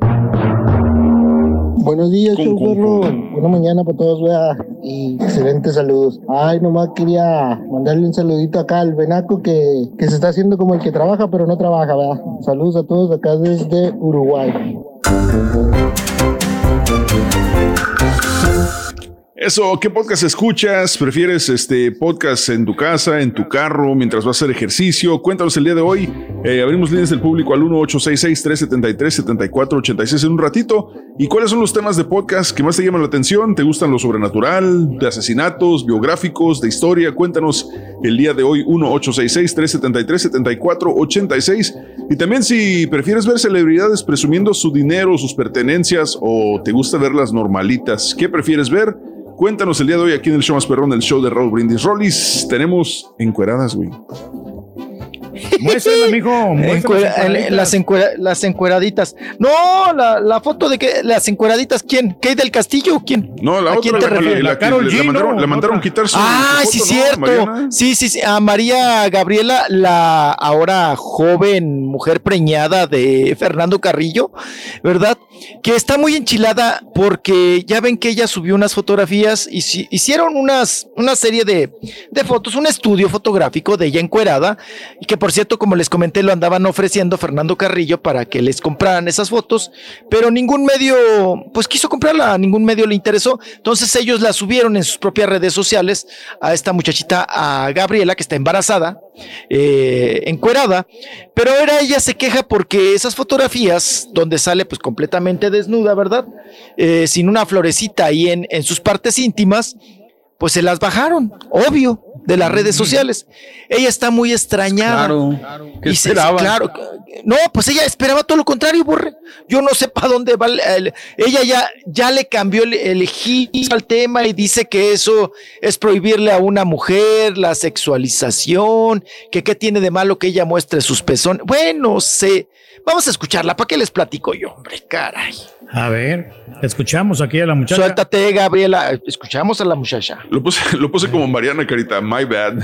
Buenos días, show perro. Buena mañana para todos, vea. Y excelentes saludos. Ay, nomás quería mandarle un saludito acá al Benaco que, que se está haciendo como el que trabaja, pero no trabaja, vea. Saludos a todos acá desde Uruguay. Eso, ¿qué podcast escuchas? ¿Prefieres este podcast en tu casa, en tu carro, mientras vas a hacer ejercicio? Cuéntanos el día de hoy. Eh, abrimos líneas del público al 1-866-373-7486 en un ratito. ¿Y cuáles son los temas de podcast que más te llaman la atención? ¿Te gustan lo sobrenatural, de asesinatos, biográficos, de historia? Cuéntanos el día de hoy 1-866-373-7486. Y también si prefieres ver celebridades presumiendo su dinero, sus pertenencias o te gusta ver las normalitas, ¿qué prefieres ver? Cuéntanos el día de hoy aquí en el show más perrón del show de Raúl Brindis. Rollis, tenemos encueradas, güey. Muéstrala, mijo. muéstrala, Encuera- las, encuera- las encueraditas. No, la, la foto de que las encueraditas, ¿quién? ¿Kate del Castillo? ¿Quién? No, la ¿A quién otra, te la, la, refieres? la le, le mandaron, le mandaron quitar su, Ah, su sí, foto, ¿no? cierto. Mariana? Sí, sí, sí. A María Gabriela, la ahora joven mujer preñada de Fernando Carrillo, ¿verdad? Que está muy enchilada porque ya ven que ella subió unas fotografías y si- hicieron unas, una serie de, de fotos, un estudio fotográfico de ella encuerada y que por cierto, como les comenté, lo andaban ofreciendo Fernando Carrillo para que les compraran esas fotos, pero ningún medio, pues quiso comprarla, ningún medio le interesó. Entonces ellos la subieron en sus propias redes sociales a esta muchachita, a Gabriela, que está embarazada, eh, encuerada, pero ahora ella se queja porque esas fotografías, donde sale pues completamente desnuda, ¿verdad? Eh, sin una florecita ahí en, en sus partes íntimas, pues se las bajaron, obvio, de las redes sociales. Ella está muy extrañada. Claro. ¿Qué Y se- claro, no, pues ella esperaba todo lo contrario, Borre. Yo no sé para dónde va. el- el- ella ya, ya le cambió el, el giro al tema y dice que eso es prohibirle a una mujer la sexualización, que qué tiene de malo que ella muestre sus pezones. Bueno, sé. Vamos a escucharla. ¿Para qué les platico yo, hombre? Caray. A ver, escuchamos aquí a la muchacha. Suéltate, Gabriela. Escuchamos a la muchacha. Lo puse, lo puse como Mariana Carita, my bad.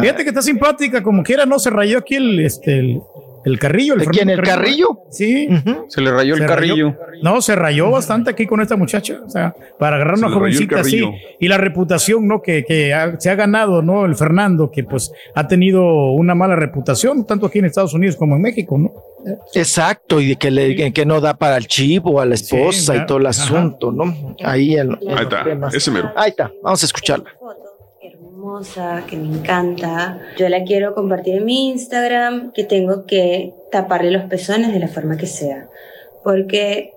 Fíjate que está simpática, como quiera, no se rayó aquí el, este, el, el carrillo. ¿De quién, el carrillo? Sí. Se le rayó el carrillo. No, se rayó bastante aquí con esta muchacha. O sea, para agarrar Se una el jovencita así. Y la reputación, ¿no? Que, que ha- se ha ganado, ¿no? El Fernando, que pues ha tenido una mala reputación, tanto aquí en Estados Unidos como en México, ¿no? Exacto, y de que, le, que- no da para el chivo, a la esposa y claro. todo el Ajá. asunto, ¿no? Ahí, en- en Ahí está, temas. ese mero. Ahí está, vamos a escucharla. hermosa, que me encanta. Yo la quiero compartir en mi Instagram, que tengo que taparle los pezones de la forma que sea. Porque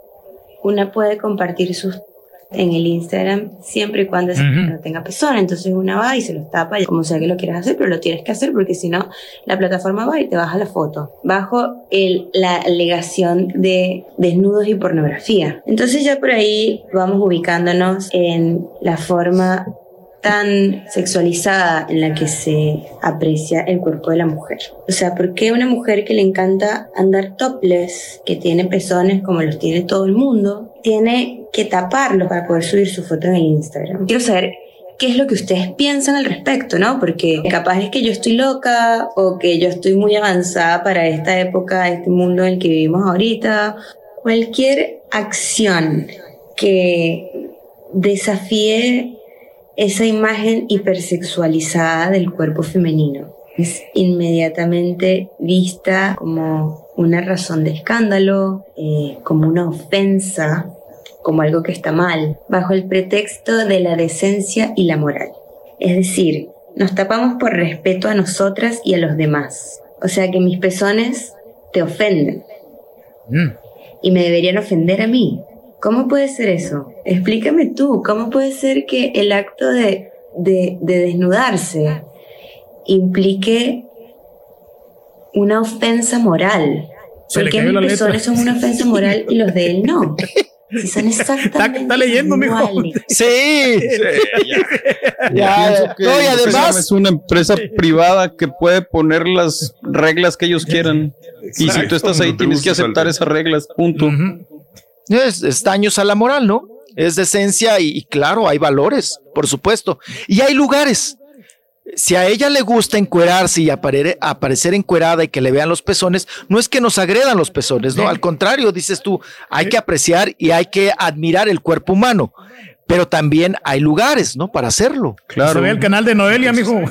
una puede compartir sus en el Instagram siempre y cuando no tenga pezón. Entonces una va y se los tapa, como sea que lo quieras hacer, pero lo tienes que hacer porque si no, la plataforma va y te baja la foto. Bajo el, la alegación de desnudos y pornografía. Entonces ya por ahí vamos ubicándonos en la forma tan sexualizada en la que se aprecia el cuerpo de la mujer. O sea, ¿por qué una mujer que le encanta andar topless, que tiene pezones como los tiene todo el mundo, tiene que taparlo para poder subir su foto en el Instagram? Quiero saber qué es lo que ustedes piensan al respecto, ¿no? Porque capaz es que yo estoy loca o que yo estoy muy avanzada para esta época, este mundo en el que vivimos ahorita. Cualquier acción que desafíe esa imagen hipersexualizada del cuerpo femenino es inmediatamente vista como una razón de escándalo, eh, como una ofensa, como algo que está mal, bajo el pretexto de la decencia y la moral. Es decir, nos tapamos por respeto a nosotras y a los demás. O sea que mis pezones te ofenden y me deberían ofender a mí. ¿Cómo puede ser eso? Explícame tú, ¿cómo puede ser que el acto de, de, de desnudarse implique una ofensa moral? Se le ¿Por qué cayó mis pezones son una ofensa moral y los de él no? Si son exactamente Está leyendo, mijo. iguales. Sí. Ya, pienso que no, y el además- es una empresa privada que puede poner las reglas que ellos quieran. Y si tú estás ahí, no tienes que aceptar esas reglas. Punto. Es, es daños a la moral, ¿no? Es decencia y, y claro, hay valores, por supuesto. Y hay lugares. Si a ella le gusta encuerarse y apare- aparecer encuerada y que le vean los pezones, no es que nos agredan los pezones, ¿no? Al contrario, dices tú, hay que apreciar y hay que admirar el cuerpo humano. Pero también hay lugares, ¿no? Para hacerlo. Se ve el canal de Noelia, mijo.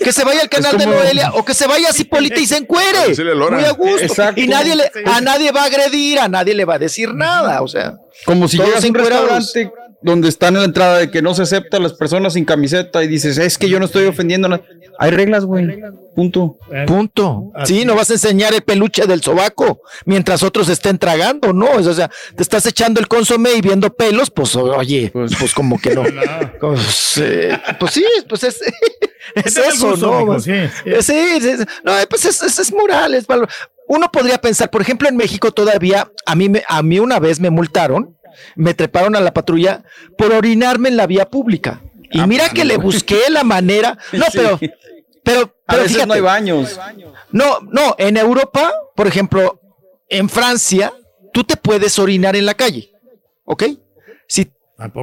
Que se vaya al canal de Noelia o que se vaya a Cipolita y se encuere. Muy a gusto. Exacto. Y nadie le, a nadie va a agredir, a nadie le va a decir nada. O sea, Como si llegas a un restaurante donde están en la entrada de que no se acepta a las personas sin camiseta y dices, es que yo no estoy ofendiendo a nadie. Hay reglas, güey. Punto. Punto. Sí, no vas a enseñar el peluche del sobaco mientras otros estén tragando, ¿no? O sea, te estás echando el consomé y viendo pelos, pues oye, pues, pues como que no. Pues, eh, pues sí, pues es, es Ese es eso, ¿no? sí, sí. Eh, Sí, no, pues es, es, es moral, es valor. Uno podría pensar, por ejemplo, en México todavía, a mí, me, a mí una vez me multaron me treparon a la patrulla por orinarme en la vía pública. Y Ah, mira pues, que no, le busqué la manera. No, Sí. pero, pero, A pero veces no hay baños. No, no, en Europa, por ejemplo, en Francia, tú te puedes orinar en la calle, ¿ok? Si,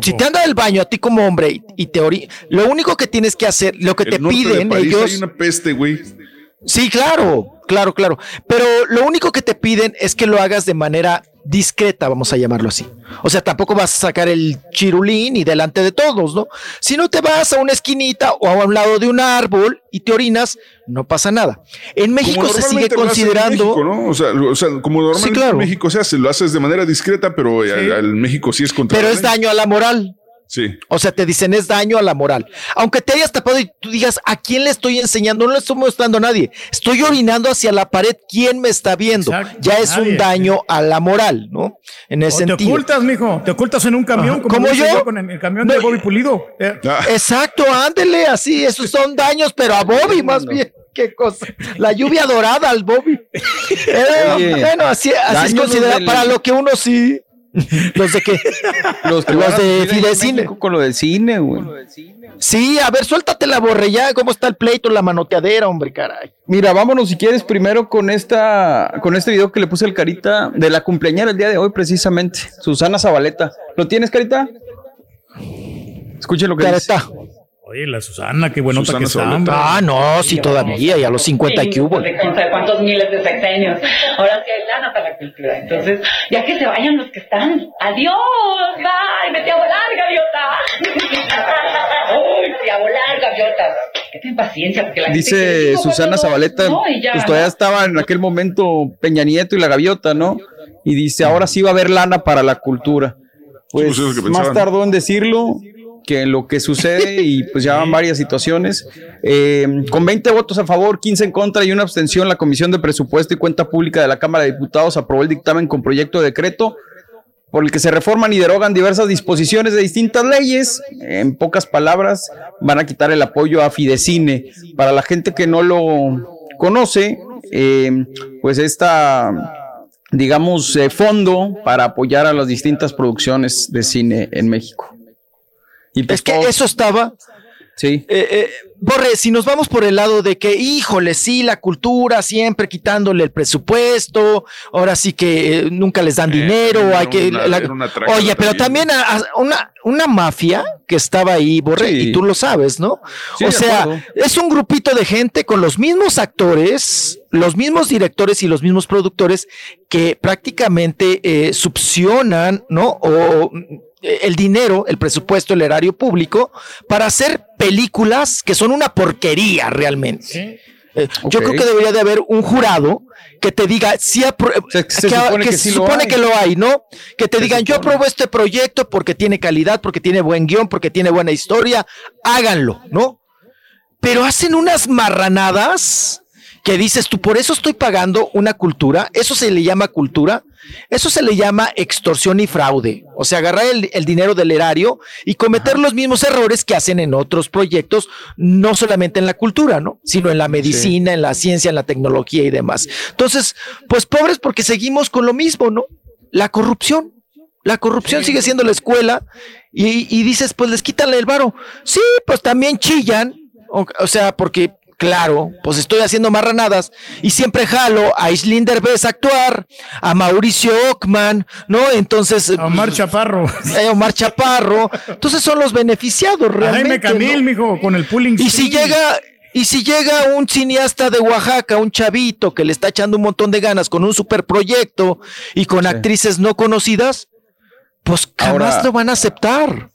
si te anda del baño a ti como hombre y, y te ori lo único que tienes que hacer, lo que El te norte de piden París ellos, Hay una peste, güey. sí, claro, claro, claro, pero lo único que te piden es que lo hagas de manera discreta, vamos a llamarlo así. O sea, tampoco vas a sacar el chirulín y delante de todos, ¿no? Si no te vas a una esquinita o a un lado de un árbol y te orinas, no pasa nada. En México se sigue considerando México, ¿no? o, sea, lo- o sea, como normalmente Sí, claro. en México se hace, lo haces de manera discreta, pero en México sí es contra pero es daño a la moral. Sí. O sea, te dicen es daño a la moral. Aunque te hayas tapado y tú digas, ¿a quién le estoy enseñando? No le estoy mostrando a nadie. Estoy orinando hacia la pared. ¿Quién me está viendo? ya es nadie. un daño a la moral, ¿no? En ese O te sentido. ocultas, mijo. Te ocultas en un camión, Ajá. como, ¿Como lo hice yo? con el, el camión de Bobby Pulido. Eh, Exacto, ándele, así, esos son daños, pero a Bobby más bien. Qué cosa. La lluvia dorada al Bobby. Eh, bueno, así, así es considerado para lo que uno sí. ¿Los de qué? Los, que Los de vivir ahí en Fidecine. México Con lo del cine, güey. Sí, a ver, suéltate la borre ya. ¿Cómo está el pleito, la manoteadera, hombre, caray? Mira, vámonos si quieres primero con esta, con este video que le puse al Carita de la cumpleañera el día de hoy, precisamente. Susana Zabaleta. ¿Lo tienes, Carita? Escuche lo que dice. Oye, la Susana, qué Susana que está, Zabaleta. hombre. Ah, no, sí, todavía, y a los 50 que hubo. de cuántos miles de sexenios. Ahora sí hay lana para la cultura. Entonces, ya que se vayan los que están. Adiós, bye, vete a volar, gaviota. Uy, sí, a volar, gaviotas. Que ten paciencia, porque la gente Dice decir, Susana "No, Zabaleta, no", y ya, pues todavía ¿no? estaba en aquel momento Peña Nieto y la gaviota, ¿no? Y dice, ahora sí va a haber lana para la cultura. Pues, pues, más tardó en decirlo que lo que sucede y pues ya van varias situaciones. Eh, con 20 votos a favor, 15 en contra y una abstención, la Comisión de Presupuesto y Cuenta Pública de la Cámara de Diputados aprobó el dictamen con proyecto de decreto por el que se reforman y derogan diversas disposiciones de distintas leyes. En pocas palabras, van a quitar el apoyo a Fidecine. Para la gente que no lo conoce, eh, pues esta, digamos, eh, fondo para apoyar a las distintas producciones de cine en México. Y pues Es que eso estaba. Sí. Eh, eh, Borre, si nos vamos por el lado de que, híjole, sí, la cultura siempre quitándole el presupuesto, ahora sí que eh, nunca les dan dinero, hay que. una- la- era una trácala oye, pero también a- a- una, una mafia que estaba ahí, Borre, Sí. y tú lo sabes, ¿no? Sí, o sea, es un grupito de gente con los mismos actores, los mismos directores y los mismos productores que prácticamente eh, subsionan, ¿no? O el dinero, el presupuesto, el erario público para hacer películas que son una porquería realmente. Eh, Yo creo que debería de haber un jurado que te diga si apro- se que, supone que que se sí supone hay. que lo hay, ¿no? Que te Se digan, yo apruebo este proyecto porque tiene calidad, porque tiene buen guion, porque tiene buena historia, háganlo, ¿no? Pero hacen unas marranadas que dices tú, por eso estoy pagando una cultura, eso se le llama cultura, eso se le llama extorsión y fraude, o sea, agarrar el, el dinero del erario y cometer los mismos errores que hacen en otros proyectos, no solamente en la cultura, ¿no? Sino en la medicina, en la ciencia, en la tecnología y demás. Entonces, pues pobres porque seguimos con lo mismo, ¿no? La corrupción. La corrupción sigue siendo la escuela y, y dices, pues les quitan el varo. Sí, pues también chillan, o, o sea, porque claro, pues estoy haciendo marranadas y siempre jalo a Islín Derbez a actuar, a Mauricio Ockman, ¿no? Entonces... A Omar Chaparro. Omar Chaparro. Entonces son los beneficiados A realmente. Jaime Camil, ¿no? mijo, con el pulling. Y si llega, y si llega un cineasta de Oaxaca, un chavito que le está echando un montón de ganas con un superproyecto y con actrices no conocidas, pues jamás Ahora- lo van a aceptar.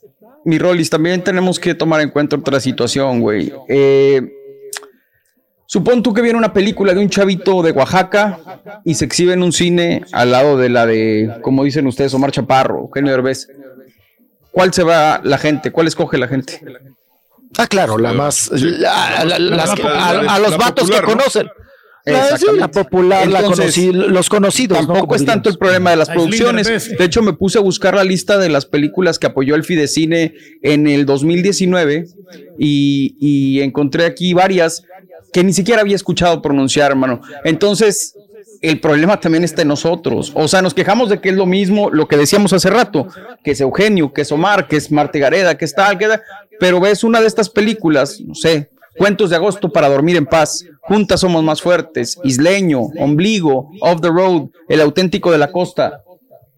mi Rolis, también tenemos que tomar en cuenta otra situación, güey. Eh, supón tú que viene una película de un chavito de Oaxaca y se exhibe en un cine al lado de la de, como dicen ustedes, Omar Chaparro, Eugenio Derbez. ¿Cuál se va la gente? ¿Cuál escoge la gente? Ah, claro, la más. la- las a, a los la vatos popular, que ¿no? conocen. La, sí, Exactamente. la popular, la Entonces, conocí- los conocidos. ¿no? Tampoco es tanto el problema de las producciones. De hecho, me puse a buscar la lista de las películas que apoyó el Fidecine en el 2019 y, y encontré aquí varias que ni siquiera había escuchado pronunciar, hermano. Entonces, el problema también está en nosotros. O sea, nos quejamos de que es lo mismo, lo que decíamos hace rato, que es Eugenio, que es Omar, que es Marte Gareda, que es tal, que da- pero ves una de estas películas, no sé, Cuentos de agosto para dormir en paz, Juntas somos más fuertes, Isleño, Ombligo, Off the Road, El auténtico de la costa.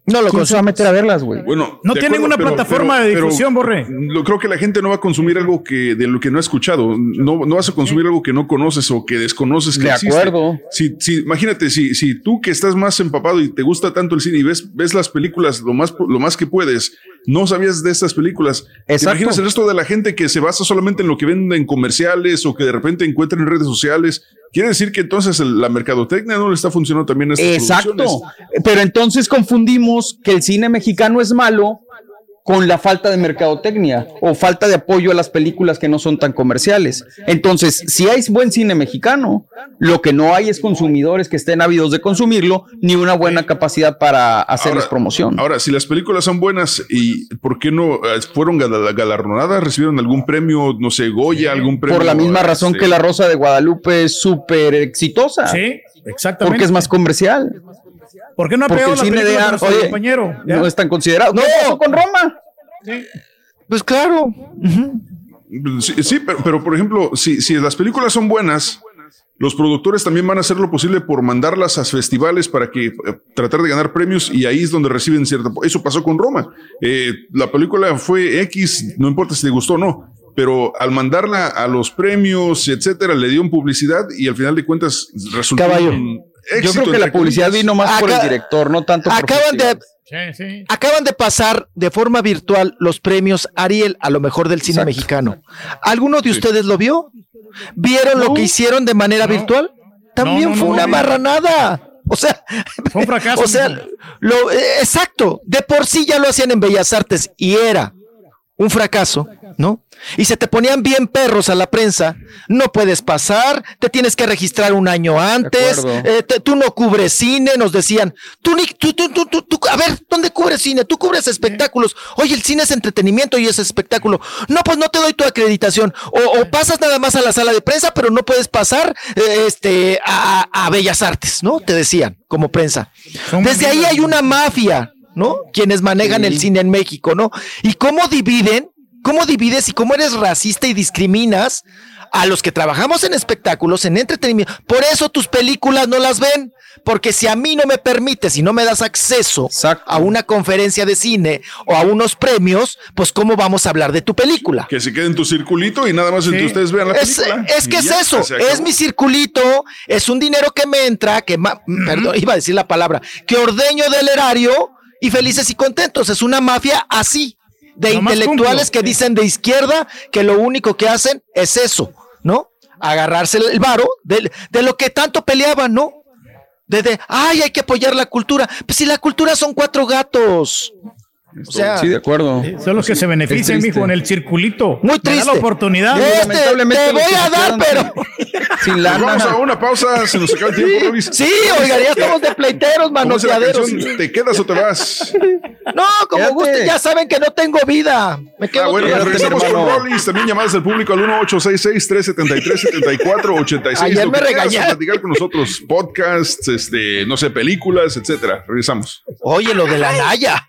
No lo ¿Quién se va a meter a verlas, güey? Bueno, No tienen una plataforma de difusión, Borre. Lo, creo que la gente no va a consumir algo que de lo que no ha escuchado. No, no vas a consumir algo que no conoces o que desconoces que De existe. acuerdo. Si, si, imagínate, si, si tú que estás más empapado y te gusta tanto el cine y ves, ves las películas lo más, lo más que puedes, no sabías de estas películas. ¿Te Exacto. imaginas el resto de la gente que se basa solamente en lo que venden en comerciales o que de repente encuentra en redes sociales? Quiere decir que entonces la mercadotecnia no le está funcionando también a estas Exacto. Pero entonces confundimos que el cine mexicano es malo con la falta de mercadotecnia o falta de apoyo a las películas que no son tan comerciales. Entonces, si hay buen cine mexicano, lo que no hay es consumidores que estén ávidos de consumirlo, ni una buena capacidad para hacerles promoción. Ahora, si las películas son buenas, ¿y por qué no eh, fueron gal- galardonadas? ¿Recibieron algún premio, no sé, Goya, algún premio? Por la misma razón este, que La Rosa de Guadalupe es súper exitosa. Sí, exactamente. Porque es más comercial. ¿Por qué no ha pegado el la cine de arte nuestro compañero? ¿Ya? no es tan considerado. No. ¿Qué pasó con Roma? Pues claro. Sí, sí, pero, pero, por ejemplo, si, si las películas son buenas, los productores también van a hacer lo posible por mandarlas a festivales para que eh, tratar de ganar premios y ahí es donde reciben cierta. Eso pasó con Roma. Eh, la película fue X, no importa si te gustó o no. Pero al mandarla a los premios, etcétera, le dio publicidad y al final de cuentas resultó Caballo. Yo creo que la publicidad comillas. vino más por el director, no tanto por Acaban de, acaban de pasar de forma virtual los premios Ariel a lo mejor del cine mexicano. ¿Alguno de ustedes lo vio? ¿Vieron lo que hicieron de manera virtual? También No, no, fue una no. marranada. O sea, Fue un fracaso. o sea, lo, eh, exacto, de por sí ya lo hacían en Bellas Artes y era un fracaso, ¿no? Y se te ponían bien perros a la prensa. No puedes pasar, te tienes que registrar un año antes, eh, te- tú no cubres cine, nos decían. Tú, ni, tú, tú, tú, tú, tú- a ver, ¿dónde cubres cine? Tú cubres espectáculos. Oye, el cine es entretenimiento y es espectáculo. No, pues no te doy tu acreditación. O, o pasas nada más a la sala de prensa, pero no puedes pasar eh, este, a, a Bellas Artes, ¿no? Te decían, como prensa. Desde ahí hay una mafia, ¿no? Quienes manejan el cine en México, ¿no? Y cómo dividen, cómo divides y cómo eres racista y discriminas a los que trabajamos en espectáculos, en entretenimiento. Por eso tus películas no las ven. Porque si a mí no me permites y no me das acceso a una conferencia de cine o a unos premios, pues ¿cómo vamos a hablar de tu película? Que se quede en tu circulito y nada más entre ustedes vean la Es, película. es que es ya, eso, es mi circulito, es un dinero que me entra, que, ma- perdón, iba a decir la palabra, que ordeño del erario y felices y contentos. Es una mafia así, de Nomás intelectuales cumplo. que dicen de izquierda que lo único que hacen es eso, ¿no? Agarrarse el varo de, de lo que tanto peleaban, ¿no? Desde, ay, hay que apoyar la cultura. Pues si la cultura son cuatro gatos. O sea, sí, de acuerdo. Son los que se benefician, mijo, en el circulito. Muy da triste. la oportunidad. Este, te voy a dar, pero. Sin lana. vamos a una pausa, se nos acaba el tiempo, Robis. Sí, oiga, ya estamos de pleiteros, ¿Cómo dice la manoteaderos. canción? ¿Te quedas o te vas? No, como Quédate. guste, ya saben que no tengo vida. Me quedo Ah, bueno, con- nos regresamos con. Rollis, también llamadas del público al 1866-373-7486. Ayer me regañaron. platicar con nosotros, podcasts, este, no sé, películas, etcétera. Regresamos. Oye, lo de la Naya.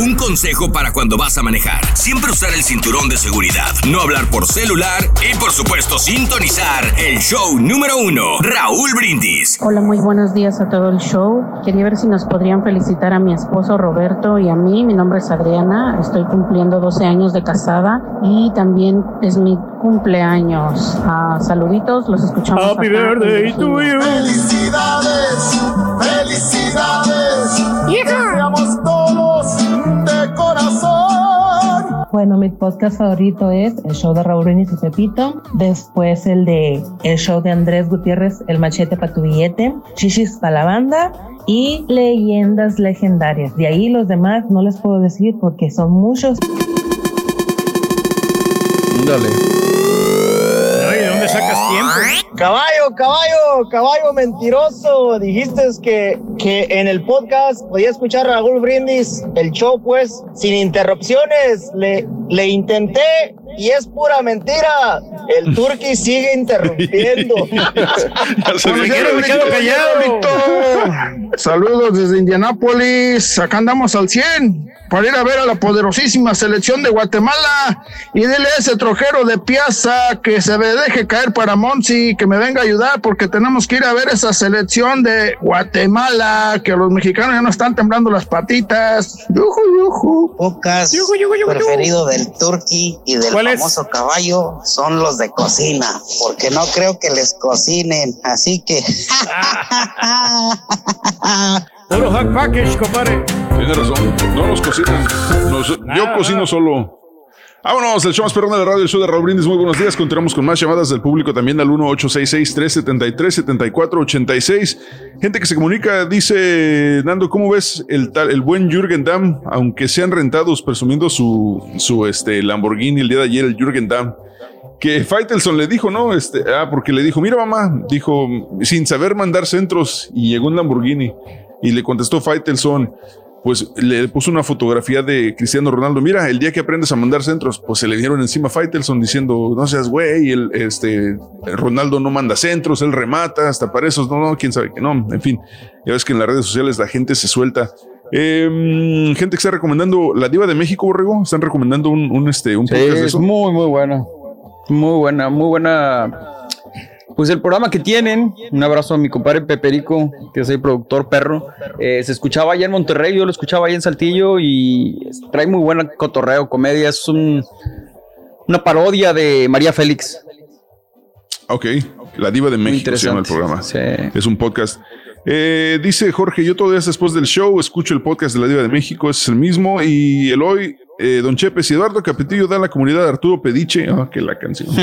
Un consejo para cuando vas a manejar. Siempre usar el cinturón de seguridad. No hablar por celular y por supuesto sintonizar el show número uno. Raúl Brindis. Hola, muy buenos días a todo el show. Quería ver si nos podrían felicitar a mi esposo Roberto y a mí. Mi nombre es Adriana, estoy cumpliendo 12 años de casada y también es mi cumpleaños. Ah, saluditos, los escuchamos. Happy birthday to you. Felicidades, felicidades. Deseamos Bueno, mi podcast favorito es el show de Raúl Brindis y Pepito. Después el de el show de Andrés Gutiérrez, El Machete para tu billete. Chichis para la banda. Y leyendas legendarias. De ahí los demás no les puedo decir porque son muchos. Dale. Ay, ¿de dónde sacas Caballo, caballo, caballo mentiroso. Dijiste que, que en el podcast podía escuchar a Raúl Brindis el show, pues, sin interrupciones. Le, le intenté y es pura mentira. El turqui sigue interrumpiendo. Saludos desde Indianápolis. Acá andamos al 100 para ir a ver a la poderosísima selección de Guatemala. Y dile a ese trojero de Piazza que se me deje caer para Monsi, que me venga a ayudar porque tenemos que ir a ver esa selección de Guatemala, que los mexicanos ya no están temblando las patitas. Yuju, yuju. Pocas preferido del turqui y del famoso caballo son los de cocina, porque no creo que les cocinen, así que Puro hack package, compadre. Tiene razón. No nos cocinan. Nos- yo cocino solo. Vámonos, el show más perrón de la radio, el show de Raúl Brindis. Muy buenos días. Continuamos con más llamadas del público también al 1-866-373-7486. Gente que se comunica, dice Nando, ¿cómo ves el tal, el buen Jürgen Damm? Aunque sean rentados presumiendo su, su este, Lamborghini el día de ayer, el Jürgen Damm. Que Faitelson le dijo, ¿no? Este, ah, porque le dijo, mira mamá, dijo, sin saber mandar centros, y llegó un Lamborghini. Y le contestó Faitelson, pues le puso una fotografía de Cristiano Ronaldo. Mira, el día que aprendes a mandar centros, pues se le dieron encima a Faitelson diciendo, no seas güey, el, este, Ronaldo no manda centros, él remata, hasta para esos, no, no, quién sabe que no. En fin, ya ves que en las redes sociales la gente se suelta. Em, gente que está recomendando La Diva de México, Borrego, están recomendando un, un, este, un Sí, podcast de es eso. muy, muy buena. Muy buena, muy buena. Pues el programa que tienen, un abrazo a mi compadre Peperico, que es el productor perro, eh, se escuchaba allá en Monterrey, yo lo escuchaba allá en Saltillo y trae muy buena cotorreo, comedia, es un, una parodia de María Félix. Ok, La Diva de México se llama el programa. Es un podcast. Eh, dice Jorge, yo todavía después del show escucho el podcast de La Diva de México, es el mismo. Y el hoy, eh, Don Chepes y Eduardo Capetillo da la comunidad de Arturo Pediche. Ah, que la canción.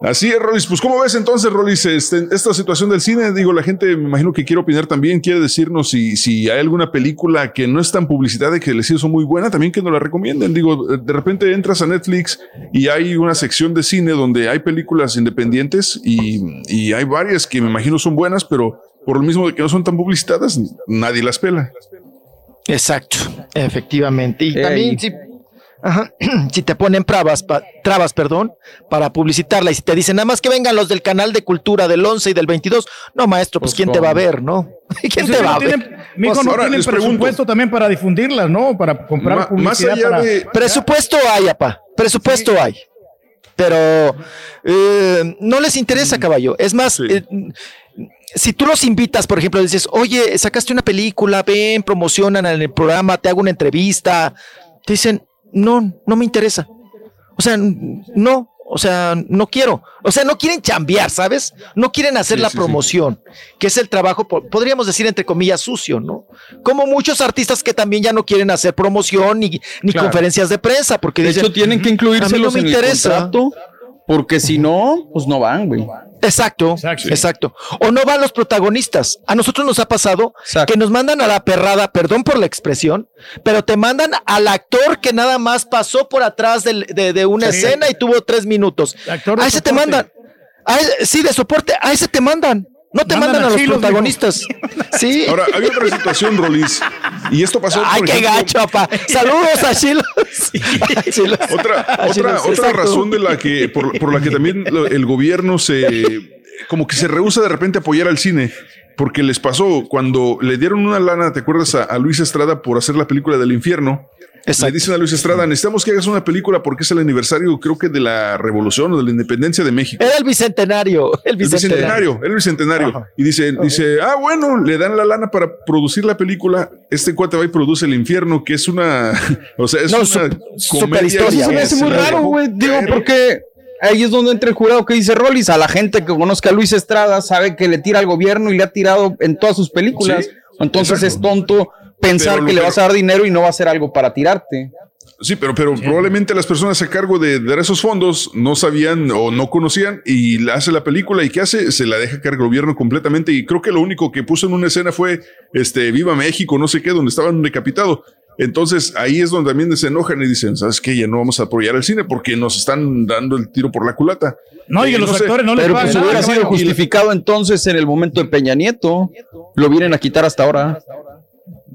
Así es, Rolis. Pues, ¿cómo ves entonces, Rolis, este, esta situación del cine? Digo, la gente me imagino que quiere opinar también, quiere decirnos si, si hay alguna película que no es tan publicitada y que les hizo muy buena, también que nos la recomienden. Digo, de repente entras a Netflix y hay una sección de cine donde hay películas independientes y, y hay varias que me imagino son buenas, pero por lo mismo de que no son tan publicitadas, nadie las pela. Exacto, efectivamente. Y Eh, también y- si, ajá, si te ponen trabas, pa- trabas, perdón, para publicitarla y si te dicen nada más que vengan los del canal de cultura del 11 y del 22, no maestro, pues, ¿quién te va a ver, no? ¿Quién Pues te va no a ver? tienen- mijo, Pues no ahora tienen pregunto. presupuesto también para difundirlas, ¿no? Para comprar Ma- publicidad. más allá para- de- Presupuesto hay, apa. Presupuesto hay. Pero eh, no les interesa, caballo. Es más, eh, si tú los invitas, por ejemplo, dices, oye, sacaste una película, ven, promocionan en el programa, te hago una entrevista, te dicen, no, no me interesa. O sea, no, o sea, no quiero. O sea, no quieren chambear, ¿sabes? No quieren hacer Sí, la sí, sí. promoción, que es el trabajo, po- podríamos decir entre comillas, sucio, ¿no? Como muchos artistas que también ya no quieren hacer promoción ni, ni Claro. conferencias de prensa, porque De dicen, hecho, tienen que "Mm, incluírselos a mí no me en el interesa. contrato, porque si no, pues no van, güey. Exacto, exacto, O no van los protagonistas. A nosotros nos ha pasado que nos mandan a la perrada, perdón por la expresión, pero te mandan al actor que nada más pasó por atrás de, de una Sí. escena y tuvo tres minutos. de a ese te mandan. A ese- sí, de soporte. A ese te mandan. No te mandan, a los protagonistas. Sí. Ahora, hay otra situación, Rolis, y esto pasó. Ay, por qué ejemplo, gacho, papá. Saludos a Chilos. Otra, A otra, Chilos, otra razón de la que, por, por la que también el gobierno se, como que se rehúsa de repente a apoyar al cine, porque les pasó cuando le dieron una lana, ¿te acuerdas a, a Luis Estrada por hacer la película del infierno? Le dicen a Luis Estrada, necesitamos que hagas una película porque es el aniversario, creo que de la revolución o de la independencia de México. Era el bicentenario. El El bicentenario, el bicentenario. Y dice, dice, ah, bueno, le dan la lana para producir la película. Este cuate va y produce El Infierno, que es una, o sea, es No, una su- comedia. Eso se me hace muy raro, güey. Digo, porque ahí es donde entra el jurado que dice Rollis. A la gente que conozca a Luis Estrada sabe que le tira al gobierno y le ha tirado en todas sus películas. Sí, Entonces exacto. es tonto pensar Pero que le vas a dar dinero y no va a hacer algo para tirarte. Sí, pero, pero probablemente las personas a cargo de dar esos fondos no sabían o no conocían y hace la película y ¿qué hace? Se la deja caer el gobierno completamente y creo que lo único que puso en una escena fue este Viva México, no sé qué, donde estaban decapitado. Entonces ahí es donde también se enojan y dicen, ¿sabes qué? Ya no vamos a apoyar el cine porque nos están dando el tiro por la culata. No, y Eh, a los sé, actores no les Pero pagan pues hubiera sido justificado entonces en el momento de Peña Nieto. Lo vienen a quitar hasta ahora.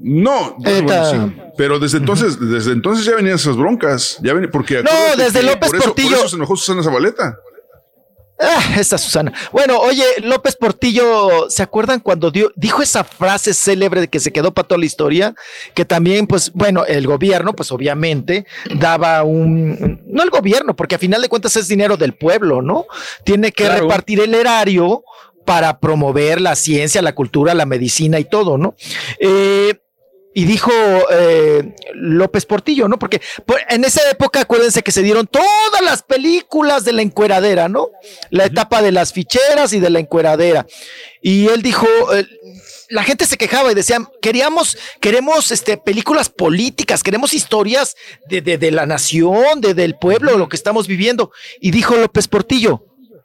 No, bueno, Eta. sí, pero desde entonces, desde entonces ya venían esas broncas, ya ven, porque No, desde López por eso, Portillo. por eso se enojó Susana Zabaleta. Ah, esta Susana. Bueno, oye, López Portillo, ¿se acuerdan cuando dio, dijo esa frase célebre de que se quedó para toda la historia? Que también, pues, bueno, el gobierno, pues obviamente, daba un, no el gobierno, porque a final de cuentas es dinero del pueblo, ¿no? Tiene que Claro. repartir el erario para promover la ciencia, la cultura, la medicina y todo, ¿no? Eh, y dijo eh, López Portillo, ¿no? Porque por- en esa época, acuérdense que se dieron todas las películas de la encueradera, ¿no? La etapa de las ficheras y de la encueradera. Y él dijo, eh, la gente se quejaba y decían, queríamos, queremos este, películas políticas, queremos historias de, de- de la nación, de, del pueblo, lo que estamos viviendo. Y dijo López Portillo,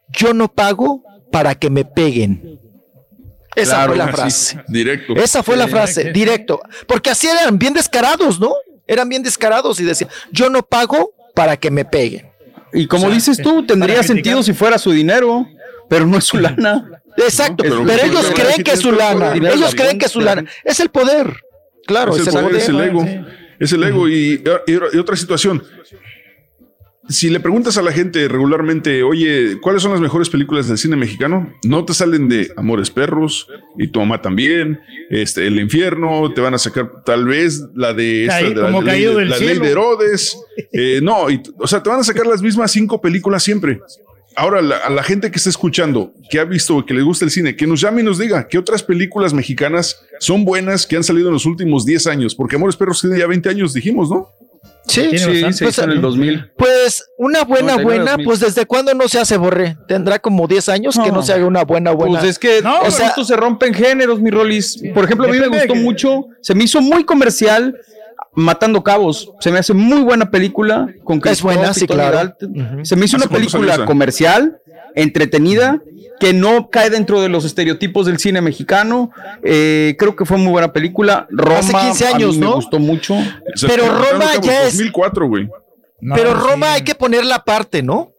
yo no pago para que me peguen. Esa Claro, fue la frase. Directo. Esa fue la frase, directo. Porque así eran bien descarados, ¿no? Eran bien descarados y decían, yo no pago para que me peguen. Y como O sea, dices tú, tendría sentido si fuera su dinero, pero no es su lana. Exacto, No, pero, pero- ellos creen que es su lana. Ellos creen que es su lana. Es el poder. Claro, es el, es el poder, poder. es el ego. Es el ego. Y, y- y otra situación. Si le preguntas a la gente regularmente, oye, ¿cuáles son las mejores películas del cine mexicano? No te salen de Amores Perros y tu mamá también, este, El Infierno, te van a sacar tal vez la de, esta, de la, ley, la ley de Herodes. Eh, no, y- o sea, te van a sacar las mismas cinco películas siempre. Ahora, la- a la gente que está escuchando, que ha visto, que le gusta el cine, que nos llame y nos diga qué otras películas mexicanas son buenas que han salido en los últimos 10 años, porque Amores Perros tiene ya 20 años, dijimos, ¿no? Sí, Sí, se hizo en el 2000. Pues una buena, 99, buena, 2000. pues desde cuándo no se hace borré. Tendrá como 10 años que no se haga una buena, buena. Pues es que No, o sea, esto se rompe en géneros, mi Rolis. Por ejemplo, a mí me gustó que- mucho, se me hizo muy comercial Matando Cabos. Se me hace muy buena película con Es buena, sí, claro. Se me hizo ¿Hace una película comercial, entretenida, que no cae dentro de los estereotipos del cine mexicano. Eh, creo que fue muy buena película. Roma Hace 15 a mí años, me ¿no? gustó mucho. Pero Roma ya es- 2004, güey. No, Pero sí. Roma hay que ponerla aparte, ¿no?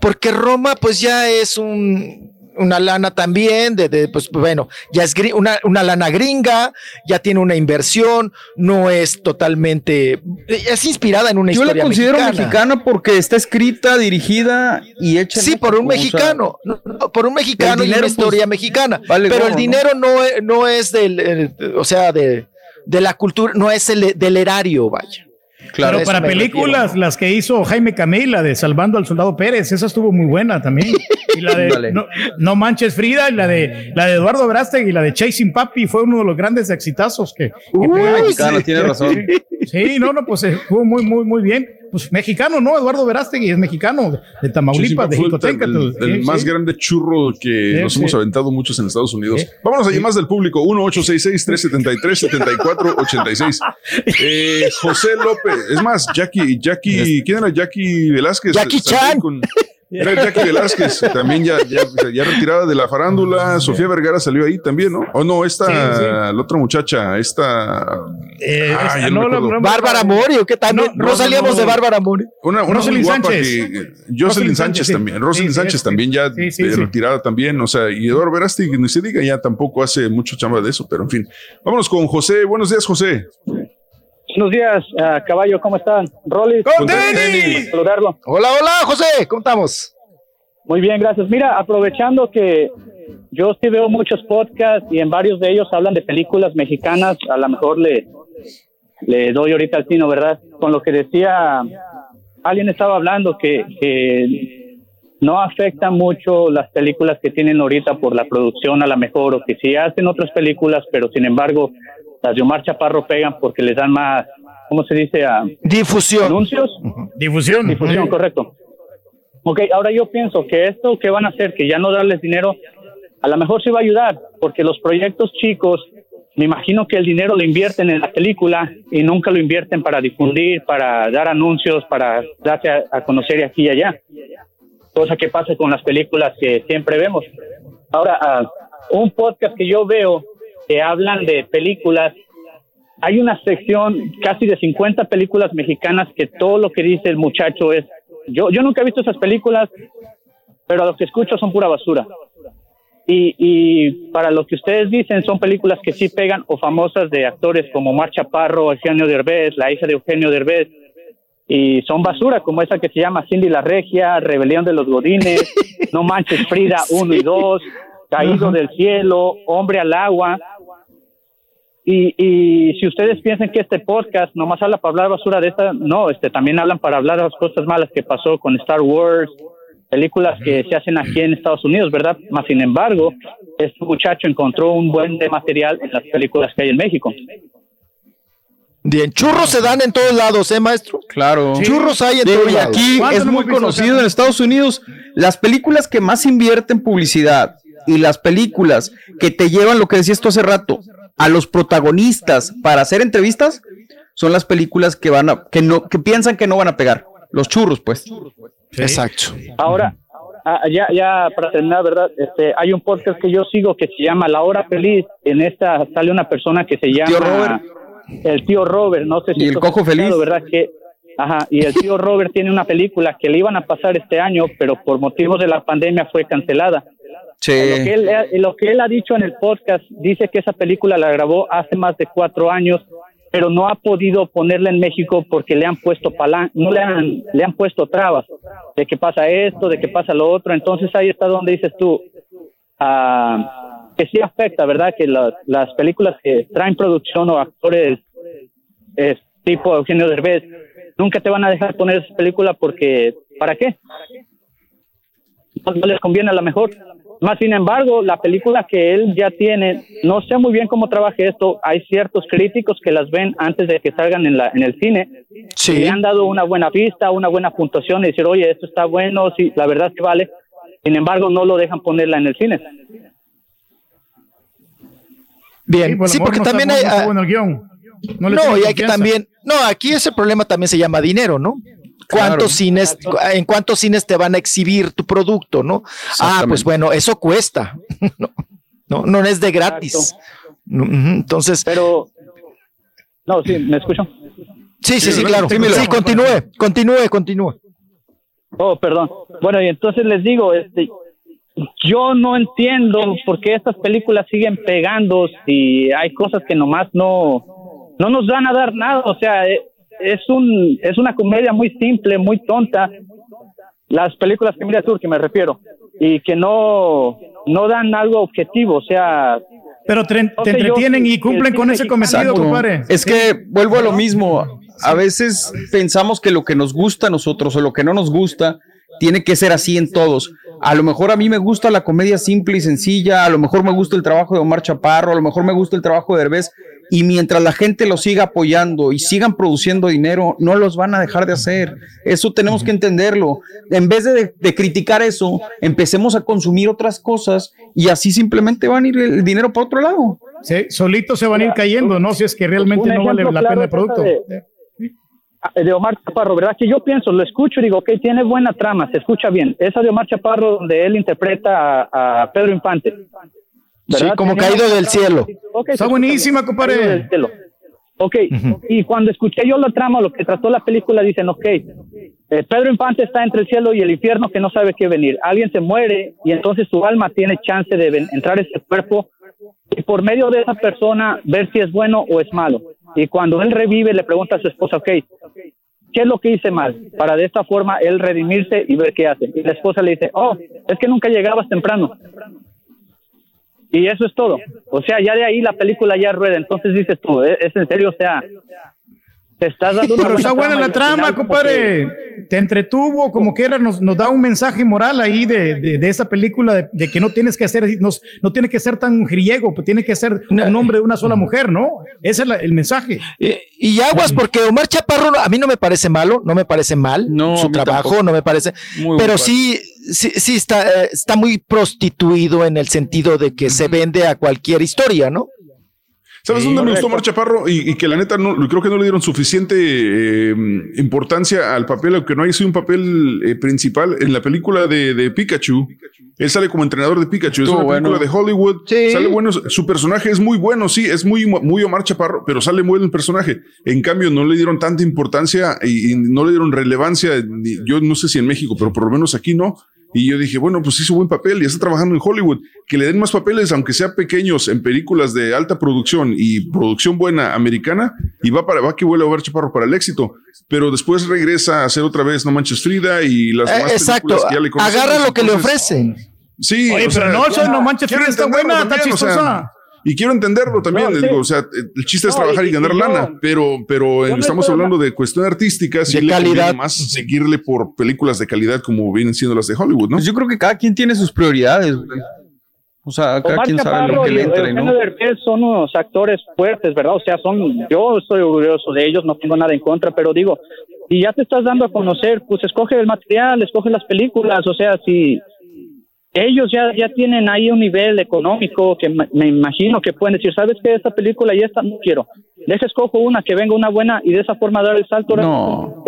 Porque Roma, pues ya es un, una lana también, de, de, pues bueno, ya es una, una lana gringa, ya tiene una inversión, no es totalmente, es inspirada en una Yo la historia considero mexicana. mexicana. porque está escrita, dirigida y hecha. Sí, por un México, o sea, mexicano, no, no, por un mexicano y una historia pues, mexicana. vale pero gorro, el ¿no? dinero no, es- no es del, eh, o sea, de, de la cultura, no es el, del erario, vaya. Claro, Pero para películas, las que hizo Jaime Camila de Salvando al Soldado Pérez, esa estuvo muy buena también. Y la de no, No Manches Frida, y la de la de Eduardo Verástegui y la de Chasing Papi fue uno de los grandes exitazos que, que mexicano, Sí. tiene razón. Sí, no, no, pues estuvo muy, muy, muy bien. Pues mexicano, ¿no? Eduardo Verástegui es mexicano, de Tamaulipas, de Fue el- Jicotencatl. el, el Sí, más sí. grande churro que Sí, nos sí. hemos aventado muchos en Estados Unidos. Sí. Vámonos a llamadas del público. 1-866-373-7486. Eh, José López. Es más, Jackie, Jackie, ¿quién era Jackie Velázquez? Jackie Chan. con- era Jackie Velázquez, también ya, ya, ya retirada de la farándula. Sofía Vergara salió ahí también, ¿no? O no, esta, Sí, sí. la otra muchacha, esta. Eh, Ah, esta- no no, no, Bárbara Mori, ¿o qué tal? No, No, no no, salíamos no. de Bárbara Mori. Una, una guapa Sánchez. que Jocelyn Rosalind Sánchez Sánchez, sí. también, Rosalind Sí, sí, Sánchez sí. también ya Sí, sí, eh, sí. retirada también, o sea, y Eduardo Verástegui, ni se diga, ya tampoco hace mucho chamba de eso, pero en fin. Vámonos con José. Buenos días, José. Buenos días, ah, caballo, ¿cómo están? Rolly. ¡Con tenis! Saludarlo. Hola, hola, José, ¿cómo estamos? Muy bien, gracias. Mira, aprovechando que yo sí veo muchos podcasts y en varios de ellos hablan de películas mexicanas, a lo mejor le, le doy ahorita al tino, ¿verdad? Con lo que decía, alguien estaba hablando que, que no afecta mucho las películas que tienen ahorita por la producción a lo mejor, o que sí hacen otras películas, pero sin embargo las de Omar Chaparro pegan porque les dan más, ¿cómo se dice? A Difusión. anuncios. Difusión. Difusión, correcto. Ok, ahora yo pienso que esto que van a hacer, que ya no darles dinero, a lo mejor sí va a ayudar, porque los proyectos chicos, me imagino que el dinero lo invierten en la película y nunca lo invierten para difundir, para dar anuncios, para darse a, a conocer aquí y allá. Cosa que pasa con las películas que siempre vemos. Ahora, ah, un podcast que yo veo que hablan de películas hay una sección casi de 50 películas mexicanas que todo lo que dice el muchacho es, yo, yo nunca he visto esas películas, pero a lo que escucho son pura basura. Y, y para lo que ustedes dicen, son películas que sí pegan o famosas de actores como Mar Chaparro, Eugenio Derbez, la hija de Eugenio Derbez, y son basura, como esa que se llama Cindy la Regia, Rebelión de los Godines, No Manches Frida 1 y 2, Caído del Cielo, Hombre al Agua. Y, y si ustedes piensan que este podcast nomás habla para hablar basura de esta, no, este también hablan para hablar de las cosas malas que pasó con Star Wars, películas que se hacen aquí en Estados Unidos, ¿verdad? Más sin embargo, este muchacho encontró un buen de material en las películas que hay en México. Bien, churros se dan en todos lados, ¿eh, maestro? Claro. Churros hay en Digo, todos y lados. aquí ¿Cuántos es muy conocido acá? en Estados Unidos. Las películas que más invierten publicidad y las películas que te llevan lo que decías tú hace rato a los protagonistas para hacer entrevistas son las películas que van a que no que piensan que no van a pegar. Los churros, pues. Exacto. Ahora, ah, ya, ya para terminar, ¿verdad? Este, hay un podcast que yo sigo que se llama La Hora Feliz. En esta sale una persona que se llama Tío Robert. el tío Robert. No sé si Y el Cojo Feliz. ¿verdad? Que, ajá, y el tío Robert tiene una película que le iban a pasar este año, pero por motivos de la pandemia fue cancelada. Sí. Lo que, él, eh, lo que él ha dicho en el podcast dice que esa película la grabó hace más de cuatro años, pero no ha podido ponerla en México porque le han puesto palan no le han, le han puesto trabas de que pasa esto, de que pasa lo otro. Entonces ahí está donde dices tú ah, que sí afecta, ¿verdad? Que las, las películas que traen producción o actores es, tipo Eugenio Derbez nunca te van a dejar poner esa película porque ¿para qué? no les conviene a lo mejor. Más sin embargo, la película que él ya tiene, no sé muy bien cómo trabaje esto. Hay ciertos críticos que las ven antes de que salgan en, la, en el cine. Sí. Y le han dado una buena vista, una buena puntuación y decir, oye, esto está bueno, sí, la verdad que vale. Sin embargo, no lo dejan ponerla en el cine. Bien, por sí, porque no también no hay. ah, bueno el guion. No, No, y hay que también. No, aquí ese problema también se llama dinero, ¿no? ¿Cuántos Claro. cines, en cuántos cines te van a exhibir tu producto, no? Ah, pues bueno, eso cuesta. no, no, no es de gratis. Entonces. Pero. No, sí, ¿me escuchan? Sí, sí, sí, Sí, claro. dímelo. Sí, continúe, continúe, continúe. Oh, perdón. Bueno, y entonces les digo, este, yo no entiendo por qué estas películas siguen pegando si hay cosas que nomás no, no nos van a dar nada. O sea, eh, es un, es una comedia muy simple, muy tonta. Las películas que mira que me refiero, y que no, no dan algo objetivo. O sea, Pero te, te entretienen y cumplen con ese cometido, compadre. Es que vuelvo a lo mismo. A veces pensamos que lo que nos gusta a nosotros o lo que no nos gusta tiene que ser así en todos. A lo mejor a mí me gusta la comedia simple y sencilla, a lo mejor me gusta el trabajo de Omar Chaparro, a lo mejor me gusta el trabajo de Derbez, y mientras la gente lo siga apoyando y sigan produciendo dinero, no los van a dejar de hacer. Eso tenemos que entenderlo. En vez de, de criticar eso, empecemos a consumir otras cosas y así simplemente van a ir el dinero para otro lado. Sí, solitos se van a ir cayendo, ¿no? Si es que realmente no vale la claro pena el producto. de- de Omar Chaparro, ¿verdad? Que yo pienso, lo escucho y digo, ok, tiene buena trama, se escucha bien. Esa de Omar Chaparro, donde él interpreta a, a Pedro Infante. Sí, como caído del cielo. Ok, se Está buenísima, compadre. caído del cielo. Ok, y cuando escuché yo la trama, lo que trató la película, dicen, ok, eh, Pedro Infante está entre el cielo y el infierno que no sabe qué venir. Alguien se muere y entonces su alma tiene chance de entrar a ese cuerpo y por medio de esa persona ver si es bueno o es malo. Y cuando él revive, le pregunta a su esposa, ok, ¿qué es lo que hice mal? Para de esta forma él redimirse y ver qué hace. Y la esposa le dice, oh, es que nunca llegabas temprano. Y eso es todo. O sea, ya de ahí la película ya rueda. Entonces dices tú, ¿es, es en serio? O sea, te estás dando una Pero está buena la trama, compadre. Te entretuvo, como quiera, nos, nos da un mensaje moral ahí de, de, de esa película, de, de que no tienes que hacer, no, no tiene que ser tan griego, pues tiene que ser un hombre de una sola mujer, ¿no? Ese es la- el mensaje. Y, y aguas, porque Omar Chaparro a mí no me parece malo, no me parece mal No, su trabajo, tampoco. no me parece, Muy pero sí, sí, sí está, eh, está muy prostituido en el sentido de que se vende a cualquier historia, ¿no? ¿Sabes Sí, dónde me gustó Omar Chaparro? Y, y que la neta no, creo que no le dieron suficiente eh, importancia al papel, aunque no haya sido un papel eh, principal. En la película de, de Pikachu, él sale como entrenador de Pikachu. Es una película de Hollywood. Sale bueno. Su personaje es muy bueno, sí, es muy, muy Omar Chaparro, pero sale muy bien el personaje. En cambio, no le dieron tanta importancia y, y no le dieron relevancia. ni- yo no sé si en México, pero por lo menos aquí no. Y yo dije, bueno, pues hizo buen papel y está trabajando en Hollywood. Que le den más papeles, aunque sea pequeños, en películas de alta producción y producción buena americana, y va para va que vuelve a ver Chaparro para el éxito. Pero después regresa a hacer otra vez No Manches Frida y las Eh, demás exacto, películas que ya le agarra lo que le ofrecen. Sí, Oye, pero sea, no, eso de No Manches Frida está buena, está también, o sea, chistosa. Y quiero entenderlo también, No, les sí. digo, o sea, el chiste es trabajar y, y- ganar y yo- lana, pero, pero estamos hablando de cuestión artística, sí De calidad. más seguirle por películas de calidad como vienen siendo las de Hollywood, ¿no? Pues yo creo que cada quien tiene sus prioridades, güey. O sea, cada Omar quien sabe lo que le entra y Eugenio no. Son unos actores fuertes, ¿verdad? O sea, son, yo estoy orgulloso de ellos, no tengo nada en contra, pero digo, si ya te estás dando a conocer, pues escoge el material, escoge las películas, o sea, si ellos ya, ya tienen ahí un nivel económico que ma- me imagino que pueden decir, ¿sabes qué? Esta película y esta no quiero. Deja escojo una, que venga una buena y de esa forma dar el salto. ahora No.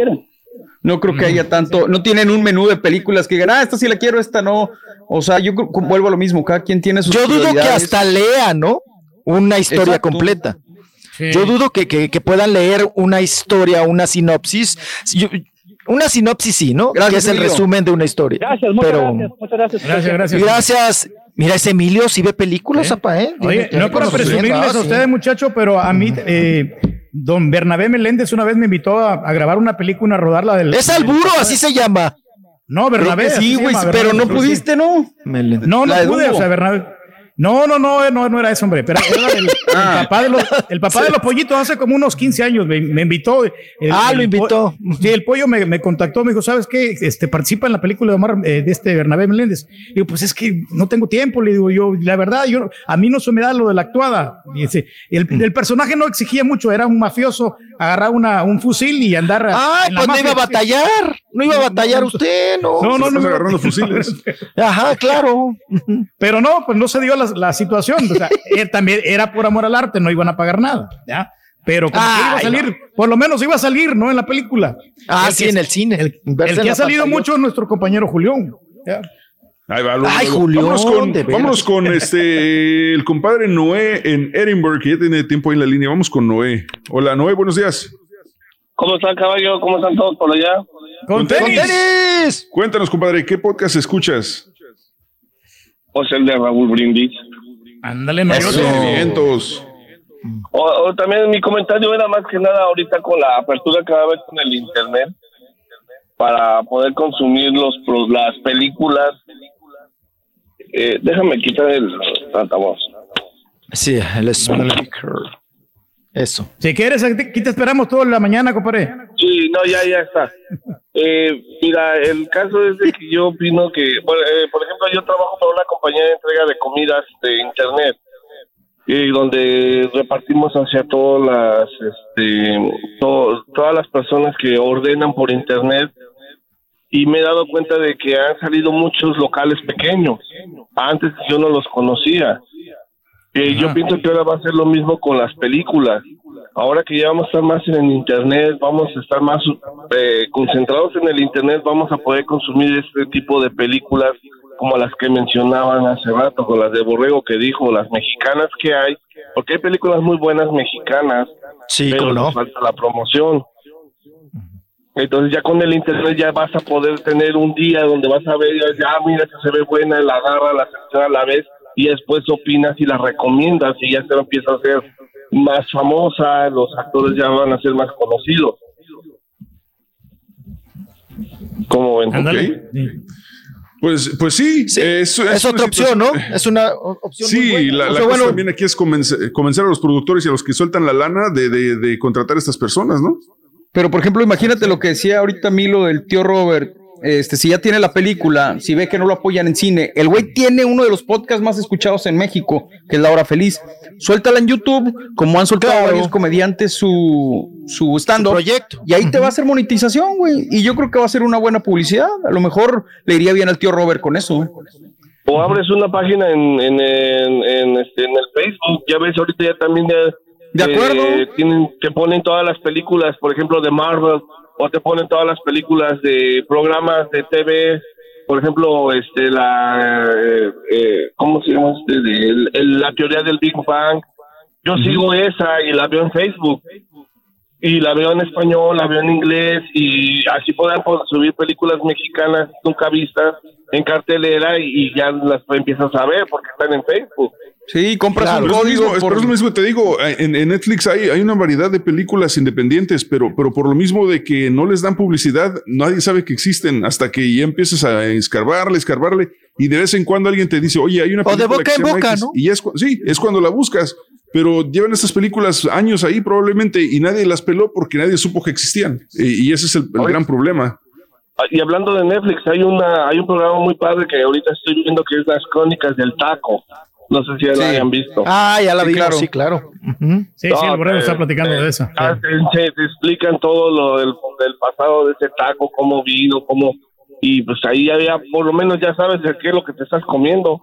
No creo que haya tanto, no tienen un menú de películas que digan, ah, esta sí la quiero, esta no. O sea, yo vuelvo a lo mismo, cada quien tiene sus Yo dudo que hasta lea, ¿no? Una historia Exacto. completa. Yo dudo que, que- que puedan leer una historia, una sinopsis. Yo- una sinopsis sí, ¿no? Gracias, que es el Emilio. resumen de una historia. Gracias, muchas Pero, gracias, muchas gracias. Gracias, gracias. Gracias. Mira, ese Emilio sí ve películas, apa, ¿eh? Oye, Tiene- no para presumirles a ustedes, sí. muchachos, pero a mí, eh, don Bernabé Meléndez una vez me invitó a, a grabar una película, a rodarla del. Es al burro, así se llama. No, Bernabé. Sí, güey, pero no pudiste, ¿no? No, no La de pude, o sea, Bernabé. No, no, no, no, no era eso, hombre. Pero era el, el Ah. papá de los, el papá de los pollitos hace como unos 15 años me, me invitó. El- Ah, lo invitó. sí, el pollo me, me contactó, me dijo, ¿sabes qué? Este, participa en la película de Omar, eh, de este Bernabé Meléndez. Digo, pues es que no tengo tiempo, le digo yo, la verdad, yo, a mí no se me da lo de la actuada. Y el, Mm. el personaje no exigía mucho, era un mafioso, agarrar una, un fusil y andar. La pues no iba a batallar. No iba a batallar usted, ¿no? No, no, no. Agarrando fusiles. Ajá, claro. Pero no, pues no se dio la, la situación. O sea, él también era por amor al arte, no iban a pagar nada, ¿ya? Pero como que iba a salir, por lo menos iba a salir, ¿no? En la película. Ah, El sí, que- en el cine. El, el que ha salido pantalla. mucho es nuestro compañero Julián. ¿ya? Ahí va, luego, Ay, luego. Julián, vámonos con, vámonos con este el compadre Noé en Edinburgh, que ya tiene tiempo ahí en la línea. Vamos con Noé. Hola, Noé, buenos días. ¿Cómo está, caballo? ¿Cómo están todos por allá? ¡Con tenis! Cuéntanos, compadre, ¿qué podcast escuchas? Pues el de Raúl Brindis. Ándale, no. Eso. Vientos. O, o también mi comentario era más que nada ahorita con la apertura que va a haber con el internet para poder consumir los las películas. Eh, déjame quitar el altavoz. Sí, el speaker. Eso. Si quieres, aquí te esperamos toda la mañana, compadre. Sí, no, ya, ya está. Eh, mira, el caso es de que yo opino que, bueno, eh, por ejemplo, yo trabajo para una compañía de entrega de comidas de internet, y donde repartimos hacia todas las, este, to- todas las personas que ordenan por internet, y me he dado cuenta de que han salido muchos locales pequeños. Antes yo no los conocía. Eh, yo pienso que ahora va a ser lo mismo con las películas. Ahora que ya vamos a estar más en el internet, vamos a estar más eh, concentrados en el internet, vamos a poder consumir este tipo de películas como las que mencionaban hace rato, con las de Borrego que dijo, las mexicanas que hay, porque hay películas muy buenas mexicanas, Sí, pero no. nos falta la promoción. Entonces ya con el internet ya vas a poder tener un día donde vas a ver, ya mira que se ve buena, la agarra, la selecciona a la vez y después opinas y la recomiendas y ya se empieza a hacer más famosa, los actores ya van a ser más conocidos. ¿Cómo ven? Pues, pues sí, es, Es otra opción, ¿no? Es una o- opción muy Sí, buena. la, O la sea, cosa bueno, también aquí es convencer, convencer a los productores y a los que sueltan la lana de, de- de contratar a estas personas, ¿no? Pero, por ejemplo, imagínate lo que decía ahorita Milo del tío Robert. Este, si ya tiene la película, si ve que no lo apoyan en cine, el güey tiene uno de los podcasts más escuchados en México, que es La Hora Feliz. Suéltala en YouTube, como han soltado Claro. varios comediantes su, su stand-up. proyecto. Y ahí te va a hacer monetización, güey. Y yo creo que va a ser una buena publicidad. A lo mejor le iría bien al tío Robert con eso. O abres una página en, en, en, en, este, en el Facebook. Ya ves, ahorita ya también ya, De acuerdo. eh, tienen, te ponen todas las películas, por ejemplo, de Marvel, o te ponen todas las películas de programas de TV, por ejemplo, este, la, eh, eh, ¿cómo se llama este? De, el- el- la teoría del Big Bang. Yo sigo esa y la veo en Facebook. Y la veo en español, la veo en inglés, y así puedan subir películas mexicanas nunca vistas en cartelera y, y ya las empiezas a ver porque están en Facebook. Sí, compras Claro, un es lo código mismo, es por- por eso mismo que te digo, en, en Netflix hay, hay una variedad de películas independientes, pero, pero por lo mismo de que no les dan publicidad, nadie sabe que existen hasta que ya empiezas a escarbarle, escarbarle, y de vez en cuando alguien te dice, oye, hay una O de película boca que en boca, X", ¿no? Y es, sí, es cuando la buscas, pero llevan estas películas años ahí probablemente y nadie las peló porque nadie supo que existían. Y, y ese es el, el gran problema. Ah, Y hablando de Netflix, hay una hay un programa muy padre que ahorita estoy viendo que es Las Crónicas del Taco. No sé si ya lo hayan visto. Ah, ya la Sí, vimos, claro. sí, claro. Sí, sí, el Borrego está platicando de eso. Ah, te, explican todo lo del, del pasado de ese taco, cómo vino, cómo... Y pues ahí ya, ya por lo menos ya sabes de qué es lo que te estás comiendo.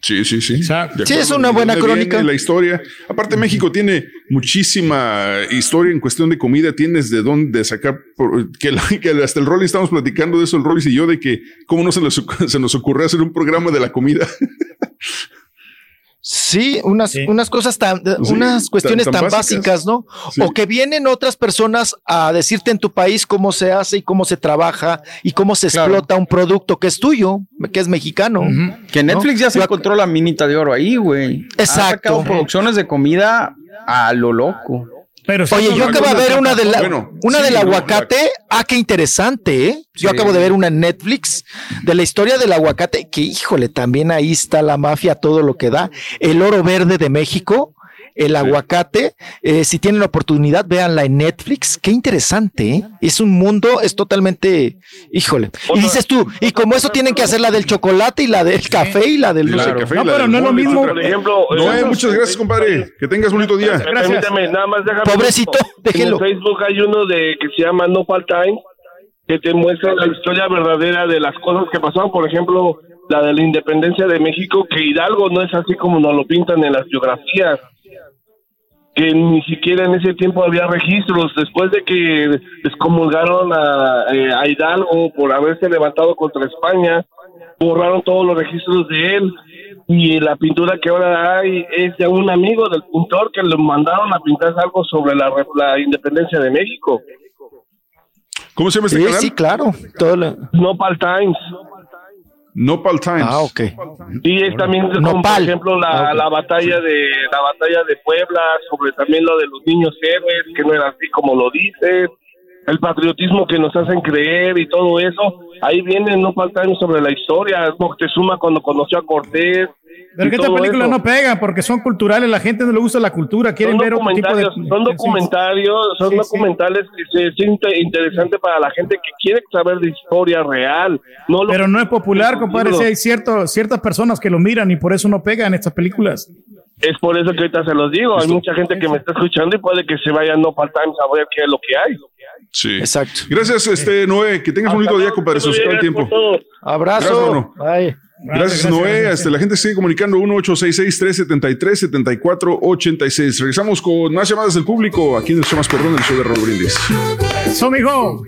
Sí, sí, sí. Sí, es una ¿De buena crónica. La historia. Aparte, México tiene muchísima historia en cuestión de comida. Tienes de dónde sacar. por- que, la- que hasta el Rolly estamos platicando de eso, el Rolly y yo, de que cómo no se nos, se nos ocurrió hacer un programa de la comida. Sí, unas, unas cosas tan, Sí, unas cuestiones tan- tan, tan básicas, básicas. ¿no? Sí. O que vienen otras personas a decirte en tu país cómo se hace y cómo se trabaja y cómo se explota un producto que es tuyo, que es mexicano. Que Netflix ¿no? ya se encontró la minita de oro ahí, güey. Ha Exacto. sacado producciones de comida a lo loco. Pero Oye, yo acabo de ver una de la, Bueno, una sí, del aguacate. Ah, qué interesante, ¿eh? Yo Sí. acabo de ver una Netflix de la historia del aguacate, que híjole, también ahí está la mafia, todo lo que da. El oro verde de México, el aguacate. eh, si tienen la oportunidad, véanla en Netflix. Qué interesante, ¿eh? Es un mundo, es totalmente, híjole. Y dices tú, y como eso tienen que hacer la del chocolate y la del café y la del la del café y la del mole, etcétera. Por ejemplo, Noé, eh, muchas gracias, compadre. Que tengas bonito día. Permíteme, nada más déjame. Pobrecito, déjelo. En Facebook hay uno de que se llama No Fall Time, que te muestra la historia verdadera de las cosas que pasaron. Por ejemplo, la de la independencia de México, que Hidalgo no es así como nos lo pintan en las biografías. Que ni siquiera en ese tiempo había registros. Después de que descomulgaron a, eh, a Hidalgo por haberse levantado contra España, borraron todos los registros de él. Y la pintura que ahora hay es de un amigo del pintor que le mandaron a pintar algo sobre la, re- la independencia de México. ¿Cómo se llama este Sí, canal? sí, claro. Todo lo- Times. Nopal Times. Ah, ok. Y es también como, por ejemplo la, la batalla de la batalla de Puebla, sobre también lo de los niños héroes, que no era así como lo dicen, el patriotismo que nos hacen creer y todo eso. Ahí viene Nopal Times sobre la historia, Moctezuma cuando conoció a Cortés. Pero que esta película eso. no pega porque son culturales, la gente no le gusta la cultura, quieren son ver otro tipo de... documentarios, son documentarios, son Sí, sí. documentales que se- es inte- interesante para la gente que quiere saber de historia real. No lo- Pero no es popular, compadre, si hay cierto, ciertas personas que lo miran y por eso no pegan estas películas. Es por eso que ahorita se los digo. Hay mucha gente que me está escuchando y puede que se vayan no part times a ver qué es lo que hay. Sí. Exacto. Gracias, este Noé. Que tengas un bonito día, compadre. Se nos el tiempo. Abrazo. Gracias, Bruno. Bye. Gracias, Noé. Este, la gente sigue comunicando 1-866-373-7486. Regresamos con más llamadas del público aquí en el show más perrón del show de Raúl Brindis. ¡Eso, mijo!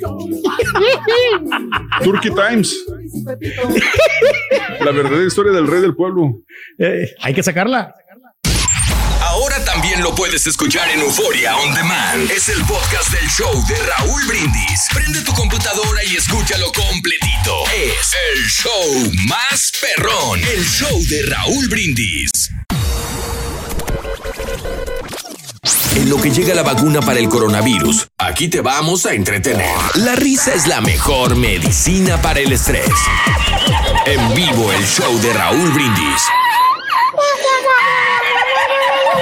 Turkey Times. La verdadera historia del rey del pueblo. Eh, hay que sacarla. También lo puedes escuchar en Euforia On Demand. Es el podcast del show de Raúl Brindis. Prende tu computadora y escúchalo completito. Es el show más perrón. El show de Raúl Brindis. En lo que llega la vacuna para el coronavirus, aquí te vamos a entretener. La risa es la mejor medicina para el estrés. En vivo el show de Raúl Brindis.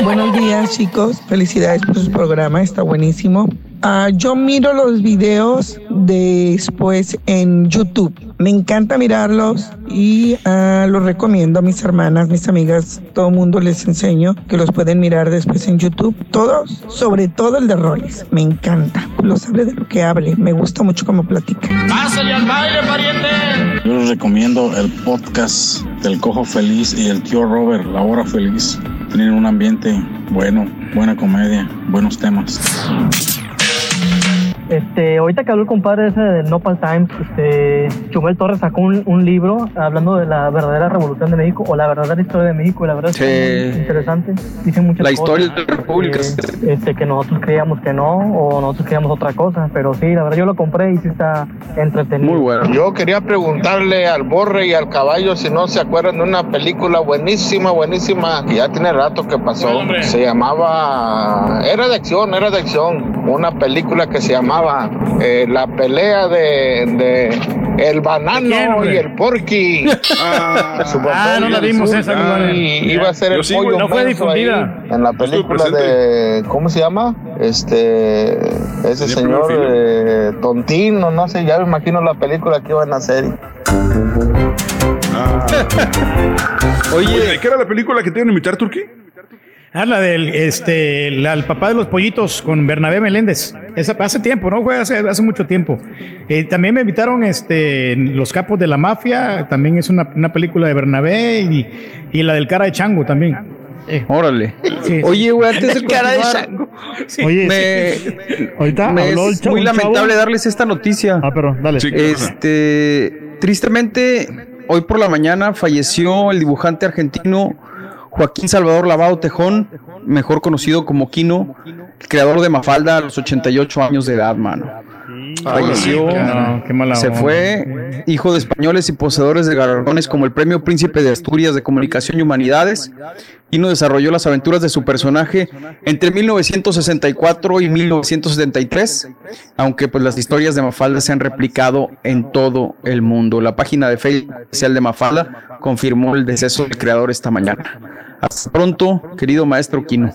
Buenos días chicos, felicidades por su programa, está buenísimo. Ah, yo miro los videos después en YouTube, Me encanta mirarlos y ah, los recomiendo a mis hermanas, mis amigas, todo el mundo les enseño que los pueden mirar después en YouTube. Todos, sobre todo el de Rollis. Me encanta. Lo sabe de lo que hable. Me gusta mucho cómo platica. ¡Pásale al baile, pariente! Yo les recomiendo el podcast del Cojo Feliz y el tío Robert, La Hora Feliz. Tienen un ambiente bueno, buena comedia, buenos temas. Este, ahorita que habló el compadre ese de Nopal Times, este, Chumel Torres sacó un, un libro hablando de la verdadera revolución de México o la verdadera historia de México y la verdad es que es muy interesante. Dice muchas La cosas, historia de la República. que, este, que nosotros creíamos que no o nosotros creíamos otra cosa, pero sí, la verdad yo lo compré y sí está entretenido. Muy bueno. Yo quería preguntarle al borre y al caballo si no se acuerdan de una película buenísima, buenísima, que ya tiene rato que pasó. Se llamaba, era de acción, era de acción, una película que se llamaba eh, La pelea de, de el banano y el porqui. Su papel Ah, no la vimos esa, mi madre. y iba a ser el sí, pollo. No fue difundida. en la película de ¿cómo se llama? Este ese señor eh, Tontino, no sé, ya me imagino la película que iban a hacer. Oye, ¿qué era la película que te iban a invitar, Turquí? Ah, la del, este, la, el papá de los pollitos con Bernabé Meléndez. Esa, hace tiempo, ¿no? Fue hace, hace mucho tiempo. Eh, también me invitaron, este, Los Capos de la Mafia. También es una, una película de Bernabé y, y la del Cara de Chango también. Órale. Sí, sí. Oye, güey, antes de Cara de chango. Oye, Me- ahorita me habló el es chavo- muy chavo. lamentable darles esta noticia. Ah, perdón, dale. Sí, este, tristemente, hoy por la mañana falleció el dibujante argentino Joaquín Salvador Lavado Tejón, mejor conocido como el creador de Mafalda a los 88 años de edad, mano. Falleció, No, qué mala se onda. fue, hijo de españoles y poseedores de galardones como el Premio Príncipe de Asturias de Comunicación y Humanidades. Quino desarrolló las aventuras de su personaje entre 1964 y 1973, aunque pues las historias de Mafalda se han replicado en todo el mundo. La página de Facebook oficial de Mafalda confirmó el deceso del creador esta mañana. Hasta pronto, querido maestro Quino.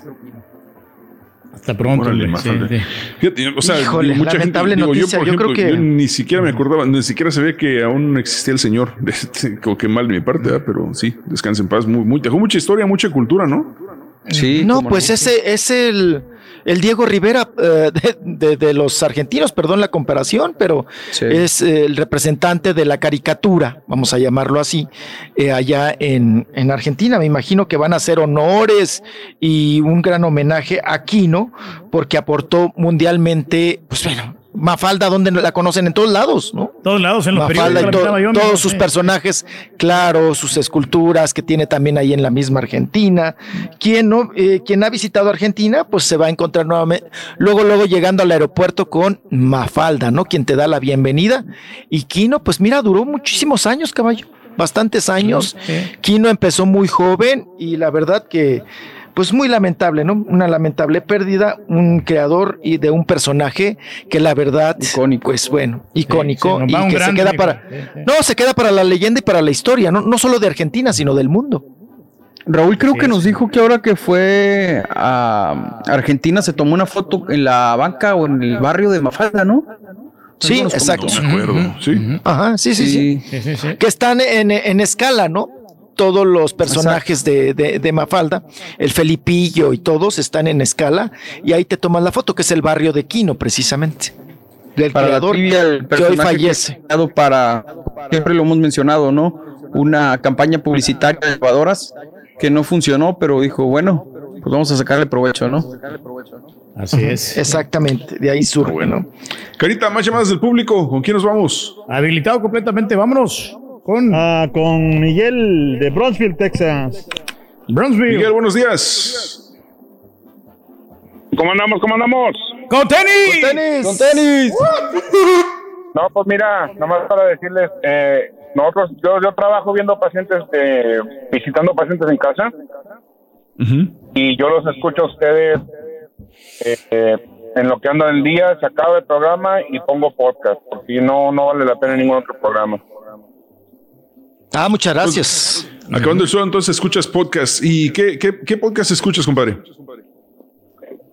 Hasta pronto. Órale, güey, Mafalda. sí, sí. Fíjate, o sea, Híjole, digo, mucha lamentable gente, digo, noticia. Yo, por Yo creo que- yo ni siquiera me acordaba, ni siquiera sabía que aún existía el señor. Como que mal de mi parte, ¿verdad? pero sí, descansa en paz. Muy, muy, dejó mucha historia, mucha cultura, ¿no? Sí. No, pues ese es el, el Diego Rivera eh, de, de- de los argentinos, perdón la comparación, pero es eh, el representante de la caricatura, vamos a llamarlo así, eh, allá en, en Argentina. Me imagino que van a hacer honores y un gran homenaje a Quino, porque aportó mundialmente, pues bueno, Mafalda, donde la conocen en todos lados, ¿no? Todos lados, en los Mafalda y la to- miraba yo, todos sus personajes, claro, sus esculturas que tiene también ahí en la misma Argentina. Quien no, eh, quien ha visitado Argentina, pues se va a encontrar nuevamente, luego, luego llegando al aeropuerto con Mafalda, ¿no? Quien te da la bienvenida. Y Quino, pues mira, duró muchísimos años, caballo, bastantes años. Quino empezó muy joven y la verdad que pues muy lamentable, ¿no? Una lamentable pérdida, un creador y de un personaje que la verdad, pues bueno, icónico sí, y que se queda para, no, se queda para la leyenda y para la historia, no, no solo de Argentina, sino del mundo. Raúl creo que nos dijo que ahora que fue a Argentina se tomó una foto en la banca o en el barrio de Mafalda, ¿no? Sí, exacto. No me acuerdo. Sí. Ajá, sí, sí, sí. Sí. Que están en, en escala, ¿no? Todos los personajes de, de- de Mafalda, el Felipillo y todos están en escala y ahí te tomas la foto, que es el barrio de Quino, precisamente. Del Para la creador trivia, el que hoy fallece. para, siempre lo hemos mencionado, ¿no? Una campaña publicitaria de lavadoras que no funcionó, pero dijo, bueno, pues vamos a sacarle provecho, ¿no? Así es. Exactamente, de ahí surge, ¿no? Carita, más llamadas del público. ¿Con quién nos vamos? Habilitado completamente, vámonos. Con, Ah, con Miguel de Bronzeville, Texas. Bronzeville. Miguel, buenos días. ¿Cómo andamos? ¿Cómo andamos? ¡Con tenis! ¡Con tenis! ¡Con tenis! No, pues mira, nomás para decirles, eh, nosotros, yo, yo trabajo viendo pacientes, de, visitando pacientes en casa y yo los escucho a ustedes eh, eh, en lo que anda el día, se acaba el programa y pongo podcast, porque no, no vale la pena ningún otro programa. Ah, muchas gracias. Acabando el show, entonces escuchas podcast. ¿Y qué, qué, qué podcast escuchas, compadre?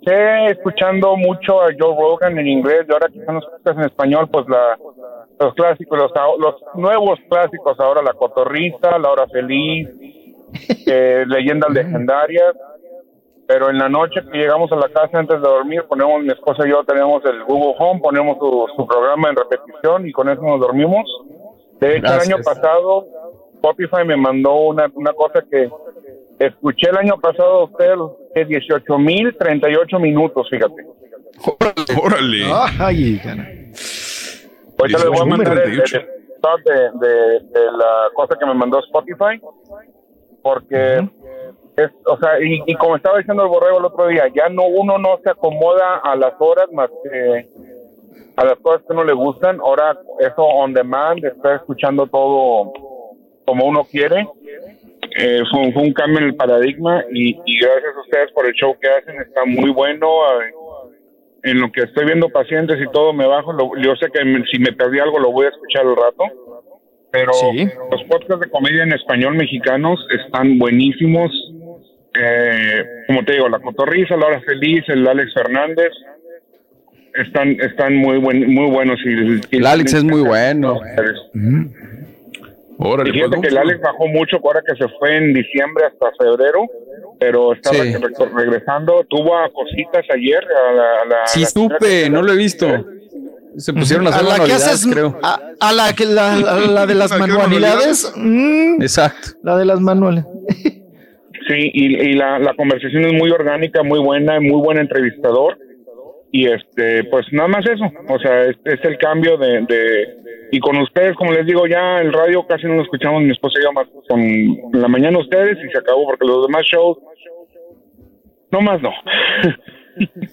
Estoy escuchando mucho a Joe Rogan en inglés y ahora que están los podcasts en español, pues la, los clásicos, los, los nuevos clásicos ahora, La Cotorrista, La Hora Feliz, eh, Leyendas Legendarias. Pero en la noche que llegamos a la casa antes de dormir, ponemos, mi esposa y yo tenemos el Google Home, ponemos su, su programa en repetición y con eso nos dormimos. De hecho, el año Gracias. pasado, Spotify me mandó una, una cosa que escuché el año pasado a usted de 18 mil 38 minutos, fíjate. Órale. Ay, cara. Ahorita les voy a mandar el, el 38. start de, de, de la cosa que me mandó Spotify, porque es, o sea, y, y como estaba diciendo el borrego el otro día, ya no uno no se acomoda a las horas más que a las cosas que no le gustan. Ahora eso on demand, estar escuchando todo como uno quiere. Eh, fue, un- fue un cambio en el paradigma y, y gracias a ustedes por el show que hacen, está muy bueno. eh, en lo que estoy viendo pacientes y todo me bajo, lo- yo sé que me- si me perdí algo lo voy a escuchar al rato, pero los podcasts de comedia en español mexicanos están buenísimos. Eh, como te digo, La Cotorriza, La Hora Feliz, el Alex Fernández, están están muy buen, muy buenos. Y, El Alex es muy bueno. Y fíjate que el Alex bajó mucho ahora que se fue en diciembre hasta febrero, pero estaba Sí. re- regresando, tuvo a cositas ayer a la, a la- Sí, la- supe, no lo he visto. Se pusieron a hacer a la que manualidades, haces, creo. A, a la que la, a la de las ¿A qué manualidades. mm, Exacto. La de las manuales. Sí, y, y la, la conversación es muy orgánica, muy buena, muy buen entrevistador. Y este, pues nada más eso. O sea, es, es el cambio de, de- Y con ustedes, como les digo, ya el radio casi no lo escuchamos, mi esposa y yo más con en la mañana ustedes y se acabó porque los demás shows. No más no.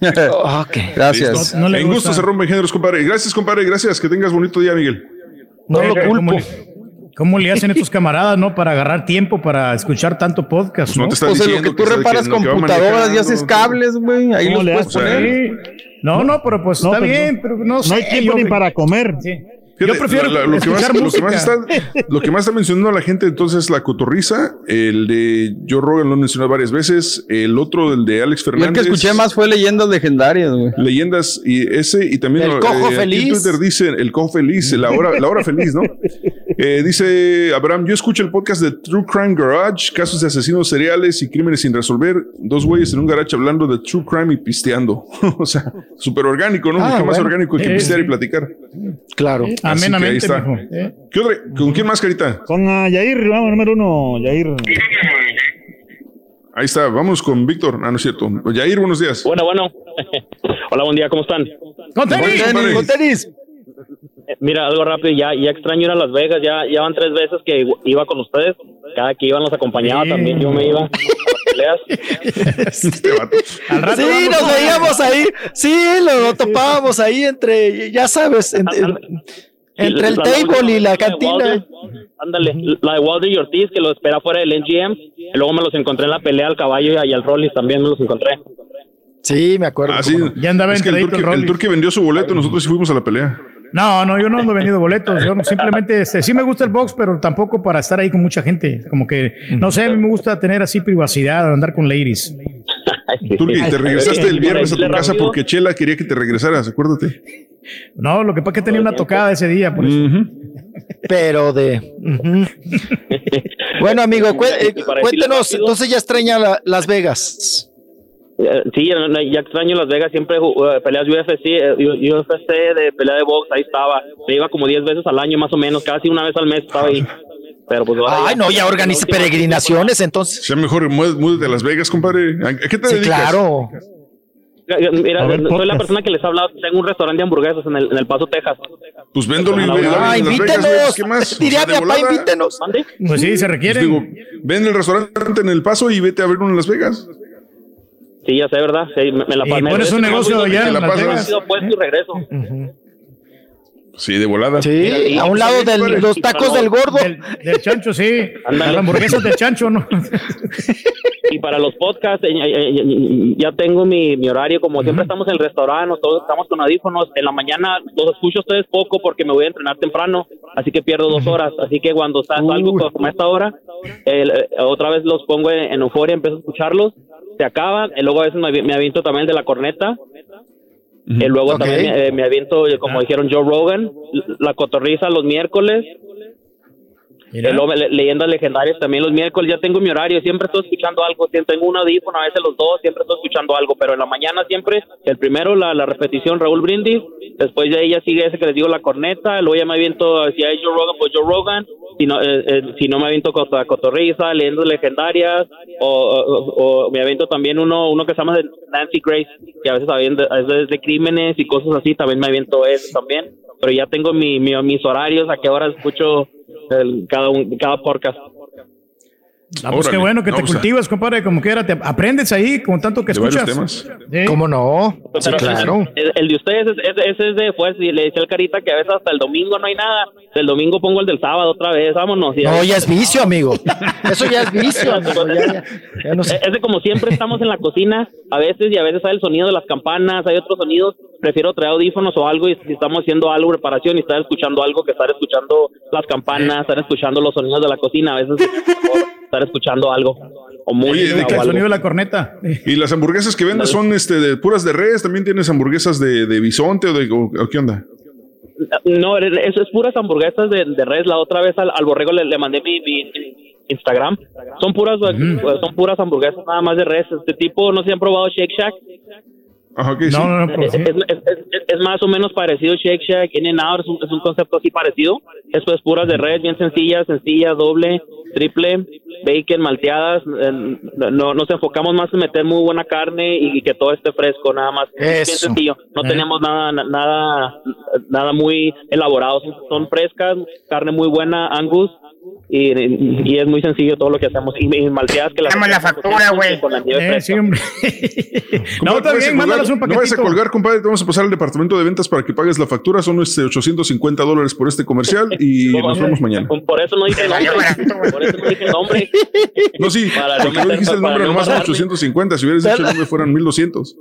Gracias. No, en gusto se rompen géneros, compadre. Gracias, compadre. Gracias. Que tengas bonito día, Miguel. No lo culpo. ¿Cómo le hacen estos camaradas, no? Para agarrar tiempo para escuchar tanto podcast, ¿no? O sea, lo que tú reparas computadoras y haces cables, güey, ahí los puedes poner. No, no, pero pues No, está pero bien, no- pero no no sé. hay tiempo yo- ni para comer. Fíjate, Yo prefiero la- la- lo, que más, lo, que más está, lo que más está mencionando la gente entonces la cotorriza, el de Joe Rogan lo he mencionado varias veces, el otro, el de Alex Yo el Fernández. que escuché más fue leyendas legendarias, güey. Leyendas y ese y también El cojo aquí feliz. En Twitter dice el cojo feliz, la hora, la hora feliz, ¿no? Eh, dice Abraham, yo escucho el podcast de True Crime Garage, casos de asesinos seriales y crímenes sin resolver, dos güeyes en un garage hablando de True Crime y pisteando. o sea, súper orgánico, ¿no? Ah, Mucho más orgánico que Eh, pistear y platicar. Claro. Así que ahí Amenamente, está. mijo. ¿Qué otra- ¿Con quién más, Carita? Con ah, Yair, vamos, número uno, Yair. Ahí está, vamos con Víctor. Ah, no es cierto. Yair, buenos días. Bueno, bueno. Hola, buen día, ¿cómo están? ¡Con tenis! ¡Con tenis! Eh, Mira, algo rápido, ya, ya extraño ir a Las Vegas, ya, ya van tres veces que iba con ustedes, cada que iban los acompañaba, Sí. también yo me iba a las peleas. Sí, nos veíamos ahí. Sí, lo, lo topábamos ahí entre, ya sabes, en- en- entre el table y la cantina. Ándale, la de Walder y Ortiz, que lo espera fuera del NGM, y luego me los encontré en la pelea al caballo y al Rollis también me los encontré. Sí, me acuerdo. Ah, sí. Ya andaba es que el el turque, el Rolly. turque vendió su boleto, nosotros sí fuimos a la pelea. No, no, yo no ando vendiendo boletos. Yo no- simplemente, este, sí me gusta el box, pero tampoco para estar ahí con mucha gente. Como que, no sé, a mí me gusta tener así privacidad, andar con ladies. Turque, te regresaste el viernes a tu casa porque Chela quería que te regresaras, acuérdate. No, lo que pasa es que tenía una tocada ese día, por eso. Pero de. bueno, amigo, eh, cuéntenos, entonces ya extraña la- Las Vegas. Eh, Sí, ya, ya extraño Las Vegas, siempre eh, peleas UFC, eh, UFC de pelea de box, ahí estaba. Me iba como 10 veces al año más o menos, casi una vez al mes estaba ahí. Pero pues ahora Ay, no, ya organice peregrinaciones, entonces. Sea mejor, mú- múdate a Las Vegas, compadre. ¿A a qué te Sí, dedicas? claro. Mira, A ver, soy la persona que les ha hablado, tengo un restaurante de hamburguesas en el, en el Paso, Texas. Pues véndolo y Ah, Las invítenos. Vegas, ¿qué más? Diría O sea, de mi papá, invítenos. Pues sí, se requieren. Digo, ven el restaurante en El Paso y vete a ver uno en Las Vegas. Sí, ya sé, ¿verdad? Sí, me, me la Y me- pones un negocio allá y regreso. Sí, de volada. Sí, a un lado de los tacos del gordo. Del, del chancho, sí. Las hamburguesas del chancho, ¿no? Y para los podcasts, eh, eh, eh, ya tengo mi, mi horario, como siempre estamos en el restaurante, todos estamos con audífonos, en la mañana los escucho ustedes poco porque me voy a entrenar temprano, así que pierdo dos horas, así que cuando sa- salgo co- como a esta hora, el- eh, otra vez los pongo en, en euforia, empiezo a escucharlos, se acaban, y luego a veces me, avi- me aviento también de la corneta, Y luego Ok. también me, eh, me aviento, eh, como dijeron Joe Rogan, la cotorriza los miércoles. Eh, leyendas legendarias también los miércoles. Ya tengo mi horario, siempre estoy escuchando algo. Siempre tengo un audífono, a veces los dos, siempre estoy escuchando algo. Pero en la mañana siempre, el primero, la, la repetición, Raúl Brindis. Después de ella sigue ese que les digo, la corneta. Luego ya me aviento, si hay Joe Rogan, pues Joe Rogan. Si no, eh, eh, si no me aviento cot- cotorriza, leyendas legendarias. O, me aviento también uno uno que se llama de Nancy Grace, que a veces, veces es de crímenes y cosas así. También me aviento eso también. Pero ya tengo mi, mi- mis horarios, a qué hora escucho el- cada, un, cada podcast. Ah, pues qué bueno que No, te pues, cultivas, compadre, como quiera, te aprendes ahí con tanto que escuchas. temas. Sí. ¿Cómo no? Sí, claro. El, el de ustedes, es- es- ese es de fuerza. Y le decía al Carita que a veces hasta el domingo no hay nada. El domingo pongo el del sábado otra vez. Vámonos. Y No, ya es vicio, amigo. Eso ya es vicio, amigo. Ya, ya- ya no sé. Es de como siempre estamos en la cocina, a veces y a veces hay el sonido de las campanas, hay otros sonidos. Prefiero traer audífonos o algo y si estamos haciendo algo, preparación y estar escuchando algo que estar escuchando las campanas, estar escuchando los sonidos de la cocina. A veces es mejor estar escuchando algo o Oye, ¿de o El sonido de la corneta. ¿Y las hamburguesas que vendes son este de puras de res? ¿También tienes hamburguesas de, de bisonte o de o- o qué onda? No, eso es puras hamburguesas de, de res. La otra vez al, al borrego le, le mandé mi, mi Instagram. Son puras, son puras hamburguesas nada más de res. Este tipo, no sé si han probado Shake Shack. Ajá, No, sí. no, no, pero Es, sí. es- es- es- es más o menos parecido Shake Shack, In and Out, es un, es un concepto así parecido. Esto es puras de red, bien sencillas, sencillas, doble, triple, bacon, malteadas. eh, No nos enfocamos más en meter muy buena carne y que todo esté fresco, nada más. Es bien Eso. sencillo. No Eh. tenemos nada, nada, nada muy elaborado. Son, son frescas, carne muy buena, Angus. Y, y es muy sencillo todo lo que hacemos. Y, y malteadas que la hacemos factura, güey. Con la nieve Eh, sí, hombre. no, está bien, mándanos un colgar- No vayas a paquetito. colgar, compadre. Te vamos a pasar al departamento de ventas para que pagues la factura. Son este, 850 dólares por este comercial y nos vemos mañana. Por eso no dije el nombre. Por eso no dije el nombre. No, sí, Para porque no dijiste el nombre, no nomás son matarme. 850. Si hubieras dicho el nombre, fueran 1200.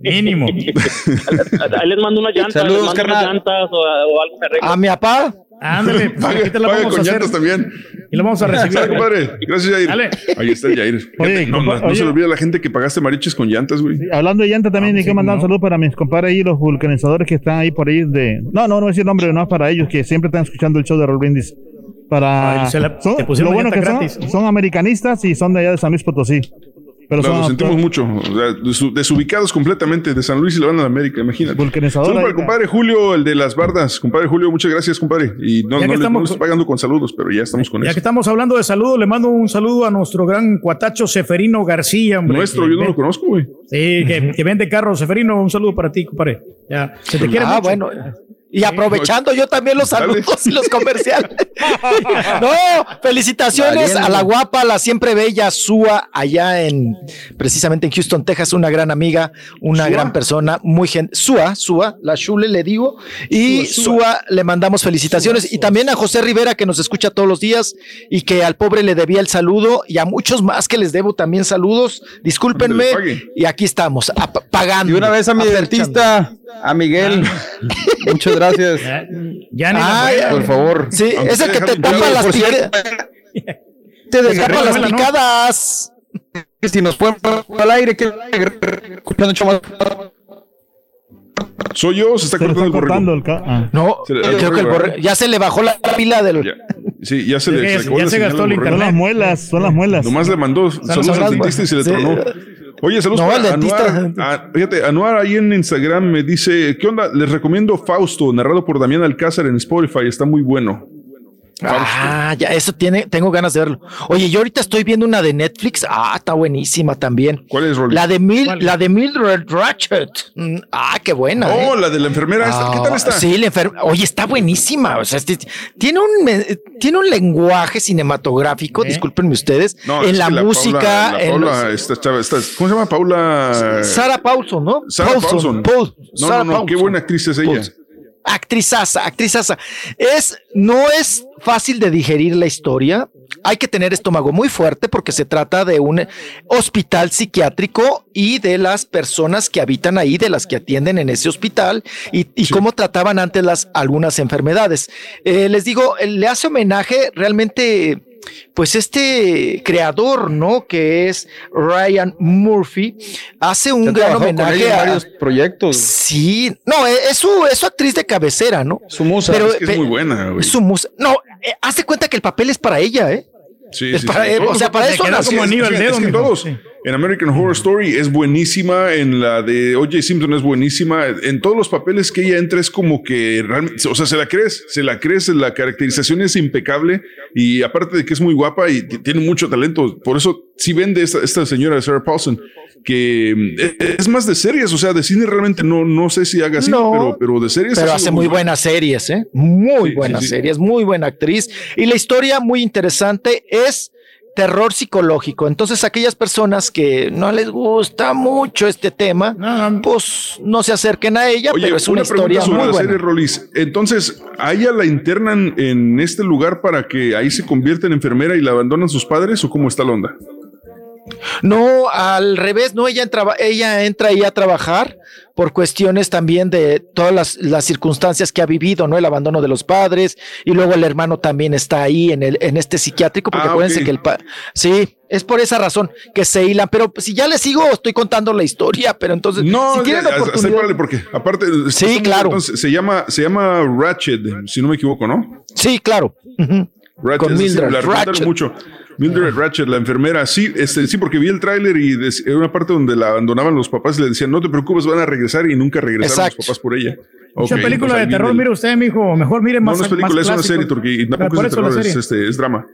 Mínimo. Ahí les mando unas llantas. Saludos, les mando unas carnal. llantas o, o algo arreglo. A mi papá. Ándale, pues, Paga, aquí te paga vamos a con hacer. llantas también. Y lo vamos a recibir. Sale, compadre. Gracias, Jair. Dale. Ahí está el Jair. Oye, no, compa- no, no se oye. le olvida a la gente que pagaste mariches con llantas, güey. Hablando de llanta también, Ah, hay sí, que mandar un ¿no? saludo para mis compadres ahí, los vulcanizadores que están ahí por ahí de... No, no, no a decir nombre, no es para ellos, que siempre están escuchando el show de Roll Brindis. Para... Ay, se la- son- lo bueno que son, son americanistas y son de allá de San Luis Potosí. Pero Claro, son lo sentimos mucho. O sea, desu- desubicados completamente de San Luis y la banda de América, imagínate. Vulcanizador Saludos para ahí. el compadre Julio, el de las bardas. Compadre Julio, muchas gracias, compadre. Y no, Ya no estamos- no estoy pagando con saludos, pero ya estamos con Ya eso. que estamos hablando de salud, le mando un saludo a nuestro gran cuatacho Seferino García, hombre. Nuestro, yo no lo conozco, güey. Sí, que, que vende carros. Seferino, un saludo para ti, compadre. Ya, se te quiere Ah, mucho. bueno. Y aprovechando yo también los saludos y los comerciales. no, felicitaciones a la guapa, la siempre bella Sua, allá en, precisamente en Houston, Texas, una gran amiga, una ¿Sua? gran persona, muy gente. Sua, Sua, la Shule le digo. Y Sua, Sua, Sua. le mandamos felicitaciones. Y también a José Rivera, que nos escucha todos los días y que al pobre le debía el saludo. Y a muchos más que les debo también saludos. Discúlpenme. Y aquí estamos, pagando. Y una vez a mi dentista, a Miguel. Muchas gracias. Ya, ya ni Ah, la. Por favor. Sí, Aunque es el que te tapa las por picadas. Te destapa las picadas. Que si nos ponen al aire, que escuchando mucho más. Soy yo, se está Se cortando está el cortando borrego. el ah. No, Se le- creo que el borrego, borre- ya se le bajó la pila del. Ya. Sí, ya se le, Ya- se le acabó ya se gastó el borrego. Son las muelas, son las muelas. Nomás le mandó saludos al dentista y se le sí. tronó. Oye, saludos No, para. Anuar. Ah, fíjate, Anuar ahí en Instagram me dice, ¿qué onda? Les recomiendo Fausto, narrado por Damián Alcázar en Spotify, está muy bueno. Ah, ya, eso tiene, tengo ganas de verlo. Oye, yo ahorita estoy viendo una de Netflix. Ah, está buenísima también. ¿Cuál es, Rolly? La de Mil, ¿Cuál? la de Mildred Ratchet. Mm, Ah, qué buena. Oh, ¿eh? la de la enfermera esta. ¿Qué tal Ah, está? Sí, la enfer- Oye, está buenísima. O sea, este- tiene un me- tiene un lenguaje cinematográfico, ¿Eh? discúlpenme ustedes, No, es en la que música. Paula, la en Paula, los- esta chava, esta- ¿cómo se llama? Paula. Sarah Paulson, ¿no? Sarah Paulson. Paul- No, Sarah no, no, qué Paulson. buena actriz es ella. Paulson. Actrizaza, actrizaza. Es, no es fácil de digerir la historia. Hay que tener estómago muy fuerte porque se trata de un hospital psiquiátrico y de las personas que habitan ahí, de las que atienden en ese hospital y, y cómo trataban antes las algunas enfermedades. Eh, les digo, eh, le hace homenaje realmente pues este creador, ¿no? Que es Ryan Murphy, hace un Ya gran homenaje a varios proyectos. Sí, no, es es su, es su actriz de cabecera, ¿no? Su musa. Pero, es que es muy buena, güey. Es su musa. No, eh, hace cuenta que el papel es para ella, ¿eh? Sí, Es sí, para sí. o sea, para eso nació. Como anillo al dedo, es que mijo. todos. En American Horror Story es buenísima, en la de O.J. Simpson es buenísima, en todos los papeles que ella entra es como que realmente, o sea, se la crees, se la crees, la caracterización es impecable y aparte de que es muy guapa y tiene mucho talento, por eso sí vende esta, esta señora Sarah Paulson, que mm, es- es más de series, o sea, de cine realmente no, no sé si haga así, No, pero, pero de series Pero ha hace muy buena. buenas series, ¿eh? Muy Sí, buenas sí, sí. series, muy buena actriz. Y la historia muy interesante es terror psicológico. Entonces, aquellas personas que no les gusta mucho este tema, pues no se acerquen a ella, Oye, pero es una, historia sobre muy la buena. serie Rolis. Entonces, ¿a ella la internan en este lugar para que ahí se convierta en enfermera y la abandonan sus padres o cómo está la onda? No, al revés, no, ella entra, ella entra ahí a trabajar por cuestiones también de todas las, las circunstancias que ha vivido, ¿no? El abandono de los padres y luego el hermano también está ahí en, el, en este psiquiátrico, porque Ah, acuérdense que el pa- sí, es por esa razón que se hilan, pero si ya les sigo, estoy contando la historia, pero entonces, No, si tienen ya, oportunidad, porque aparte. Sí, claro. entonces, se llama, se llama Ratchet, si no me equivoco, ¿no? sí, claro. Ujú. Ratchet, Con Mildred la recomendaron Ratchet. mucho. Mildred Ratchet, la enfermera, sí, este, sí, porque vi el tráiler y era una parte donde la abandonaban los papás y le decían, no te preocupes, van a regresar y nunca regresaron Exacto. los papás por ella. Mucha Ok, película de terror, el- mire usted, mijo. Mejor mire No, más. no es película, es una serie turquía y tampoco es de terror, es, serie. este, es drama.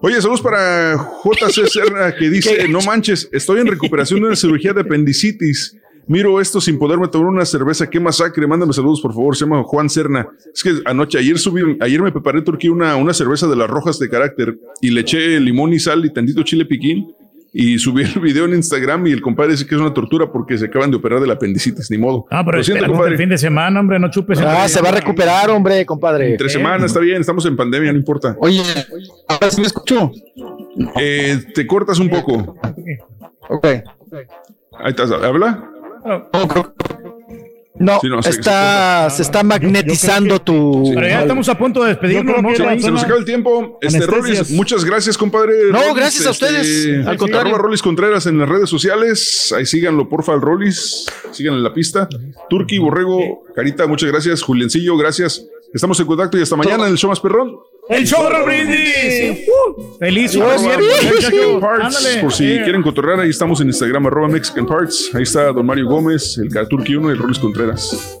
Oye, saludos para JC Serra que dice, no manches, estoy en recuperación de una cirugía de apendicitis. Miro esto sin poderme tomar una cerveza. Qué masacre. Mándame saludos, por favor. Se llama Juan Serna. Es que anoche, ayer subí, ayer me preparé en Turquía una, una cerveza de las rojas de carácter y le eché limón y sal y tantito chile piquín y subí el video en Instagram y el compadre dice que es una tortura porque se acaban de operar del apendicitis, ni modo. Ah, pero siento, compadre. el fin de semana, hombre, no chupes. Ah, se va a recuperar, hombre, compadre. Entre semanas, está bien, estamos en pandemia, no importa. Oye, ahora sí me escucho. Eh, te cortas un poco. Ok. Ahí estás, ¿habla? No, Sí, no, sé que está, se está magnetizando tu. Pero ya estamos a punto de despedirnos, ¿no? Se, se nos acaba el tiempo. Este. Rolis, muchas gracias, compadre. No, Rolis, gracias a ustedes. Al contrario. Arroba Rolis Contreras en las redes sociales. Ahí síganlo, porfa, al Rolis. Síganlo en la pista. Turki, Borrego, Carita, muchas gracias. Juliencillo, gracias. Estamos en contacto y hasta mañana en el show más perrón. El show de Raúl Brindis. Uh, feliz. Adiós. Mexican Parts, Ándale. por si quieren cotorrear, ahí estamos en Instagram, arroba Mexican Parts. Ahí está Don Mario Gómez, el Turki 1 y el Rolis Contreras.